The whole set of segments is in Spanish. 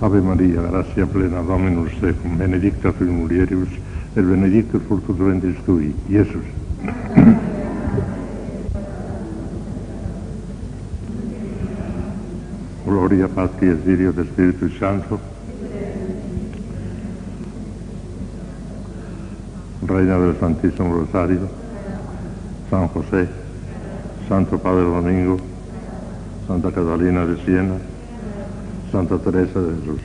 Ave María, gracia plena, Dominus tecum, benedicta tui mulieribus, et benedictus fructus ventris tui, Iesus. Gloria Patri et Filio et Santo. Reina del Santísimo Rosario, San José, Santo Padre Domingo, Santa Catalina de Siena, Santa Teresa de Jesús.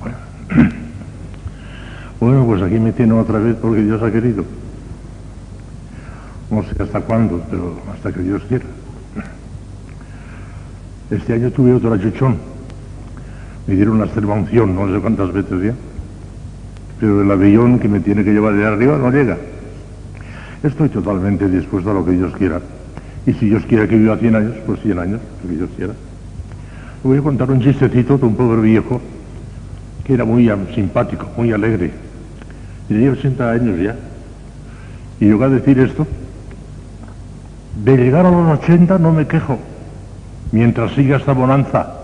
Bueno. Bueno, pues aquí me tienen otra vez porque Dios ha querido. No sé hasta cuándo, pero hasta que Dios quiera. Este año tuve otro achuchón. Me dieron una extrema unción, no sé cuántas veces ya. Pero el avión que me tiene que llevar de arriba no llega. Estoy totalmente dispuesto a lo que Dios quiera. Y si Dios quiere que viva 100 años, pues 100 años, lo que Dios quiera. voy a contar un chistecito de un pobre viejo que era muy simpático, muy alegre. Tenía 80 años ya. Y llegó a decir esto. De llegar a los 80 no me quejo. Mientras siga esta bonanza,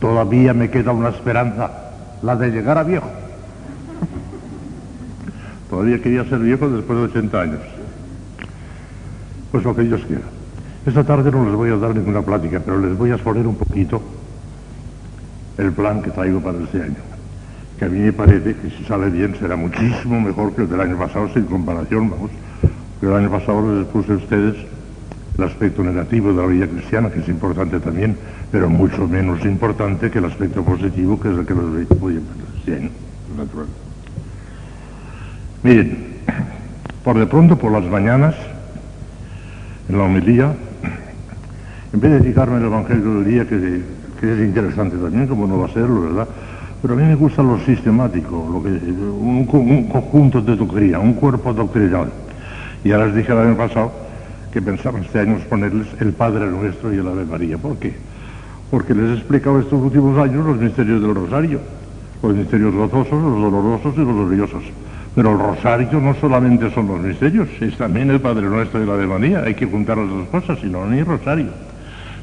todavía me queda una esperanza, la de llegar a viejo. Todavía quería ser viejo después de 80 años. Pues lo que Dios quiera. Esta tarde no les voy a dar ninguna plática, pero les voy a exponer un poquito el plan que traigo para este año. Que a mí me parece que si sale bien será muchísimo mejor que el del año pasado, sin comparación, vamos. Que el año pasado les puse a ustedes el aspecto negativo de la vida cristiana, que es importante también, pero mucho menos importante que el aspecto positivo, que es el que los voy a natural. Miren, por de pronto, por las mañanas, en la homilía, en vez de dedicarme al Evangelio del día, que, es interesante también, como no va a serlo, ¿verdad? Pero a mí me gusta lo sistemático, lo que, un, un conjunto de doctrina, un cuerpo doctrinal. Y ya les dije el año pasado que pensaba este año ponerles el Padre Nuestro y el Ave María. ¿Por qué? Porque les he explicado estos últimos años los misterios del Rosario, los misterios gozosos, los dolorosos y los gloriosos. Pero el rosario no solamente son los misterios, es también el Padre Nuestro y la Ave María. Hay que juntar las dos cosas, si no, ni rosario.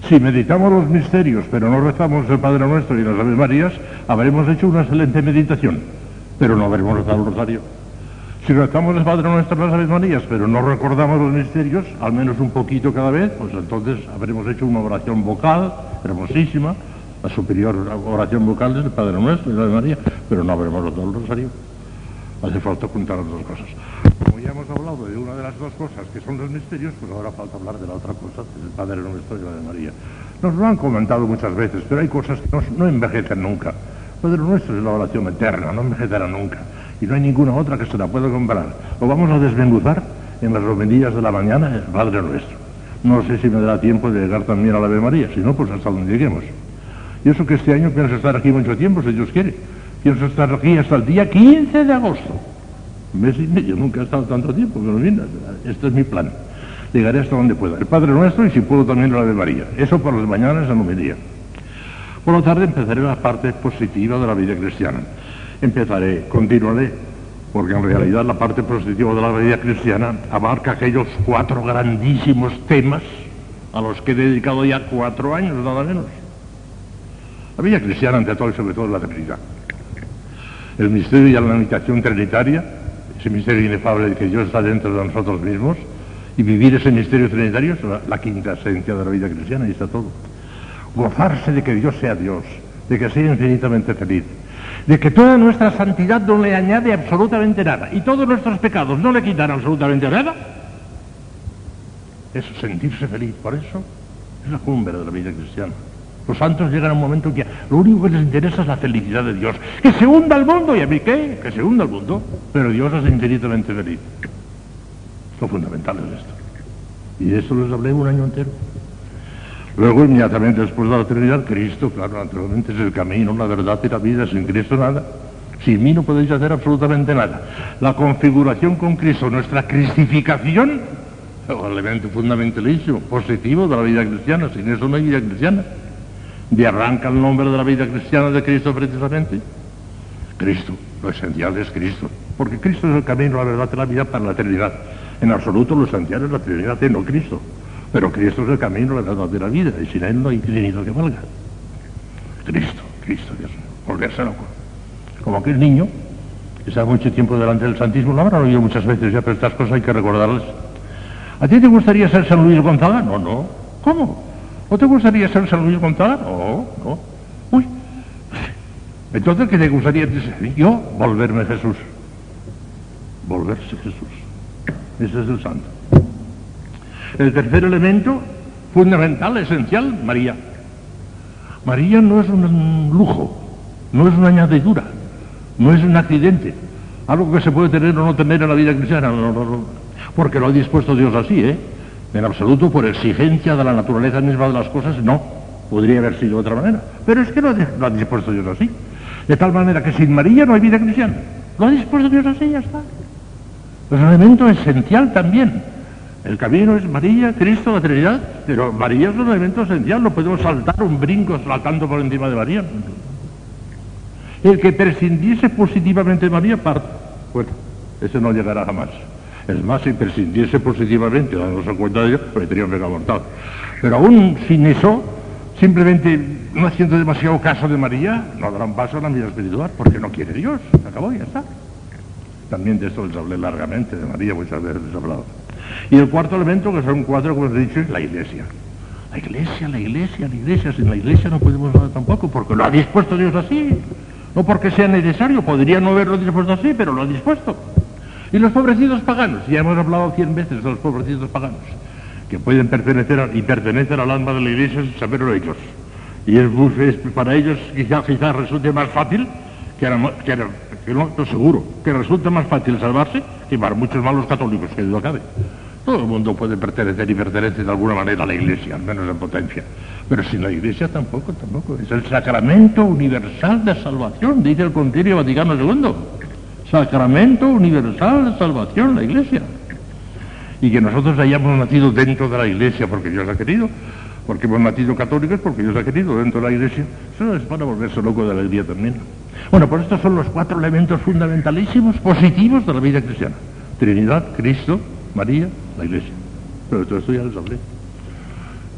Si meditamos los misterios, pero no rezamos el Padre Nuestro y las Ave Marías, habremos hecho una excelente meditación, pero no habremos rezado el rosario. Si rezamos el Padre Nuestro y las Ave Marías, pero no recordamos los misterios, al menos un poquito cada vez, pues entonces habremos hecho una oración vocal hermosísima, la superior oración vocal del Padre Nuestro y la Ave María, pero no habremos rezado el rosario. Hace falta juntar las dos cosas. Como ya hemos hablado de una de las dos cosas que son los misterios, pues ahora falta hablar de la otra cosa, del Padre Nuestro y la de María. Nos lo han comentado muchas veces, pero hay cosas que no, envejecen nunca. Padre Nuestro es la oración eterna, no envejecerá nunca. Y no hay ninguna otra que se la pueda comparar. Lo vamos a desmenuzar en las romerías de la mañana, el Padre Nuestro. No sé si me dará tiempo de llegar también a la Ave María, si no, pues hasta donde lleguemos. Y eso que este año pienso estar aquí mucho tiempo, si Dios quiere. Pienso estar aquí hasta el día 15 de agosto. Mes y medio, nunca he estado tanto tiempo, pero mira, este es mi plan. Llegaré hasta donde pueda. El Padre Nuestro y si puedo también la de María. Eso por las mañanas en homilía. Por la tarde empezaré la parte positiva de la vida cristiana. Empezaré, continuaré, porque en realidad la parte positiva de la vida cristiana abarca aquellos cuatro grandísimos temas a los que he dedicado ya cuatro años, nada menos. La vida cristiana, ante todo y sobre todo, la Trinidad el misterio y la meditación trinitaria, ese misterio inefable de que Dios está dentro de nosotros mismos, y vivir ese misterio trinitario es la, la, quinta esencia de la vida cristiana, y está todo. Gozarse de que Dios sea Dios, de que sea infinitamente feliz, de que toda nuestra santidad no le añade absolutamente nada, y todos nuestros pecados no le quitan absolutamente nada, es sentirse feliz. Por eso es la cumbre de la vida cristiana. Los santos llegan a un momento en que lo único que les interesa es la felicidad de Dios. Que se hunda el mundo, ¿y a mí qué? Que se hunda el mundo. Pero Dios es infinitamente feliz. Lo fundamental es esto. Y de eso les hablé un año entero. Luego, inmediatamente después de la Trinidad, Cristo, claro, naturalmente es el camino, la verdad y la vida. Sin Cristo nada. Sin mí no podéis hacer absolutamente nada. La configuración con Cristo, nuestra cristificación, el elemento fundamentalísimo, positivo de la vida cristiana. Sin eso no hay vida cristiana de arranca el nombre de la vida cristiana de Cristo precisamente? Cristo, lo esencial es Cristo, porque Cristo es el camino, la verdad y la vida para la eternidad. En absoluto lo esencial es la Trinidad, no Cristo. Pero Cristo es el camino, la verdad y la vida, y sin Él no hay Trinidad que valga. Cristo, Cristo, Dios, volverse loco. Como aquel niño que está mucho tiempo delante del Santísimo, lo habrán oído muchas veces ya, pero estas cosas hay que recordarles. ¿A ti te gustaría ser San Luis Gonzaga? No, no. ¿Cómo? ¿O te gustaría ser San Luis Gonzaga? No, no. Uy. Entonces, ¿qué te gustaría ser? Yo, volverme Jesús. Volverse Jesús. Ese es el santo. El tercer elemento, fundamental, esencial, María. María no es un lujo, no es una añadidura, no es un accidente, algo que se puede tener o no tener en la vida cristiana, no, no, no, porque lo ha dispuesto Dios así, ¿eh? En absoluto por exigencia de la naturaleza misma de las cosas, no, podría haber sido de otra manera, pero es que lo ha, dispuesto Dios así, de tal manera que sin María no hay vida cristiana, lo ha dispuesto Dios así, ya está. Es un elemento esencial también. El camino es María, Cristo, la Trinidad, pero María es un elemento esencial, no podemos saltar un brinco saltando por encima de María. El que prescindiese positivamente de María, parte. Bueno, ese no llegará jamás. Es más, si prescindiese positivamente, dándose cuenta de ello, pues tendría un pecado mortal. Pero aún sin eso, simplemente no haciendo demasiado caso de María, no dará un paso a la vida espiritual, porque no quiere Dios. Acabó, ya está. También de esto les hablé largamente, de María muchas veces les he hablado. Y el cuarto elemento, que son cuatro, como os he dicho, es la iglesia. La iglesia, la iglesia, la iglesia. Sin la iglesia no podemos nada tampoco, porque lo ha dispuesto Dios así. No porque sea necesario, podría no haberlo dispuesto así, pero lo ha dispuesto. Y los pobrecitos paganos, ya hemos hablado cien veces de los pobrecitos paganos, que pueden pertenecer y pertenecen al alma de la iglesia sin saberlo ellos. Y es, para ellos quizás quizá resulte más fácil que, que que no, estoy seguro, que resulta más fácil salvarse que para muchos malos católicos, que duda cabe. Todo el mundo puede pertenecer y pertenece de alguna manera a la Iglesia, al menos en potencia. Pero sin la Iglesia tampoco, tampoco. Es el sacramento universal de salvación, dice el Concilio Vaticano II. Sacramento universal de salvación, la Iglesia. Y que nosotros hayamos nacido dentro de la Iglesia porque Dios ha querido, porque hemos nacido católicos porque Dios ha querido dentro de la Iglesia, eso es para volverse loco de alegría también. Bueno, pues estos son los cuatro elementos fundamentalísimos, positivos de la vida cristiana. Trinidad, Cristo, María, la Iglesia. Pero todo esto ya lo hablé.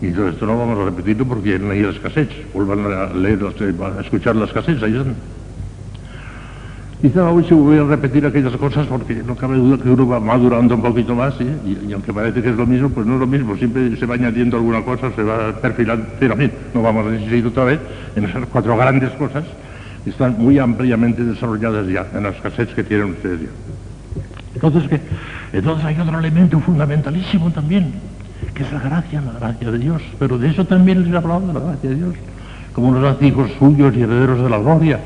Y todo esto no vamos a repetirlo porque ahí las cassettes. Vuelvan a leer, a escuchar las cassettes, ahí están. Quizá hoy se a repetir aquellas cosas porque no cabe duda que uno va madurando un poquito más ¿sí? y, aunque parece que es lo mismo, pues no es lo mismo, siempre se va añadiendo alguna cosa, se va perfilando, pero bien, no vamos a insistir otra vez en esas cuatro grandes cosas que están muy ampliamente desarrolladas ya en las cassettes que tienen ustedes ya. Entonces, ¿qué? Entonces hay otro elemento fundamentalísimo también, que es la gracia, la gracia de Dios, pero de eso también les he hablado, de la gracia de Dios, como los hijos suyos y herederos de la gloria.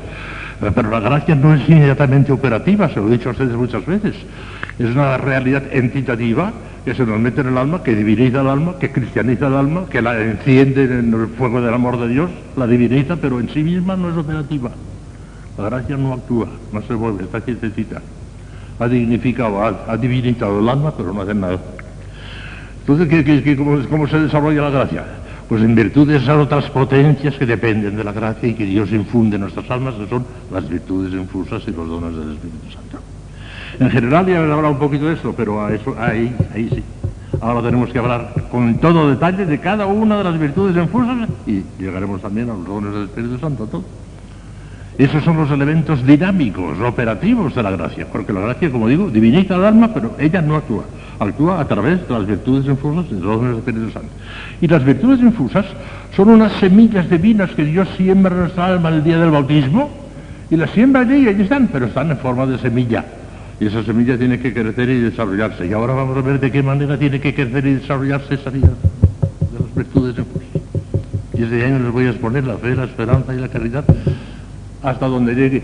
Pero la gracia no es inmediatamente operativa, se lo he dicho a ustedes muchas veces. Es una realidad entitativa que se nos mete en el alma, que diviniza el alma, que cristianiza el alma, que la enciende en el fuego del amor de Dios, la diviniza, pero en sí misma no es operativa. La gracia no actúa, no se vuelve, está quietecita. Ha dignificado, ha, ha divinizado el alma, pero no hace nada. Entonces, ¿qué, qué, qué, cómo, ¿cómo se desarrolla la gracia? Pues en virtud de esas otras potencias que dependen de la gracia y que Dios infunde en nuestras almas, que son las virtudes infusas y los dones del Espíritu Santo. En general ya he hablado un poquito de esto, pero ahí, ahí sí. Ahora tenemos que hablar con todo detalle de cada una de las virtudes infusas y llegaremos también a los dones del Espíritu Santo, todo. Esos son los elementos dinámicos, operativos de la gracia, porque la gracia, como digo, diviniza el alma, pero ella no actúa actúa a través de las virtudes infusas de los del Espíritu Santo. Y las virtudes infusas son unas semillas divinas que Dios siembra en nuestra alma el día del bautismo, y las siembra allí y allí están, pero están en forma de semilla. Y esa semilla tiene que crecer y desarrollarse. Y ahora vamos a ver de qué manera tiene que crecer y desarrollarse esa vida de las virtudes infusas. Y ese año les voy a exponer la fe, la esperanza y la caridad hasta donde llegue,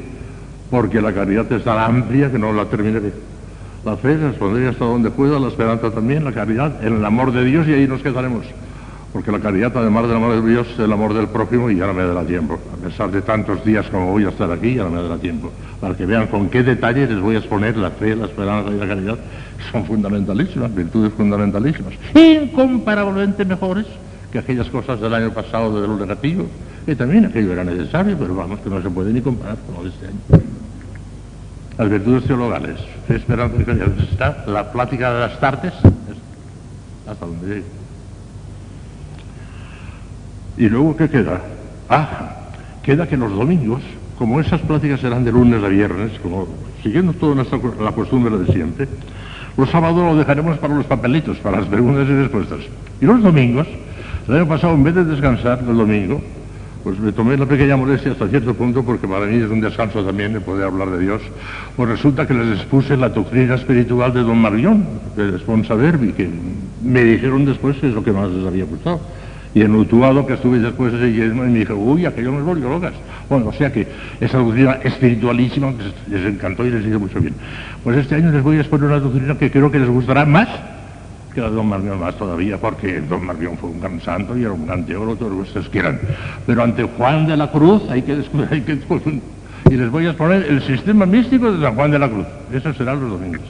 porque la caridad es tan amplia que no la terminaré. La fe se hasta donde pueda, la esperanza también, la caridad, el amor de Dios y ahí nos quedaremos. Porque la caridad, además del amor de Dios, es el amor del prójimo y ya no me dará tiempo. A pesar de tantos días como voy a estar aquí, ya no me dará tiempo. Para que vean con qué detalle les voy a exponer la fe, la esperanza y la caridad. Son fundamentalísimas, virtudes fundamentalísimas. Incomparablemente mejores que aquellas cosas del año pasado de lo negativo. Que también aquello era necesario, pero vamos, que no se puede ni comparar con lo de este año las virtudes teologales, fe, esperanza. Está la plática de las tardes, hasta donde llegue. ¿Y luego qué queda? Ah, queda que los domingos, como esas pláticas serán de lunes a viernes, como siguiendo toda nuestra, la costumbre de siempre, los sábados lo dejaremos para los papelitos, para las preguntas y respuestas. Y los domingos, el año pasado, en vez de descansar el domingo, pues me tomé la pequeña molestia hasta cierto punto, porque para mí es un descanso también de poder hablar de Dios, pues resulta que les expuse la doctrina espiritual de Don Marión, de Esponsa Verbi, que me dijeron después que es lo que más les había gustado. Y en Utuado, que estuve después ese y me dije, uy, aquello me volvió locas. Bueno, o sea que esa doctrina espiritualísima les encantó y les hizo mucho bien. Pues este año les voy a exponer una doctrina que creo que les gustará más que de Don Marmión más todavía, porque Don Marmión fue un gran santo y era un gran teólogo, todos ustedes quieran. Pero ante Juan de la Cruz hay que descubrir, hay que y les voy a exponer el sistema místico de San Juan de la Cruz. Eso será los domingos.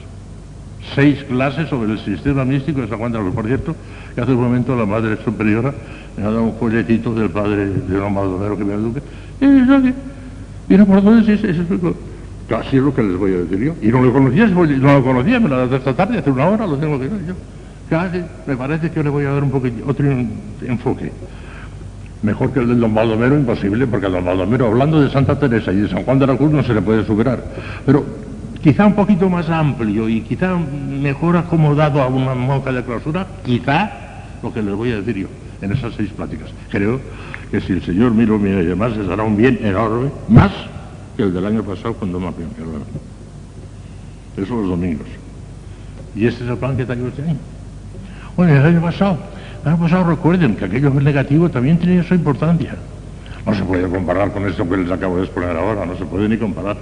Seis clases sobre el sistema místico de San Juan de la Cruz. Por cierto, que hace un momento la Madre Superiora me ha dado un folletito del padre de Don Maldonero que me eduque. Y dice, mira por dónde es eso. Casi es lo que les voy a decir yo. Y no lo conocía, no lo conocía, me lo ha esta tarde, hace una hora, lo tengo que ver yo. Casi, me parece que le voy a dar un poquito, otro enfoque. Mejor que el del Don Baldomero, imposible, porque el Don Baldomero, hablando de Santa Teresa y de San Juan de la Cruz, no se le puede superar. Pero quizá un poquito más amplio y quizá mejor acomodado a una monja de clausura, quizá lo que les voy a decir yo en esas seis pláticas. Creo que si el Señor miro mira y demás, les dará un bien enorme, más que el del año pasado cuando me Eso los domingos. Y este es el plan que tengo este año. Bueno, el año pasado, el año pasado recuerden que aquello negativo también tenía su importancia. No se puede comparar con esto que les acabo de exponer ahora, no se puede ni comparar.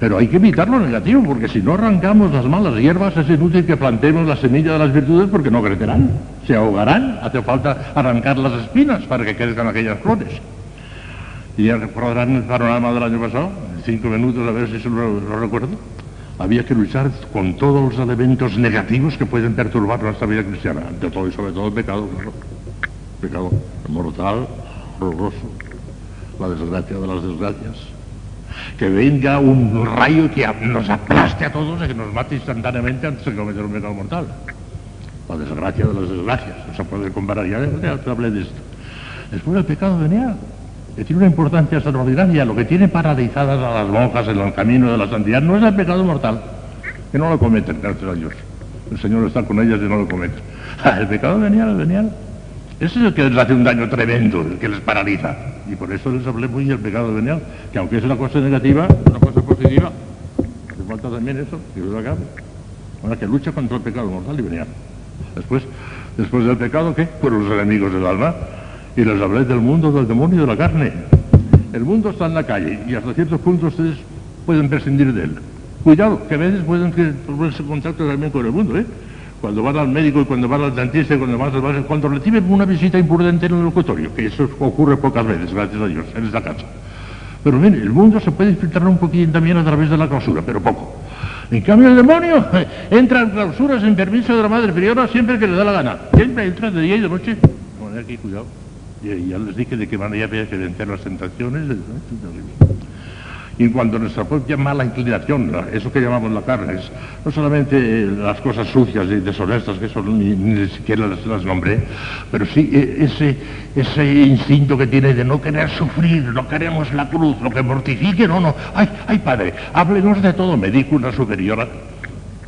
Pero hay que evitar lo negativo, porque si no arrancamos las malas hierbas es inútil que plantemos la semilla de las virtudes porque no crecerán, se ahogarán, hace falta arrancar las espinas para que crezcan aquellas flores. Y ya recordarán el panorama del año pasado, en cinco minutos a ver si se lo, lo recuerdo. Había que luchar con todos los elementos negativos que pueden perturbar nuestra vida cristiana, ante todo y sobre todo el pecado, claro. Pecado mortal, horroroso, la desgracia de las desgracias que venga un rayo que nos aplaste a todos y que nos mate instantáneamente antes de cometer un pecado mortal. La desgracia de las desgracias, no se puede comparar, ya, te hablé de esto. Después el pecado venial, que tiene una importancia extraordinaria, lo que tiene paralizadas a las monjas en el camino de la santidad no es el pecado mortal, que no lo cometen, gracias a Dios. El Señor está con ellas y no lo cometen. el pecado venial, venial. Ese es el que les hace un daño tremendo, el que les paraliza. Y por eso les hablé muy del pecado venial, que aunque es una cosa negativa, una cosa positiva, hace falta también eso, que lo haga. Ahora que lucha contra el pecado mortal y venial. Después, después del pecado, ¿qué? Fueron los enemigos del alma. Y les hablé del mundo, del demonio y de la carne. El mundo está en la calle y hasta ciertos puntos ustedes pueden prescindir de él. Cuidado, que a veces pueden ponerse en contacto también con el mundo, ¿eh? cuando van al médico y cuando van al dentista y cuando van al cuando reciben una visita imprudente en el locutorio, que eso ocurre pocas veces, gracias a Dios, en esta casa. Pero mire, el mundo se puede filtrar un poquito también a través de la clausura, pero poco. En cambio el demonio entra en clausura sin permiso de la madre priora siempre que le da la gana. Siempre entra de día y de noche. Bueno, aquí cuidado. Ya les dije de qué manera había que vencer las tentaciones. Y en cuanto a nuestra propia mala inclinación, eso que llamamos la carne, es no solamente las cosas sucias y deshonestas, que eso ni, siquiera las, nombré, pero sí e, ese, ese instinto que tiene de no querer sufrir, no queremos la cruz, lo que mortifique, no, no. Ay, ay, padre, háblenos de todo. Me dijo una superiora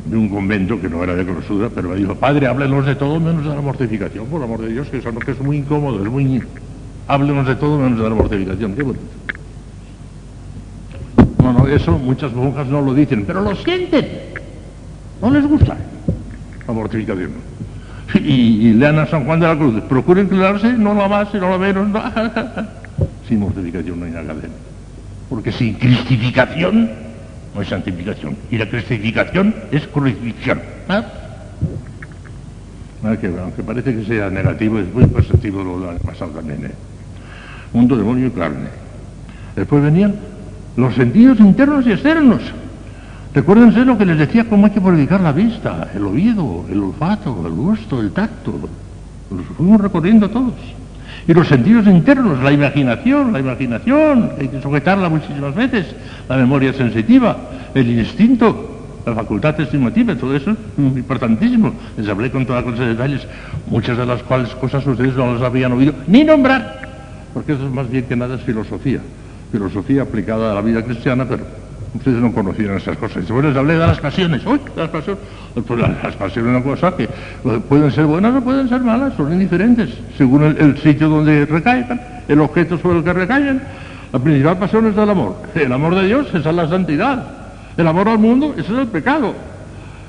de un convento que no era de clausura, pero me dijo, padre, háblenos de todo menos de la mortificación, por amor de Dios, que eso no, que es muy incómodo, es muy... Háblenos de todo menos de la mortificación, qué bonito. No, no, eso muchas monjas no lo dicen, pero lo sienten. No les gusta la mortificación. Y, lean a San Juan de la Cruz. Procuren inclinarse, no la más y no la menos. sin mortificación no hay nada de Porque sin cristificación no hay santificación. Y la cristificación es crucifixión. ¿Ah? aunque parece que sea negativo, es muy positivo lo que ha pasado también. ¿eh? Mundo, demonio y carne. Después venían los sentidos internos y externos. Recuérdense lo que les decía, cómo hay que purificar la vista, el oído, el olfato, el gusto, el tacto. Los fuimos recorriendo todos. Y los sentidos internos, la imaginación, la imaginación, hay que sujetarla muchísimas veces, la memoria sensitiva, el instinto, la facultad estimativa, todo eso es importantísimo. Les hablé con toda clase de detalles, muchas de las cuales cosas ustedes no las habían oído ni nombrar, porque eso es más bien que nada es filosofía filosofía aplicada a la vida cristiana, pero ustedes no conocían esas cosas. Después les hablé de las pasiones. ¡Uy! Las pasiones. Pues las, las pasiones es una cosa que pueden ser buenas o pueden ser malas, son indiferentes, según el, sitio donde recaigan, el objeto sobre el que recaigan. La principal pasión es el amor. El amor de Dios, es la santidad. El amor al mundo, ese es el pecado.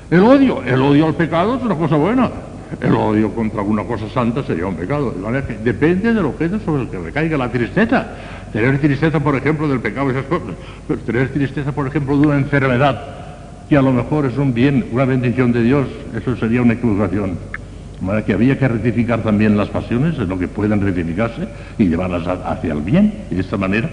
El odio, el odio al pecado es una cosa buena. El odio contra alguna cosa santa sería un pecado. De manera que depende del objeto sobre el que recaiga la tristeza. Tener tristeza, por ejemplo, del pecado, esas cosas. Pero tener tristeza, por ejemplo, de una enfermedad, que a lo mejor es un bien, una bendición de Dios, eso sería una equivocación. Manera que había que rectificar también las pasiones, en lo que puedan rectificarse, y llevarlas hacia el bien, y de esta manera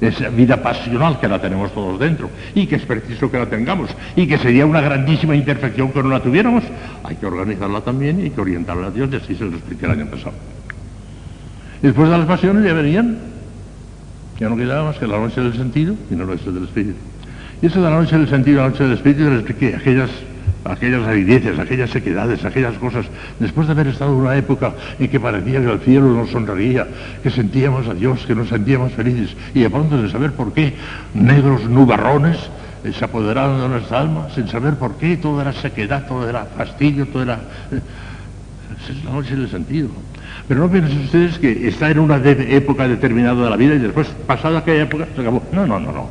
esa vida pasional que la tenemos todos dentro y que es preciso que la tengamos y que sería una grandísima imperfección que no la tuviéramos, hay que organizarla también y hay que orientarla a Dios y así se lo expliqué el año pasado. Después de las pasiones ya venían, ya no quedaba más que la noche del sentido y la noche del espíritu. Y eso de la noche del sentido y la noche del espíritu les expliqué aquellas aquellas avideces, aquellas sequedades, aquellas cosas, después de haber estado una época en que parecía que el cielo nos sonreía, que sentíamos a Dios, que nos sentíamos felices, y de pronto sin saber por qué, negros nubarrones eh, se apoderaron de nuestra alma, sin saber por qué, todo era sequedad, todo era fastidio, todo era... eh, es la sentido. Pero no piensen ustedes que está en una de- época determinada de la vida y después, pasada aquella época, se acabó. No, no, no, no.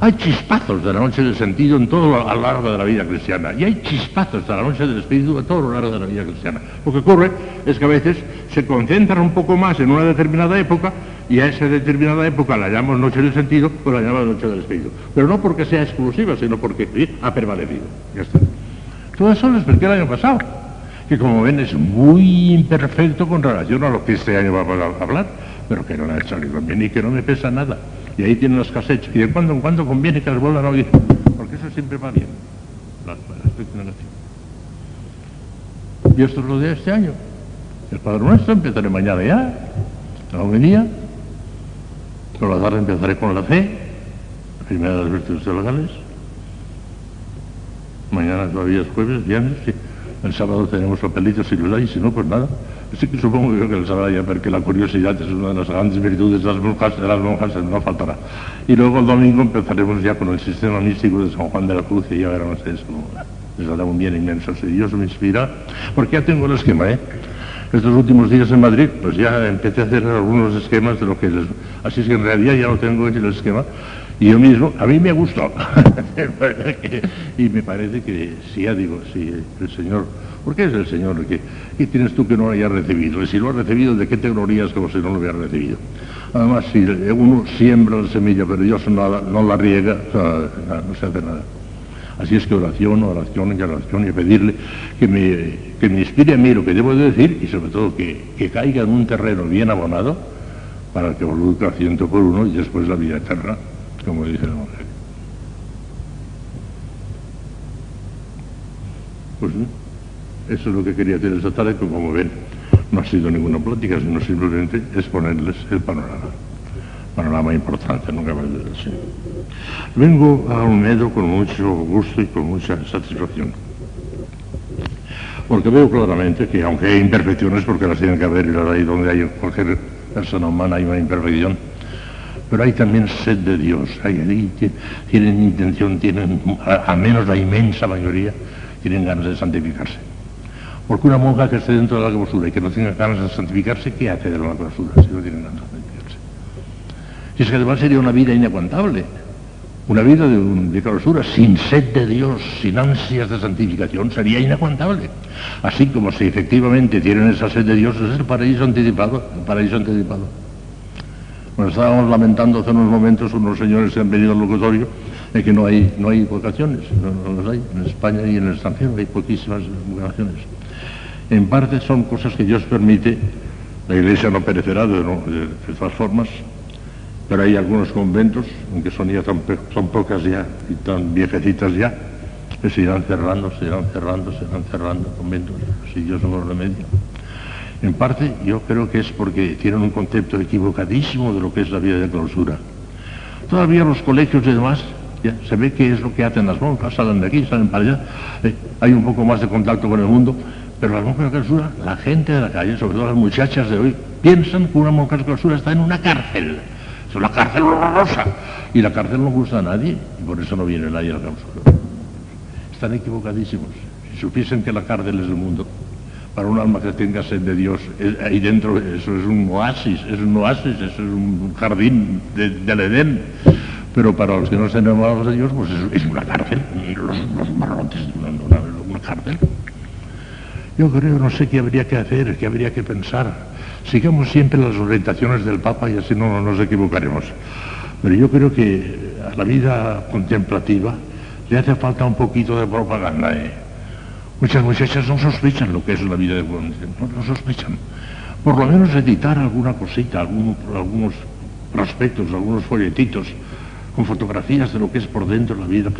Hay chispazos de la noche del sentido en todo lo- largo de la vida cristiana. Y hay chispazos de la noche del espíritu a todo lo largo de la vida cristiana. Lo que ocurre es que a veces se concentran un poco más en una determinada época y a esa determinada época la llamamos noche del sentido o la llamamos noche del espíritu. Pero no porque sea exclusiva, sino porque ha permanecido. Ya está. Todo eso lo expliqué el año pasado, que como ven es muy imperfecto con relación a lo que este año vamos a hablar, pero que no le ha salido bien y que no me pesa nada. Y ahí tienen las cassettes, y de cuando en cuando conviene que las vuelvan a oír, porque eso siempre va bien, la aspecto. Y esto es lo de este año. El Padre Nuestro empezaré mañana ya, la homilía, por la tarde empezaré con la fe, la primera de las virtudes teologales, Mañana todavía es jueves, viernes. El sábado tenemos papelitos los hay, si no, pues nada. Sí supongo yo que el sábado ya, porque la curiosidad es una de las grandes virtudes de las monjas, de las monjas no faltará. Y luego el domingo empezaremos ya con el sistema místico de San Juan de la Cruz y ya verán ustedes cómo les dará un bien inmenso. Si Dios me inspira, porque ya tengo el esquema, ¿eh? Estos últimos días en Madrid, pues ya empecé a hacer algunos esquemas de lo que les... Así es que en realidad ya lo tengo hecho el esquema. Y yo mismo, a mí me ha gustado. y me parece que, si ya digo, si el Señor... ¿Por qué es el Señor? ¿Qué, qué tienes tú que no lo hayas recibido? Y si lo has recibido, ¿de qué te glorías como si no lo hubieras recibido? Además, si uno siembra la semilla, pero Dios no la, riega, no se hace nada. Así es que oración, oración y oración y pedirle que me, que me inspire a mí lo que debo de decir y sobre todo que, que caiga en un terreno bien abonado para que produzca ciento por uno y después la vida eterna, como dice el Evangelio. Pues. Eso es lo que quería hacer esta tarde, que como ven, no ha sido ninguna plática, sino simplemente exponerles el panorama. Panorama importante, no cabe duda. sí. Vengo a Olmedo con mucho gusto y con mucha satisfacción. Porque veo claramente que, aunque hay imperfecciones, porque las tienen que haber y las hay donde hay cualquier persona humana hay una imperfección, pero hay también sed de Dios. Hay, ahí ti- tienen intención, tienen, a, a menos la inmensa mayoría, tienen ganas de santificarse. Porque una monja que esté dentro de la clausura y que no tenga ganas de santificarse, ¿qué hace de la clausura si no tiene ganas de santificarse? Y es que además sería una vida inaguantable. Una vida de, un- de clausura sin sed de Dios, sin ansias de santificación, sería inaguantable. Así como si efectivamente tienen esa sed de Dios, es el paraíso anticipado, el paraíso anticipado. Bueno, estábamos lamentando hace unos momentos unos señores que han venido al locutorio de que no hay, no hay vocaciones, no las hay. En España y en el extranjero hay poquísimas vocaciones. En parte son cosas que Dios permite, la iglesia no perecerá de, de- todas formas, pero hay algunos conventos, aunque son ya tan son pocas ya y tan viejecitas ya, que se irán cerrando, se irán cerrando, se irán cerrando conventos, si Dios no lo remedia. En parte yo creo que es porque tienen un concepto equivocadísimo de lo que es la vida de clausura. Todavía los colegios y demás, ya, se ve que es lo que hacen las monjas, salen de aquí, salen para allá, eh, hay un poco más de contacto con el mundo, pero las monjas de clausura, la gente de la calle, sobre todo las muchachas de hoy, piensan que una monja de clausura está en una cárcel. Es una cárcel horrorosa. Y la cárcel no gusta a nadie, y por eso no viene nadie a la clausura. Están equivocadísimos. Si supiesen que la cárcel es el mundo, para un alma que tenga sed de Dios, ahí dentro eso es un oasis, es un oasis, eso es un jardín del Edén. Pero para los que no estén enamorados de Dios, pues es, una cárcel, los, los barrotes de una, una cárcel. Yo creo, no sé qué habría que hacer, qué habría que pensar. Sigamos siempre las orientaciones del Papa y así no nos equivocaremos. Pero yo creo que a la vida contemplativa le hace falta un poquito de propaganda. ¿eh? Muchas muchachas no sospechan lo que es la vida de no, no sospechan. Por lo menos editar alguna cosita, algunos prospectos, algunos folletitos con fotografías de lo que es por dentro la vida,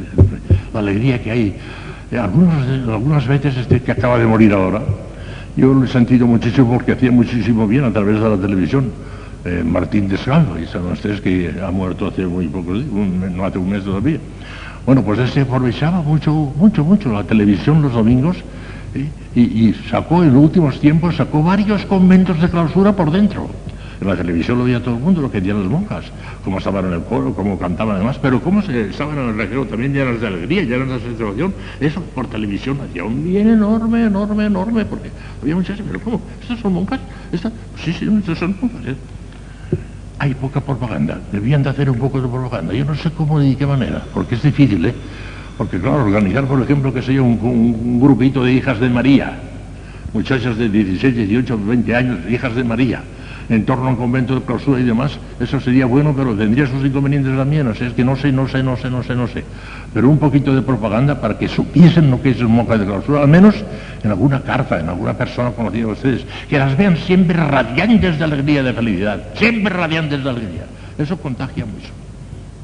la alegría que hay. Eh, algunas veces este que acaba de morir ahora, yo lo he sentido muchísimo porque hacía muchísimo bien a través de la televisión. Eh, Martín Descalvo, y saben ustedes que ha muerto hace muy poco, no hace un mes todavía. Bueno, pues ese aprovechaba mucho, mucho, mucho la televisión los domingos y, sacó en los últimos tiempos, sacó varios conventos de clausura por dentro. En la televisión lo veía todo el mundo, lo que decían las monjas, cómo estaban en el coro, cómo cantaban además, pero cómo se estaban en el recreo también llenas de alegría, llenas de satisfacción. Eso por televisión hacía un bien enorme, enorme, enorme, porque había muchas, pero ¿cómo? ¿Estas son monjas? Sí, sí, estas son monjas. ¿eh? hay poca propaganda. Debían de hacer un poco de propaganda. Yo no sé cómo ni de qué manera, porque es difícil, ¿eh? Porque claro, organizar, por ejemplo, que sea un, un, grupito de hijas de María, muchachas de 16, 18, 20 años, hijas de María, en torno a un convento de clausura y demás, eso sería bueno, pero tendría sus inconvenientes también, sea, es que no sé, no sé, no sé, no sé, no sé. Pero un poquito de propaganda para que supiesen lo que es el monja de clausura, al menos en alguna carta, en alguna persona conocida de ustedes, que las vean siempre radiantes de alegría, de felicidad, siempre radiantes de alegría. Eso contagia mucho.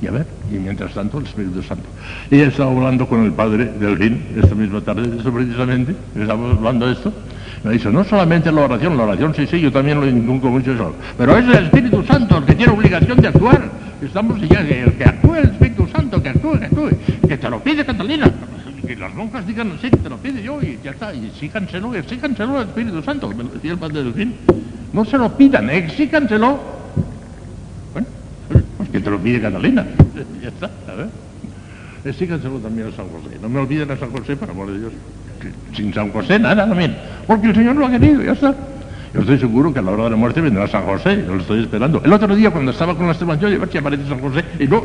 Y a ver, y mientras tanto el Espíritu Santo. Ella estaba hablando con el padre del fin esta misma tarde, de eso precisamente, estamos hablando de esto, me dicho, no solamente la oración, la oración sí, sí, yo también lo inculco mucho eso, pero es el Espíritu Santo el que tiene obligación de actuar. Estamos ya, el que actúe el Espíritu Santo, que actúe, que actúe, que te lo pide Catalina, que las monjas digan, sí, que te lo pide yo y ya está, y exíjanselo, exíjanselo al Espíritu Santo, me lo decía el Padre del Fin. No se lo pidan, exíjanselo. Bueno, pues que te lo pide Catalina, ya está, a ver. Exíjanselo también a San José, no me olviden a San José, por amor de Dios sin San José, nada también, porque el Señor lo ha querido, ya está. Yo estoy seguro que a la hora de la muerte vendrá San José, yo lo estoy esperando. El otro día cuando estaba con las yo a si aparece San José, y no,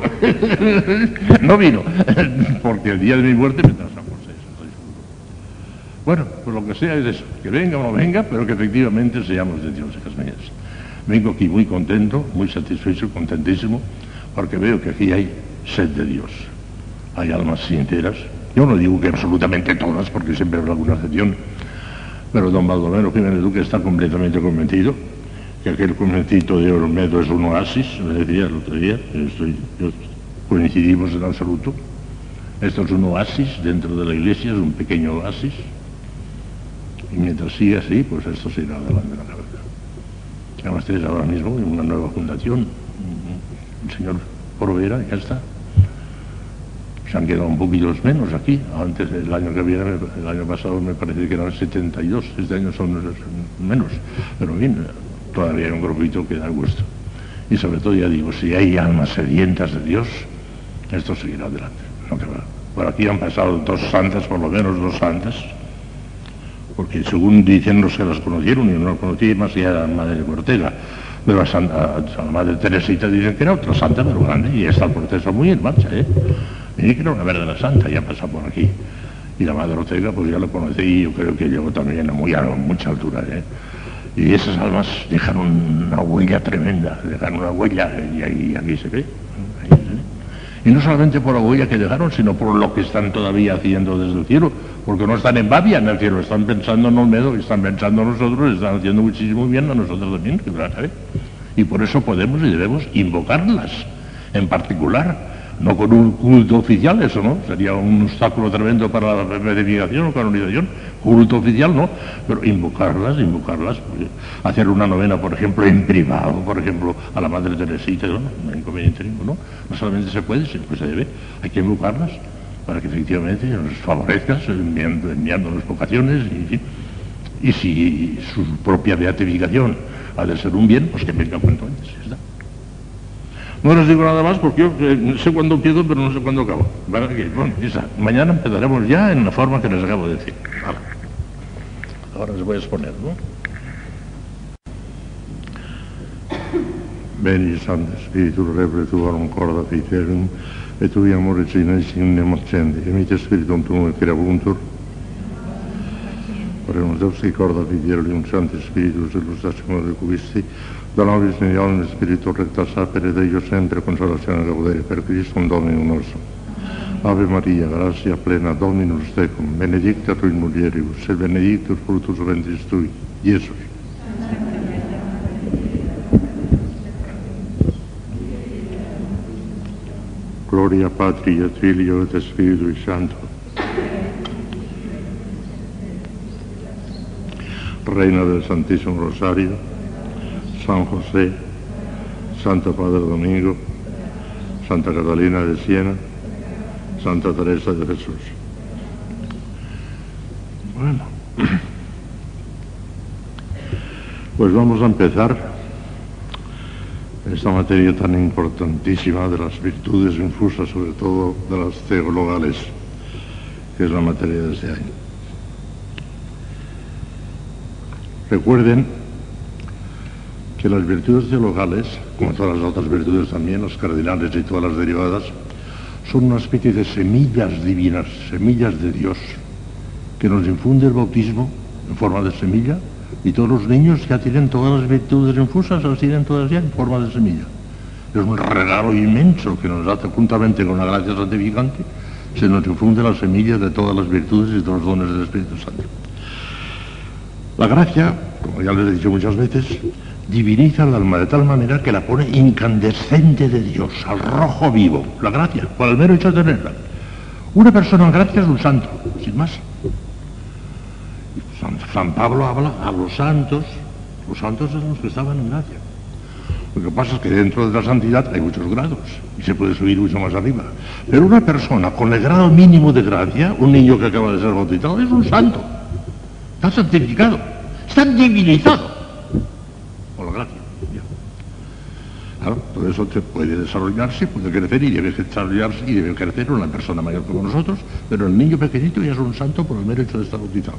no vino, porque el día de mi muerte vendrá San José, estoy seguro. Bueno, pues lo que sea es eso, que venga o no venga, pero que efectivamente seamos de Dios, hijas mías. Vengo aquí muy contento, muy satisfecho, contentísimo, porque veo que aquí hay sed de Dios. Hay almas sinceras, yo no digo que absolutamente todas, porque siempre habrá alguna excepción, pero don Baldomero Jiménez Duque está completamente convencido que aquel convencito de Olmedo es un oasis, me decía el otro día, estoy, coincidimos en absoluto. Esto es un oasis dentro de la iglesia, es un pequeño oasis. Y mientras siga así, pues esto se irá adelante la cabeza. Además, ustedes ahora mismo en una nueva fundación, el señor Provera, ya está, se han quedado un poquito menos aquí. Antes, el año que viene, el año pasado me parece que eran 72, este año son menos. Pero bien, todavía hay un grupito que da gusto. Y sobre todo, ya digo, si hay almas sedientas de Dios, esto seguirá adelante. Por aquí han pasado dos santas, por lo menos dos santas, porque según dicen los que las conocieron, y no las conocí más allá de la Madre de Ortega, pero a, la Madre Teresita dicen que era otra santa, pero grande, y el proceso muy en marcha, ¿eh? Y que era una verdadera santa, ya pasa por aquí. Y la Madre Ortega, pues ya lo conocí yo creo que llegó también a, muy, a mucha altura. ¿eh? Y esas almas dejaron una huella tremenda, dejaron una huella y, aquí se ve. Y no solamente por la huella que dejaron, sino por lo que están todavía haciendo desde el cielo, porque no están en Babia en el cielo, están pensando en Olmedo, están pensando en nosotros, están haciendo muchísimo bien a nosotros también, que Y por eso podemos y debemos invocarlas en particular no con un culto oficial, eso no, sería un obstáculo tremendo para la beatificación o canonización, culto oficial no, pero invocarlas, invocarlas, hacer una novena, por ejemplo, en privado, por ejemplo, a la Madre Teresita, no, no hay inconveniente ninguno, no, solamente se puede, sino que se debe, hay que invocarlas para que efectivamente nos favorezca, enviando, enviándonos vocaciones, y, y si su propia beatificación ha de ser un bien, pues que venga cuanto antes, No les digo nada más porque yo eh, sé cuándo empiezo, pero no sé cuándo acabo. Bueno, mañana empezaremos ya en la forma que les acabo de decir. Ahora les voy a exponer, ¿no? Veni Santo Spiritus Rebre Tuorum Corda Fiterum et tui amore cinesim nemocendi, e mite spiritum tuum et creabuntur, Oremus Deus qui corda fidelium Sancti Spiritus illustrationem recubisti, da nobis medialum Spiritu recta sapere Deo sempre consolazione gaudere per Christum Dominum nostrum. Ave Maria, gratia plena Dominus tecum, benedicta tu in mulieribus, et benedictus fructus ventris tui, Iesus. Gloria Patri et Filio et Spiritu Santo. Reina del Santísimo Rosario, San José, Santo Padre Domingo, Santa Catalina de Siena, Santa Teresa de Jesús. Bueno, pues vamos a empezar esta materia tan importantísima de las virtudes infusas, sobre todo de las teologales, que es la materia de este año. Recuerden que las virtudes teologales, como todas las otras virtudes también, los cardinales y todas las derivadas, son una especie de semillas divinas, semillas de Dios, que nos infunde el bautismo en forma de semilla y todos los niños ya tienen todas las virtudes infusas, las tienen todas ya en forma de semilla. Es un regalo inmenso que nos hace juntamente con la gracia santificante, se nos infunde la semilla de todas las virtudes y todos los dones del Espíritu Santo. La gracia, como ya les he dicho muchas veces, diviniza el alma de tal manera que la pone incandescente de Dios, al rojo vivo. La gracia, por el mero hecho de tenerla. Una persona gracia es un santo, sin más. San, Pablo habla a los santos, los santos son los que estaban en gracia. Lo que pasa es que dentro de la santidad hay muchos grados y se puede subir mucho más arriba. Pero una persona con el grado mínimo de gracia, un niño que acaba de ser bautizado, es un santo. Está santificado, está divinizado por la gracia. Claro, todo eso puede desarrollarse, puede crecer y debe desarrollarse y debe crecer una persona mayor como nosotros, pero el niño pequeñito ya es un santo por el mero hecho de estar bautizado.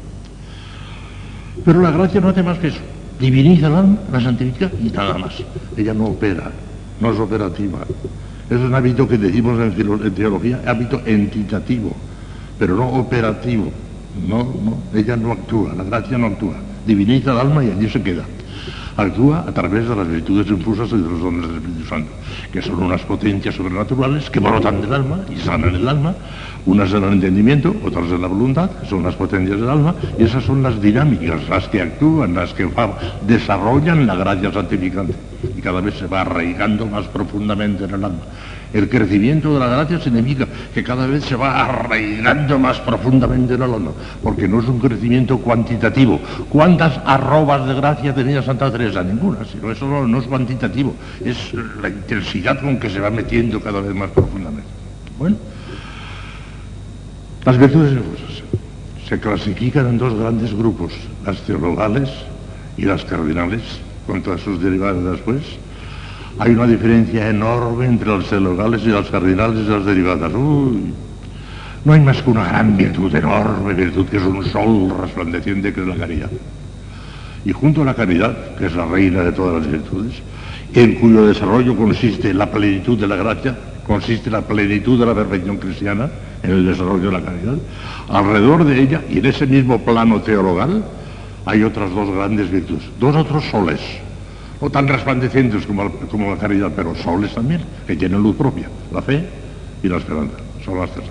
Pero la gracia no hace más que eso. Diviniza el alma, la santifica y nada más. Ella no opera, no es operativa. Es un hábito que decimos en, teología, hábito entitativo, pero no operativo. No, no, ella no actúa, la gracia no actúa. Diviniza el alma y allí se queda actúa a través de las virtudes infusas y de los dones del Espíritu Santo, que son unas potencias sobrenaturales que brotan del alma y sanan el alma, unas en el entendimiento, otras en la voluntad, son las potencias del alma, y esas son las dinámicas, las que actúan, las que desarrollan la gracia santificante, y cada vez se va arraigando más profundamente en el alma. El crecimiento de la gracia significa que cada vez se va arraigando más profundamente en el alma, porque no es un crecimiento cuantitativo. ¿Cuántas arrobas de gracia tenía Santa Teresa? Ninguna, sino eso no, es cuantitativo, es la intensidad con que se va metiendo cada vez más profundamente. Bueno, las virtudes infusas se clasifican en dos grandes grupos, las teologales y las cardinales, con todas sus derivadas después hay una diferencia enorme entre los teologales y los cardinales y las derivadas. No hay más que una gran virtud, enorme virtud, que es un sol resplandeciente que es la caridad. Y junto a la caridad, que es la reina de todas las virtudes, en cuyo desarrollo consiste la plenitud de la gracia, consiste la plenitud de la perfección cristiana, en el desarrollo de la caridad, alrededor de ella y en ese mismo plano teologal hay otras dos grandes virtudes, dos otros soles, o tan resplandecientes como, como la caridad, pero soles también, que tienen luz propia, la fe y la esperanza, son las tres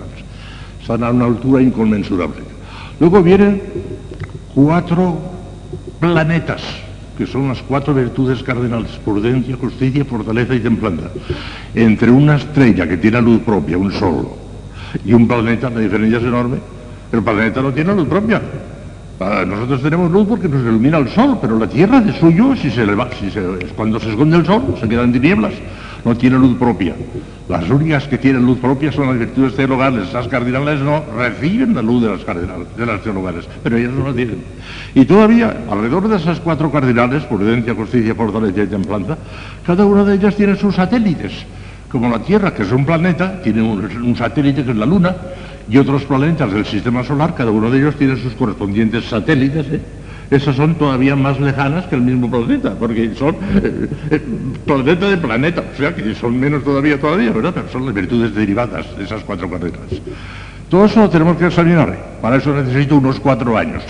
Están a una altura inconmensurable. Luego vienen cuatro planetas, que son las cuatro virtudes cardinales, prudencia, justicia, fortaleza y templanza. Entre una estrella que tiene luz propia, un sol, y un planeta, la diferencia es enorme. El planeta no tiene luz propia, Nosotros tenemos luz porque nos ilumina el sol, pero la Tierra de suyo, cuando se esconde el sol, se quedan tinieblas, no tiene luz propia. Las únicas que tienen luz propia son las virtudes teologales. Las cardinales no reciben la luz de las, cardinales, teologales, pero ellas no la tienen. Y todavía, alrededor de esas cuatro cardinales, prudencia, justicia, fortaleza y templanza, cada una de ellas tiene sus satélites como la Tierra, que es un planeta, tiene un, satélite que es la Luna, y otros planetas del sistema solar, cada uno de ellos tiene sus correspondientes satélites. ¿eh? Esas son todavía más lejanas que el mismo planeta, porque son eh, eh, planeta de planeta, o sea que son menos todavía todavía, ¿verdad? Pero son las virtudes derivadas de esas cuatro carreras. Todo eso lo tenemos que examinar. Para eso necesito unos cuatro años.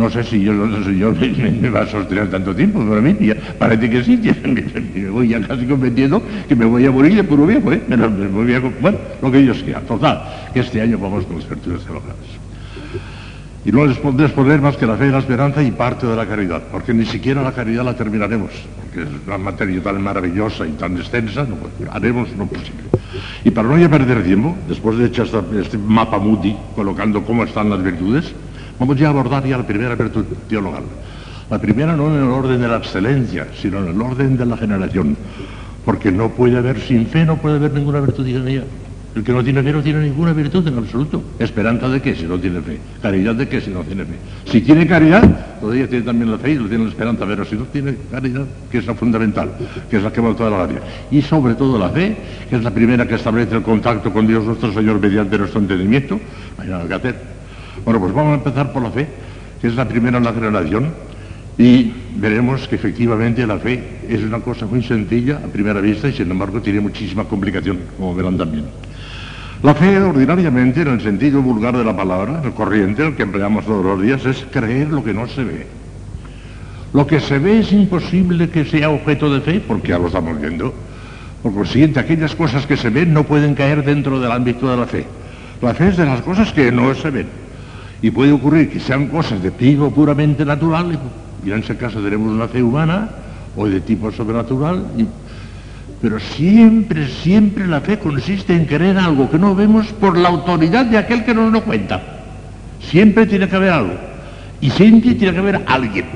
No sé si yo, si yo me, va a sostener tanto tiempo, pero a mí parece que sí, me, voy ya casi convenciendo que me voy a morir de puro viejo, ¿eh? bueno, lo que Dios quiera. Total, que este año vamos con virtudes teologales. Y no les podré poner más que la fe y la esperanza y parte de la caridad, porque ni siquiera la caridad la terminaremos, porque es una materia tan maravillosa y tan extensa, no, haremos lo posible. Y para no ya perder tiempo, después de echar este mapa Moody, colocando cómo están las virtudes, Vamos ya a abordar ya la primera virtud teologal. La primera no en el orden de la excelencia, sino en el orden de la generación. Porque no puede haber, sin fe no puede haber ninguna virtud ella. El que no tiene fe no tiene ninguna virtud en absoluto. ¿Esperanza de qué si no tiene fe? ¿Caridad de qué si no tiene fe? Si tiene caridad, todavía tiene también la fe y lo tiene la esperanza, pero si no tiene caridad, que es la fundamental, que es la que va a toda la vida. Y sobre todo la fe, que es la primera que establece el contacto con Dios nuestro Señor mediante nuestro entendimiento, hay nada que hacer. Bueno, pues vamos a empezar por la fe, que es la primera en la generación, y veremos que efectivamente la fe es una cosa muy sencilla a primera vista y sin embargo tiene muchísima complicación, como verán también. La fe ordinariamente, en el sentido vulgar de la palabra, el corriente, el que empleamos todos los días, es creer lo que no se ve. Lo que se ve es imposible que sea objeto de fe, porque ya lo estamos viendo. Por consiguiente, aquellas cosas que se ven no pueden caer dentro del ámbito de la fe. La fe es de las cosas que no se ven. Y puede ocurrir que sean cosas de tipo puramente natural, y en ese caso tenemos una fe humana, o de tipo sobrenatural, pero siempre, siempre la fe consiste en creer algo que no vemos por la autoridad de aquel que nos lo cuenta. Siempre tiene que haber algo. Y siempre tiene que haber alguien.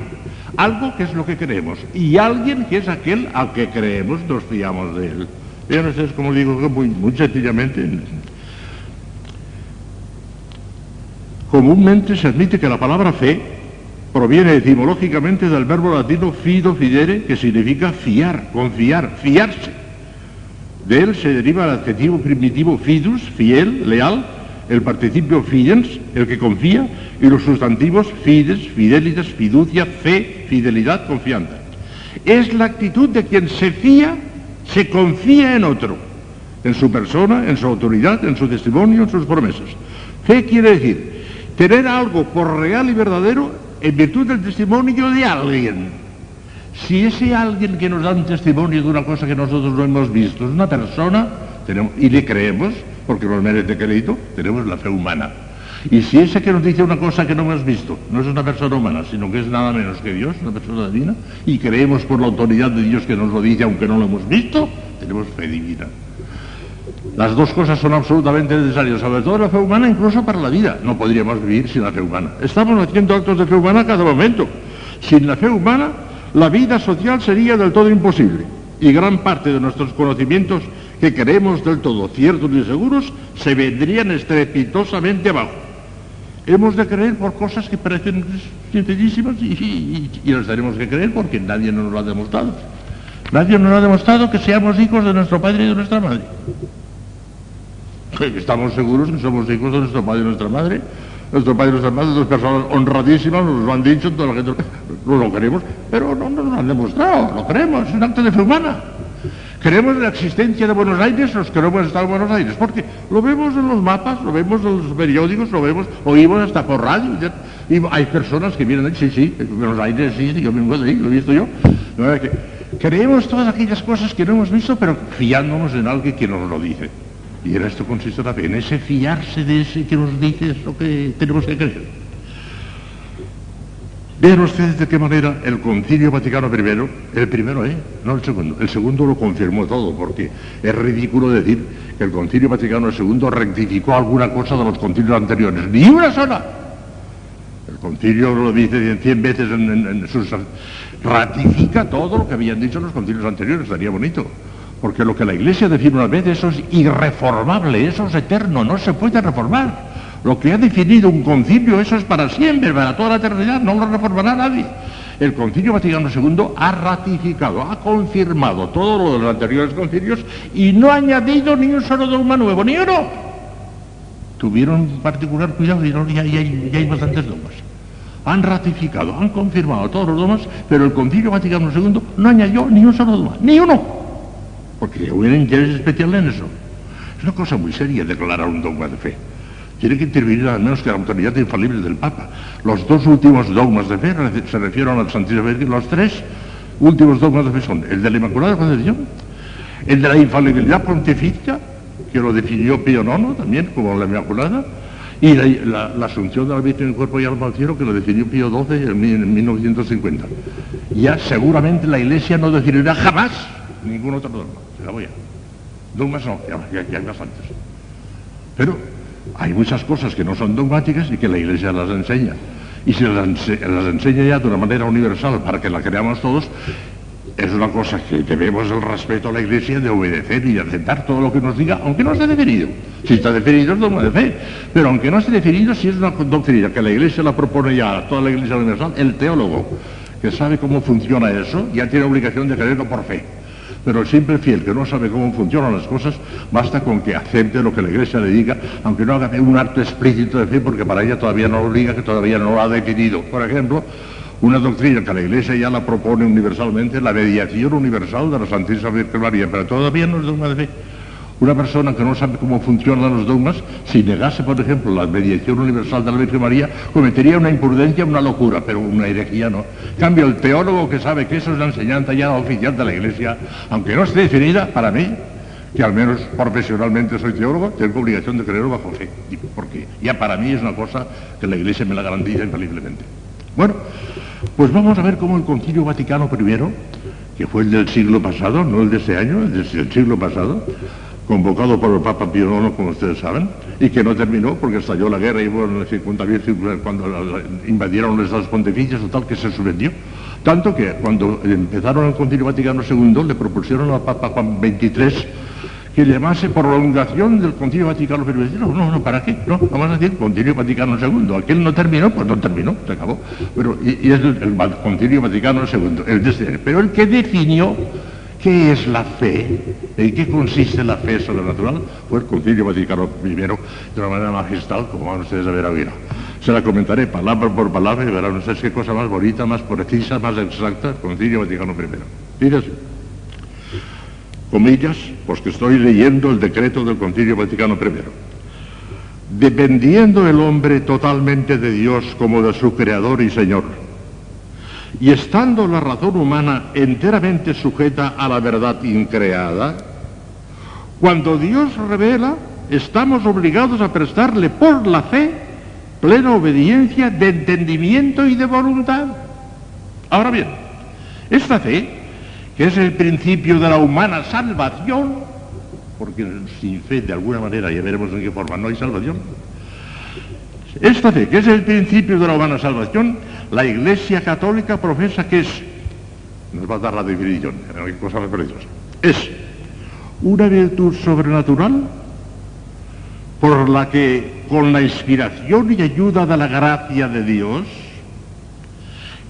Algo que es lo que creemos. Y alguien que es aquel al que creemos, nos fiamos de él. Vean ustedes, como digo, muy sencillamente, Comúnmente se admite que la palabra fe proviene etimológicamente del verbo latino fido fidere, que significa fiar, confiar, fiarse. De él se deriva el adjetivo primitivo fidus, fiel, leal, el participio fidens, el que confía, y los sustantivos fides, fidelitas, fiducia, fe, fidelidad, confianza. Es la actitud de quien se fía, se confía en otro, en su persona, en su autoridad, en su testimonio, en sus promesas. Fe quiere decir tener algo por real y verdadero en virtud del testimonio de alguien. Si ese alguien que nos da un testimonio de una cosa que nosotros no hemos visto es una persona, y le creemos, porque nos merece crédito, tenemos la fe humana. Y si ese que nos dice una cosa que no hemos visto no es una persona humana, sino que es nada menos que Dios, una persona divina, y creemos por la autoridad de Dios que nos lo dice aunque no lo hemos visto, tenemos fe divina. Las dos cosas son absolutamente necesarias, sobre todo la fe humana, incluso para la vida. No podríamos vivir sin la fe humana. Estamos haciendo actos de fe humana a cada momento. Sin la fe humana, la vida social sería del todo imposible. Y gran parte de nuestros conocimientos que creemos del todo ciertos y seguros se vendrían estrepitosamente abajo. Hemos de creer por cosas que parecen sencillísimas y, y, las tenemos que creer porque nadie nos lo ha demostrado. Nadie nos ha demostrado que seamos hijos de nuestro padre y de nuestra madre. Estamos seguros que somos hijos de nuestro padre y nuestra madre. Nuestro padre y nuestra madre, dos personas honradísimas, nos lo han dicho, toda la gente no lo queremos, pero no nos lo han demostrado, lo creemos, es un acto de fe humana. En la existencia de Buenos Aires los que no hemos estado en Buenos Aires, porque lo vemos en los mapas, lo vemos en los periódicos, lo vemos, oímos hasta por radio. Hay personas que vienen, sí, sí, Buenos Aires existe, yo vengo de lo he visto yo. Creemos todas aquellas cosas que no hemos visto, pero fiándonos en alguien que nos lo dice. Y en esto consiste en ese fiarse de ese que nos dice lo que tenemos que creer. Vean ustedes de qué manera el Concilio Vaticano I, el primero, ¿eh? no el segundo, el segundo lo confirmó todo, porque es ridículo decir que el Concilio Vaticano II rectificó alguna cosa de los concilios anteriores, ni una sola. El concilio lo dice cien veces en, sus... ratifica todo lo que habían dicho los concilios anteriores, estaría bonito. Porque lo que la Iglesia define una vez, eso es irreformable, eso es eterno, no se puede reformar. Lo que ha definido un concilio, eso es para siempre, para toda la eternidad, no lo reformará nadie. el Concilio Vaticano II ha ratificado, ha confirmado todo lo de los anteriores concilios y no ha añadido ni un solo dogma nuevo, ni uno. Tuvieron particular cuidado y ya, hay, ya hay bastantes dogmas. Han ratificado, han confirmado todos los dogmas, pero el Concilio Vaticano II no añadió ni un solo dogma, ni uno. Porque hubiera interés especial en eso. Es una cosa muy seria declarar un dogma de fe tiene que intervenir al menos que la autoridad infalible del Papa. Los dos últimos dogmas de fe se refieren al Santísimo Virgen, los tres últimos dogmas de fe son el de la Inmaculada Concepción, el de la infalibilidad pontificia, que lo definió Pío IX también como la Inmaculada, y la, asunción de la Virgen en cuerpo y alma al cielo, que lo definió Pío XII en, 1950. Ya seguramente la Iglesia no definirá jamás ningún otro dogma. La voy a. Dogmas no, ya, ya hay bastantes. Pero hay muchas cosas que no son dogmáticas y que la Iglesia las enseña. Y si las, enseña ya de una manera universal para que la creamos todos, es una cosa que debemos el respeto a la Iglesia de obedecer y de aceptar todo lo que nos diga, aunque no esté definido. Si está definido es dogma de fe, pero aunque no esté definido, si es una doctrina que la Iglesia la propone ya a toda la Iglesia universal, el teólogo que sabe cómo funciona eso ya tiene obligación de creerlo por fe. Pero el simple fiel que no sabe cómo funcionan las cosas, basta con que acepte lo que la Iglesia le diga, aunque no haga un acto explícito de fe, porque para ella todavía no lo diga, que todavía no lo ha definido. Por ejemplo, una doctrina que la Iglesia ya la propone universalmente, la mediación universal de la Santísima Virgen María, pero todavía no es dogma de fe. Una persona que no sabe cómo funcionan los dogmas, si negase, por ejemplo, la mediación universal de la Virgen María, cometería una imprudencia, una locura, pero una herejía no. Cambio, el teólogo que sabe que eso es la enseñanza ya oficial de la Iglesia, aunque no esté definida, para mí, que al menos profesionalmente soy teólogo, tengo obligación de creerlo bajo fe, porque ya para mí es una cosa que la Iglesia me la garantiza infaliblemente. Bueno, pues vamos a ver cómo el Concilio Vaticano I, que fue el del siglo pasado, no el de ese año, el del siglo pasado, convocado por el Papa Pío IX, como ustedes saben, y que no terminó porque estalló la guerra y en 50.000 cuando invadieron los Estados pontificios, tal que se suspendió. Tanto que cuando empezaron el Concilio Vaticano II le propusieron al Papa Juan XXIII que llamase prolongación del Concilio Vaticano I. No, no, no, ¿para qué? No, vamos a decir Concilio Vaticano II. Aquel no terminó, pues no terminó, se acabó. Pero, y, es el, Concilio Vaticano II, el de este, Pero el que definió ¿Qué es la fe? ¿En qué consiste la fe sobrenatural? Fue el Concilio Vaticano I de una manera magistral, como van ustedes a ver ahora. Se la comentaré palabra por palabra y verán ustedes qué cosa más bonita, más precisa, más exacta, Concilio Vaticano I. Fíjense, comillas, pues que estoy leyendo el decreto del Concilio Vaticano I. Dependiendo el hombre totalmente de Dios como de su Creador y Señor, y estando la razón humana enteramente sujeta a la verdad increada, cuando Dios revela, estamos obligados a prestarle por la fe plena obediencia de entendimiento y de voluntad. Ahora bien, esta fe, que es el principio de la humana salvación, porque sin fe de alguna manera, ya veremos en qué forma, no hay salvación, esta fe, que es el principio de la humana salvación, la Iglesia Católica profesa que es, nos va a dar la definición, cosas es una virtud sobrenatural por la que con la inspiración y ayuda de la gracia de Dios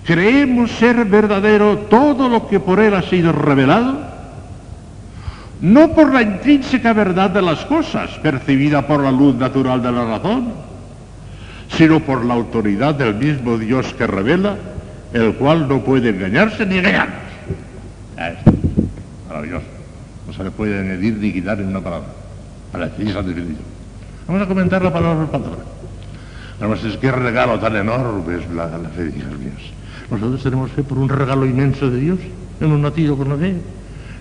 creemos ser verdadero todo lo que por Él ha sido revelado, no por la intrínseca verdad de las cosas percibida por la luz natural de la razón, sino por la autoridad del mismo Dios que revela, el cual no puede engañarse ni engañarnos. Maravilloso. No se le puede añadir ni quitar en una palabra. Para esa definición. Vamos a comentar la palabra por palabra. Además, es que regalo tan enorme es la, fe, hijos míos. Nosotros tenemos fe por un regalo inmenso de Dios. Hemos nacido con la fe.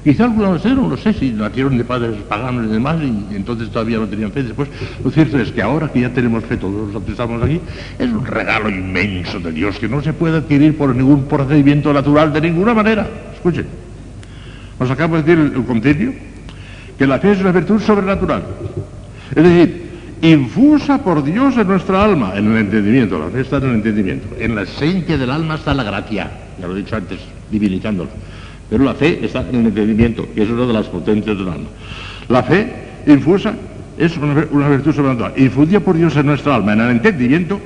Quizá algunos de no lo sé, si nacieron de padres paganos y demás, y entonces todavía no tenían fe. Después, lo cierto es que ahora que ya tenemos fe todos los que estamos aquí, es un regalo inmenso de Dios que no se puede adquirir por ningún procedimiento natural de ninguna manera. Escuchen, os acabo de decir el, el concilio que la fe es una virtud sobrenatural. Es decir, infusa por Dios en nuestra alma, en el entendimiento. La fe está en el entendimiento. En la esencia del alma está la gracia, ya lo he dicho antes, divinizándola. Pero la fe está en el entendimiento, que es una de las potencias del alma. La fe infusa es una, virtud sobrenatural, infundida por Dios en nuestra alma, en el entendimiento,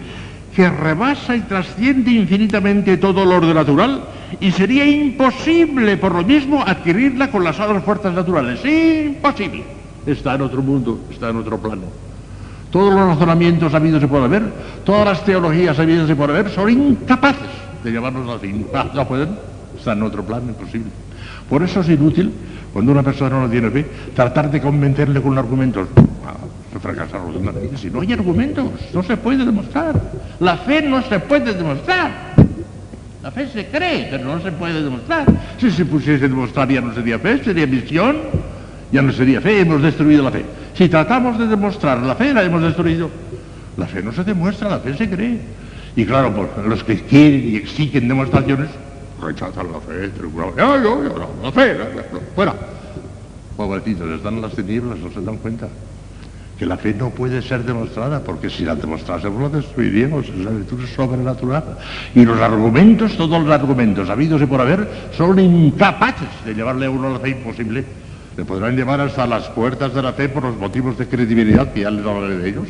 que rebasa y trasciende infinitamente todo lo natural y sería imposible por lo mismo adquirirla con las otras fuerzas naturales. Imposible. Está en otro mundo, está en otro plano. Todos los razonamientos habidos se puede ver, todas las teologías habidas se puede ver, son incapaces de llevarnos al fin. No pueden, está en otro plano, imposible. Por eso es inútil, cuando una persona no tiene fe, tratar de convencerle con argumentos. Ah, fracasar Si no hay argumentos, no se puede demostrar. La fe no se puede demostrar. La fe se cree, pero no se puede demostrar. Si se pusiese a demostrar ya no sería fe, sería visión, ya no sería fe, hemos destruido la fe. Si tratamos de demostrar la fe, la hemos destruido. La fe no se demuestra, la fe se cree. Y claro, los que quieren y exigen demostraciones rechazan la fe, la fe, fuera. Pobrecitos, están las tinieblas, no se dan cuenta que la fe no puede ser demostrada, porque si la demostrásemos la destruiríamos, es la virtud sobrenatural. Y los argumentos, todos los argumentos habidos y por haber, son incapaces de llevarle a uno a la fe imposible. Le podrán llevar hasta las puertas de la fe por los motivos de credibilidad que ya les hablaré de ellos,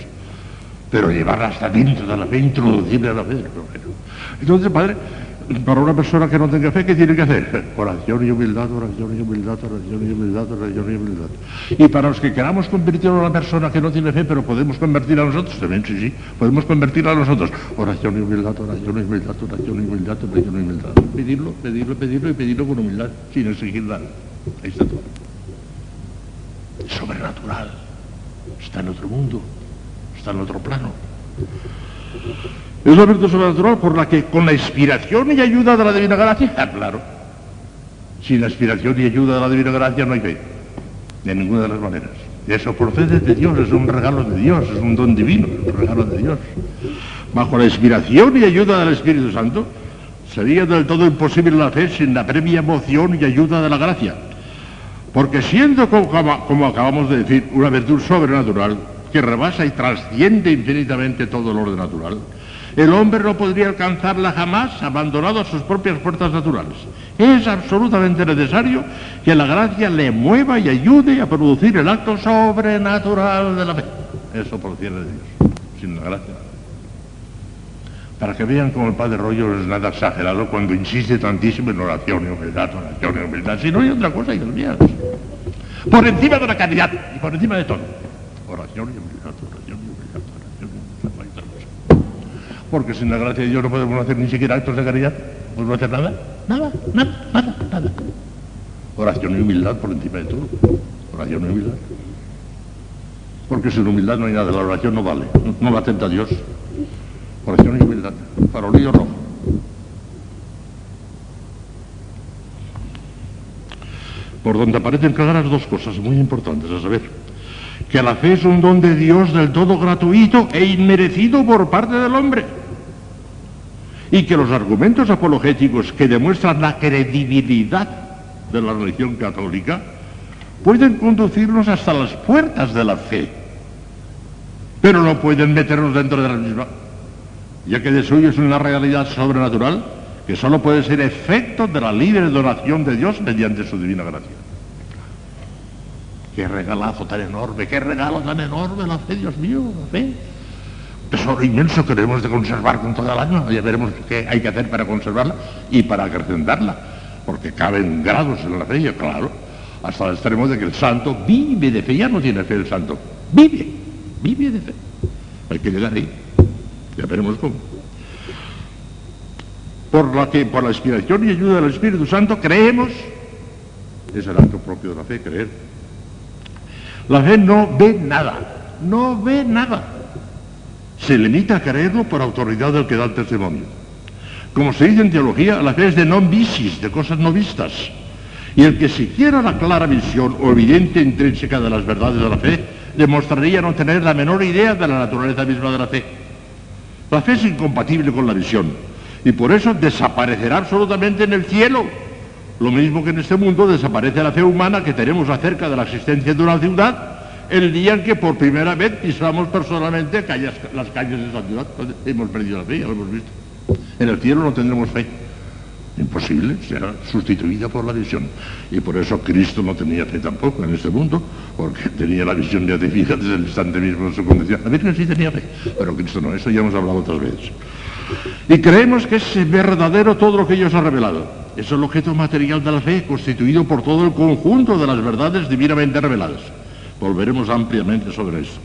pero llevarla hasta dentro de la fe, introducible a la fe. Entonces, Padre, para una persona que no tenga fe, ¿qué tiene que hacer? Oración y humildad, oración y humildad, oración y humildad, oración y humildad. Y para los que queramos convertir a una persona que no tiene fe, pero podemos convertir a nosotros, también sí, sí, podemos convertir a nosotros. Oración y humildad, oración y humildad, oración y humildad, oración y humildad. Pedirlo, pedirlo, pedirlo y pedirlo con humildad, sin exigir nada. Ahí está todo. Sobrenatural. Está en otro mundo, está en otro plano. Es la virtud sobrenatural por la que con la inspiración y ayuda de la divina gracia, claro, sin la inspiración y ayuda de la divina gracia no hay fe, de ninguna de las maneras. Eso procede de Dios, es un regalo de Dios, es un don divino, es un regalo de Dios. Bajo la inspiración y ayuda del Espíritu Santo, sería del todo imposible la fe sin la previa emoción y ayuda de la gracia. Porque siendo, como acabamos de decir, una virtud sobrenatural que rebasa y trasciende infinitamente todo el orden natural, el hombre no podría alcanzarla jamás abandonado a sus propias fuerzas naturales. Es absolutamente necesario que la gracia le mueva y ayude a producir el acto sobrenatural de la fe. Eso procede de Dios, sin la gracia. Para que vean cómo el Padre Rollo es nada exagerado cuando insiste tantísimo en oración y humildad, oración y humildad. Si no hay otra cosa, hijos míos. Por encima de la caridad y por encima de todo. Oración y humildad, oración y humildad porque sin la gracia de Dios no podemos hacer ni siquiera actos de caridad, no podemos hacer nada, nada, nada, nada, nada. Oración y humildad por encima de todo, oración y humildad. Porque sin humildad no hay nada, la oración no vale, no, la acepta Dios. Oración y humildad, farolillo rojo. Por donde aparecen claras dos cosas muy importantes, a saber, que la fe es un don de Dios del todo gratuito e inmerecido por parte del hombre. Y que los argumentos apologéticos que demuestran la credibilidad de la religión católica pueden conducirnos hasta las puertas de la fe, pero no pueden meternos dentro de la misma, ya que de suyo es una realidad sobrenatural que solo puede ser efecto de la libre donación de Dios mediante su divina gracia. Qué regalazo tan enorme, qué regalo tan enorme la fe, Dios mío, la fe. Tesoro inmenso que debemos de conservar con todo el año. Ya veremos qué hay que hacer para conservarla y para acrecentarla. Porque caben grados en la fe, claro, hasta el extremo de que el santo vive de fe. Ya no tiene fe el santo, vive, vive de fe. Hay que llegar ahí. Ya veremos cómo. Por la que, por la inspiración y ayuda del Espíritu Santo, creemos, es el acto propio de la fe, creer la fe no ve nada, no ve nada. Se limita a creerlo por autoridad del que da el testimonio. Como se dice en teología, la fe es de non visis, de cosas no vistas. Y el que siquiera la clara visión o evidente intrínseca de las verdades de la fe, demostraría no tener la menor idea de la naturaleza misma de la fe. La fe es incompatible con la visión y por eso desaparecerá absolutamente en el cielo lo mismo que en este mundo desaparece la fe humana que tenemos acerca de la existencia de una ciudad el día en que por primera vez pisamos personalmente las calles de esa ciudad. Hemos perdido la fe, ya lo hemos visto. En el cielo no tendremos fe. Imposible, será sustituida por la visión. Y por eso Cristo no tenía fe tampoco en este mundo, porque tenía la visión de fija desde el instante mismo de su condición. La Virgen sí tenía fe, pero Cristo no, eso ya hemos hablado otras veces. Y creemos que es verdadero todo lo que Dios ha revelado. Es el objeto material de la fe, constituido por todo el conjunto de las verdades divinamente reveladas. Volveremos ampliamente sobre eso.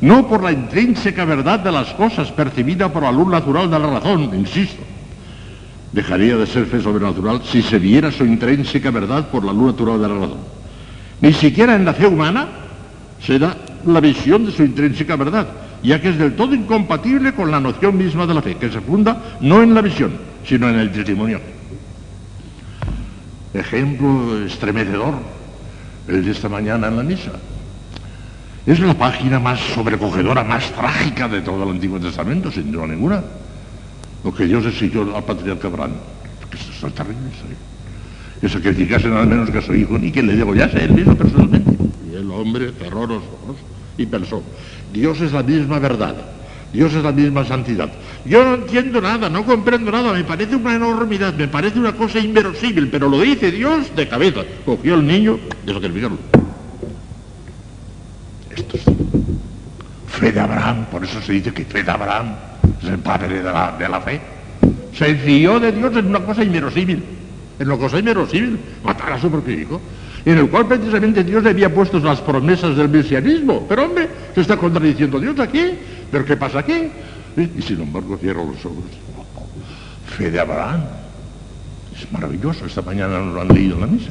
No por la intrínseca verdad de las cosas percibida por la luz natural de la razón, insisto, dejaría de ser fe sobrenatural si se viera su intrínseca verdad por la luz natural de la razón. Ni siquiera en la fe humana se da la visión de su intrínseca verdad, ya que es del todo incompatible con la noción misma de la fe, que se funda no en la visión, sino en el testimonio. Ejemplo estremecedor, el de esta mañana en la misa. Es la página más sobrecogedora, más trágica de todo el Antiguo Testamento, sin duda ninguna lo que Dios exigió al patriarca Abraham. Que es terrible, Que sacrificase nada menos que a su hijo, ni que le degollase él mismo personalmente. Y el hombre cerró los y pensó, Dios es la misma verdad, Dios es la misma santidad. Yo no entiendo nada, no comprendo nada, me parece una enormidad, me parece una cosa inverosímil, pero lo dice Dios de cabeza. Cogió al niño y sacrificarlo. Esto es fe de Abraham, por eso se dice que fe de Abraham es el padre de la, fe. Se fió de Dios en una cosa inverosímil, en una cosa inverosímil, matar a su propio hijo, en el cual precisamente Dios le había puesto las promesas del mesianismo. Pero hombre, se está contradiciendo Dios aquí, pero ¿qué pasa aquí? Y sin embargo cierro los ojos. Fe de Abraham. Es maravilloso, esta mañana lo han leído en la misa.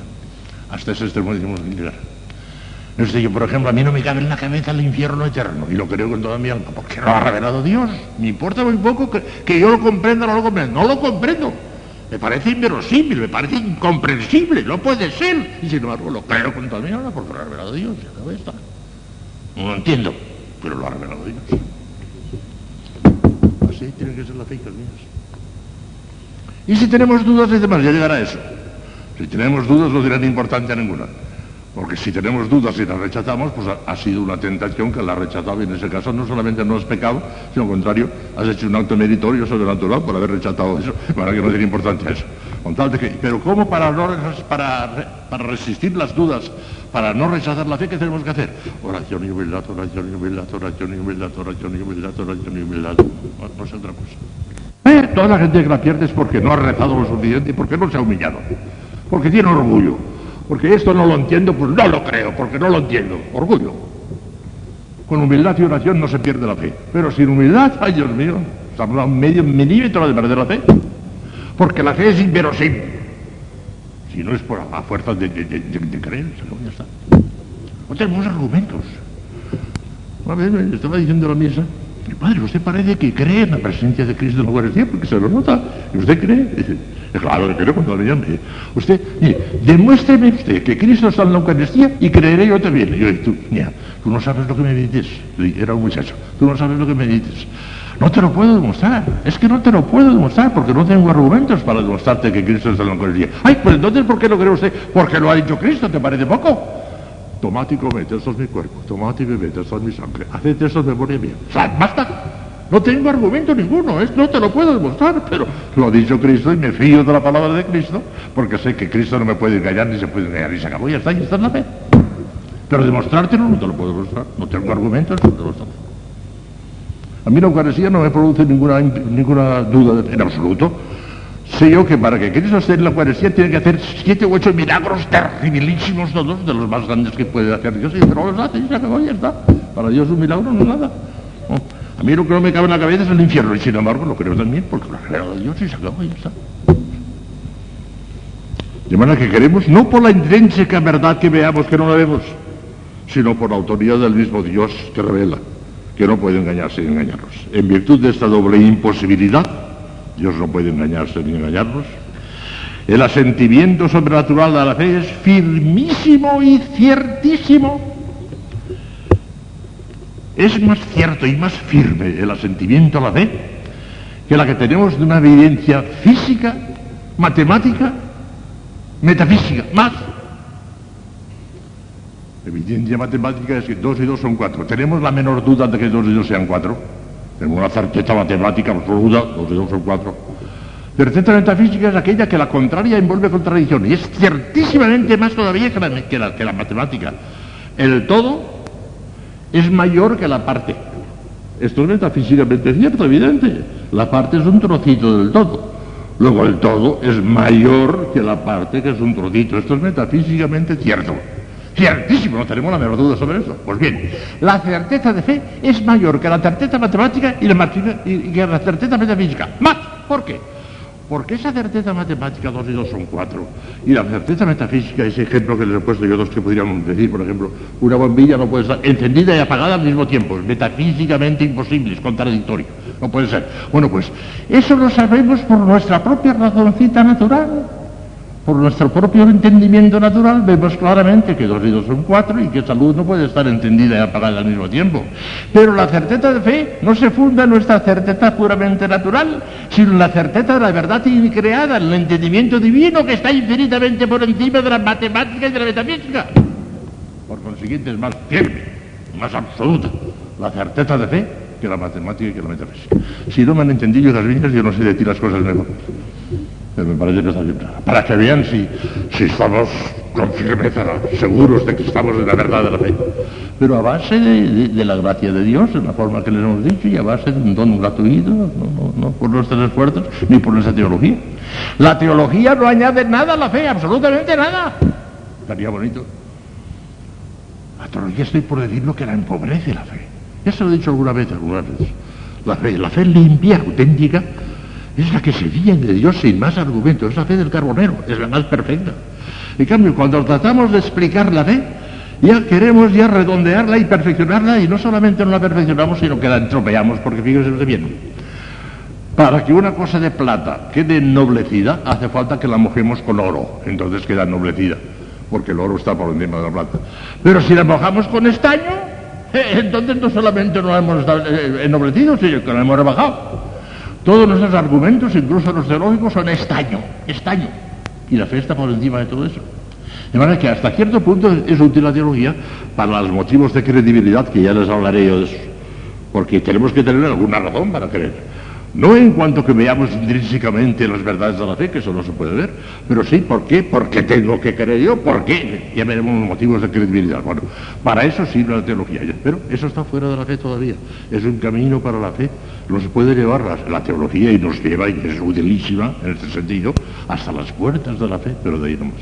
Hasta ese extremo decimos llegar. No sé, yo, por ejemplo, a mí no me cabe en la cabeza el infierno eterno, y lo creo con toda mi alma, porque lo ha revelado Dios. Me importa muy poco que, yo lo comprenda o no lo comprenda. No lo comprendo. Me parece inverosímil, me parece incomprensible, no puede ser. Y sin embargo, lo creo con toda mi alma porque lo ha revelado Dios. No lo entiendo, pero lo ha revelado Dios. Así tiene que ser la fe, mías. Y si tenemos dudas, es demás, ya llegará a eso. Si tenemos dudas, no dirán importancia ninguna. Porque si tenemos dudas y las rechazamos, pues ha, sido una tentación que la ha rechazado y en ese caso no solamente no es pecado, sino al contrario, has hecho un acto meritorio sobrenatural por haber rechazado eso, para que no tiene importancia eso. Con tal de que, pero ¿cómo para, para, para resistir las dudas, para no rechazar la fe, qué tenemos que hacer? Oración y humildad, oración y humildad, oración y humildad, oración y humildad, oración y humildad. No, no es otra cosa. Eh, toda la gente que la pierde es porque no ha rezado lo suficiente y porque no se ha humillado. Porque tiene orgullo porque esto no lo entiendo, pues no lo creo, porque no lo entiendo. Orgullo. Con humildad y oración no se pierde la fe. Pero sin humildad, ay Dios mío, estamos a medio milímetro de perder la fe. Porque la fe es inverosímil. Si no es por a fuerza de, creer, ya está. No tenemos argumentos. Una vez me estaba diciendo la misa, mi padre, usted parece que cree en la presencia de Cristo en la Eucaristía, porque se lo nota. ¿Y usted cree? Claro que creo cuando le llame. Usted, demuéstreme usted que Cristo está en la Eucaristía y creeré yo también. Y yo, tú, tú no sabes lo que me dices. Era un muchacho. Tú no sabes lo que me dices. No te lo puedo demostrar. Es que no te lo puedo demostrar porque no tengo argumentos para demostrarte que Cristo está en la Eucaristía. Ay, pues entonces, ¿por qué lo cree usted? Porque lo ha dicho Cristo, ¿te parece poco? Tomad y comed, eso es mi cuerpo. Tomad y bebed, eso es mi sangre. Haced eso en memoria mía. ¡Basta! No tengo argumento ninguno, no te lo puedo demostrar, pero lo ha dicho Cristo y me fío de la palabra de Cristo, porque sé que Cristo no me puede engañar ni se puede engañar y se acabó, ya está, y está en la fe. Pero demostrártelo no te lo puedo demostrar, no tengo argumentos, no te lo A mí la Eucaristía no me produce ninguna, ninguna duda en absoluto. Sé yo que para que Cristo esté en la Eucaristía tiene que hacer siete u ocho milagros terribilísimos todos, de los más grandes que puede hacer Dios, y pero los hace y se acabó, y ya está. Para Dios un milagro no es nada. A mí lo que no me cabe en la cabeza es el infierno, y sin embargo lo creo también, porque lo creo de Dios y se acabó y ya está. De manera que queremos, no por la intrínseca verdad que veamos que no la vemos, sino por la autoridad del mismo Dios que revela, que no puede engañarse ni engañarnos. En virtud de esta doble imposibilidad, Dios no puede engañarse ni engañarnos, el asentimiento sobrenatural de la fe es firmísimo y ciertísimo es más cierto y más firme el asentimiento a la fe que la que tenemos de una evidencia física, matemática, metafísica, más. Evidencia matemática es que dos y dos son cuatro. Tenemos la menor duda de que dos y dos sean cuatro. Tenemos una certeza matemática absoluta, dos y dos son cuatro. Certeza metafísica es aquella que la contraria envuelve contradicción y es ciertísimamente más todavía que que la, que la matemática. El todo es mayor que la parte. Esto es metafísicamente cierto, evidente. La parte es un trocito del todo. Luego el todo es mayor que la parte que es un trocito. Esto es metafísicamente cierto. Ciertísimo, no tenemos la menor duda sobre eso. Pues bien, la certeza de fe es mayor que la certeza matemática y, la, y la certeza metafísica. Más, ¿por qué? Porque esa certeza matemática, dos y dos son cuatro, y la certeza metafísica, ese ejemplo que les he puesto yo, dos que podríamos decir, por ejemplo, una bombilla no puede estar encendida y apagada al mismo tiempo, es metafísicamente imposible, es contradictorio, no puede ser. Bueno, pues eso lo sabemos por nuestra propia razoncita natural por nuestro propio entendimiento natural vemos claramente que dos y dos son cuatro y que esa luz no puede estar encendida y apagada al mismo tiempo. Pero la certeza de fe no se funda en nuestra certeza puramente natural, sino en la certeza de la verdad increada, en el entendimiento divino que está infinitamente por encima de la matemática y de la metafísica. Por consiguiente es más firme, más absoluta la certeza de fe que la matemática y que la metafísica. Si no me han entendido las líneas, yo no sé de ti las cosas mejor. Pero me parece que está bien Para que vean si, si estamos con firmeza seguros de que estamos en la verdad de la fe. Pero a base de, la gracia de Dios, en la forma que les hemos dicho, y a base de un don gratuito, no, no, por nuestros esfuerzos, ni por nuestra teología. La teología no añade nada a la fe, absolutamente nada. Estaría bonito. La teología estoy por decir lo que la empobrece la fe. Ya se lo he dicho alguna vez, algunas veces. La fe, la fe limpia, auténtica, es la que se guía de Dios sin más argumentos, es la fe del carbonero, es la más perfecta. En cambio, cuando tratamos de explicar la fe, ya queremos ya redondearla y perfeccionarla, y no solamente no la perfeccionamos, sino que la entropeamos, porque fíjense bien. Para que una cosa de plata quede ennoblecida, hace falta que la mojemos con oro, entonces queda ennoblecida, porque el oro está por encima de la plata. Pero si la mojamos con estaño, entonces no solamente no la hemos eh, ennoblecido, sino que la hemos rebajado. Todos nuestros argumentos, incluso los teológicos, son estaño, estaño. Y la fe está por encima de todo eso. De manera que hasta cierto punto es útil la teología para los motivos de credibilidad, que ya les hablaré yo de eso. Porque tenemos que tener alguna razón para creer. No en cuanto que veamos intrínsecamente las verdades de la fe, que eso no se puede ver, pero sí, ¿por qué? Porque tengo que creer yo, ¿por qué? Ya veremos los motivos de credibilidad. Bueno, para eso sirve la teología, pero eso está fuera de la fe todavía. Es un camino para la fe. No se puede llevar la, teología y nos lleva, y es utilísima en este sentido, hasta las puertas de la fe, pero de ahí no más.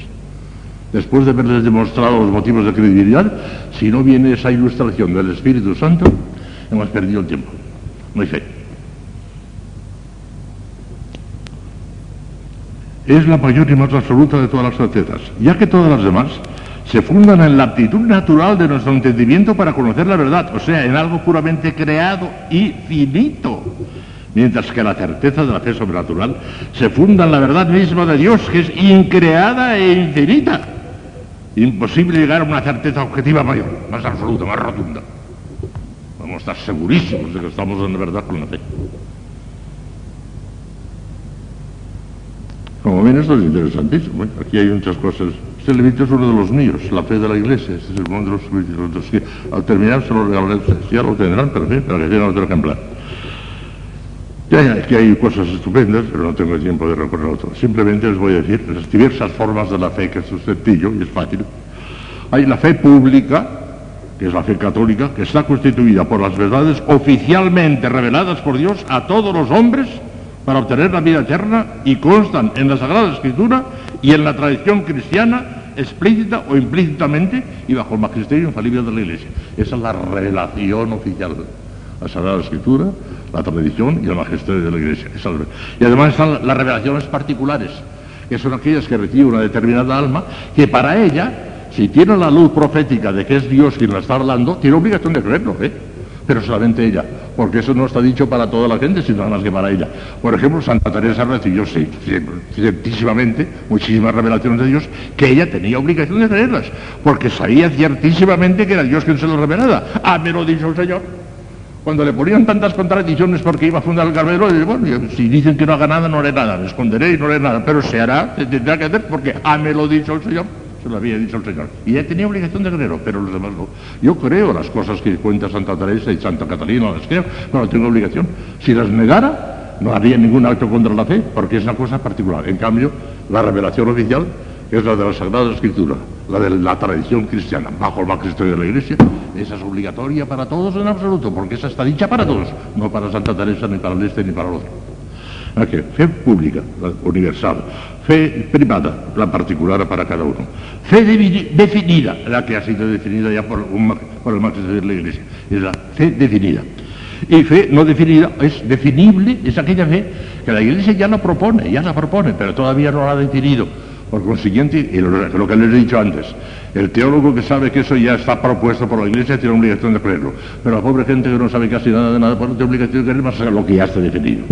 Después de haberles demostrado los motivos de credibilidad, si no viene esa ilustración del Espíritu Santo, hemos perdido el tiempo. No hay fe. Es la mayor y más absoluta de todas las certezas, ya que todas las demás se fundan en la aptitud natural de nuestro entendimiento para conocer la verdad, o sea, en algo puramente creado y finito, mientras que la certeza de la fe sobrenatural se funda en la verdad misma de Dios, que es increada e infinita. Imposible llegar a una certeza objetiva mayor, más absoluta, más rotunda. Vamos a estar segurísimos de que estamos en verdad con la fe. Como ven, esto es interesantísimo. Aquí hay muchas cosas. Este librito es uno de los míos, la fe de la iglesia. Este es uno de los libros al terminar se lo regalaré. Ya lo tendrán, pero sí, para que tengan otro ejemplar. Ya, aquí hay cosas estupendas, pero no tengo tiempo de recorrerlo todo. Simplemente les voy a decir las diversas formas de la fe, que es sencillo y es fácil. Hay la fe pública, que es la fe católica, que está constituida por las verdades oficialmente reveladas por Dios a todos los hombres para obtener la vida eterna y constan en la Sagrada Escritura y en la tradición cristiana explícita o implícitamente y bajo el magisterio infalible de la Iglesia. Esa es la relación oficial. La Sagrada Escritura, la tradición y el magisterio de la Iglesia. Y además están las revelaciones particulares, que son aquellas que recibe una determinada alma, que para ella, si tiene la luz profética de que es Dios quien la está hablando, tiene obligación de creerlo, ¿eh? Pero solamente ella, porque eso no está dicho para toda la gente, sino nada más que para ella. Por ejemplo, Santa Teresa recibió ciertísimamente muchísimas revelaciones de Dios que ella tenía obligación de creerlas, porque sabía ciertísimamente que era Dios quien se lo revelaba. Ah, me lo dicho el Señor. Cuando le ponían tantas contradicciones porque iba a fundar el Carmelo, bueno, si dicen que no haga nada, no haré nada, me esconderé y no haré nada, pero se hará, se tendrá que hacer porque ah, me lo dicho el Señor se lo había dicho el Señor. Y ella tenía obligación de creerlo, pero los demás no. Yo creo las cosas que cuenta Santa Teresa y Santa Catalina, las creo, no tengo obligación. Si las negara, no haría ningún acto contra la fe, porque es una cosa particular. En cambio, la revelación oficial es la de la Sagrada Escritura, la de la tradición cristiana, bajo el magisterio de la Iglesia. Esa es obligatoria para todos en absoluto, porque esa está dicha para todos, no para Santa Teresa, ni para el este, ni para el otro. Aquí, fe pública, la universal. Fe privada, la particular para cada uno. Fe definida, la que ha sido definida ya por, el magisterio de la Iglesia. Es la fe definida. Y fe no definida es definible, es aquella fe que la Iglesia ya la propone, ya la propone, pero todavía no la ha definido. Por consiguiente, lo, que les he dicho antes, el teólogo que sabe que eso ya está propuesto por la Iglesia tiene obligación de creerlo. Pero la pobre gente que no sabe casi nada de nada, pues no tiene obligación de creer más lo que ya está definido.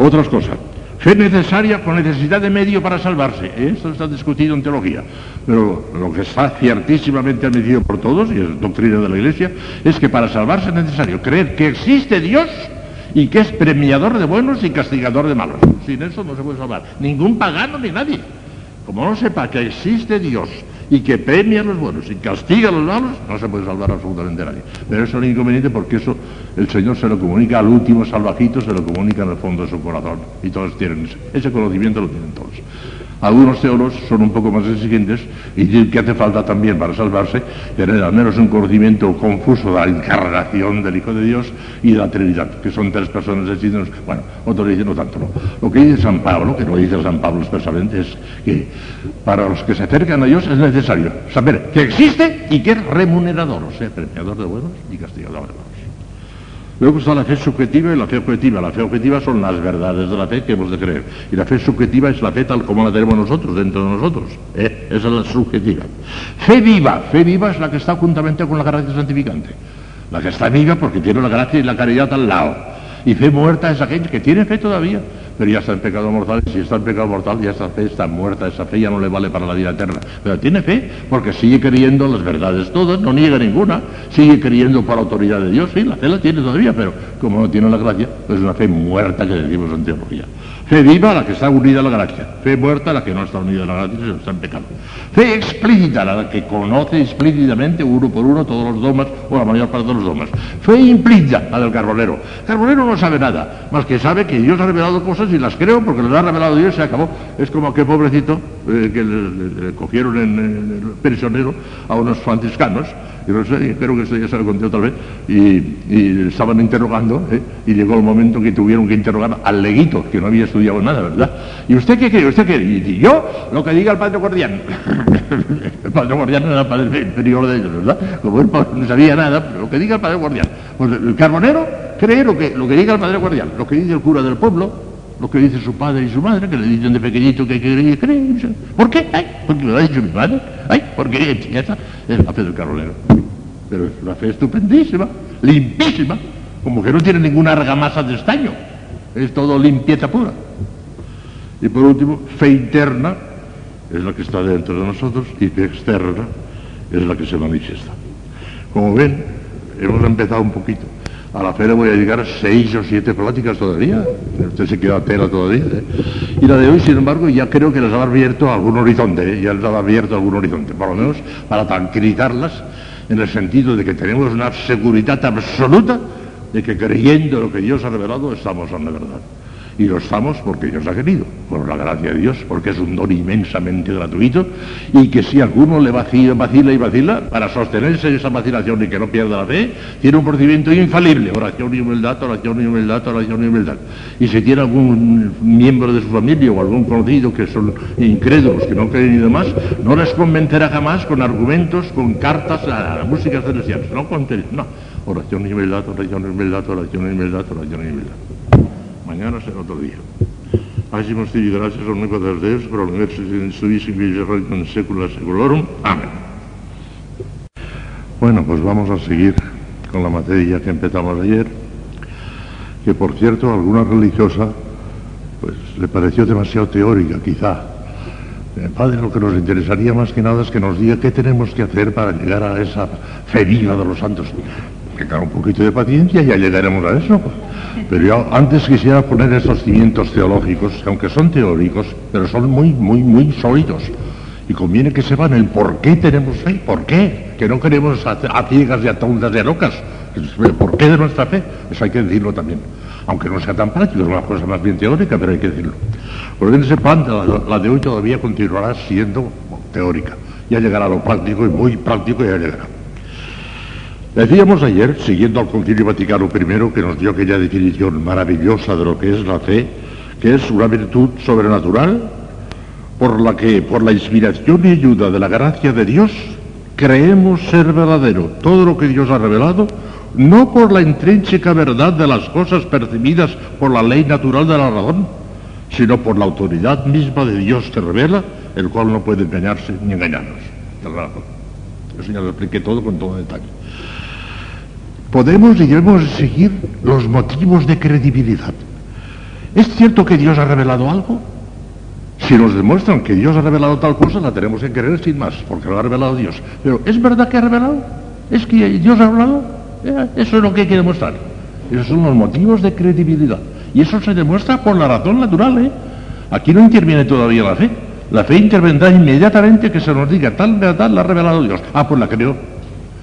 Otras cosas. Fe necesaria con necesidad de medio para salvarse. Esto está discutido en teología. Pero lo que está ciertísimamente admitido por todos, y es doctrina de la Iglesia, es que para salvarse es necesario creer que existe Dios y que es premiador de buenos y castigador de malos. Sin eso no se puede salvar. Ningún pagano ni nadie. Como no sepa que existe Dios y que premia a los buenos y castiga a los malos, no se puede salvar absolutamente nadie. Pero eso es un inconveniente porque eso el Señor se lo comunica al último salvajito, se lo comunica en el fondo de su corazón. Y todos tienen ese conocimiento, lo tienen todos. Algunos teólogos son un poco más exigentes y dicen que hace falta también para salvarse tener al menos un conocimiento confuso de la encarnación del Hijo de Dios y de la Trinidad, que son tres personas distintas. Bueno, otros dicen no tanto. No. Lo que dice San Pablo, que no dice San Pablo expresamente, es que para los que se acercan a Dios es necesario saber que existe y que es remunerador, o sea, premiador de buenos y castigador de malos. Luego está la fe subjetiva y la fe objetiva. La fe objetiva son las verdades de la fe que hemos de creer. Y la fe subjetiva es la fe tal como la tenemos nosotros, dentro de nosotros. ¿eh? Esa es la subjetiva. Fe viva. Fe viva es la que está juntamente con la gracia santificante. La que está viva porque tiene la gracia y la caridad al lado. Y fe muerta es aquella que tiene fe todavía, pero ya está en pecado mortal. Si está en pecado mortal, ya esa fe está muerta, esa fe ya no le vale para la vida eterna. Pero tiene fe porque sigue creyendo las verdades todas, no niega ninguna, sigue creyendo por la autoridad de Dios. Sí, la fe la tiene todavía, pero como no tiene la gracia, pues es una fe muerta que decimos en teología. Fe viva la que está unida a la gracia. Fe muerta la que no está unida a la gracia, está en pecado. Fe explícita la que conoce explícitamente uno por uno todos los domas o la mayor parte de los domas. Fe implícita la del carbonero. El carbonero no sabe nada, más que sabe que Dios ha revelado cosas y las creo porque las ha revelado Dios y se acabó. Es como aquel pobrecito eh, que le, cogieron en, el prisionero a unos franciscanos y no sé, espero que esto ya se lo conté otra vez, y, estaban interrogando, ¿eh? y llegó el momento que tuvieron que interrogar al leguito, que no había estudiado nada, ¿verdad? ¿Y usted qué cree? ¿Usted qué Y, yo, lo que diga el padre guardián. el padre guardián era el padre inferior de ellos, ¿verdad? Como él no sabía nada, pero lo que diga el padre guardián. Pues el carbonero cree lo que, lo que diga el padre guardián, lo que dice el cura del pueblo, lo que dice su padre y su madre, que le dicen de pequeñito que que creer. ¿Por qué? Ay, porque lo ha dicho mi madre. Ay, porque ya está. Es la fe del carolero. Pero es una fe estupendísima, limpísima, como que no tiene ninguna argamasa de estaño. Es todo limpieza pura. Y por último, fe interna es la que está dentro de nosotros y fe externa es la que se manifiesta. Como ven, hemos empezado un poquito. A la fe le voy a llegar seis o siete pláticas todavía. Usted se queda a tela todavía. ¿eh? Y la de hoy, sin embargo, ya creo que les ha abierto algún horizonte. ¿eh? Ya les ha abierto algún horizonte. Por lo menos para tranquilizarlas en el sentido de que tenemos una seguridad absoluta de que creyendo lo que Dios ha revelado estamos en la verdad. Y lo estamos porque Dios ha querido, por la gracia de Dios, porque es un don inmensamente gratuito y que si alguno le vacila, vacila y vacila, para sostenerse en esa vacilación y que no pierda la fe, tiene un procedimiento infalible, oración y humildad, oración y humildad, oración y humildad. Y si tiene algún miembro de su familia o algún conocido que son incrédulos, que no creen y demás, no les convencerá jamás con argumentos, con cartas a la música celestial, no con no. Oración y humildad, oración y humildad, oración y humildad, oración y humildad mañana será otro día. Hacemos y gracias al de Dios, por en su y con secula seculorum. Amén. Bueno, pues vamos a seguir con la materia que empezamos ayer, que por cierto, alguna religiosa pues le pareció demasiado teórica, quizá. Eh, padre, lo que nos interesaría más que nada es que nos diga qué tenemos que hacer para llegar a esa fe de los santos. Que tenga un poquito de paciencia y ya llegaremos a eso. Pero yo antes quisiera poner esos cimientos teológicos, que aunque son teóricos, pero son muy, muy, muy sólidos. Y conviene que sepan el por qué tenemos fe, por qué. Que no queremos a, ciegas y a tontas y a locas. El porqué de nuestra fe, eso hay que decirlo también. Aunque no sea tan práctico, es una cosa más bien teórica, pero hay que decirlo. Porque en ese la, de hoy todavía continuará siendo teórica. Ya llegará lo práctico y muy práctico ya llegará. Decíamos ayer, siguiendo al Concilio Vaticano I, que nos dio aquella definición maravillosa de lo que es la fe, que es una virtud sobrenatural por la que, por la inspiración y ayuda de la gracia de Dios, creemos ser verdadero todo lo que Dios ha revelado, no por la intrínseca verdad de las cosas percibidas por la ley natural de la razón, sino por la autoridad misma de Dios que revela, el cual no puede engañarse ni engañarnos. Eso ya lo expliqué todo con todo detalle podemos y debemos seguir los motivos de credibilidad. ¿Es cierto que Dios ha revelado algo? Si nos demuestran que Dios ha revelado tal cosa, la tenemos que creer sin más, porque lo ha revelado Dios. Pero ¿es verdad que ha revelado? ¿Es que Dios ha hablado? Eh, eso es lo que hay que demostrar. Esos son los motivos de credibilidad. Y eso se demuestra por la razón natural. ¿eh? Aquí no interviene todavía la fe. La fe intervendrá inmediatamente que se nos diga tal verdad la ha revelado Dios. Ah, pues la creo.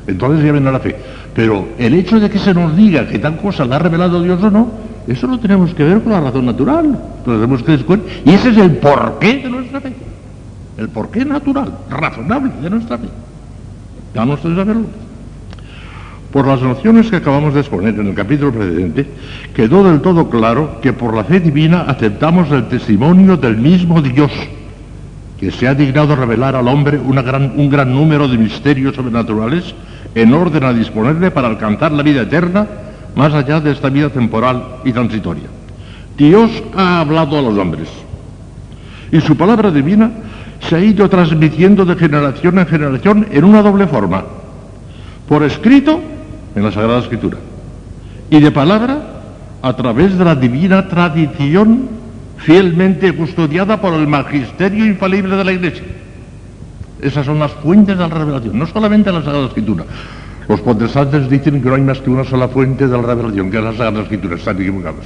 Entonces ya vendrá la fe. Pero el hecho de que se nos diga que tal cosa la ha revelado Dios o no, eso lo tenemos que ver con la razón natural. Lo tenemos que descubrir. Y ese es el porqué de nuestra fe. El porqué natural, razonable de nuestra fe. Ya no ustedes saberlo. Por las nociones que acabamos de exponer en el capítulo precedente, quedó del todo claro que por la fe divina aceptamos el testimonio del mismo Dios, que se ha dignado revelar al hombre un gran número de misterios sobrenaturales en orden a disponerle para alcanzar la vida eterna más allá de esta vida temporal y transitoria. Dios ha hablado a los hombres y su palabra divina se ha ido transmitiendo de generación en generación en una doble forma, por escrito en la Sagrada Escritura y de palabra a través de la divina tradición fielmente custodiada por el magisterio infalible de la Iglesia. Esas son las fuentes de la revelación, no solamente la Sagrada Escritura. Los protestantes dicen que no hay más que una sola fuente de la revelación, que es la Sagrada Escritura, están equivocados.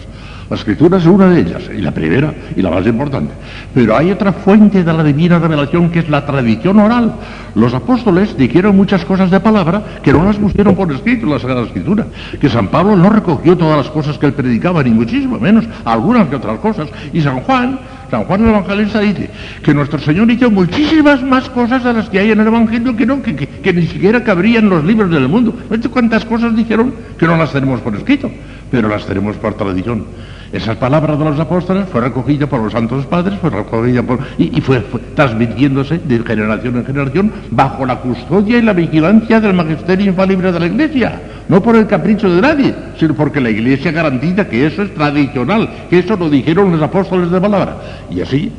La Escritura es una de ellas, y la primera y la más importante. Pero hay otra fuente de la divina revelación que es la tradición oral. Los apóstoles dijeron muchas cosas de palabra que no las pusieron por escrito en la Sagrada Escritura. Que San Pablo no recogió todas las cosas que él predicaba, ni muchísimo menos, algunas que otras cosas. Y San Juan San Juan el Evangelista dice que nuestro Señor hizo muchísimas más cosas de las que hay en el Evangelio que, no, que, ni siquiera cabrían los libros del mundo. ¿No cuántas cosas dijeron que no las tenemos por escrito? Pero las tenemos por tradición. Esas palabras de los apóstoles fue recogida por los santos padres, fue por, y, fue, transmitiéndose de generación en generación bajo la custodia y la vigilancia del magisterio infalible de la Iglesia. No por el capricho de nadie, sino porque la Iglesia garantiza que eso es tradicional, que eso lo dijeron los apóstoles de palabra. Y así,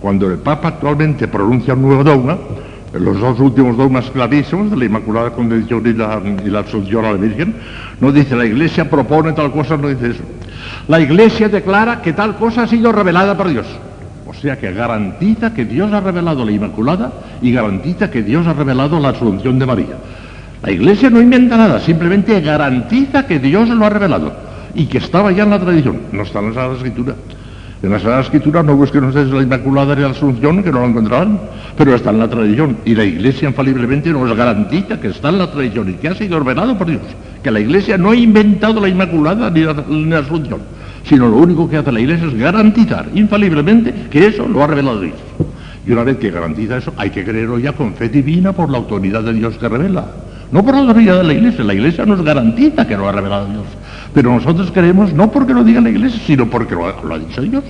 cuando el Papa actualmente pronuncia un nuevo dogma, los dos últimos dogmas clarísimos de la Inmaculada Concepción y la, Asunción a la Virgen, no dice la Iglesia propone tal cosa, no dice eso. La Iglesia declara que tal cosa ha sido revelada por Dios. O sea que garantiza que Dios ha revelado la Inmaculada y garantiza que Dios ha revelado la Asunción de María. La Iglesia no inventa nada, simplemente garantiza que Dios lo ha revelado y que estaba ya en la tradición. No está en la Sagrada Escritura. En la Sagrada Escritura no busquen ustedes la Inmaculada ni la Asunción, que no lo encontrarán, pero está en la tradición. Y la Iglesia infaliblemente nos garantiza que está en la tradición y que ha sido revelado por Dios. Que la Iglesia no ha inventado la Inmaculada ni la, Asunción, sino lo único que hace la Iglesia es garantizar infaliblemente que eso lo ha revelado Dios. Y una vez que garantiza eso, hay que creerlo ya con fe divina por la autoridad de Dios que revela. No por la autoridad de la Iglesia, la Iglesia nos garantiza que lo ha revelado Dios. Pero nosotros creemos no porque lo diga la Iglesia, sino porque lo, ha dicho Dios,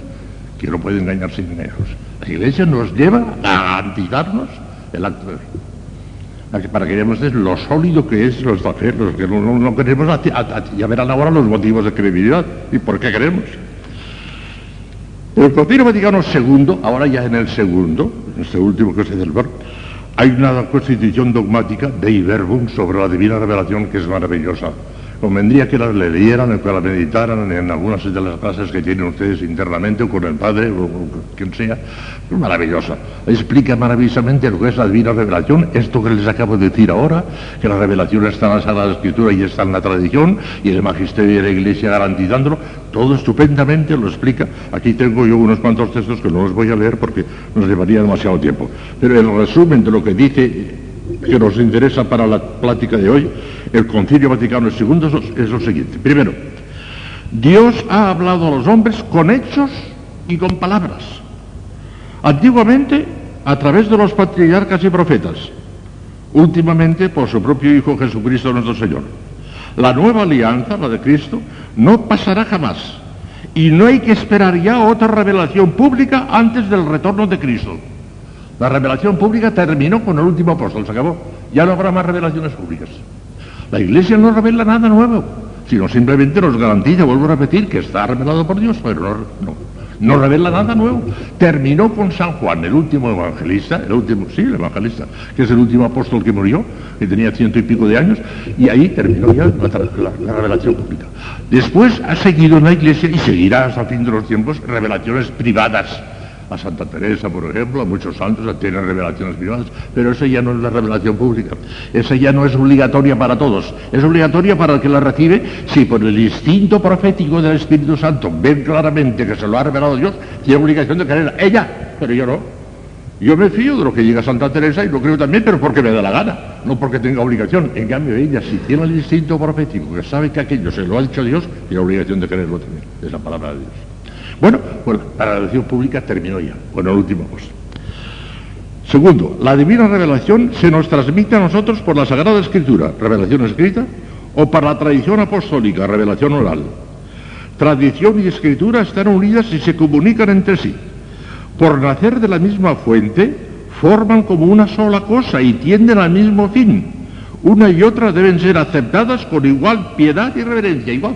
que no puede engañarse sin ellos. La Iglesia nos lleva a garantizarnos el acto de fe. Para que veamos lo sólido que es los que no, queremos, ya verán ahora los motivos de credibilidad y por qué queremos. El Concilio Vaticano II, ahora ya en el segundo, en este último que se celebra, hay una constitución dogmática de Verbum sobre la divina revelación que es maravillosa convendría que las leyeran, que las meditaran en algunas de las clases que tienen ustedes internamente o con el padre o, quien sea. Es maravillosa. Explica maravillosamente lo que es la divina revelación, esto que les acabo de decir ahora, que la revelación está en la Sagrada Escritura y está en la tradición y el magisterio de la Iglesia garantizándolo. Todo estupendamente lo explica. Aquí tengo yo unos cuantos textos que no los voy a leer porque nos llevaría demasiado tiempo. Pero el resumen de lo que dice que nos interesa para la plática de hoy, el Concilio Vaticano II, es lo siguiente. Primero, Dios ha hablado a los hombres con hechos y con palabras. Antiguamente, a través de los patriarcas y profetas. Últimamente, por su propio Hijo Jesucristo nuestro Señor. La nueva alianza, la de Cristo, no pasará jamás. Y no hay que esperar ya otra revelación pública antes del retorno de Cristo. La revelación pública terminó con el último apóstol, se acabó. Ya no habrá más revelaciones públicas. La Iglesia no revela nada nuevo, sino simplemente nos garantiza, vuelvo a repetir, que está revelado por Dios, pero no, no, revela nada nuevo. Terminó con San Juan, el último evangelista, el último, sí, el evangelista, que es el último apóstol que murió, que tenía ciento y pico de años, y ahí terminó ya la, revelación pública. Después ha seguido en la iglesia y seguirá hasta el fin de los tiempos revelaciones privadas a Santa Teresa, por ejemplo, a muchos santos tienen revelaciones privadas, pero esa ya no es la revelación pública, esa ya no es obligatoria para todos, es obligatoria para el que la recibe si por el instinto profético del Espíritu Santo ven claramente que se lo ha revelado Dios, tiene obligación de creer ella, pero yo no. Yo me fío de lo que llega Santa Teresa y lo creo también, pero porque me da la gana, no porque tenga obligación. En cambio, ella, si tiene el instinto profético, que sabe que aquello se lo ha dicho Dios, tiene obligación de creerlo también. Es la palabra de Dios. Bueno, pues la revelación pública terminó ya, con el último cosa. Segundo, la divina revelación se nos transmite a nosotros por la Sagrada Escritura, revelación escrita, o por la tradición apostólica, revelación oral. Tradición y escritura están unidas y se comunican entre sí. Por nacer de la misma fuente, forman como una sola cosa y tienden al mismo fin. Una y otra deben ser aceptadas con igual piedad y reverencia, igual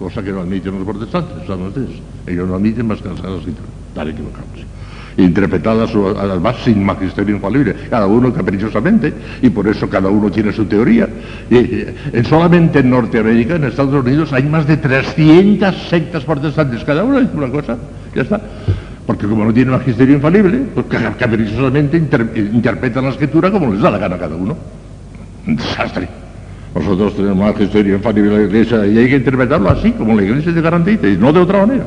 cosa que no admiten los protestantes, ¿saben ustedes? Ellos no admiten más que las Sagradas Escrituras, tal equivocados. Interpretadas además sin magisterio infalible, cada uno caprichosamente, y por eso cada uno tiene su teoría. Y, solamente en Norteamérica, en Estados Unidos, hay más de 300 sectas protestantes, cada uno dice una cosa, ya está. Porque como no tiene magisterio infalible, pues caprichosamente interpretan la escritura como les da la gana a cada uno. Un desastre. Nosotros tenemos magisterio infalible de la Iglesia y hay que interpretarlo así, como la Iglesia te garantiza, y no de otra manera.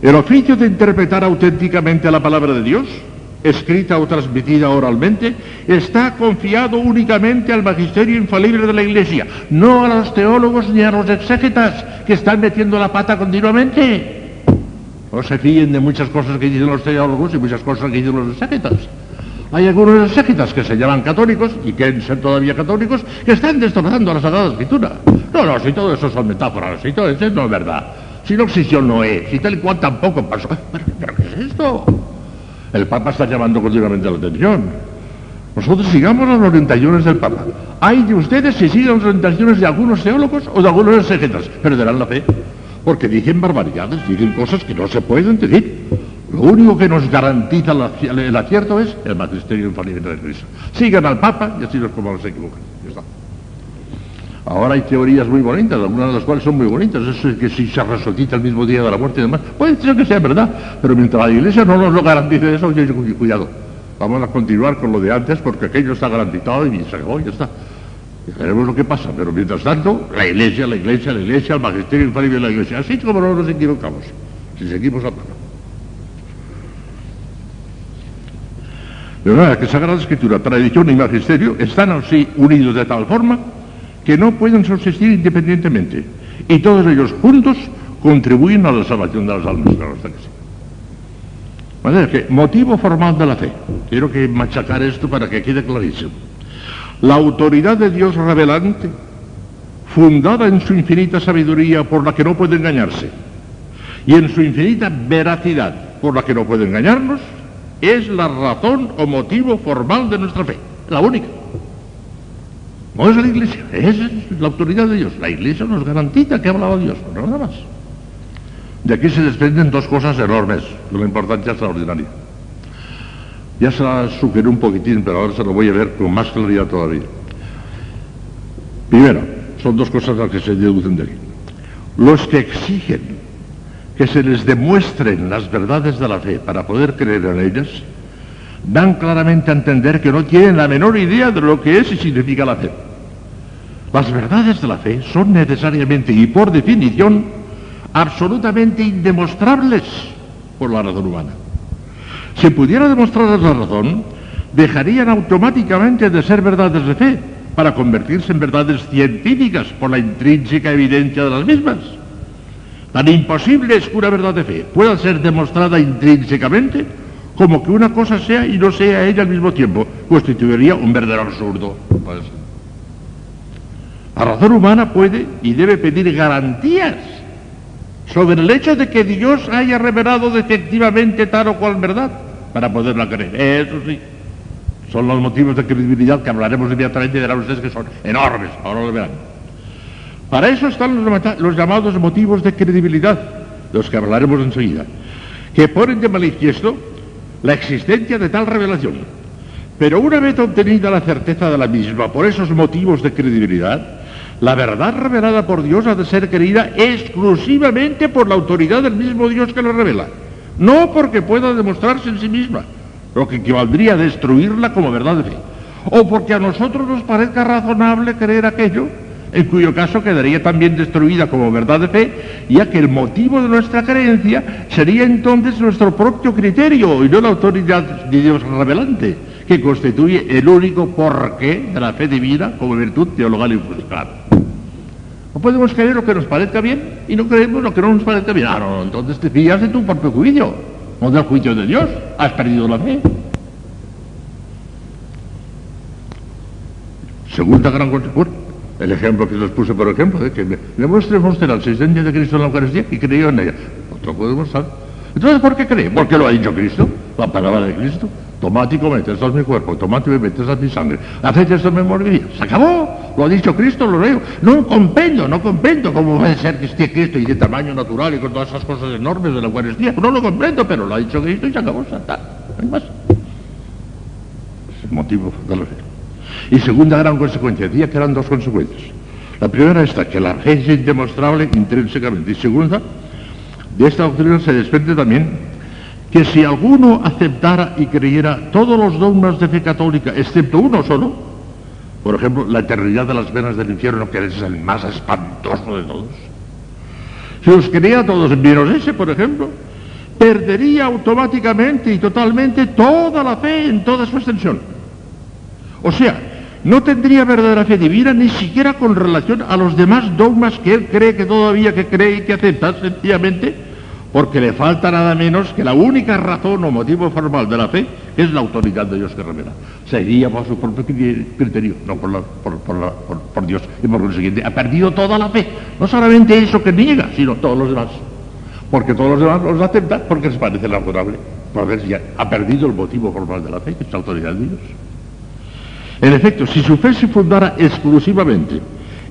El oficio de interpretar auténticamente la palabra de Dios, escrita o transmitida oralmente, está confiado únicamente al magisterio infalible de la Iglesia, no a los teólogos ni a los exégetas que están metiendo la pata continuamente. No se fíen de muchas cosas que dicen los teólogos y muchas cosas que dicen los exégetas. Hay algunos sectas que se llaman católicos y quieren ser todavía católicos que están destrozando la Sagrada Escritura. No, no, si todo eso son metáforas, si todo eso no es verdad. Si no existió Noé, si tal y cual tampoco pasó. ¿Pero, qué es esto? El Papa está llamando continuamente la atención. Nosotros sigamos las orientaciones del Papa. Hay de ustedes si siguen las orientaciones de algunos teólogos o de algunos exégetas. Perderán la fe. Porque dicen barbaridades, dicen cosas que no se pueden decir. Lo único que nos garantiza el acierto es el magisterio infalible de Cristo. Sigan al Papa y así los como se equivocan. Ahora hay teorías muy bonitas, algunas de las cuales son muy bonitas. Eso es que si se resucita el mismo día de la muerte y demás, puede ser que sea verdad, pero mientras la Iglesia no nos lo garantice eso, yo cuidado. Vamos a continuar con lo de antes porque aquello está garantizado y se acabó ya está. Y veremos lo que pasa, pero mientras tanto, la Iglesia, la Iglesia, la Iglesia, el magisterio infalible de la Iglesia, así como no nos equivocamos, si seguimos al Papa. De verdad que Sagrada Escritura, tradición y magisterio están así unidos de tal forma que no pueden subsistir independientemente. Y todos ellos juntos contribuyen a la salvación de las almas. Claro, está. ¿Vale? Que motivo formal de la fe. Quiero que machacar esto para que quede clarísimo. La autoridad de Dios revelante, fundada en su infinita sabiduría por la que no puede engañarse, y en su infinita veracidad por la que no puede engañarnos, es la razón o motivo formal de nuestra fe, la única. No es la Iglesia, es la autoridad de Dios. La Iglesia nos garantiza que ha hablado Dios, nada más. De aquí se desprenden dos cosas enormes, de una importancia extraordinaria. Ya se la sugerí un poquitín, pero ahora se lo voy a ver con más claridad todavía. Primero, son dos cosas las que se deducen de aquí. Los que exigen que se les demuestren las verdades de la fe para poder creer en ellas, dan claramente a entender que no tienen la menor idea de lo que es y significa la fe. Las verdades de la fe son necesariamente y por definición absolutamente indemostrables por la razón humana. Si pudiera demostrar la razón, dejarían automáticamente de ser verdades de fe para convertirse en verdades científicas por la intrínseca evidencia de las mismas. Tan imposible es que una verdad de fe pueda ser demostrada intrínsecamente como que una cosa sea y no sea ella al mismo tiempo. Constituiría un verdadero absurdo. Pues, la razón humana puede y debe pedir garantías sobre el hecho de que Dios haya revelado definitivamente tal o cual verdad para poderla creer. Eso sí, son los motivos de credibilidad que hablaremos inmediatamente y dirán ustedes que son enormes, ahora lo verán. Para eso están los, llamados motivos de credibilidad, de los que hablaremos enseguida, que ponen de manifiesto la existencia de tal revelación. Pero una vez obtenida la certeza de la misma por esos motivos de credibilidad, la verdad revelada por Dios ha de ser creída exclusivamente por la autoridad del mismo Dios que la revela, no porque pueda demostrarse en sí misma, lo que equivaldría a destruirla como verdad de fe, o porque a nosotros nos parezca razonable creer aquello, en cuyo caso quedaría también destruida como verdad de fe, ya que el motivo de nuestra creencia sería entonces nuestro propio criterio y no la autoridad de Dios revelante, que constituye el único porqué de la fe divina como virtud teologal y funcional. No podemos creer lo que nos parezca bien y no creemos lo que no nos parezca bien. Ah, no, entonces te fías de tu propio juicio, no del juicio de Dios. Has perdido la fe. Segunda gran consecuencia. El ejemplo que les puse, por ejemplo, de que demuestre usted la existencia de Cristo en la Eucaristía y creyó en ella. Otro puede demostrar. Entonces, ¿por qué cree? Porque lo ha dicho Cristo, la palabra de Cristo. Tomáticamente, esto es mi cuerpo, automáticamente, esta es mi sangre. Haced esto en memoria Se acabó, lo ha dicho Cristo, lo leo. No comprendo, no comprendo cómo puede ser que esté Cristo y de tamaño natural y con todas esas cosas enormes de la Eucaristía. No lo comprendo, pero lo ha dicho Cristo y se acabó, está. No hay más. Es el motivo de la fe. Y segunda gran consecuencia, decía que eran dos consecuencias. La primera esta, que la fe es indemostrable intrínsecamente. Y segunda, de esta doctrina se desprende también que si alguno aceptara y creyera todos los dogmas de fe católica, excepto uno solo, por ejemplo, la eternidad de las venas del infierno, que es el más espantoso de todos, si los creía todos menos ese, por ejemplo, perdería automáticamente y totalmente toda la fe en toda su extensión. O sea, no tendría verdadera fe divina ni siquiera con relación a los demás dogmas que él cree que todavía que cree y que acepta, sencillamente porque le falta nada menos que la única razón o motivo formal de la fe, es la autoridad de Dios que revela. Sería por su propio criterio, no por, por, Dios. Y por consiguiente, ha perdido toda la fe. No solamente eso que niega, sino todos los demás. Porque todos los demás los aceptan porque les parece razonable. Porque ya ha perdido el motivo formal de la fe, que es la autoridad de Dios. En efecto, si su fe se fundara exclusivamente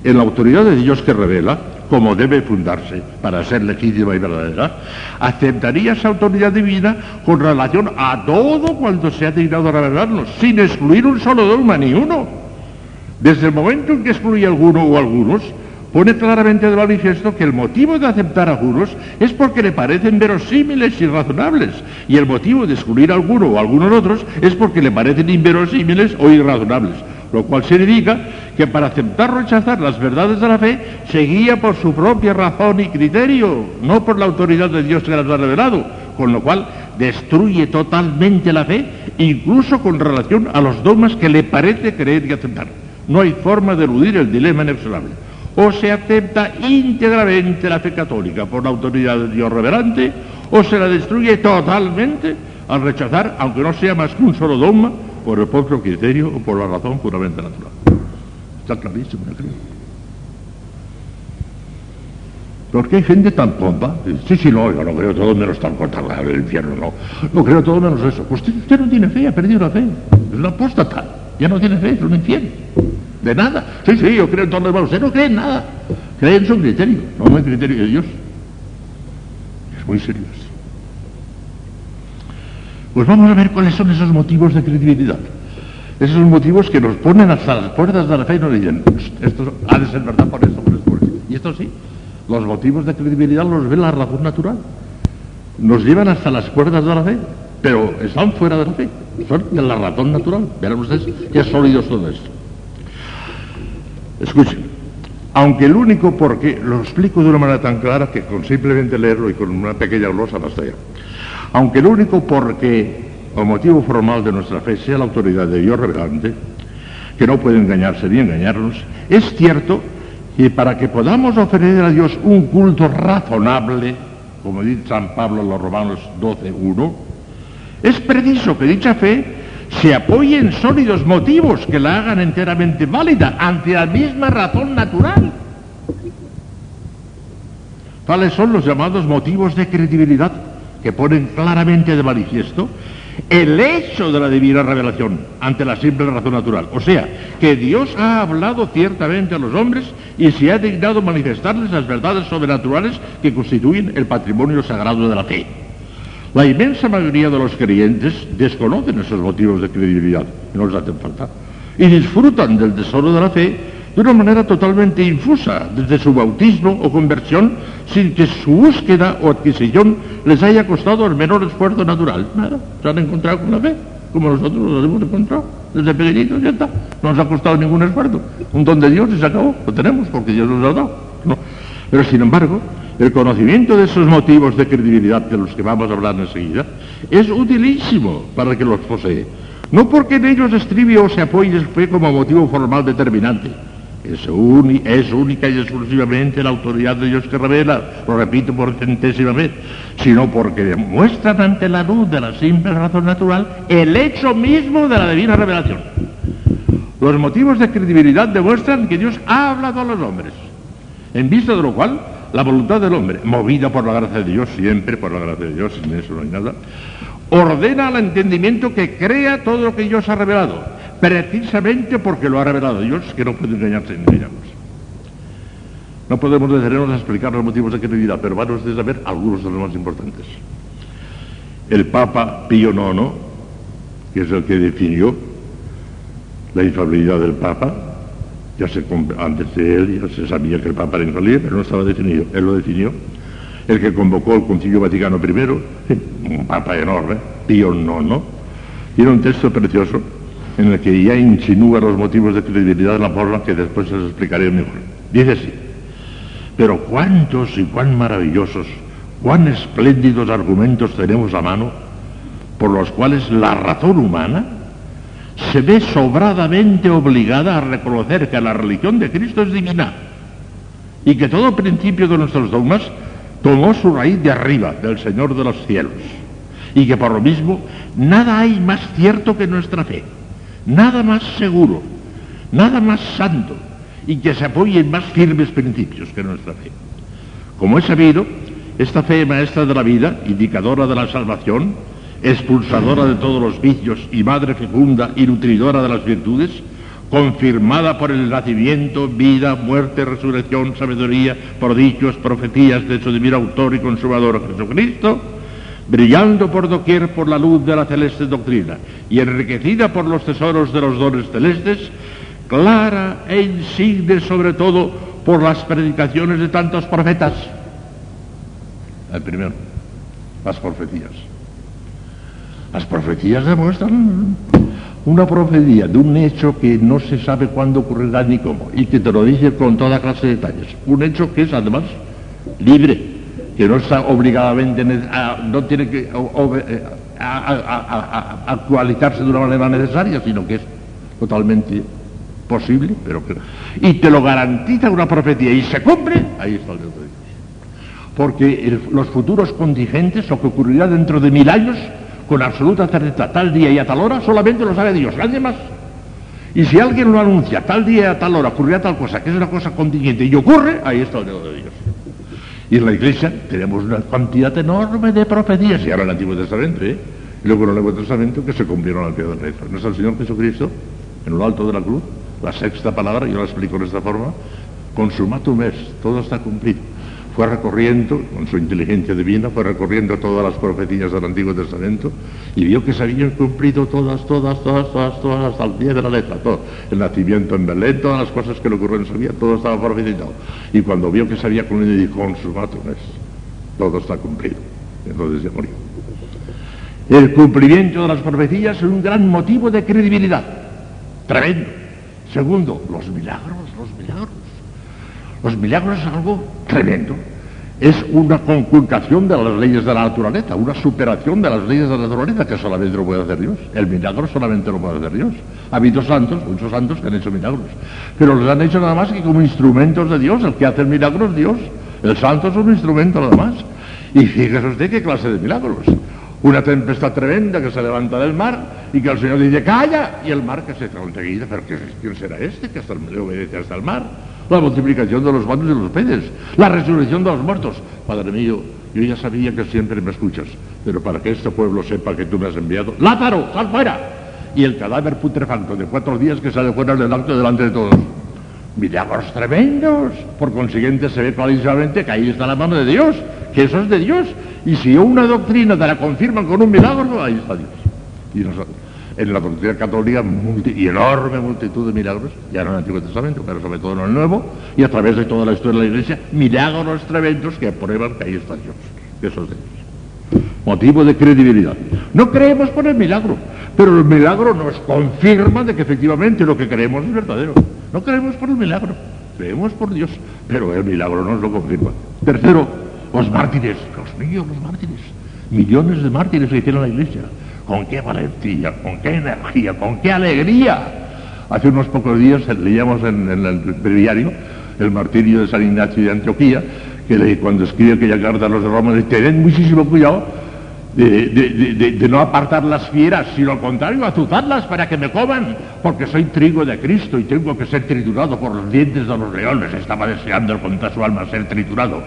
en la autoridad de Dios que revela, como debe fundarse para ser legítima y verdadera, aceptaría esa autoridad divina con relación a todo cuanto se ha dignado a revelarnos, sin excluir un solo dogma, ni uno. Desde el momento en que excluye alguno o algunos, pone claramente de manifiesto que el motivo de aceptar algunos es porque le parecen verosímiles y razonables, y el motivo de excluir a alguno o a algunos otros es porque le parecen inverosímiles o irrazonables lo cual significa que para aceptar o rechazar las verdades de la fe se guía por su propia razón y criterio, no por la autoridad de Dios que las ha revelado, con lo cual destruye totalmente la fe, incluso con relación a los dogmas que le parece creer y aceptar. No hay forma de eludir el dilema inexorable. O se acepta íntegramente la fe católica por la autoridad de Dios revelante, o se la destruye totalmente al rechazar, aunque no sea más que un solo dogma, por el propio criterio o por la razón puramente natural. Está clarísimo, ¿no creo? Porque hay gente tan pompa. Sí, sí, no, yo no creo todo menos tan cortada el infierno, no. No creo todo menos eso. Pues usted, usted no tiene fe, ha perdido la fe. Es una apóstata. Ya no tiene fe, es un infierno. De nada. Sí, sí, yo creo en todo lo demás. Usted no cree en nada. Cree en su criterio, no en el criterio de Dios. Es muy serio. Pues vamos a ver cuáles son esos motivos de credibilidad. Esos motivos que nos ponen hasta las puertas de la fe y nos dicen, esto ha de ser verdad por esto, por esto, por esto. Y esto sí, los motivos de credibilidad los ve la razón natural. Nos llevan hasta las puertas de la fe, pero están fuera de la fe, son de la razón natural. Verán ustedes qué sólido todo esto. Escuchen, aunque el único porque, lo explico de una manera tan clara que con simplemente leerlo y con una pequeña glosa basta ya. Aunque el único porque o motivo formal de nuestra fe sea la autoridad de Dios revelante, que no puede engañarse ni engañarnos, es cierto que para que podamos ofrecer a Dios un culto razonable, como dice San Pablo en los Romanos 12.1, es preciso que dicha fe se apoye en sólidos motivos que la hagan enteramente válida ante la misma razón natural. Tales son los llamados motivos de credibilidad que ponen claramente de manifiesto el hecho de la divina revelación ante la simple razón natural. O sea, que Dios ha hablado ciertamente a los hombres y se ha dignado manifestarles las verdades sobrenaturales que constituyen el patrimonio sagrado de la fe. La inmensa mayoría de los creyentes desconocen esos motivos de credibilidad, no les hacen falta, y disfrutan del tesoro de la fe de una manera totalmente infusa, desde su bautismo o conversión, sin que su búsqueda o adquisición les haya costado el menor esfuerzo natural. Nada, se han encontrado con la fe, como nosotros nos hemos encontrado, desde pequeñitos, ya está. No nos ha costado ningún esfuerzo. Un don de Dios y se acabó, lo tenemos porque Dios nos lo ha dado. Pero sin embargo, el conocimiento de esos motivos de credibilidad de los que vamos a hablar enseguida es utilísimo para que los posee. No porque en ellos estribe o se apoye su fe como motivo formal determinante, es, es, única y exclusivamente la autoridad de Dios que revela, lo repito por centésima vez, sino porque demuestran ante la luz de la simple razón natural el hecho mismo de la divina revelación. Los motivos de credibilidad demuestran que Dios ha hablado a los hombres, en vista de lo cual la voluntad del hombre, movida por la gracia de Dios, siempre por la gracia de Dios, sin eso no hay nada, ordena al entendimiento que crea todo lo que Dios ha revelado precisamente porque lo ha revelado Dios, que no puede engañarse ni engañarnos. No podemos detenernos a explicar los motivos de credibilidad, pero vamos a saber algunos de los más importantes. El Papa Pío IX, que es el que definió la infalibilidad del Papa, ya se, antes de él ya se sabía que el Papa era infalible, pero no estaba definido, él lo definió. El que convocó el Concilio Vaticano I, un Papa enorme, Pío IX, tiene un texto precioso en el que ya insinúa los motivos de credibilidad de la forma que después les explicaré mejor. Dice así, pero cuántos y cuán maravillosos, cuán espléndidos argumentos tenemos a mano por los cuales la razón humana se ve sobradamente obligada a reconocer que la religión de Cristo es divina y que todo principio de nuestros dogmas tomó su raíz de arriba, del Señor de los cielos, y que por lo mismo nada hay más cierto que nuestra fe nada más seguro, nada más santo y que se apoye en más firmes principios que nuestra fe. Como he sabido, esta fe maestra de la vida, indicadora de la salvación, expulsadora de todos los vicios y madre fecunda y nutridora de las virtudes, confirmada por el nacimiento, vida, muerte, resurrección, sabiduría, prodigios, profecías de su divino autor y consumador Jesucristo, brillando por doquier por la luz de la celeste doctrina y enriquecida por los tesoros de los dones celestes, clara e insigne sobre todo por las predicaciones de tantos profetas. El primero, las profecías. Las profecías demuestran una profecía de un hecho que no se sabe cuándo ocurrirá ni cómo, y que te lo dice con toda clase de detalles. Un hecho que es además libre, que no está obligadamente, no tiene que eh, actualizarse de una manera necesaria, sino que es totalmente posible, pero que, y te lo garantiza una profecía y se cumple, ahí está el Dios. Porque los futuros contingentes, lo que ocurrirá dentro de mil años, con absoluta certeza, tal día y a tal hora, solamente lo sabe Dios, nadie más. Y si alguien lo anuncia, tal día y a tal hora ocurrirá tal cosa, que es una cosa contingente y ocurre, ahí está el Dios de Dios. Y en la iglesia tenemos una cantidad enorme de profecías, y ahora en el Antiguo Testamento, ¿eh? y luego en el Nuevo Testamento, que se cumplieron al pie del rezo. No es el Señor Jesucristo, en lo alto de la cruz, la sexta palabra, yo la explico de esta forma, consumatum es, todo está cumplido fue recorriendo, con su inteligencia divina, fue recorriendo todas las profecías del Antiguo Testamento y vio que se habían cumplido todas, todas, todas, todas, todas, hasta el pie de la letra, todo. El nacimiento en Belén, todas las cosas que le ocurrieron en su vida, todo estaba profetizado. Y cuando vio que se había cumplido, dijo, consumatum es, todo está cumplido. entonces ya murió. El cumplimiento de las profecías es un gran motivo de credibilidad. Tremendo. Segundo, los milagros, los milagros. Los milagros es algo tremendo. es una conculcación de las leyes de la naturaleza, una superación de las leyes de la naturaleza que solamente lo puede hacer Dios. El milagro solamente lo puede hacer Dios. Ha habido santos, muchos santos que han hecho milagros, pero los han hecho nada más que como instrumentos de Dios. El que hace el milagro es Dios. El santo es un instrumento nada más. Y fíjese usted qué clase de milagros. Una tempestad tremenda que se levanta del mar y que el Señor dice, calla, y el mar que se enseguida, pero ¿quién será este que hasta le obedece hasta el mar? La multiplicación de los panes y los peces, la resurrección de los muertos. Padre mío, yo ya sabía que siempre me escuchas, pero para que este pueblo sepa que tú me has enviado, Lázaro, sal fuera. Y el cadáver putrefacto de cuatro días que sale fuera del acto delante de todos. Milagros tremendos. Por consiguiente se ve clarísimamente que ahí está la mano de Dios, que eso es de Dios. Y si una doctrina te la confirman con un milagro, ahí está Dios. Y nosotros, en la doctrina católica, y enorme multitud de milagros, ya en el Antiguo Testamento, pero sobre todo en el Nuevo, y a través de toda la historia de la Iglesia, milagros tremendos que prueban que ahí está Dios, que eso es de. Motivo de credibilidad. No creemos por el milagro, pero el milagro nos confirma de que efectivamente lo que creemos es verdadero. No creemos por el milagro, creemos por Dios, pero el milagro nos lo confirma. Tercero, los mártires, los míos, los mártires. Millones de mártires que hicieron la iglesia. Con qué valentía, con qué energía, con qué alegría. Hace unos pocos días leíamos en, el diario el martirio de San Ignacio de Antioquía, que cuando escribe aquella carta a los de Roma, dice, tened muchísimo cuidado de, no apartar las fieras, sino al contrario, azuzarlas para que me coman, porque soy trigo de Cristo y tengo que ser triturado por los dientes de los leones. Estaba deseando contra su alma ser triturado.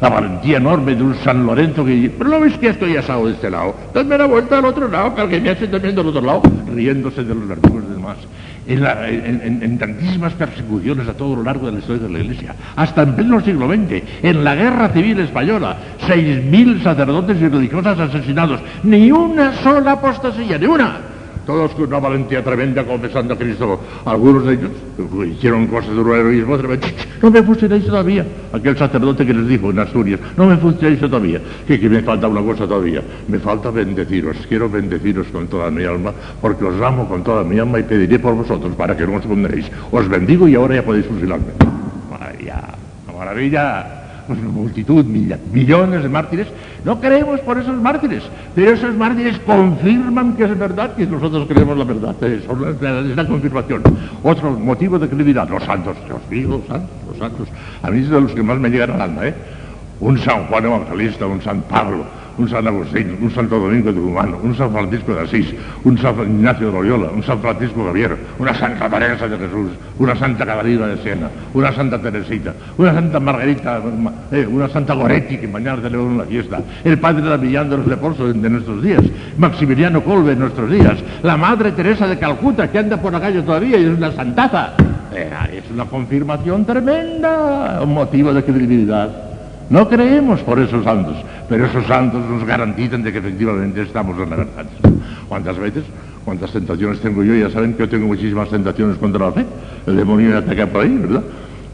La valentía enorme de un San Lorenzo que dice, pero no ves que estoy asado de este lado, dame la vuelta al otro lado, para que me hace también del otro lado, riéndose de los verdugos de demás en, tantísimas persecuciones a todo lo largo de la historia de la Iglesia, hasta en pleno siglo XX, en la guerra civil española, seis mil sacerdotes y religiosas asesinados, ni una sola apostasía, ni una todos con una valentía tremenda confesando a Cristo. Algunos de ellos hicieron cosas de un heroísmo tremendo. No me fusiléis todavía. Aquel sacerdote que les dijo en Asturias, no me fusiléis todavía. Que, que me falta una cosa todavía. Me falta bendeciros. Quiero bendeciros con toda mi alma, porque os amo con toda mi alma y pediré por vosotros para que no os condenéis. Os bendigo y ahora ya podéis fusilarme. Maravilla, maravilla multitud, millones de mártires, no creemos por esos mártires, pero esos mártires confirman que es verdad que nosotros creemos la verdad, es la confirmación. Otro motivo de credibilidad, los santos, Dios mío, los santos, los santos, a mí es de los que más me llegan al alma, ¿eh? Un San Juan Evangelista, un San Pablo, un San Agustín, un Santo Domingo de Humano, un San Francisco de Asís, un San Ignacio de Loyola, un San Francisco Javier, una Santa Teresa de Jesús, una Santa Catalina de Siena, una Santa Teresita, una Santa Margarita, eh, una Santa Goretti, que mañana celebramos una fiesta, el Padre Damián de los Leporsos de nuestros días, Maximiliano Colbe en nuestros días, la Madre Teresa de Calcuta, que anda por la calle todavía y es una santaza. Eh, es una confirmación tremenda, un motivo de credibilidad. No creemos por esos santos, pero esos santos nos garantizan de que efectivamente estamos en la verdad. ¿Cuántas veces? ¿Cuántas tentaciones tengo yo? Ya saben que yo tengo muchísimas tentaciones contra la fe. El demonio me ataca por ahí, ¿verdad?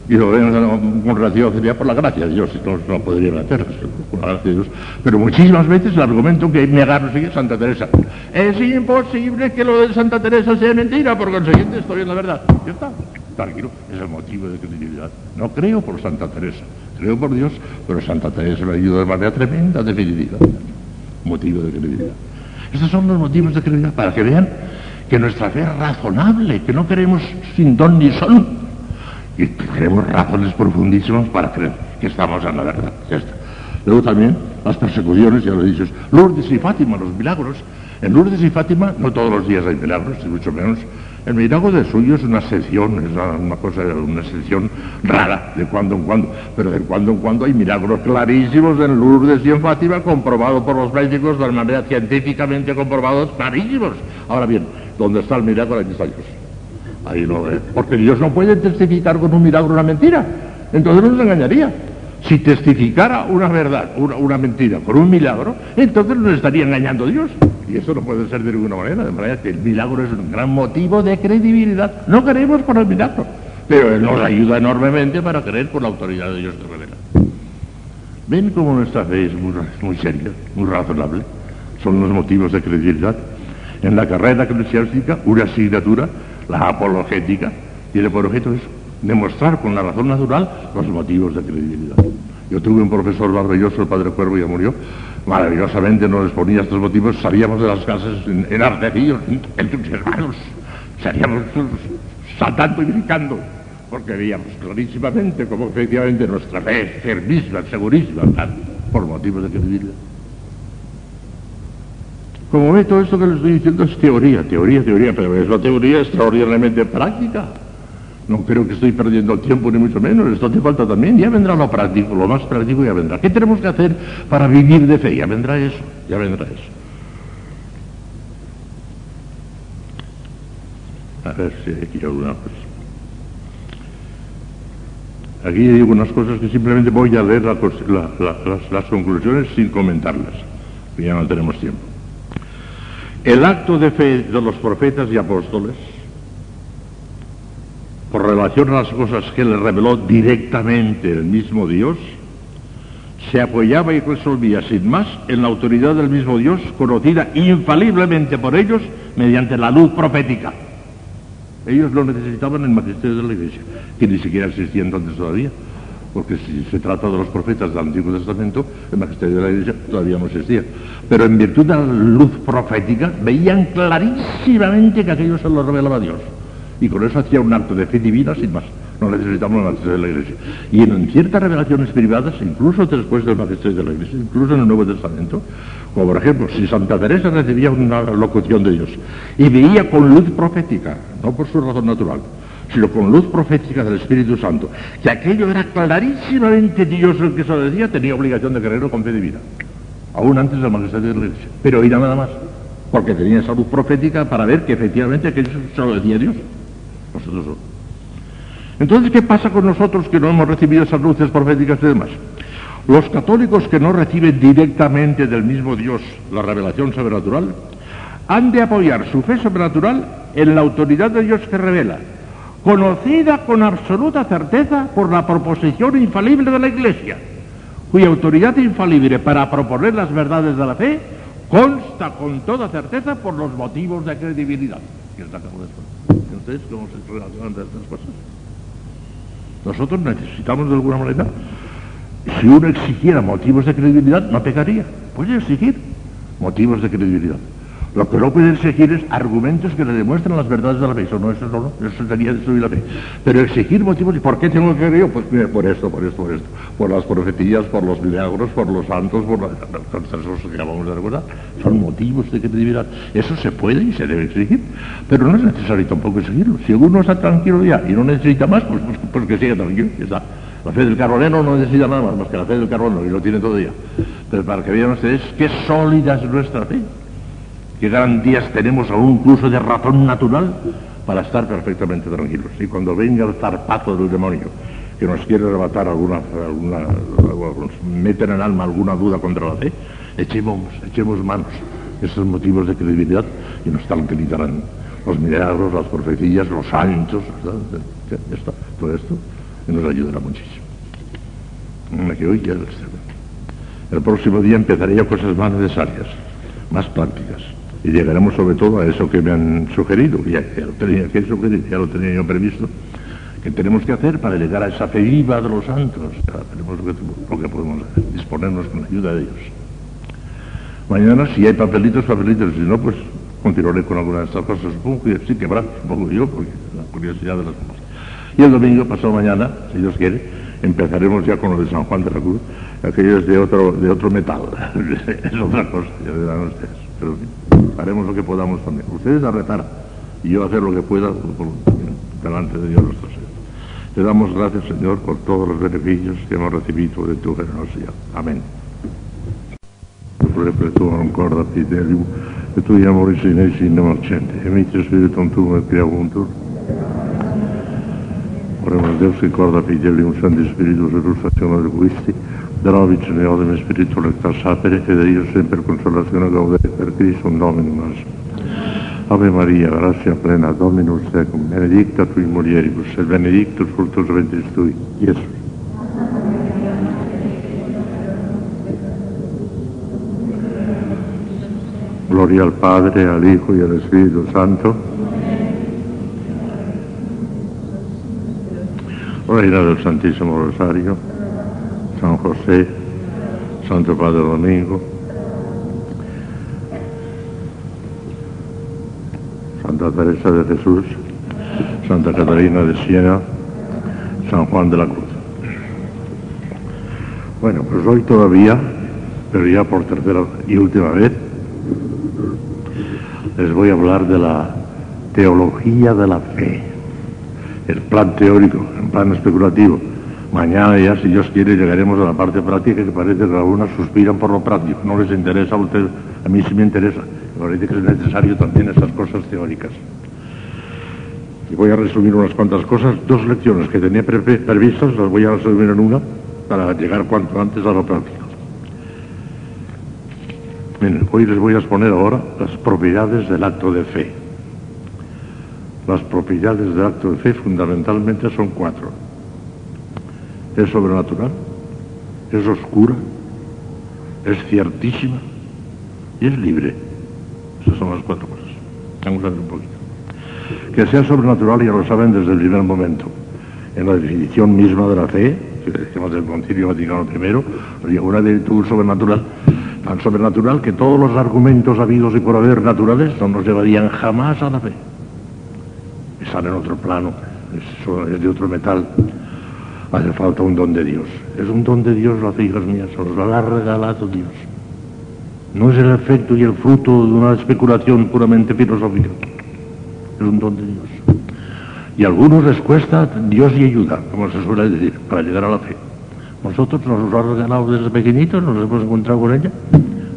Y lo ven con relativa sería por la gracia de Dios, si no, no podrían hacer, por la gracia de Dios. Pero muchísimas veces el argumento que me agarro sigue Santa Teresa. Es imposible que lo de Santa Teresa sea mentira, por consiguiente estoy en la verdad. Ya está, tranquilo, es el motivo de credibilidad. No creo por Santa Teresa, creo por Dios, pero Santa Teresa me ayuda de manera tremenda de credibilidad. Motivo de credibilidad. Estos son los motivos de credibilidad, para que vean que nuestra fe es razonable, que no queremos sin don ni son, y tenemos razones profundísimas para creer que estamos en la verdad. Luego también las persecuciones, ya lo he dicho, Lourdes y Fátima, los milagros. En Lourdes y Fátima no todos los días hay milagros, y mucho menos el milagro de suyo es una excepción, es una cosa, una excepción rara, de cuando en cuando, pero de cuando en cuando hay milagros clarísimos en Lourdes y en Fátima, comprobados por los médicos de manera científicamente comprobados, clarísimos. Ahora bien, ¿dónde está el milagro? Aquí está. Ahí no, ve. porque Dios no puede testificar con un milagro una mentira, entonces nos engañaría. Si testificara una verdad, una, una mentira, con un milagro, entonces nos estaría engañando Dios. Y eso no puede ser de ninguna manera, de manera que el milagro es un gran motivo de credibilidad. No creemos por el milagro, pero nos ayuda enormemente para creer por la autoridad de Dios que revela. ¿Ven cómo nuestra fe es muy seria, muy razonable? Son los motivos de credibilidad. En la carrera eclesiástica, una asignatura, la apologética, tiene por objeto eso, demostrar con la razón natural los motivos de credibilidad. Yo tuve un profesor maravilloso, el padre Cuervo, ya murió, maravillosamente nos exponía estos motivos, salíamos de las casas en, en entusiasmados, salíamos saltando y brincando, porque veíamos clarísimamente cómo efectivamente nuestra fe es firmísima, segurísima, por motivos de credibilidad. Como ve, todo esto que les estoy diciendo es teoría, teoría, teoría, pero es una teoría extraordinariamente práctica. No creo que estoy perdiendo el tiempo, ni mucho menos. Esto hace falta también. Ya vendrá lo práctico, lo más práctico ya vendrá. ¿Qué tenemos que hacer para vivir de fe? Ya vendrá eso, ya vendrá eso. A ver si aquí hay alguna cosa. Aquí hay algunas cosas que simplemente voy a leer las, las conclusiones sin comentarlas, ya no tenemos tiempo. El acto de fe de los profetas y apóstoles, por relación a las cosas que le reveló directamente el mismo Dios, se apoyaba y resolvía sin más en la autoridad del mismo Dios, conocida infaliblemente por ellos mediante la luz profética. Ellos lo necesitaban en el magisterio de la Iglesia, que ni siquiera existía entonces todavía porque si se trata de los profetas del Antiguo Testamento, el magisterio de la Iglesia todavía no existía. Pero en virtud de la luz profética, veían clarísimamente que aquello se lo revelaba Dios. Y con eso hacía un acto de fe divina sin más. No necesitamos el magisterio de la Iglesia. Y en ciertas revelaciones privadas, incluso después del magisterio de la Iglesia, incluso en el Nuevo Testamento, como por ejemplo, si Santa Teresa recibía una locución de Dios y veía con luz profética, no por su razón natural, sino con luz profética del Espíritu Santo, que aquello era clarísimamente Dios el que se lo decía, tenía obligación de creerlo con fe divina, aún antes del magisterio de la Iglesia. Pero oía nada más, porque tenía esa luz profética para ver que efectivamente aquello se lo decía Dios. Entonces, ¿qué pasa con nosotros que no hemos recibido esas luces proféticas y demás? Los católicos que no reciben directamente del mismo Dios la revelación sobrenatural, han de apoyar su fe sobrenatural en la autoridad de Dios que revela, conocida con absoluta certeza por la proposición infalible de la Iglesia, cuya autoridad infalible para proponer las verdades de la fe consta con toda certeza por los motivos de credibilidad. Entonces, ¿cómo se relacionan estas cosas? Nosotros necesitamos de alguna manera, si uno exigiera motivos de credibilidad, no pecaría. Puede exigir motivos de credibilidad. Lo que no puede exigir es argumentos que le demuestren las verdades de la fe. Eso no, eso no, eso sería destruir la fe. Pero exigir motivos, ¿y por qué tengo que creer? Pues por esto, por esto, por esto. Por las profecías, por los milagros, por los santos, por las cosas que acabamos de recordar. Son motivos de credibilidad. Eso se puede y se debe exigir. Pero no es necesario tampoco exigirlo. Si uno está tranquilo ya y no necesita más, pues, pues, pues que siga tranquilo, ya. La fe del carbonero no necesita nada más, más que la fe del carbonero, y lo tiene todo ya. Pero para que vean ustedes qué sólida es nuestra fe qué garantías tenemos aún incluso de razón natural para estar perfectamente tranquilos. Y cuando venga el zarpazo del demonio que nos quiere arrebatar alguna, alguna meter en alma alguna duda contra la fe, echemos, echemos manos. Esos motivos de credibilidad y nos tranquilizarán los milagros, las profecías, los santos, todo esto nos ayudará muchísimo. Que hoy ya el próximo día empezaré cosas más necesarias, más prácticas y llegaremos sobre todo a eso que me han sugerido, ya, ya lo tenía que sugerir, ya lo tenía yo previsto, que tenemos que hacer para llegar a esa fe viva de los santos. tenemos lo que, podemos hacer, disponernos con la ayuda de ellos. Mañana, si hay papelitos, papelitos, si no, pues continuaré con alguna de estas cosas. Supongo que sí que habrá, supongo yo, porque la curiosidad de las cosas. Y el domingo, pasado mañana, si Dios quiere, empezaremos ya con lo de San Juan de la Cruz. Aquello es de otro, de otro metal, es otra cosa, ya verán ustedes. Pero, haremos lo que podamos también. Ustedes a retar y yo a hacer lo que pueda delante de Dios nuestro Señor. Te damos gracias, Señor, por todos los beneficios que hemos recibido de tu generosidad. Amén. Sempre tu ancora fidelium, e tu amore sinesi innocente, e mitio spiritum tuum et creavuntur. Oremos Deus que corda fidelium santi spiritus et rustazione Cristi, Darovic ne odem spiritu lectar sapere, ed io sempre consolazione gaudere per Cristo un Dominum nostro. Ave Maria, grazia plena, Dominus tecum, benedicta tui mulieribus, et benedictus fructus ventris tui, Iesus. Gloria al Padre, al Hijo y al Espíritu Santo. Reina del Santísimo Rosario San José, Santo Padre Domingo, Santa Teresa de Jesús, Santa Catarina de Siena, San Juan de la Cruz. Bueno, pues hoy todavía, pero ya por tercera y última vez, les voy a hablar de la teología de la fe, el plan teórico, el plan especulativo. Mañana ya, si Dios quiere, llegaremos a la parte práctica que parece que algunas suspiran por lo práctico. No les interesa a ustedes, a mí sí me interesa. Me parece que es necesario también estas cosas teóricas. Y voy a resumir unas cuantas cosas. Dos lecciones que tenía previstas las voy a resumir en una para llegar cuanto antes a lo práctico. Hoy les voy a exponer ahora las propiedades del acto de fe. Las propiedades del acto de fe fundamentalmente son cuatro. Es sobrenatural, es oscura, es ciertísima y es libre. Esas son las cuatro cosas. Vamos a ver un poquito. Que sea sobrenatural ya lo saben desde el primer momento. En la definición misma de la fe, que decimos del Concilio Vaticano I, una virtud sobrenatural, tan sobrenatural que todos los argumentos habidos y por haber naturales no nos llevarían jamás a la fe. Están en otro plano, es, es de otro metal. Hace falta un don de Dios. Es un don de Dios la fe, hijas mías, se lo ha regalado Dios. No es el efecto y el fruto de una especulación puramente filosófica. Es un don de Dios. Y a algunos les cuesta Dios y ayuda, como se suele decir, para llegar a la fe. Nosotros nos lo ha regalado desde pequeñitos, nos hemos encontrado con ella.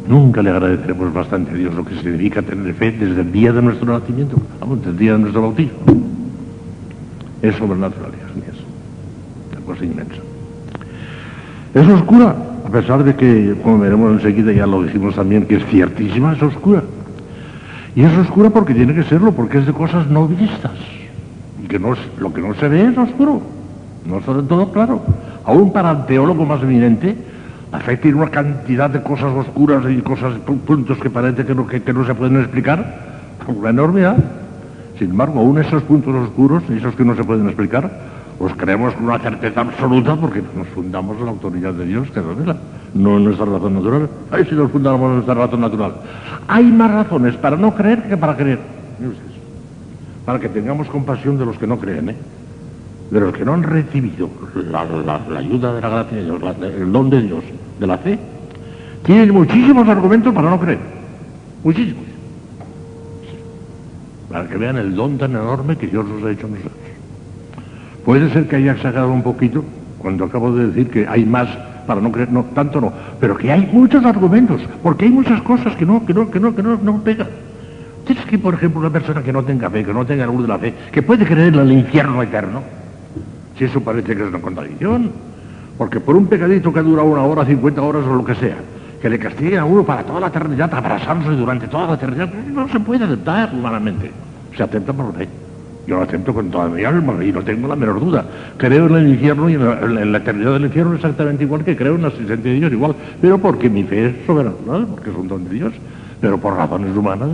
Nunca le agradeceremos bastante a Dios lo que significa tener fe desde el día de nuestro nacimiento, desde el día de nuestro bautismo. Es sobrenatural, cosa inmensa. Es oscura, a pesar de que, como veremos enseguida, ya lo dijimos también, que es ciertísima, es oscura. Y es oscura porque tiene que serlo, porque es de cosas no vistas. Y que no, lo que no se ve es oscuro. No está del todo claro. Aún para el teólogo más eminente, la fe tiene una cantidad de cosas oscuras y cosas, puntos que parece que no, que, no se pueden explicar, una enormidad. Sin embargo, aún esos puntos oscuros, esos que no se pueden explicar, los creemos con una certeza absoluta porque nos fundamos en la autoridad de Dios que revela, no en nuestra razón natural. Ay, si nos fundamos en nuestra razón natural. Hay más razones para no creer que para creer. Para que tengamos compasión de los que no creen, ¿eh? de los que no han recibido la, ayuda de la gracia de Dios, el don de Dios, de la fe, tienen muchísimos argumentos para no creer. Muchísimos. Para que vean el don tan enorme que Dios nos ha hecho a nosotros. Puede ser que haya exagerado un poquito cuando acabo de decir que hay más para no creer, no, tanto no, pero que hay muchos argumentos, porque hay muchas cosas que no, que no, que no, que no, no pegan. Tienes que, por ejemplo, una persona que no tenga fe, que no tenga luz de la fe, que puede creer en el infierno eterno, si eso parece que es una contradicción. Porque por un pecadito que dura una hora, 50 horas o lo que sea, que le castiguen a uno para toda la eternidad, abrazándose durante toda la eternidad, no se puede aceptar humanamente. Se acepta por fe. Yo lo acepto con toda mi alma y no tengo la menor duda. Creo en el infierno y en la, eternidad del infierno exactamente igual que creo en la existencia de Dios, igual. Pero porque mi fe es soberana, porque es un don de Dios pero por razones humanas.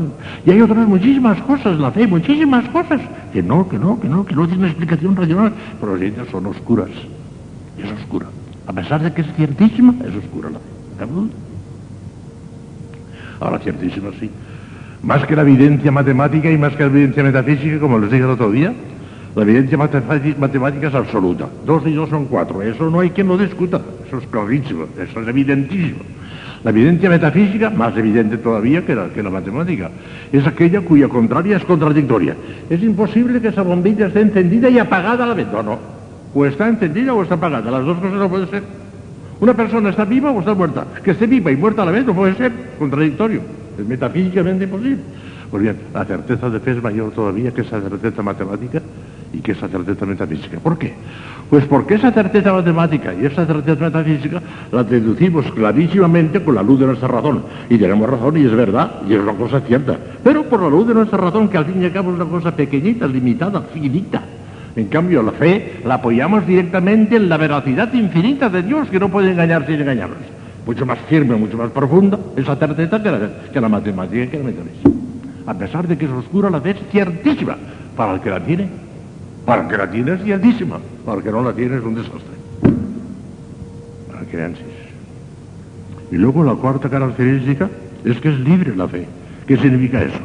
Y hay otras muchísimas cosas, la fe, muchísimas cosas, que no, que no, que no, que no tienen explicación racional, pero ellas son oscuras. Y es oscura. A pesar de que es ciertísima, es oscura la fe. Ahora, ciertísima sí. Más que la evidencia matemática y más que la evidencia metafísica, como les dije el otro día, la evidencia matemática es absoluta. Dos y dos son cuatro. Eso no hay quien lo discuta. Eso es clarísimo. Eso es evidentísimo. La evidencia metafísica, más evidente todavía que la, que la matemática, es aquella cuya contraria es contradictoria. Es imposible que esa bombilla esté encendida y apagada a la vez. No, no. O está encendida o está apagada. Las dos cosas no pueden ser. Una persona está viva o está muerta. Que esté viva y muerta a la vez no puede ser contradictorio. Es metafísicamente imposible. Pues bien, la certeza de fe es mayor todavía que esa certeza matemática y que esa certeza metafísica. ¿Por qué? Pues porque esa certeza matemática y esa certeza metafísica la deducimos clarísimamente con la luz de nuestra razón. Y tenemos razón y es verdad, y es una cosa cierta. Pero por la luz de nuestra razón, que al fin y al cabo es una cosa pequeñita, limitada, finita. En cambio, la fe la apoyamos directamente en la veracidad infinita de Dios, que no puede engañar sin engañarnos. Mucho más firme, mucho más profunda esa certeza que la, que la matemática que la metafísica. A pesar de que es oscura, la fe es ciertísima para el que la tiene para que la tiene es ciertísima, para que no la tiene es un desastre. creencias. Y luego la cuarta característica es que es libre la fe. ¿Qué significa eso?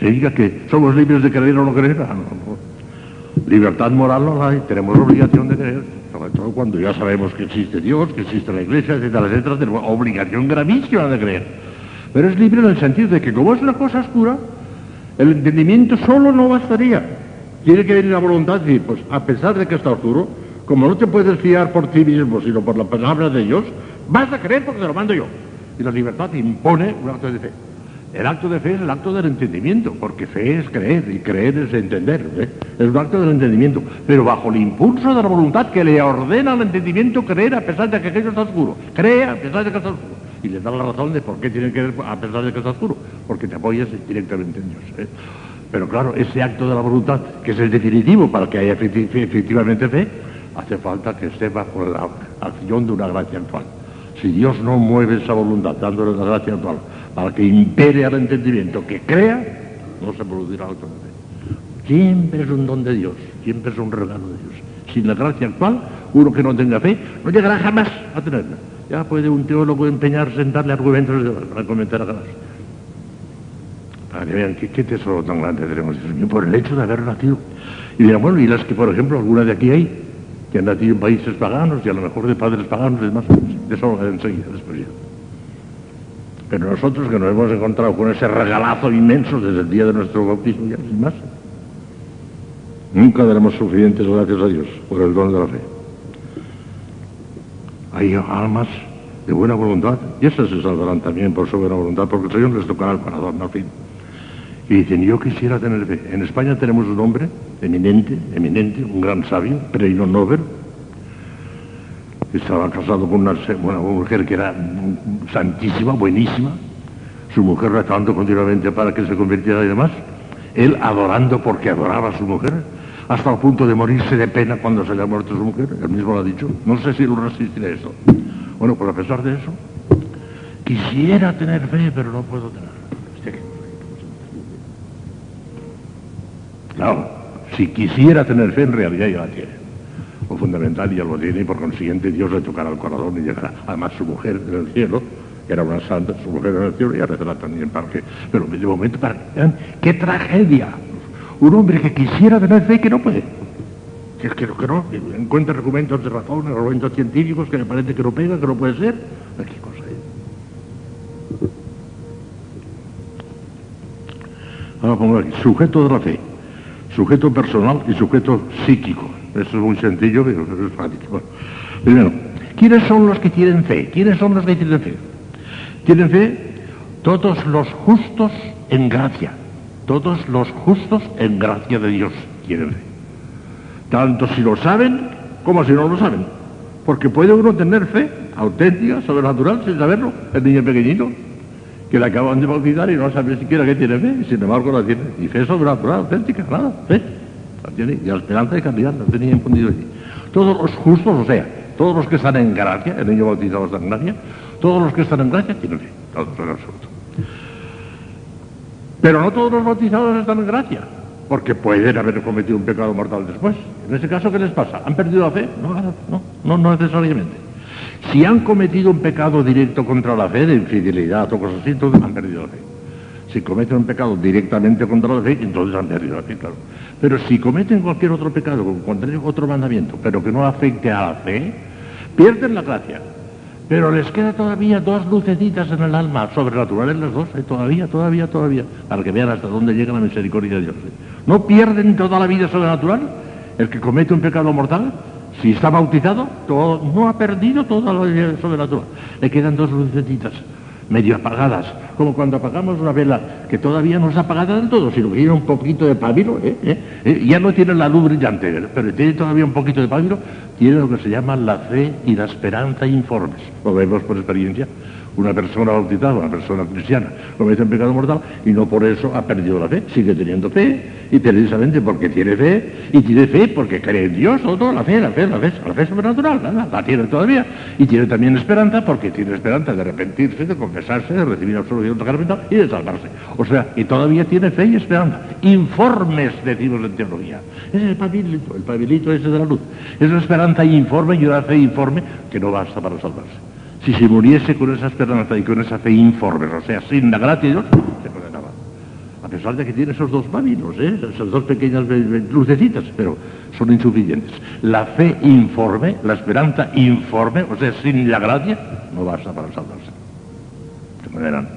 Significa que somos libres de creer o no creer. Ah, no, no. Libertad moral no la hay, tenemos obligación de creer, todo cuando ya sabemos que existe Dios, que existe la Iglesia, etcétera, etcétera, tenemos obligación gravísima de creer. Pero es libre en el sentido de que como es una cosa oscura, el entendimiento solo no bastaría. Tiene que venir la voluntad y decir, pues a pesar de que está oscuro, como no te puedes fiar por ti mismo, sino por la palabra de Dios, vas a creer porque te lo mando yo. Y la libertad impone un acto de fe. El acto de fe es el acto del entendimiento, porque fe es creer y creer es entender. ¿eh? Es un acto del entendimiento, pero bajo el impulso de la voluntad que le ordena al entendimiento creer a pesar de que aquello está oscuro. Cree a pesar de que está oscuro. Y le da la razón de por qué tiene que creer a pesar de que está oscuro, porque te apoyas directamente en Dios. ¿eh? Pero claro, ese acto de la voluntad, que es el definitivo para que haya efectivamente fe, hace falta que esté bajo la acción de una gracia actual. Si Dios no mueve esa voluntad dándole la gracia actual para que impere al entendimiento que crea, no se producirá otro fe. Siempre es un don de Dios, siempre es un regalo de Dios. Sin la gracia actual, uno que no tenga fe no llegará jamás a tenerla. Ya puede un teólogo empeñarse en darle argumentos para comentar a ganas. Para que vean qué, tesoro tan grande tenemos, por el hecho de haber nacido. Y dirán, bueno, y las que, por ejemplo, alguna de aquí hay, que han nacido en países paganos y a lo mejor de padres paganos y demás, de eso enseguida, después ya. Pero nosotros que nos hemos encontrado con ese regalazo inmenso desde el día de nuestro bautismo, ya sin más, nunca daremos suficientes gracias a Dios por el don de la fe. Hay almas de buena voluntad y esas se salvarán también por su buena voluntad porque el Señor les tocará el corazón al fin. Y dicen, yo quisiera tener fe. En España tenemos un hombre eminente, eminente, un gran sabio, premio Nobel. Estaba casado con una, mujer que era santísima, buenísima. Su mujer rezando continuamente para que se convirtiera y demás. Él adorando porque adoraba a su mujer, hasta el punto de morirse de pena cuando se le ha muerto su mujer. Él mismo lo ha dicho. No sé si lo resistiré eso. Bueno, pues a pesar de eso, quisiera tener fe, pero no puedo tener. Claro, si quisiera tener fe, en realidad ya la tiene. Lo fundamental ya lo tiene y por consiguiente Dios le tocará el corazón y llegará. Además su mujer en el cielo, que era una santa, su mujer en el cielo, ya rezará también para que... Pero de momento, para ¡qué tragedia! Un hombre que quisiera tener fe que no puede. Que, que, que no, que encuentra argumentos de razón, argumentos científicos que le parece que no pega, que no puede ser. ¿Qué cosa es? Ahora pongo aquí, sujeto de la fe sujeto personal y sujeto psíquico. Eso es muy sencillo, pero es fácil. primero, ¿quiénes son los que tienen fe? ¿Quiénes son los que tienen fe? Tienen fe todos los justos en gracia. Todos los justos en gracia de Dios tienen fe. Tanto si lo saben como si no lo saben. Porque puede uno tener fe auténtica, sobrenatural, sin saberlo, el niño pequeñito que le acaban de bautizar y no sabe siquiera que tiene fe, y sin embargo la tiene. Y fe sobrenatural, auténtica, nada, fe. Y la esperanza de calidad la tenía infundido allí. Todos los justos, o sea, todos los que están en gracia, el niño bautizado está en gracia, todos los que están en gracia tienen fe, todos en absoluto. Pero no todos los bautizados están en gracia, porque pueden haber cometido un pecado mortal después. En ese caso, ¿qué les pasa? ¿Han perdido la fe? No, no, no, no necesariamente. Si han cometido un pecado directo contra la fe, de infidelidad o cosas así, entonces han perdido la fe. Si cometen un pecado directamente contra la fe, entonces han perdido la fe, claro. Pero si cometen cualquier otro pecado, contra otro mandamiento, pero que no afecte a la fe, pierden la gracia. Pero les queda todavía dos lucecitas en el alma, sobrenaturales las dos, ¿eh? todavía, todavía, todavía, para que vean hasta dónde llega la misericordia de Dios. ¿eh? No pierden toda la vida sobrenatural el que comete un pecado mortal, si está bautizado, no ha perdido toda la vida sobrenatural. Le quedan dos lucecitas medio apagadas, como cuando apagamos una vela que todavía no está apagada del todo, sino que tiene un poquito de pabilo, ¿eh? ¿Eh? ¿Eh? ya no tiene la luz brillante, pero tiene todavía un poquito de pabilo, tiene lo que se llama la fe y la esperanza informes. Lo vemos por experiencia. Una persona bautizada, una persona cristiana, comete un pecado mortal y no por eso ha perdido la fe, sigue teniendo fe y precisamente porque tiene fe y tiene fe porque cree en Dios, todo, la fe, la fe, la fe, la fe sobrenatural, la, la tiene todavía y tiene también esperanza porque tiene esperanza de arrepentirse, de confesarse, de recibir absolución sacramental y de salvarse. O sea, y todavía tiene fe y esperanza. Informes, decimos en teología. Ese es el pabilito, el pabilito ese de la luz. Es la esperanza informe y una fe informe que no basta para salvarse. Si se muriese con esa esperanza y con esa fe informe, o sea, sin la gracia de Dios, se condenaba. A pesar de que tiene esos dos pábilos, ¿eh? esas dos pequeñas lucecitas, pero son insuficientes. La fe informe, la esperanza informe, o sea, sin la gracia, no basta para salvarse. Se condenan.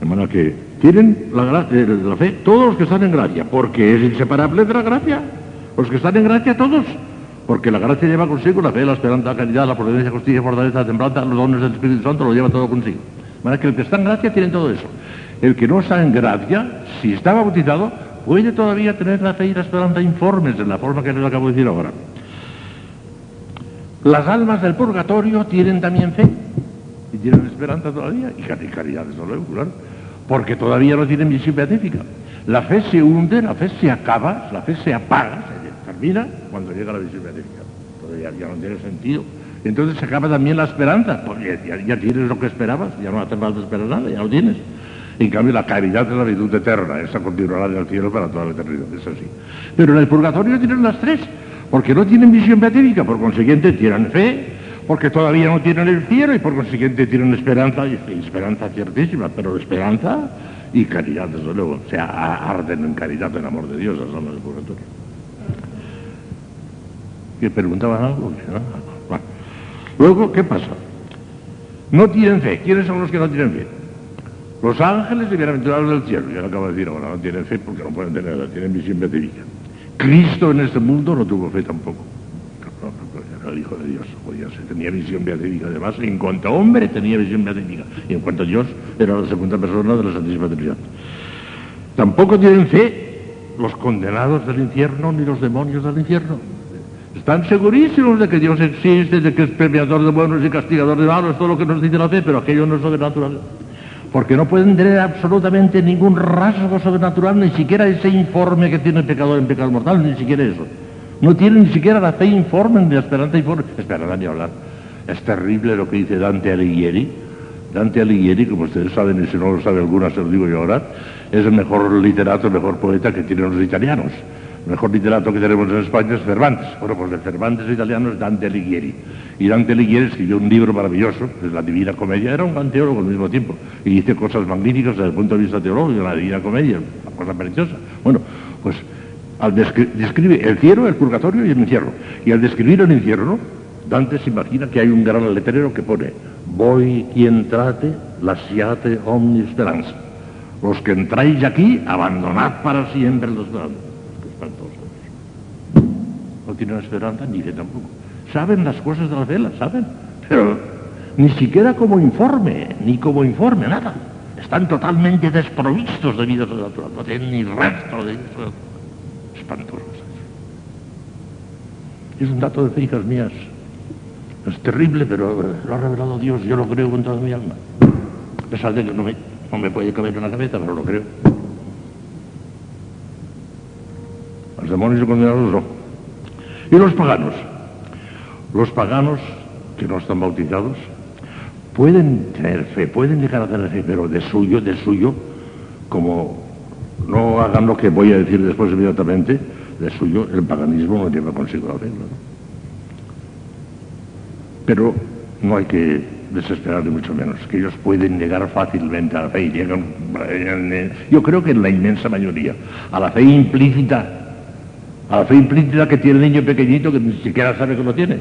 De manera que tienen la, eh, la fe todos los que están en gracia, porque es inseparable de la gracia. Los que están en gracia todos. Porque la gracia lleva consigo la fe, la esperanza, la caridad, la providencia, justicia, fortaleza, la templanza, los dones del Espíritu Santo, lo lleva todo consigo. Manera que el que está en gracia tiene todo eso. El que no está en gracia, si está bautizado, puede todavía tener la fe y la esperanza informes en la forma que les acabo de decir ahora. Las almas del purgatorio tienen también fe y tienen esperanza todavía y caridad, desde luego, claro, porque todavía no tienen visión beatífica. La fe se hunde, la fe se acaba, la fe se apaga, termina cuando llega la visión beatífica. Entonces ya, no tiene sentido. Entonces se acaba también la esperanza, pues ya, tienes lo que esperabas, ya no hace falta esperar nada, ya lo tienes. En cambio, la caridad es la virtud eterna, esa continuará en el cielo para toda la eternidad, es así. Pero en el purgatorio tienen las tres, porque no tienen visión beatífica, por consiguiente tienen fe, porque todavía no tienen el cielo y por consiguiente tienen esperanza, y esperanza ciertísima, pero esperanza y caridad, desde luego. O sea, arden en caridad, en amor de Dios, las almas del purgatorio que preguntaban algo. Luego, ¿qué pasa? No tienen fe. ¿Quiénes son los que no tienen fe? Los ángeles y bienaventurados del cielo. Ya lo acabo de decir ahora, no tienen fe porque no pueden tenerla, tienen visión beatífica. Cristo en este mundo no tuvo fe tampoco. Era el Hijo de Dios, podía ser, tenía visión beatífica. Además, en cuanto a hombre tenía visión beatífica. Y en cuanto a Dios, era la segunda persona de la Santísima Trinidad. Tampoco tienen fe los condenados del infierno ni los demonios del infierno. Están segurísimos de que Dios existe, de que es premiador de buenos y castigador de malos, todo lo que nos dice la fe, pero aquello no es sobrenatural. Porque no pueden tener absolutamente ningún rasgo sobrenatural, ni siquiera ese informe que tiene el pecador en pecado mortal, ni siquiera eso. No tienen ni siquiera la fe informe, ni la esperanza informe. Esperarán ni hablar. Es terrible lo que dice Dante Alighieri. Dante Alighieri, como ustedes saben, y si no lo sabe alguna, se lo digo yo ahora, es el mejor literato, el mejor poeta que tienen los italianos. El mejor literato que tenemos en España es Cervantes. Bueno, pues de Cervantes italiano es Dante Alighieri. Y Dante Alighieri escribió un libro maravilloso, es La Divina Comedia. Era un gran teólogo al mismo tiempo. Y dice cosas magníficas desde el punto de vista teológico, la Divina Comedia, una cosa preciosa. Bueno, pues al describe el cielo, el purgatorio y el infierno. Y al describir el infierno, Dante se imagina que hay un gran letrero que pone Voy quien trate, lasciate omni speranza. Los que entráis aquí, abandonad para siempre los no tienen esperanza ni fe tampoco. Saben las cosas de la fe, las saben, pero ni siquiera como informe, ni como informe, nada. Están totalmente desprovistos de vida sobrenatural, no tienen ni rastro de vida Espantoso. Es un dato de fe, mías. Es terrible, pero lo ha revelado Dios, yo lo creo con toda mi alma. A pesar de que no me, no me puede caber en la cabeza, pero lo creo. Los demonios condenados no. Y los paganos. Los paganos que no están bautizados pueden tener fe, pueden llegar a tener fe, pero de suyo, de suyo, como no hagan lo que voy a decir después inmediatamente, de suyo el paganismo no lleva consigo la fe. Pero no hay que desesperar de mucho menos, que ellos pueden llegar fácilmente a la fe y llegan, yo creo que en la inmensa mayoría, a la fe implícita a la fe implícita que tiene el niño pequeñito que ni siquiera sabe que lo tiene.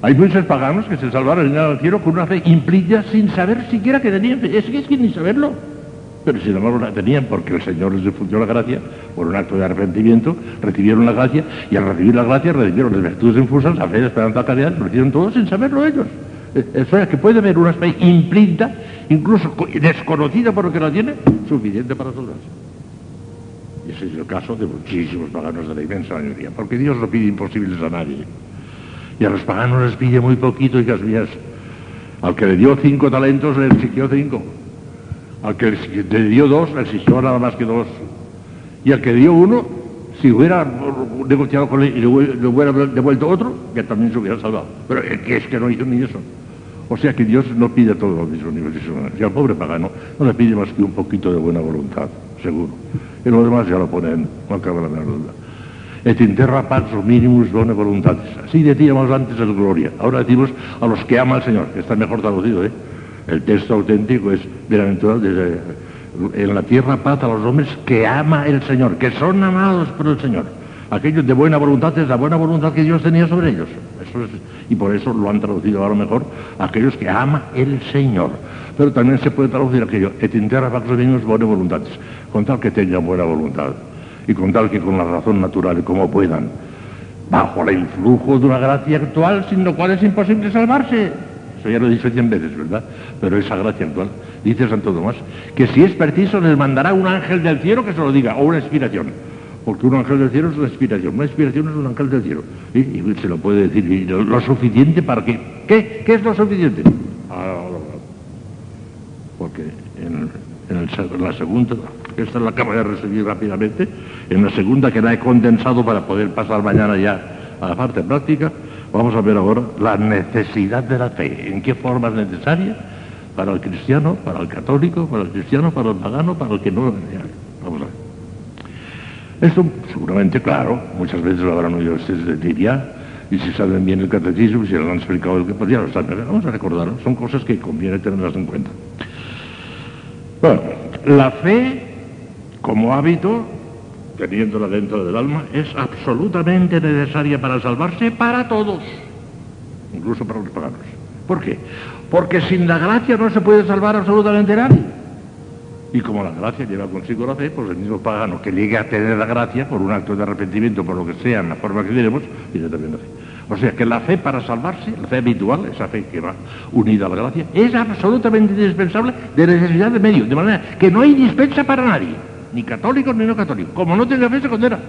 Hay muchos paganos que se salvaron el cielo con una fe implícita sin saber siquiera que tenían fe. Es que es que ni saberlo. Pero sin embargo la tenían porque el Señor les difundió la gracia por un acto de arrepentimiento, recibieron la gracia y al recibir la gracia recibieron las virtudes infusas, la fe, la esperanza, caridad, lo hicieron todos sin saberlo ellos. Eso es que puede haber una fe implícita, incluso desconocida por lo que la tiene, suficiente para salvarse. Y ese es el caso de muchísimos paganos de la inmensa mayoría, porque Dios no pide imposibles a nadie. Y a los paganos les pide muy poquito, hijas mías. Al que le dio cinco talentos le exigió cinco. Al que le dio dos le exigió nada más que dos. Y al que dio uno, si hubiera negociado con él y le hubiera devuelto otro, que también se hubiera salvado. Pero es que no hizo ni eso. O sea que Dios no pide todo los mismos niveles. Y al pobre pagano no le pide más que un poquito de buena voluntad, seguro. Y lo demás ya lo ponen, no cabe la menor duda. Et in terra pax minimus bone voluntatis. Así decíamos antes el gloria. Ahora decimos a los que ama el Señor, que está mejor traducido, ¿eh? El texto auténtico es bienaventurado desde en la tierra paz a los hombres que ama el Señor, que son amados por el Señor. Aquellos de buena voluntad es la buena voluntad que Dios tenía sobre ellos. Y por eso lo han traducido a lo mejor aquellos que ama el Señor. Pero también se puede traducir aquello, et in terra pax minimus bone voluntatis, con tal que tengan buena voluntad y con tal que con la razón natural y como puedan, bajo el influjo de una gracia actual sin lo cual es imposible salvarse. Eso ya lo he dicho cien veces, ¿verdad? Pero esa gracia actual, dice Santo Tomás, que si es preciso les mandará un ángel del cielo que se lo diga, o una inspiración. Porque un ángel del cielo es una inspiración, una inspiración es un ángel del cielo. Y, se lo puede decir, lo, suficiente para qué. ¿Qué? ¿Qué es lo suficiente? Ah, porque en, la segunda esta la acabo de recibir rápidamente, en la segunda que la he condensado para poder pasar mañana ya a la parte práctica, vamos a ver ahora la necesidad de la fe, en qué forma es necesaria para el cristiano, para el católico, para el cristiano, para el pagano, para el que no... Vamos a ver. Esto seguramente, claro, muchas veces lo habrán oído ustedes de Lidia, y si saben bien el catecismo, si lo han explicado el que podía, lo saben. Vamos a recordarlo, son cosas que conviene tenerlas en cuenta. Bueno, la fe como hábito, teniéndola dentro del alma, es absolutamente necesaria para salvarse para todos, incluso para los paganos. ¿Por qué? Porque sin la gracia no se puede salvar absolutamente nadie. Y como la gracia lleva consigo la fe, pues el mismo pagano que llegue a tener la gracia por un acto de arrepentimiento, por lo que sea, en la forma que tenemos, tiene también la fe. O sea que la fe para salvarse, la fe habitual, esa fe que va unida a la gracia, es absolutamente indispensable de necesidad de medio, de manera que no hay dispensa para nadie ni católicos ni no católicos. Como no tenga fe, se condena.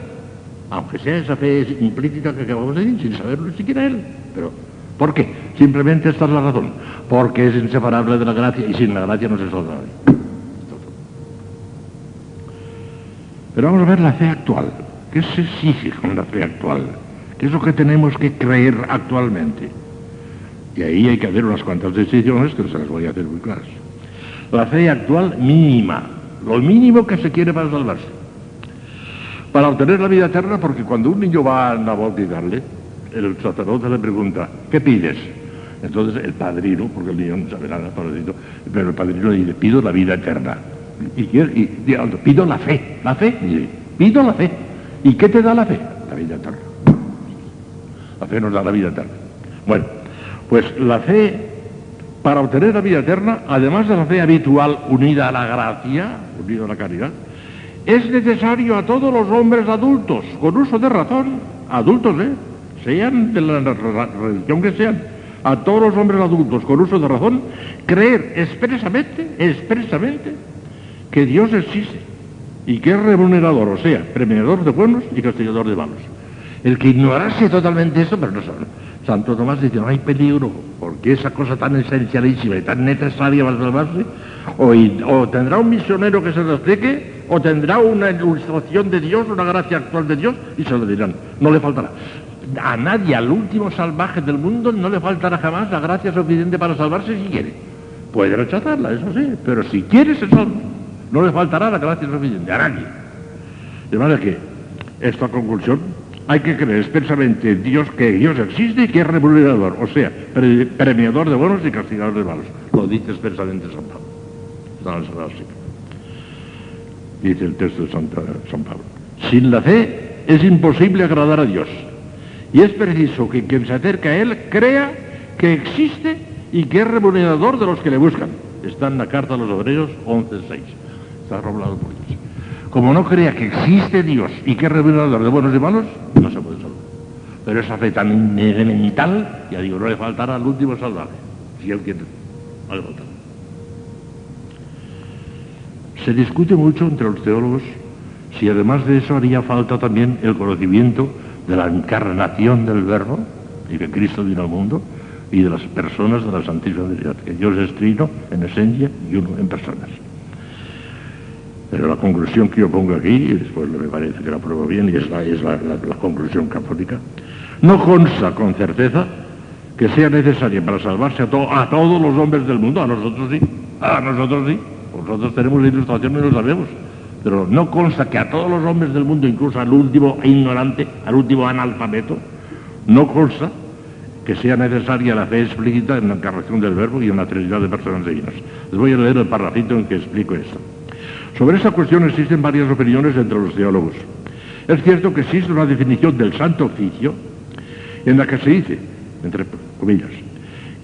Aunque sea esa fe implícita que acabamos de decir, sin saberlo siquiera él. Pero, ¿por qué? Simplemente esta es la razón. Porque es inseparable de la gracia y sin la gracia no se salva Pero vamos a ver la fe actual. ¿Qué se exige con la fe actual? ¿Qué es lo que tenemos que creer actualmente? Y ahí hay que hacer unas cuantas decisiones que se las voy a hacer muy claras. La fe actual mínima, lo mínimo que se quiere para salvarse. Para obtener la vida eterna, porque cuando un niño va a bautizarle, el sacerdote le pregunta, ¿qué pides? Entonces el padrino, porque el niño no sabe nada, pero el padrino le dice, pido la vida eterna. Y, y, pido la fe, la fe, pido la fe. ¿Y qué te da la fe? La vida eterna. La fe nos da la vida eterna. Bueno, pues la fe para obtener la vida eterna, además de la fe habitual unida a la gracia, unida a la caridad, es necesario a todos los hombres adultos, con uso de razón, adultos, ¿eh? sean de la religión que sean, a todos los hombres adultos con uso de razón, creer expresamente, expresamente, que Dios existe y que es remunerador, o sea, premiador de buenos y castigador de malos. El que ignorase totalmente eso, pero no sabe. Santo Tomás dice, no hay peligro, porque esa cosa tan esencialísima y tan necesaria para salvarse, o, tendrá un misionero que se lo explique, o tendrá una ilustración de Dios, una gracia actual de Dios, y se lo dirán, no le faltará. A nadie, al último salvaje del mundo, no le faltará jamás la gracia suficiente para salvarse si quiere. Puede rechazarla, eso sí, pero si quiere se salva. No le faltará la gracia suficiente, a nadie. De manera que esta conclusión hay que creer expresamente Dios que Dios existe y que es remunerador, o sea, premiador de buenos y castigador de malos. Lo dice expresamente San Pablo. Dice el texto de San Pablo. Sin la fe es imposible agradar a Dios. Y es preciso que quien se acerca a Él crea que existe y que es remunerador de los que le buscan. Está en la carta a los obreros 11.6. Está roblado por Dios. Como no crea que existe Dios y que es revelador de buenos y malos, no se puede salvar. Pero esa fe tan elemental, ya digo, no le faltará al último salvaje, si él quiere, no le faltará. Se discute mucho entre los teólogos si además de eso haría falta también el conocimiento de la encarnación del Verbo y que Cristo vino al mundo, y de las personas de la Santísima Trinidad, que Dios es trino en esencia y uno en personas. Pero la conclusión que yo pongo aquí, y después me parece que la pruebo bien, y es la, es la, conclusión católica, no consta con certeza que sea necesaria para salvarse a, a todos los hombres del mundo, a nosotros sí, a nosotros sí, nosotros tenemos ilustración y lo sabemos, pero no consta que a todos los hombres del mundo, incluso al último ignorante, al último analfabeto, no consta que sea necesaria la fe explícita en la encarnación del Verbo y en la Trinidad de personas divinas. Les voy a leer el parrafito en que explico esto. Sobre esta cuestión existen varias opiniones entre los teólogos. Es cierto que existe una definición del santo oficio en la que se dice, entre comillas,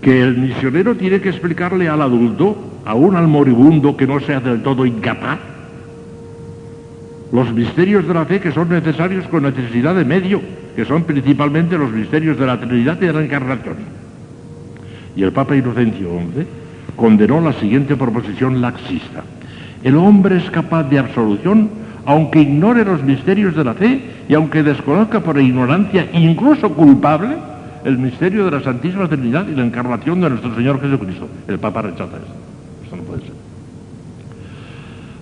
que el misionero tiene que explicarle al adulto, aún al moribundo que no sea del todo incapaz, los misterios de la fe que son necesarios con necesidad de medio que son principalmente los misterios de la Trinidad y de la Encarnación. Y el Papa Inocencio XI condenó la siguiente proposición laxista. El hombre es capaz de absolución aunque ignore los misterios de la fe y aunque desconozca por ignorancia, incluso culpable, el misterio de la Santísima Trinidad y la encarnación de nuestro Señor Jesucristo. El Papa rechaza esto. Esto no puede ser.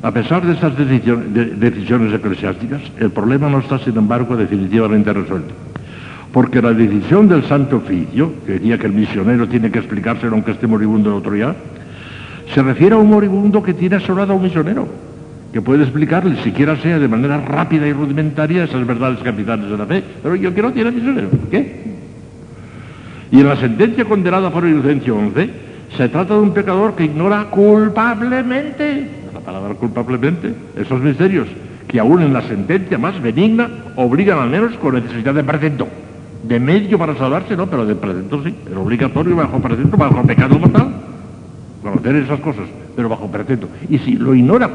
A pesar de estas decisiones eclesiásticas, el problema no está, sin embargo, definitivamente resuelto. Porque la decisión del Santo Oficio, que decía que el misionero tiene que explicárselo aunque esté moribundo de otro ya, se refiere a un moribundo que tiene asesorado a un misionero, que puede explicarle, siquiera sea de manera rápida y rudimentaria, esas verdades capitales de la fe. Pero yo que no tiene misionero, ¿qué? Y en la sentencia condenada por Inocencio XI, se trata de un pecador que ignora culpablemente palabra culpablemente, esos misterios que aún en la sentencia más benigna obligan al menos con necesidad de presento. De medio para salvarse, no, pero de presento sí, es obligatorio bajo presento, bajo pecado mortal. Conocer esas cosas, pero bajo presento. Y si lo ignora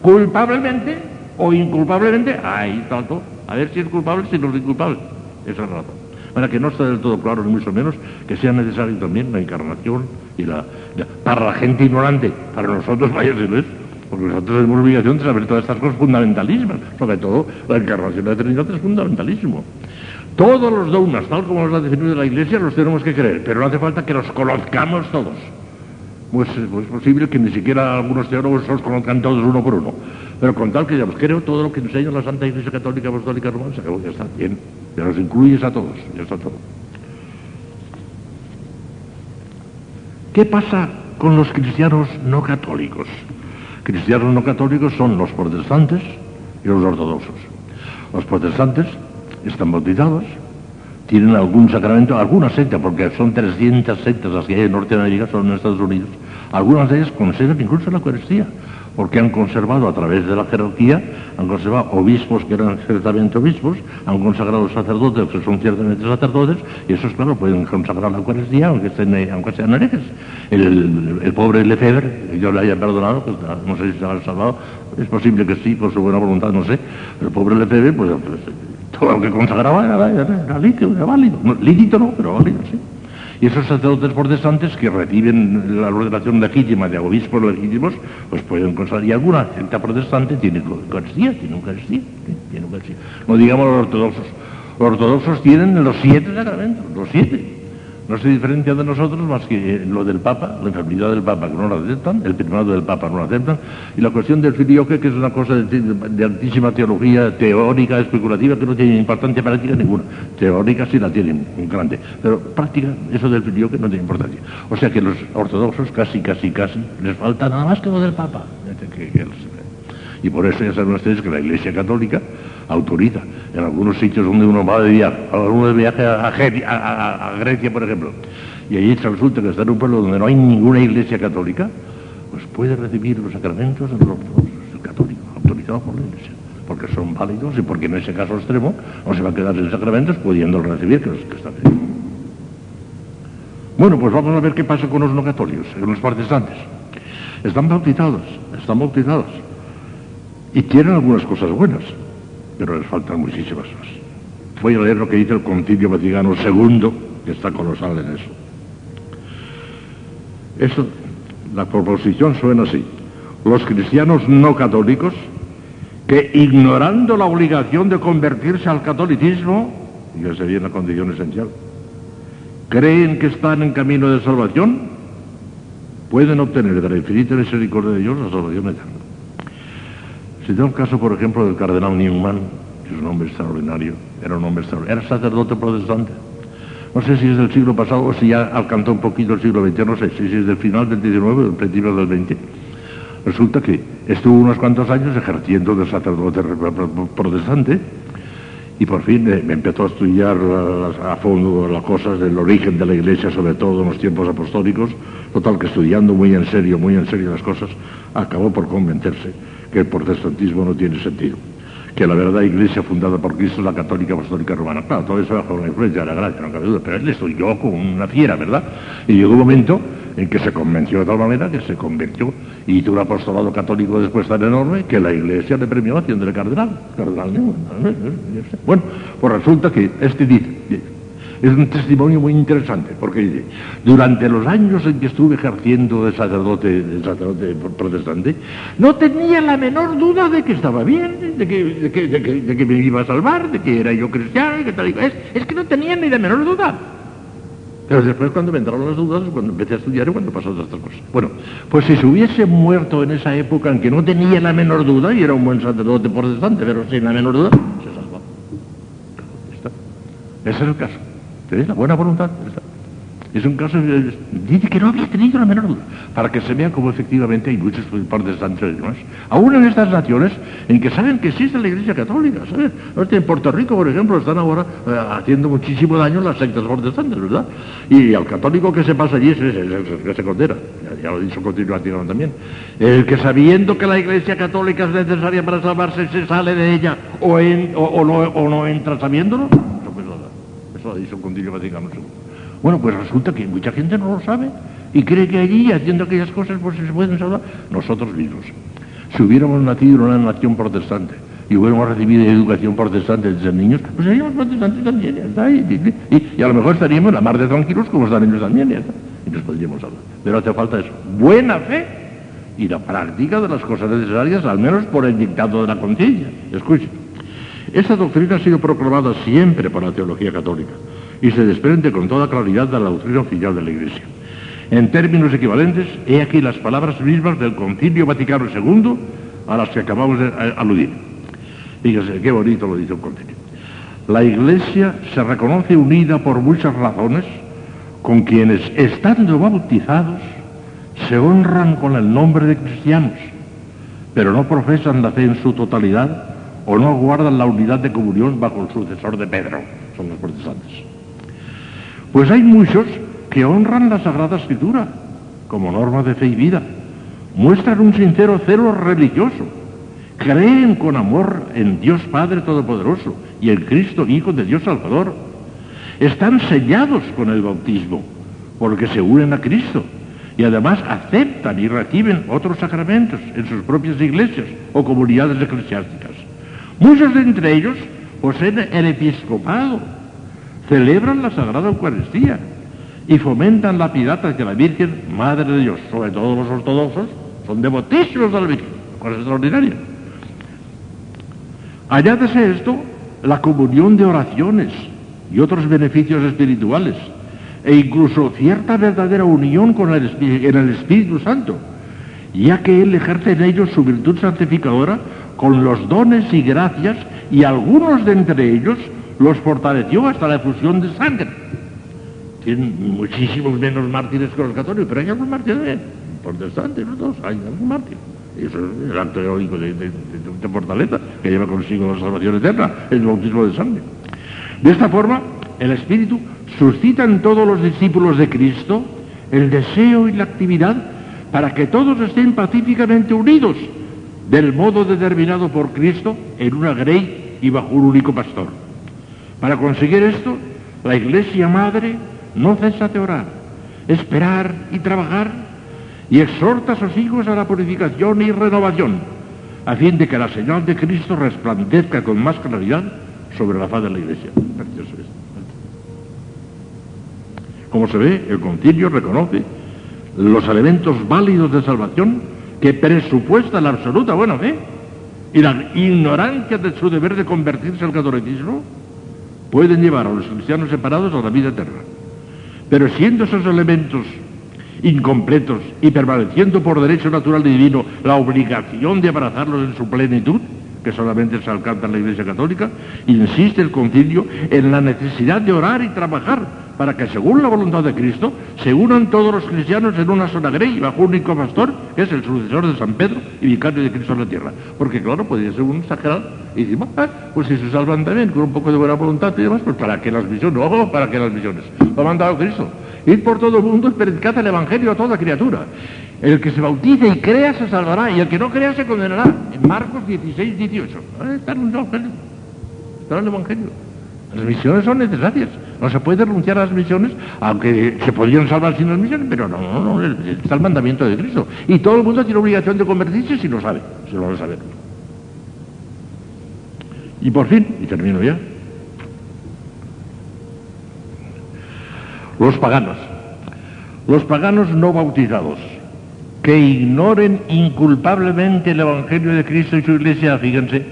culpablemente o inculpablemente, ahí tanto, a ver si es culpable, si no es inculpable. Esa es la razón. Para que no esté del todo claro, ni mucho menos, que sea necesario también la encarnación y la, para la gente ignorante, para nosotros vaya es porque nosotros tenemos obligación de saber todas estas cosas fundamentalismas, sobre todo la encarnación de la Trinidad es fundamentalismo. Todos los dogmas, tal como los ha definido la Iglesia, los tenemos que creer, pero no hace falta que los conozcamos todos. Pues, pues, es posible que ni siquiera algunos teólogos los conozcan todos uno por uno. Pero con tal que ya creo todo lo que enseña la Santa Iglesia Católica Apostólica Romana, ya está bien. Ya los incluyes a todos, ya está todo. ¿Qué pasa con los cristianos no católicos? Cristianos no católicos son los protestantes y los ortodoxos. Los protestantes están bautizados, tienen algún sacramento, alguna secta, porque son 300 sectas las que hay en Norteamérica, son en Estados Unidos. Algunas de ellas conservan incluso la Eucaristía porque han conservado a través de la jerarquía, han conservado obispos que eran ciertamente obispos, han consagrado sacerdotes que son ciertamente sacerdotes, y esos, claro, pueden consagrar la Eucaristía aunque, aunque sean herejes. El, pobre Lefebvre, yo le haya perdonado, pues, no sé si se ha salvado, es posible que sí, por su buena voluntad, no sé, el pobre Lefebvre, pues, pues todo lo que consagraba era, lícito, era válido. lícito no, pero válido, sí. Y esos sacerdotes protestantes que reciben la ordenación legítima de obispos legítimos, pues pueden consagrar. Y alguna secta protestante tiene Eucaristía, tiene Eucaristía, tiene Eucaristía. No digamos los ortodoxos. Los ortodoxos tienen los siete sacramentos, los siete no se diferencia de nosotros más que lo del Papa, la enfermedad del Papa que no lo aceptan, el primado del Papa no lo aceptan, y la cuestión del filioque que es una cosa de, altísima teología teórica, especulativa, que no tiene importancia práctica ninguna. Teórica sí la tienen, grande, pero práctica, eso del filioque no tiene importancia. O sea que los ortodoxos casi, casi, casi, les falta nada más que lo del Papa. y por eso ya saben ustedes que la Iglesia Católica autoriza. En algunos sitios donde uno va de viaje, uno de viaje a, Grecia, por ejemplo, y allí resulta que está en un pueblo donde no hay ninguna iglesia católica, pues puede recibir los sacramentos de los católicos, autorizados por la iglesia, porque son válidos y porque en ese caso extremo no se va a quedar sin sacramentos pudiendo recibir que, que están Bueno, pues vamos a ver qué pasa con los no católicos, con los protestantes. Están bautizados, están bautizados. Y tienen algunas cosas buenas pero les faltan muchísimas más. Voy a leer lo que dice el Concilio Vaticano II, que está colosal en eso. Eso, la proposición suena así. Los cristianos no católicos, que ignorando la obligación de convertirse al catolicismo, y esa sería la condición esencial, creen que están en camino de salvación, pueden obtener de la infinita misericordia de Dios la salvación eterna. Si tengo el caso, por ejemplo, del cardenal Newman, que es un hombre extraordinario, era un hombre extraordinario, era sacerdote protestante. No sé si es del siglo pasado o si ya alcanzó un poquito el siglo XX, no sé si es del final del XIX o del principio del XX. Resulta que estuvo unos cuantos años ejerciendo de sacerdote protestante y por fin eh, me empezó a estudiar a fondo las cosas del origen de la iglesia, sobre todo en los tiempos apostólicos, total que estudiando muy en serio, muy en serio las cosas, acabó por convencerse que el protestantismo no tiene sentido que la verdad iglesia fundada por Cristo es la católica apostólica romana. Claro, todo eso bajo la influencia de la gracia, no cabe duda, pero él estudió como una fiera, ¿verdad? Y llegó un momento en que se convenció de tal manera que se convirtió y tuvo un apostolado católico después tan enorme que la iglesia le premió haciéndole cardenal. Cardenal, Bueno, pues resulta que este dice, es un testimonio muy interesante, porque durante los años en que estuve ejerciendo de sacerdote, de sacerdote protestante, no tenía la menor duda de que estaba bien, de que, me iba a salvar, de que era yo cristiano, es que no tenía ni la menor duda. Pero después cuando me entraron las dudas, cuando empecé a estudiar y cuando pasó todas estas cosas. Bueno, pues si se hubiese muerto en esa época en que no tenía la menor duda, y era un buen sacerdote protestante, pero sin la menor duda, se salvó. Ese es el caso. ¿Tenéis la buena voluntad? Es un caso, dice que no había tenido la menor duda, para que se vea cómo efectivamente hay muchos protestantes y demás. Aún en estas naciones en que saben que existe la Iglesia Católica, ¿sabes? En Puerto Rico, por ejemplo, están ahora eh, haciendo muchísimo daño las sectas protestantes, ¿verdad? Y al católico que se pasa allí es el que se condena, ya, lo he dicho continuamente también. El que sabiendo que la Iglesia Católica es necesaria para salvarse, se sale de ella o, o, no, entra sabiéndolo, dicho el Concilio Vaticano II. Bueno, pues resulta que mucha gente no lo sabe y cree que allí, haciendo aquellas cosas, pues se pueden salvar. Nosotros mismos, si hubiéramos nacido en una nación protestante y hubiéramos recibido educación protestante desde niños, pues seríamos protestantes también. Y, a lo mejor estaríamos la mar de tranquilos como están ellos también, está. Y nos podríamos salvar. Pero hace falta eso, buena fe y la práctica de las cosas necesarias, al menos por el dictado de la conciencia. Escuchen, esta doctrina ha sido proclamada siempre por la teología católica y se desprende con toda claridad de la doctrina oficial de la Iglesia. En términos equivalentes, he aquí las palabras mismas del Concilio Vaticano II a las que acabamos de eh, aludir. Fíjese, qué bonito lo dice el concilio. La Iglesia se reconoce unida por muchas razones con quienes, estando bautizados, se honran con el nombre de cristianos, pero no profesan la fe en su totalidad o no guardan la unidad de comunión bajo el sucesor de Pedro, son los protestantes. Pues hay muchos que honran la Sagrada Escritura como norma de fe y vida, muestran un sincero celo religioso, creen con amor en Dios Padre Todopoderoso y en Cristo Hijo de Dios Salvador, están sellados con el bautismo porque se unen a Cristo y además aceptan y reciben otros sacramentos en sus propias iglesias o comunidades eclesiásticas. Muchos de entre ellos poseen el episcopado celebran la Sagrada Eucaristía y fomentan la piedad hacia la Virgen, Madre de Dios. Sobre todo los ortodoxos son devotísimos de la Virgen, cosa extraordinaria. Añádese esto la comunión de oraciones y otros beneficios espirituales, e incluso cierta verdadera unión con en el Espíritu Santo, ya que Él ejerce en ellos su virtud santificadora con los dones y gracias, y algunos de entre ellos los fortaleció hasta la efusión de sangre. Tienen muchísimos menos mártires que los católicos, pero hay algunos mártires protestantes, no todos, hay algún mártir. Eso es el acto heroico de, de, fortaleza que lleva consigo la salvación eterna, el bautismo de sangre. De esta forma, el Espíritu suscita en todos los discípulos de Cristo el deseo y la actividad para que todos estén pacíficamente unidos del modo determinado por Cristo en una grey y bajo un único pastor. Para conseguir esto, la Iglesia Madre no cesa de orar, esperar y trabajar y exhorta a sus hijos a la purificación y renovación, a fin de que la señal de Cristo resplandezca con más claridad sobre la faz de la Iglesia. Como se ve, el concilio reconoce los elementos válidos de salvación que presupuesta la absoluta buena fe y la ignorancia de su deber de convertirse al catolicismo pueden llevar a los cristianos separados a la vida eterna. Pero siendo esos elementos incompletos y permaneciendo por derecho natural y divino la obligación de abrazarlos en su plenitud, que solamente se alcanza en la Iglesia Católica, insiste el concilio en la necesidad de orar y trabajar para que según la voluntad de Cristo se unan todos los cristianos en una sola grey bajo un único pastor, que es el sucesor de San Pedro y vicario de Cristo en la tierra. Porque claro, podría ser un exagerado y decir, ah, pues si se salvan también con un poco de buena voluntad y demás, pues para que las misiones, no, para que las misiones, lo ha mandado Cristo. Ir por todo el mundo es predicar el Evangelio a toda criatura. El que se bautice y crea se salvará, y el que no crea se condenará. En Marcos 16, 18. Está en el Evangelio. Está en el Evangelio. Las misiones son necesarias. No se puede renunciar a las misiones, aunque se podrían salvar sin las misiones, pero no, no, no, está el mandamiento de Cristo. Y todo el mundo tiene obligación de convertirse si lo sabe, si lo va a saber. Y por fin, y termino ya, los paganos. Los paganos no bautizados que ignoren inculpablemente el Evangelio de Cristo y su iglesia, fíjense,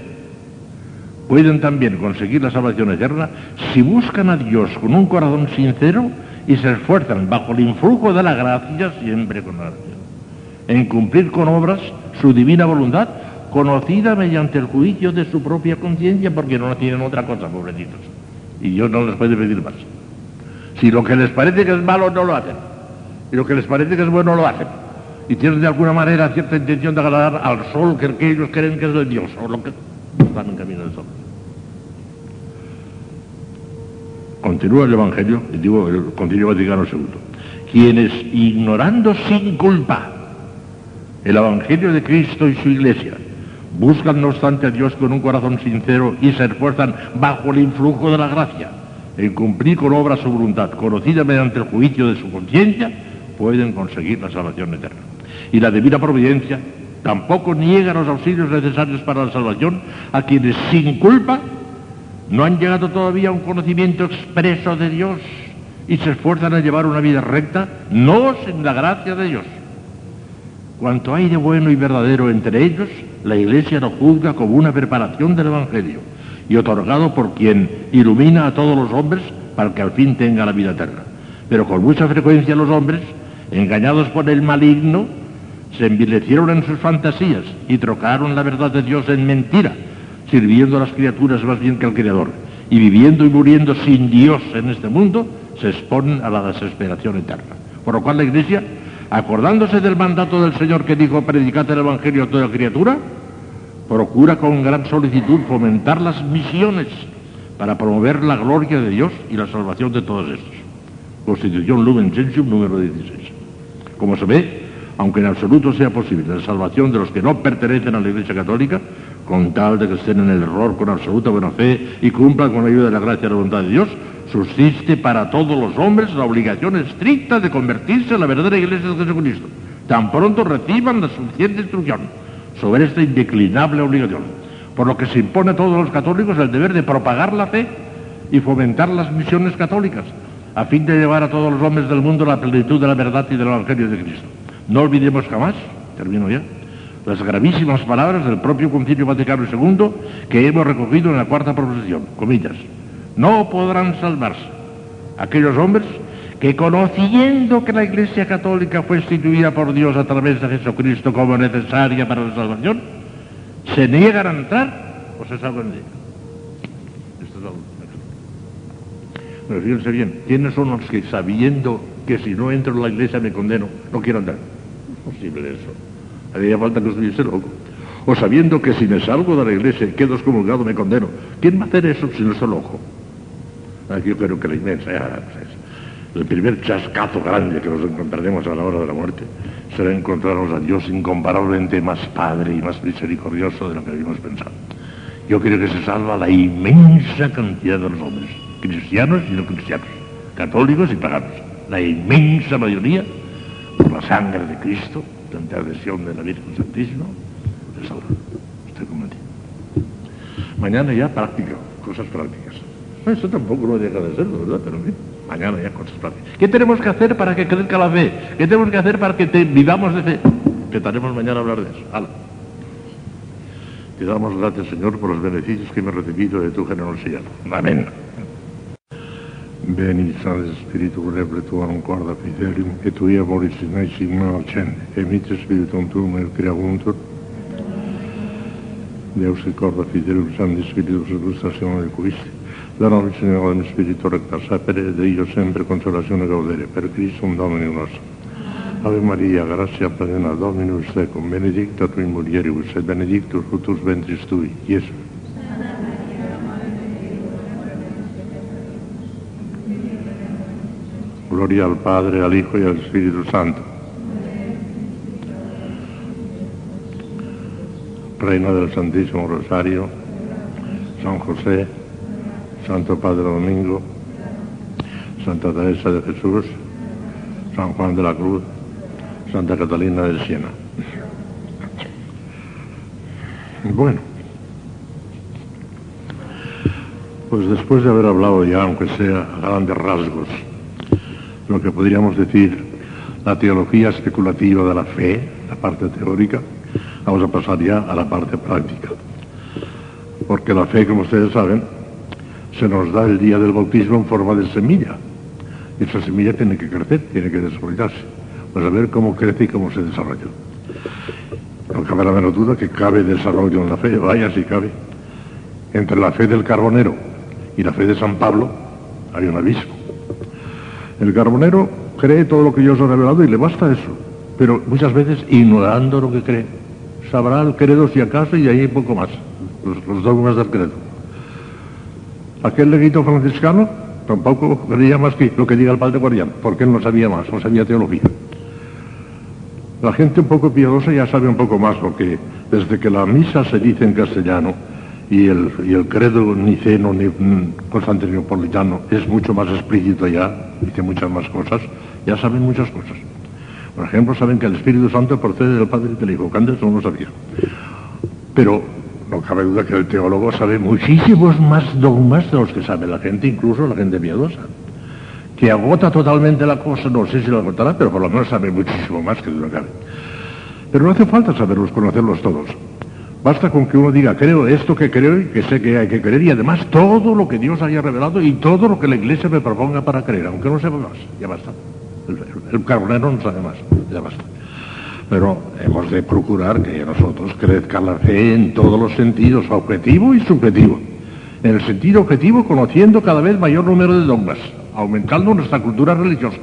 pueden también conseguir la salvación eterna si buscan a Dios con un corazón sincero y se esfuerzan bajo el influjo de la gracia, siempre con oración, en cumplir con obras su divina voluntad, conocida mediante el juicio de su propia conciencia, porque no tienen otra cosa, pobrecitos. Y Dios no les puede pedir más. Si lo que les parece que es malo, no lo hacen. Y lo que les parece que es bueno, lo hacen y tienen de alguna manera cierta intención de agradar al sol que, ellos creen que es de Dios, o lo que están en camino del sol. Continúa el Evangelio, y digo el Concilio Vaticano II. Quienes ignorando sin culpa el Evangelio de Cristo y su Iglesia, buscan no obstante a Dios con un corazón sincero y se esfuerzan bajo el influjo de la gracia en cumplir con obra su voluntad, conocida mediante el juicio de su conciencia, pueden conseguir la salvación eterna y la divina providencia tampoco niega los auxilios necesarios para la salvación a quienes sin culpa no han llegado todavía a un conocimiento expreso de Dios y se esfuerzan a llevar una vida recta, no sin la gracia de Dios. Cuanto hay de bueno y verdadero entre ellos, la Iglesia lo juzga como una preparación del Evangelio y otorgado por quien ilumina a todos los hombres para que al fin tenga la vida eterna. Pero con mucha frecuencia los hombres, engañados por el maligno, se envilecieron en sus fantasías y trocaron la verdad de Dios en mentira, sirviendo a las criaturas más bien que al Creador. Y viviendo y muriendo sin Dios en este mundo, se exponen a la desesperación eterna. Por lo cual la Iglesia, acordándose del mandato del Señor que dijo, predicad el Evangelio a toda criatura, procura con gran solicitud fomentar las misiones para promover la gloria de Dios y la salvación de todos estos. Constitución Lumen Gentium número 16. Como se ve, aunque en absoluto sea posible la salvación de los que no pertenecen a la Iglesia Católica, con tal de que estén en el error con absoluta buena fe y cumplan con la ayuda de la gracia y la voluntad de Dios, subsiste para todos los hombres la obligación estricta de convertirse en la verdadera Iglesia de Jesucristo, tan pronto reciban la suficiente instrucción sobre esta indeclinable obligación, por lo que se impone a todos los católicos el deber de propagar la fe y fomentar las misiones católicas, a fin de llevar a todos los hombres del mundo la plenitud de la verdad y del Evangelio de Cristo. No olvidemos jamás, termino ya, las gravísimas palabras del propio Concilio Vaticano II que hemos recogido en la cuarta proposición, comillas. No podrán salvarse aquellos hombres que conociendo que la Iglesia Católica fue instituida por Dios a través de Jesucristo como necesaria para la salvación, se niegan a entrar o se salgan de ella. Esto es algo. Fíjense bien, ¿quiénes son los que sabiendo que si no entro en la iglesia me condeno, no quiero andar. Posible eso. Haría falta que estuviese loco. O sabiendo que si me salgo de la iglesia y quedo excomulgado me condeno. ¿Quién va a hacer eso si no es el ojo? Aquí yo creo que la inmensa, el primer chascazo grande que nos encontraremos a la hora de la muerte será encontrarnos a Dios incomparablemente más Padre y más misericordioso de lo que habíamos pensado. Yo creo que se salva la inmensa cantidad de los hombres, cristianos y no cristianos, católicos y paganos la inmensa mayoría, la sangre de Cristo, la intercesión de la Virgen Santísima, se salva. Estoy convencido. Mañana ya práctica, cosas prácticas. Esto tampoco lo deja de ser, ¿verdad? Pero bien, mañana ya cosas prácticas. ¿Qué tenemos que hacer para que crezca la fe? ¿Qué tenemos que hacer para que vivamos de fe? Que estaremos mañana a hablar de eso. ¡Hala! Te damos gracias, Señor, por los beneficios que hemos recibido de tu generosidad. Amén. Veni Sancte Spiritus Rebre Tuam Quarta Fidelium, et Tuia Moris in eis in accende, emite Spiritum Tuum et creaguntur, Deus et Corda Fidelium Sancte Spiritus Illustrazione del Christi, da nobis Signore Spiritu recta sapere, de io sempre consolazione gaudere, per Christum Domini nostro. Ave Maria, gratia plena, Dominus tecum, benedicta tu in mulieribus, et benedictus fructus ventris tui, Iesus. Gloria al Padre, al Hijo y al Espíritu Santo. Reina del Santísimo Rosario, San José, Santo Padre Domingo, Santa Teresa de Jesús, San Juan de la Cruz, Santa Catalina de Siena. Bueno, pues después de haber hablado ya, aunque sea a grandes rasgos, lo que podríamos decir la teología especulativa de la fe, la parte teórica, vamos a pasar ya a la parte práctica. Porque la fe, como ustedes saben, se nos da el día del bautismo en forma de semilla. Y esa semilla tiene que crecer, tiene que desarrollarse. Pues a ver cómo crece y cómo se desarrolla. No cabe la menor duda que cabe desarrollo en la fe, vaya si cabe. Entre la fe del carbonero y la fe de San Pablo hay un abismo. El carbonero cree todo lo que Dios ha revelado y le basta eso, pero muchas veces ignorando lo que cree. Sabrá el credo si acaso y ahí poco más, los, los dogmas del credo. Aquel leguito franciscano tampoco creía más que lo que diga el padre guardián, porque él no sabía más, no sabía teología. La gente un poco piadosa ya sabe un poco más, porque desde que la misa se dice en castellano y el, y el credo niceno, ni, constantinopolitano es mucho más explícito ya, dice muchas más cosas, ya saben muchas cosas. Por ejemplo, saben que el Espíritu Santo procede del Padre y del Hijo, que antes no lo sabía. Pero no cabe duda que el teólogo sabe muchísimos más dogmas de los que sabe la gente, incluso la gente piadosa. Que agota totalmente la cosa, no sé si lo agotará, pero por lo menos sabe muchísimo más que lo que cabe. Pero no hace falta saberlos, conocerlos todos. Basta con que uno diga, creo esto que creo y que sé que hay que creer, y además todo lo que Dios haya revelado y todo lo que la Iglesia me proponga para creer, aunque no sepa más, ya basta. El, carbonero no sabe más, ya basta. Pero hemos de procurar que nosotros crezca la fe en todos los sentidos, objetivo y subjetivo. En el sentido objetivo, conociendo cada vez mayor número de dogmas, aumentando nuestra cultura religiosa.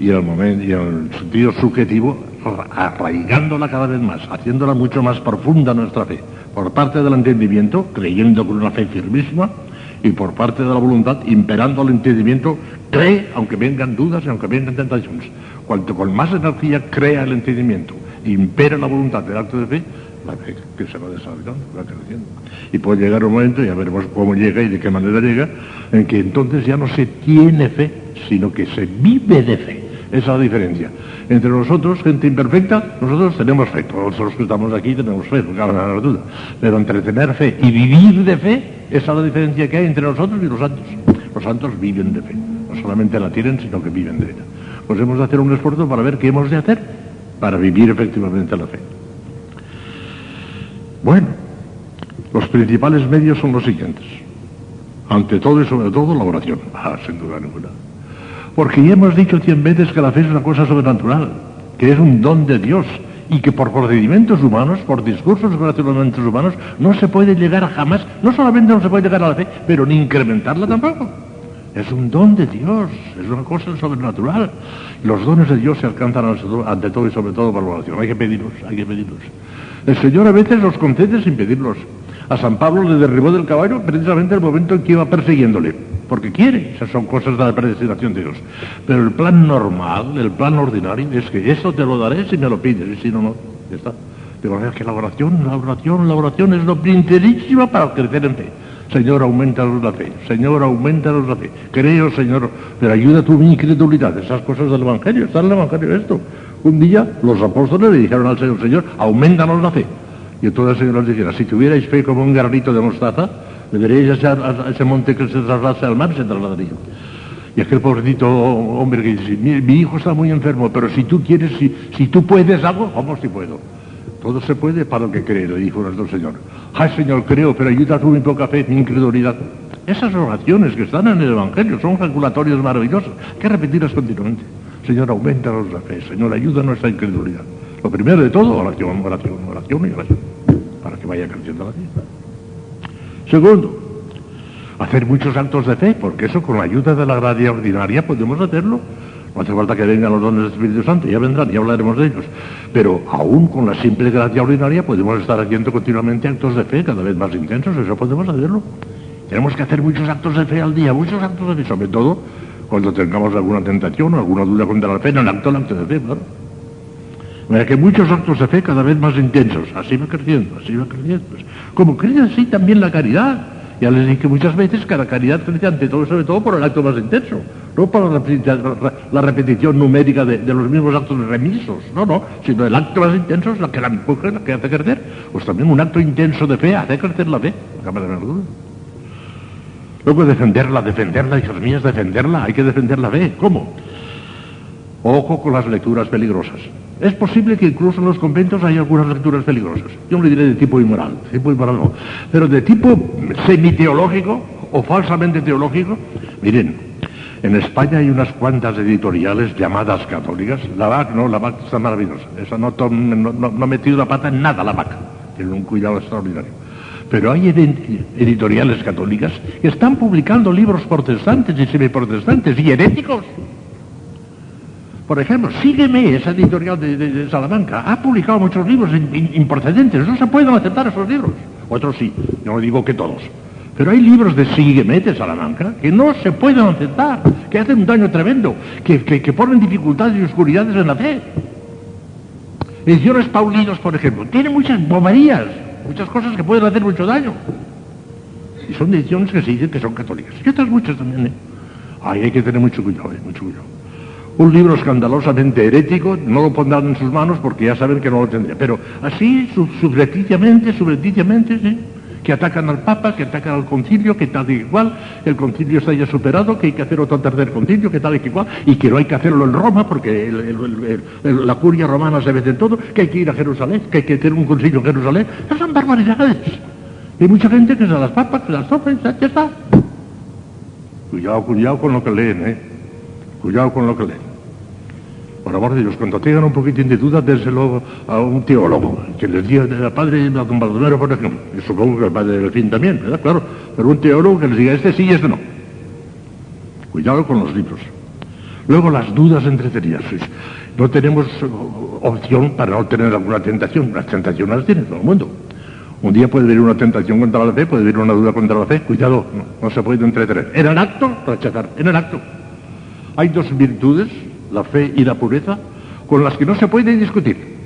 Y en el, momento, y en el sentido subjetivo, arraigándola cada vez más, haciéndola mucho más profunda nuestra fe, por parte del entendimiento, creyendo con una fe firmísima, y por parte de la voluntad, imperando el entendimiento, cree, aunque vengan dudas y aunque vengan tentaciones. Cuanto con más energía crea el entendimiento, impera la voluntad del acto de fe, la fe que se va desarrollando, va creciendo. Y puede llegar un momento, ya veremos cómo llega y de qué manera llega, en que entonces ya no se tiene fe, sino que se vive de fe. Esa es la diferencia. Entre nosotros, gente imperfecta, nosotros tenemos fe. Todos los que estamos aquí tenemos fe, no cabe duda. Pero entre tener fe y vivir de fe, esa es la diferencia que hay entre nosotros y los santos. Los santos viven de fe. No solamente la tienen, sino que viven de ella. Pues hemos de hacer un esfuerzo para ver qué hemos de hacer para vivir efectivamente la fe. Bueno, los principales medios son los siguientes. Ante todo y sobre todo la oración. Ah, sin duda ninguna. Porque ya hemos dicho cien veces que la fe es una cosa sobrenatural, que es un don de Dios y que por procedimientos humanos, por discursos sobrenaturalmente humanos, no se puede llegar jamás, no solamente no se puede llegar a la fe, pero ni incrementarla tampoco. Es un don de Dios, es una cosa sobrenatural. Los dones de Dios se alcanzan ante todo y sobre todo por la oración. Hay que pedirlos, hay que pedirlos. El Señor a veces los concede sin pedirlos. A San Pablo le derribó del caballo precisamente el momento en que iba persiguiéndole, porque quiere, esas son cosas de la predestinación de Dios. Pero el plan normal, el plan ordinario, es que eso te lo daré si me lo pides, y si no, no, ya está. De manera que la oración, la oración, la oración es lo primerísimo para crecer en fe. Señor, aumentanos la fe. Señor, aumentanos la fe. Creo, Señor, pero ayuda tu incredulidad. Esas cosas del Evangelio, está en el Evangelio esto. Un día los apóstoles le dijeron al Señor, Señor, aumentanos la fe. Y entonces el Señor les dijera, si tuvierais fe como un granito de mostaza, deberíais echar a ese monte que se traslase al mar, se trasladaría. Y aquel pobrecito hombre que dice, mi, hijo está muy enfermo, pero si tú quieres, si, si tú puedes algo, ¿cómo si puedo? Todo se puede para el que cree, le dijo nuestro Señor. Ay, Señor, creo, pero ayuda tú mi poca fe, mi incredulidad. Esas oraciones que están en el Evangelio son regulatorios maravillosos. Que repetirlas continuamente. Señor, aumenta la fe. Señor, ayuda nuestra incredulidad. Lo primero de todo, oración, oración, oración y oración. Para que vaya creciendo la fe. Segundo, hacer muchos actos de fe, porque eso con la ayuda de la gracia ordinaria podemos hacerlo. No hace falta que vengan los dones del Espíritu Santo, ya vendrán, ya hablaremos de ellos. Pero aún con la simple gracia ordinaria podemos estar haciendo continuamente actos de fe cada vez más intensos, eso podemos hacerlo. Tenemos que hacer muchos actos de fe al día, muchos actos de fe, sobre todo cuando tengamos alguna tentación o alguna duda contra la fe, en el acto, el acto de fe, claro. Mira que muchos actos de fe cada vez más intensos, así va creciendo, así va creciendo. Como crece así también la caridad. Ya les dije muchas veces que la caridad crece ante todo, sobre todo por el acto más intenso, no por la, repetición numérica de, los mismos actos remisos, no, no, sino el acto más intenso es la que la empuje, la que hace crecer. Pues también un acto intenso de fe hace crecer la fe, no de duda. Luego defenderla, defenderla, hijos míos, defenderla, hay que defender la fe. ¿Cómo? Ojo con las lecturas peligrosas. Es posible que incluso en los conventos haya algunas lecturas peligrosas. Yo no le diré de tipo inmoral, tipo inmoral no. Pero de tipo semiteológico o falsamente teológico, miren, en España hay unas cuantas editoriales llamadas católicas. La VAC no, la está maravillosa. Esa no, no, ha metido la pata en nada la VAC. Tiene un cuidado extraordinario. Pero hay editoriales católicas que están publicando libros protestantes y semiprotestantes y heréticos. Por ejemplo, Sígueme, esa editorial de, Salamanca, ha publicado muchos libros improcedentes. No se pueden aceptar esos libros. Otros sí, no digo que todos. Pero hay libros de Sígueme de Salamanca que no se pueden aceptar, que hacen un daño tremendo, que, que ponen dificultades y oscuridades en la fe. Ediciones Paulinos, por ejemplo, tienen muchas boberías, muchas cosas que pueden hacer mucho daño. Y son ediciones que se dicen que son católicas. Y otras muchas también, ¿eh? Ay, hay que tener mucho cuidado, ¿eh? mucho cuidado. Un libro escandalosamente herético, no lo pondrán en sus manos porque ya saben que no lo tendría. Pero así, subrepticiamente, subrepticiamente, sí, que atacan al Papa, que atacan al concilio, que tal y igual, el concilio está ya superado, que hay que hacer otro tercer concilio, que tal y igual, y que no hay que hacerlo en Roma porque la curia romana se ve de todo, que hay que ir a Jerusalén, que hay que tener un concilio en Jerusalén. Esas son barbaridades. Hay mucha gente que se las papas, que las toca ya está. Cuidado, cuidado con lo que leen, ¿eh? Cuidado con lo que leen. Por amor de Dios, cuando tengan un poquitín de duda, déselo a un teólogo, que les diga al padre don Baldomero, por ejemplo. Y supongo que el padre del fin también, ¿verdad? Claro. Pero un teólogo que les diga este sí y este no. Cuidado con los libros. Luego las dudas entretenidas. No tenemos opción para no tener alguna tentación. Las tentaciones las tiene todo el mundo. Un día puede haber una tentación contra la fe, puede haber una duda contra la fe. Cuidado, no, no se puede entretener. En el acto, rechazar. En el acto. Hay dos virtudes la fe y la pureza, con las que no se puede discutir.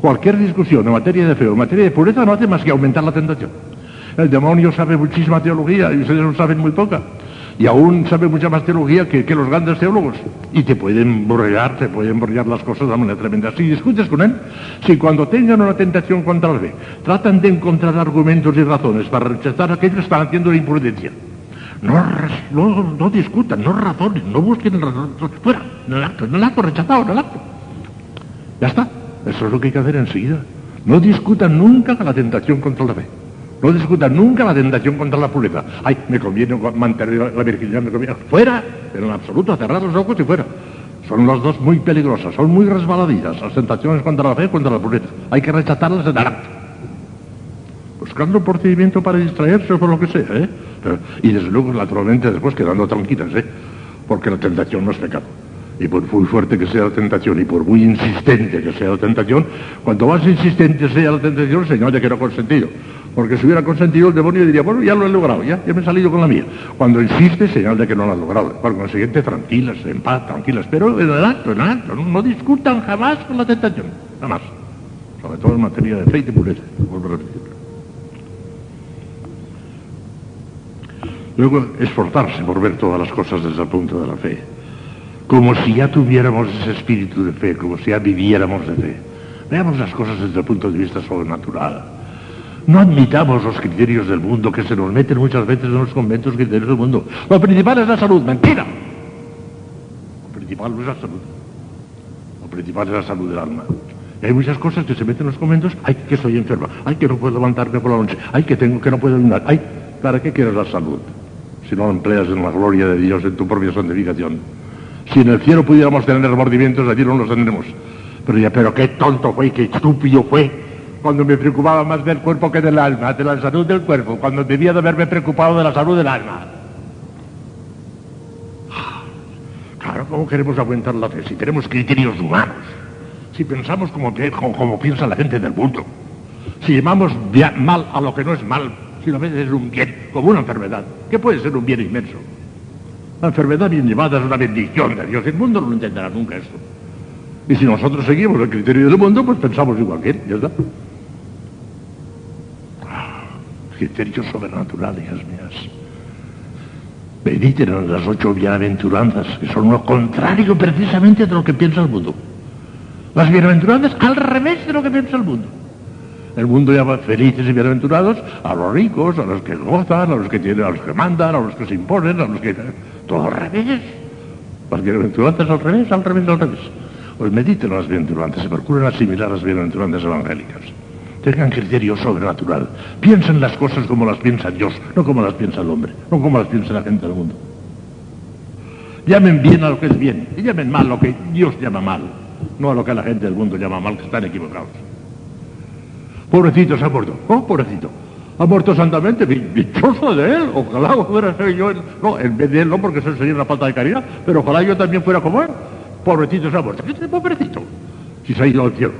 Cualquier discusión en materia de fe o en materia de pureza no hace más que aumentar la tentación. El demonio sabe muchísima teología y ustedes no saben muy poca. Y aún sabe mucha más teología que, los grandes teólogos. Y te pueden borrear, te pueden borrear las cosas de manera tremenda. Si discutes con él, si cuando tengan una tentación contra la fe, tratan de encontrar argumentos y razones para rechazar aquello que están haciendo la imprudencia, no, no, discutan, no razonen, no busquen razón. Fuera, en el acto, en el acto, rechazado, en el acto. Ya está. Eso es lo que hay que hacer enseguida. No discutan nunca la tentación contra la fe. No discutan nunca la tentación contra la pureza. Ay, me conviene mantener la virginidad, me conviene. Fuera, pero en absoluto, cerrar los ojos y fuera. Son las dos muy peligrosas, son muy resbaladizas, las tentaciones contra la fe y contra la pureza. Hay que rechazarlas en el acto. Buscando un procedimiento para distraerse o por lo que sea, ¿eh? Y desde luego, naturalmente, después quedando tranquilas, ¿eh? Porque la tentación no es pecado. Y por muy fuerte que sea la tentación y por muy insistente que sea la tentación, cuanto más insistente sea la tentación, señal de que no ha consentido. Porque si hubiera consentido el demonio diría, bueno, ya lo he logrado, ya, ya me he salido con la mía. Cuando insiste, señal de que no lo ha logrado. Por consiguiente, tranquilas, en paz, tranquilas. Pero en el acto, en el acto, no, discutan jamás con la tentación, jamás. Sobre todo en materia de fe y de pureza. Vuelvo a. Luego, esforzarse por ver todas las cosas desde el punto de la fe. Como si ya tuviéramos ese espíritu de fe, como si ya viviéramos de fe. Veamos las cosas desde el punto de vista sobrenatural. No admitamos los criterios del mundo que se nos meten muchas veces en los conventos criterios del mundo. Lo principal es la salud, mentira. Lo principal no es la salud. Lo principal es la salud del alma. Y hay muchas cosas que se meten en los conventos, ay, que estoy enferma, ay, que no puedo levantarme por la noche, ay, que tengo que no puedo ayunar, ay, ¿para qué quieres la salud? Si no la empleas en la gloria de Dios, en tu propia santificación. Si en el cielo pudiéramos tener remordimientos, allí no los tendremos. Pero ya, pero qué tonto fue, qué estúpido fue, cuando me preocupaba más del cuerpo que del alma, de la salud del cuerpo, cuando debía de haberme preocupado de la salud del alma. Claro, ¿cómo queremos aguantar la fe si tenemos criterios humanos? Si pensamos como, como piensa la gente del mundo. Si llamamos mal a lo que no es mal, si lo ves es un bien, como una enfermedad, ¿qué puede ser un bien inmenso? La enfermedad bien llevada es una bendición de Dios. El mundo no lo entenderá nunca esto. Y si nosotros seguimos el criterio del mundo, pues pensamos igual que él, ya está. Ah, criterios sobrenaturales, mías. Mediten en las ocho bienaventuranzas, que son lo contrario precisamente de lo que piensa el mundo. Las bienaventuranzas al revés de lo que piensa el mundo. El mundo llama felices y bienaventurados a los ricos, a los que gozan, a los que tienen, a los que mandan, a los que se imponen, a los que... Todo al revés. Las bienaventuranzas al revés, al revés, al revés. Pues mediten las bienaventuranzas, se procuren asimilar las bienaventuranzas evangélicas. Tengan criterio sobrenatural. Piensen las cosas como las piensa Dios, no como las piensa el hombre, no como las piensa la gente del mundo. Llamen bien a lo que es bien y llamen mal a lo que Dios llama mal, no a lo que la gente del mundo llama mal, que están equivocados. Pobrecito se ha muerto. Oh, pobrecito. Ha muerto santamente, dichoso de él. Ojalá fuera ser yo. No, en vez de él no, porque eso sería una falta de caridad, pero ojalá yo también fuera como él. Pobrecito se ha muerto. ¿Qué pobrecito? Si se ha ido al cielo.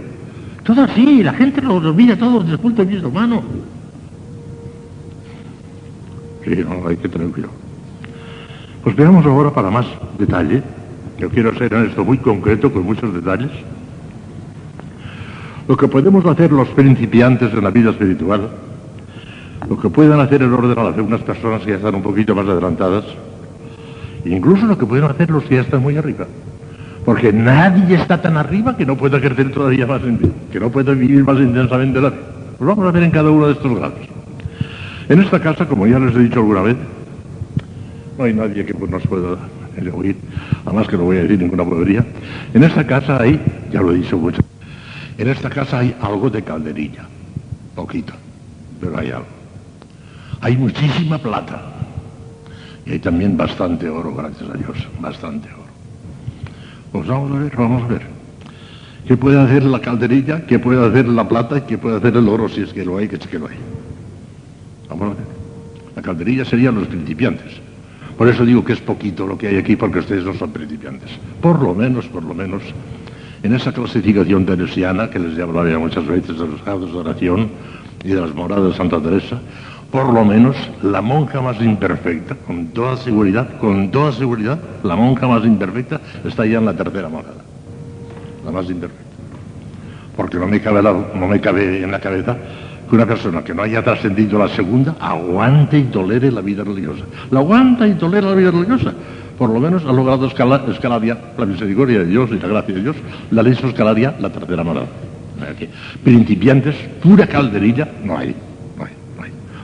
Todo así, la gente lo olvida todo desde el punto de vista humano. Sí, no, hay que tener cuidado. Pues veamos ahora para más detalle. Yo quiero ser en esto muy concreto, con muchos detalles. Lo que podemos hacer los principiantes en la vida espiritual, lo que pueden hacer el orden a la unas personas que ya están un poquito más adelantadas, incluso lo que pueden hacer los que ya están muy arriba. Porque nadie está tan arriba que no pueda ejercer todavía más en que no pueda vivir más intensamente la vida. Pues vamos a ver en cada uno de estos grados. En esta casa, como ya les he dicho alguna vez, no hay nadie que nos pueda oír, además que no voy a decir ninguna bobería. En esta casa hay, ya lo he dicho mucho, en esta casa hay algo de calderilla, poquito, pero hay algo. Hay muchísima plata y hay también bastante oro, gracias a Dios, bastante oro. Pues vamos a ver, vamos a ver. ¿Qué puede hacer la calderilla? ¿Qué puede hacer la plata? ¿Y qué puede hacer el oro si es que lo hay, que es que lo hay? Vamos a ver. La calderilla serían los principiantes. Por eso digo que es poquito lo que hay aquí, porque ustedes no son principiantes. Por lo menos, por lo menos, en esa clasificación teresiana que les hablaba ya muchas veces de los grados de oración y de las moradas de Santa Teresa, por lo menos la monja más imperfecta, con toda seguridad, con toda seguridad, la monja más imperfecta está ya en la tercera morada, la más imperfecta. Porque no me cabe, no me cabe en la cabeza que una persona que no haya trascendido la segunda aguante y tolere la vida religiosa. La aguanta y tolera la vida religiosa. Por lo menos ha logrado escalar, la misericordia de Dios y la gracia de Dios, la ley escalaria la tercera morada. Principiantes, pura calderilla, no hay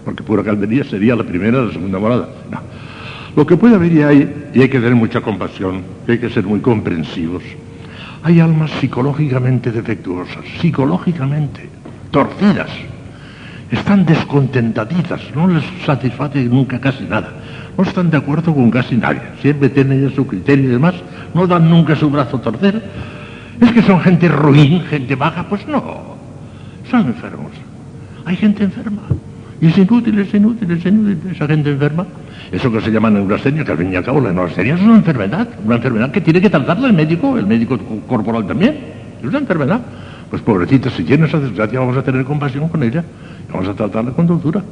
porque pura caldería sería la primera la segunda morada. No. Lo que puede haber y hay, y hay que tener mucha compasión, y hay que ser muy comprensivos, hay almas psicológicamente defectuosas, psicológicamente torcidas, están descontentaditas, no les satisface nunca casi nada, no están de acuerdo con casi nadie, siempre tienen su criterio y demás, no dan nunca su brazo a torcer. Es que son gente ruin, gente baja, pues no, son enfermos. Hay gente enferma. Y es inútil, es inútil, es inútil esa gente enferma. Eso que se llama neurastenia, que al fin y al cabo la neurastenia es una enfermedad, una enfermedad que tiene que tratarla el médico, el médico corporal también. Es una enfermedad. Pues pobrecita, si tiene esa desgracia vamos a tener compasión con ella. Vamos a tratarla con dulzura.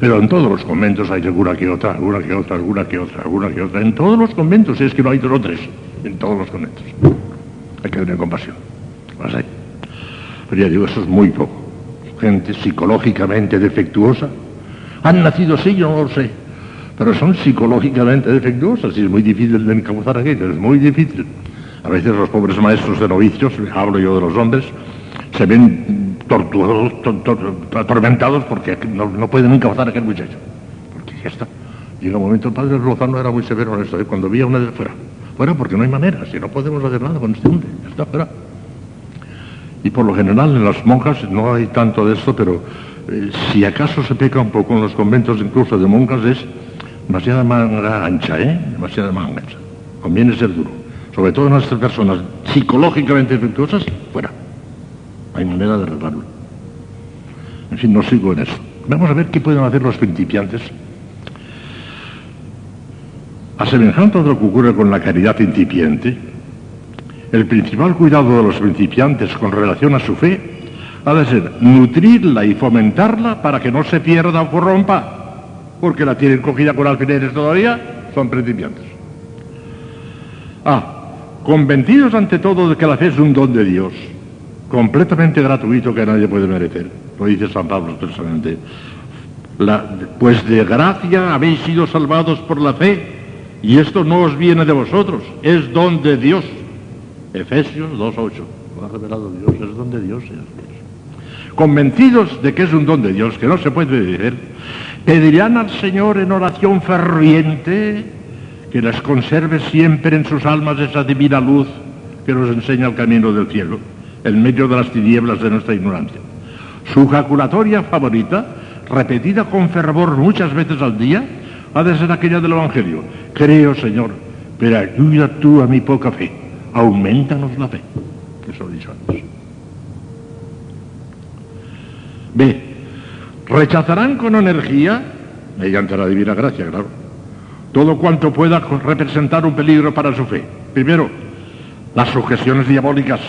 Pero en todos los conventos hay alguna que otra, alguna que otra, alguna que otra, alguna que otra. En todos los conventos, es que no hay dos o tres. En todos los conventos. Hay que tener compasión. Hay. Pero ya digo, eso es muy poco gente psicológicamente defectuosa. Han nacido así, yo no lo sé, pero son psicológicamente defectuosas y es muy difícil de encauzar aquello, es muy difícil. A veces los pobres maestros de novicios, hablo yo de los hombres, se ven torturados, atormentados porque no, pueden encauzar a aquel muchacho. Porque ya está. Llega un momento, el padre Lozano era muy severo en esto, ¿eh? cuando veía una de fuera. Fuera porque no hay manera, si no podemos hacer nada con este hombre, ya está fuera. Y por lo general en las monjas no hay tanto de esto, pero eh, si acaso se peca un poco en los conventos incluso de monjas es demasiada manga ancha, ¿eh? Demasiada manga ancha. Conviene ser duro. Sobre todo en estas personas psicológicamente defectuosas, fuera. Hay manera de arreglarlo. En fin, no sigo en eso. Vamos a ver qué pueden hacer los principiantes. A lo que ocurre con la caridad incipiente, el principal cuidado de los principiantes con relación a su fe ha de ser nutrirla y fomentarla para que no se pierda o corrompa, porque la tienen cogida con alfileres todavía, son principiantes. Ah, convencidos ante todo de que la fe es un don de Dios, completamente gratuito que nadie puede merecer, lo dice San Pablo expresamente. pues de gracia habéis sido salvados por la fe, y esto no os viene de vosotros, es don de Dios. Efesios 2.8. Lo ha revelado Dios, es don de Dios. Convencidos de que es un don de Dios, que no se puede decir, pedirán al Señor en oración ferviente que les conserve siempre en sus almas esa divina luz que nos enseña el camino del cielo, en medio de las tinieblas de nuestra ignorancia. Su jaculatoria favorita, repetida con fervor muchas veces al día, ha de ser aquella del Evangelio. Creo, Señor, pero ayuda tú a mi poca fe. Aumentanos la fe. Eso lo dicho. B. Rechazarán con energía, mediante la divina gracia, claro, todo cuanto pueda representar un peligro para su fe. Primero, las sujeciones diabólicas,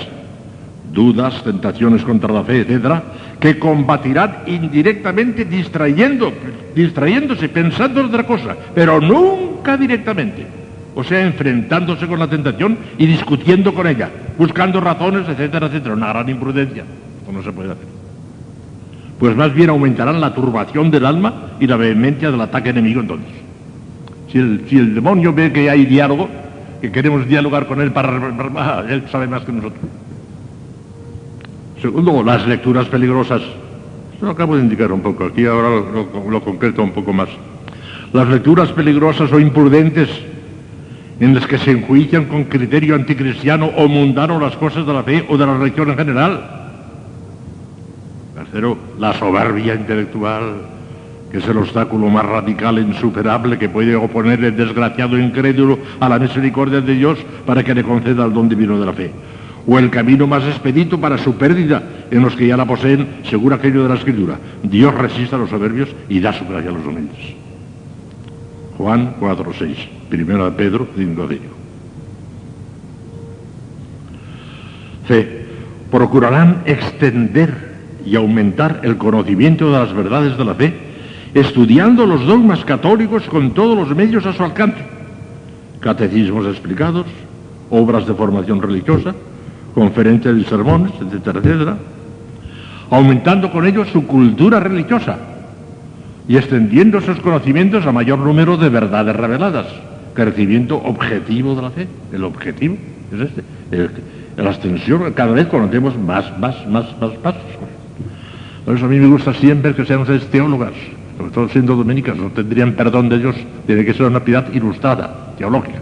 dudas, tentaciones contra la fe, etcétera, que combatirán indirectamente distrayendo, distrayéndose, pensando en otra cosa, pero nunca directamente. O sea, enfrentándose con la tentación y discutiendo con ella, buscando razones, etcétera, etcétera. Una gran imprudencia. Esto no se puede hacer. Pues más bien aumentarán la turbación del alma y la vehemencia del ataque enemigo entonces. Si el, si el demonio ve que hay diálogo, que queremos dialogar con él para... Él sabe más que nosotros. Segundo, las lecturas peligrosas. Esto lo acabo de indicar un poco, aquí ahora lo, concreto un poco más. Las lecturas peligrosas o imprudentes en las que se enjuician con criterio anticristiano o mundano las cosas de la fe o de la religión en general. Tercero, la soberbia intelectual, que es el obstáculo más radical e insuperable que puede oponer el desgraciado incrédulo a la misericordia de Dios para que le conceda el don divino de la fe. O el camino más expedito para su pérdida en los que ya la poseen, según aquello de la Escritura. Dios resiste a los soberbios y da su gracia a los humildes. Juan 4.6, primero de Pedro 5.5. C. Procurarán extender y aumentar el conocimiento de las verdades de la fe, estudiando los dogmas católicos con todos los medios a su alcance. Catecismos explicados, obras de formación religiosa, conferencias y sermones, etcétera, etcétera. Aumentando con ello su cultura religiosa, y extendiendo esos conocimientos a mayor número de verdades reveladas. Crecimiento objetivo de la fe. El objetivo es este. la extensión, cada vez conocemos más, más, más, más pasos. Por eso a mí me gusta siempre que sean teólogas, sobre todo siendo dominicas, no tendrían perdón de Dios, tiene que ser una piedad ilustrada, teológica.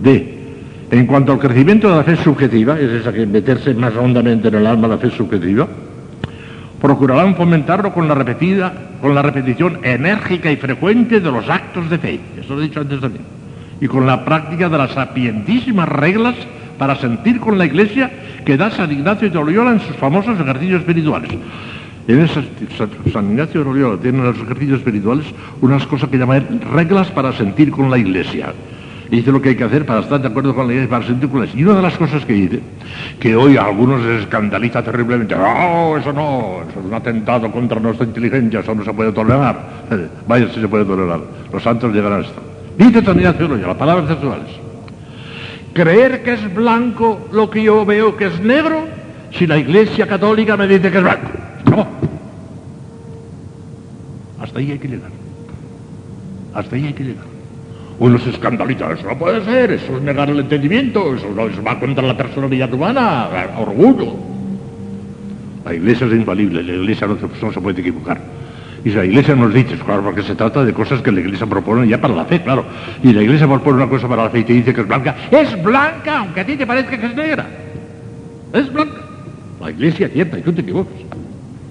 D. En cuanto al crecimiento de la fe subjetiva, es esa que meterse más hondamente en el alma la fe subjetiva, procurarán fomentarlo con la repetida, con la repetición enérgica y frecuente de los actos de fe, eso lo he dicho antes también, y con la práctica de las sapientísimas reglas para sentir con la Iglesia que da San Ignacio de Loyola en sus famosos ejercicios espirituales. En ese, San Ignacio de Loyola tiene en los ejercicios espirituales unas cosas que llaman reglas para sentir con la Iglesia dice lo que hay que hacer para estar de acuerdo con la iglesia, para sentir Y una de las cosas que dice, que hoy a algunos les escandaliza terriblemente, no, eso no, eso es un atentado contra nuestra inteligencia, eso no se puede tolerar. Vaya si se puede tolerar, los santos llegarán a esto. Dice también Teología, las palabras sexuales. Creer que es blanco lo que yo veo que es negro, si la iglesia católica me dice que es blanco. No. Hasta ahí hay que llegar. Hasta ahí hay que llegar. Uno se eso no puede ser, eso es negar el entendimiento, eso, no, va contra la personalidad humana, orgullo. La iglesia es infalible, la iglesia no, se puede equivocar. Y la iglesia nos dice, claro, porque se trata de cosas que la iglesia propone ya para la fe, claro. Y la iglesia propone una cosa para la fe y te dice que es blanca. Es blanca, aunque a ti te parezca que es negra. Es blanca. La iglesia cierta y tú te equivocas.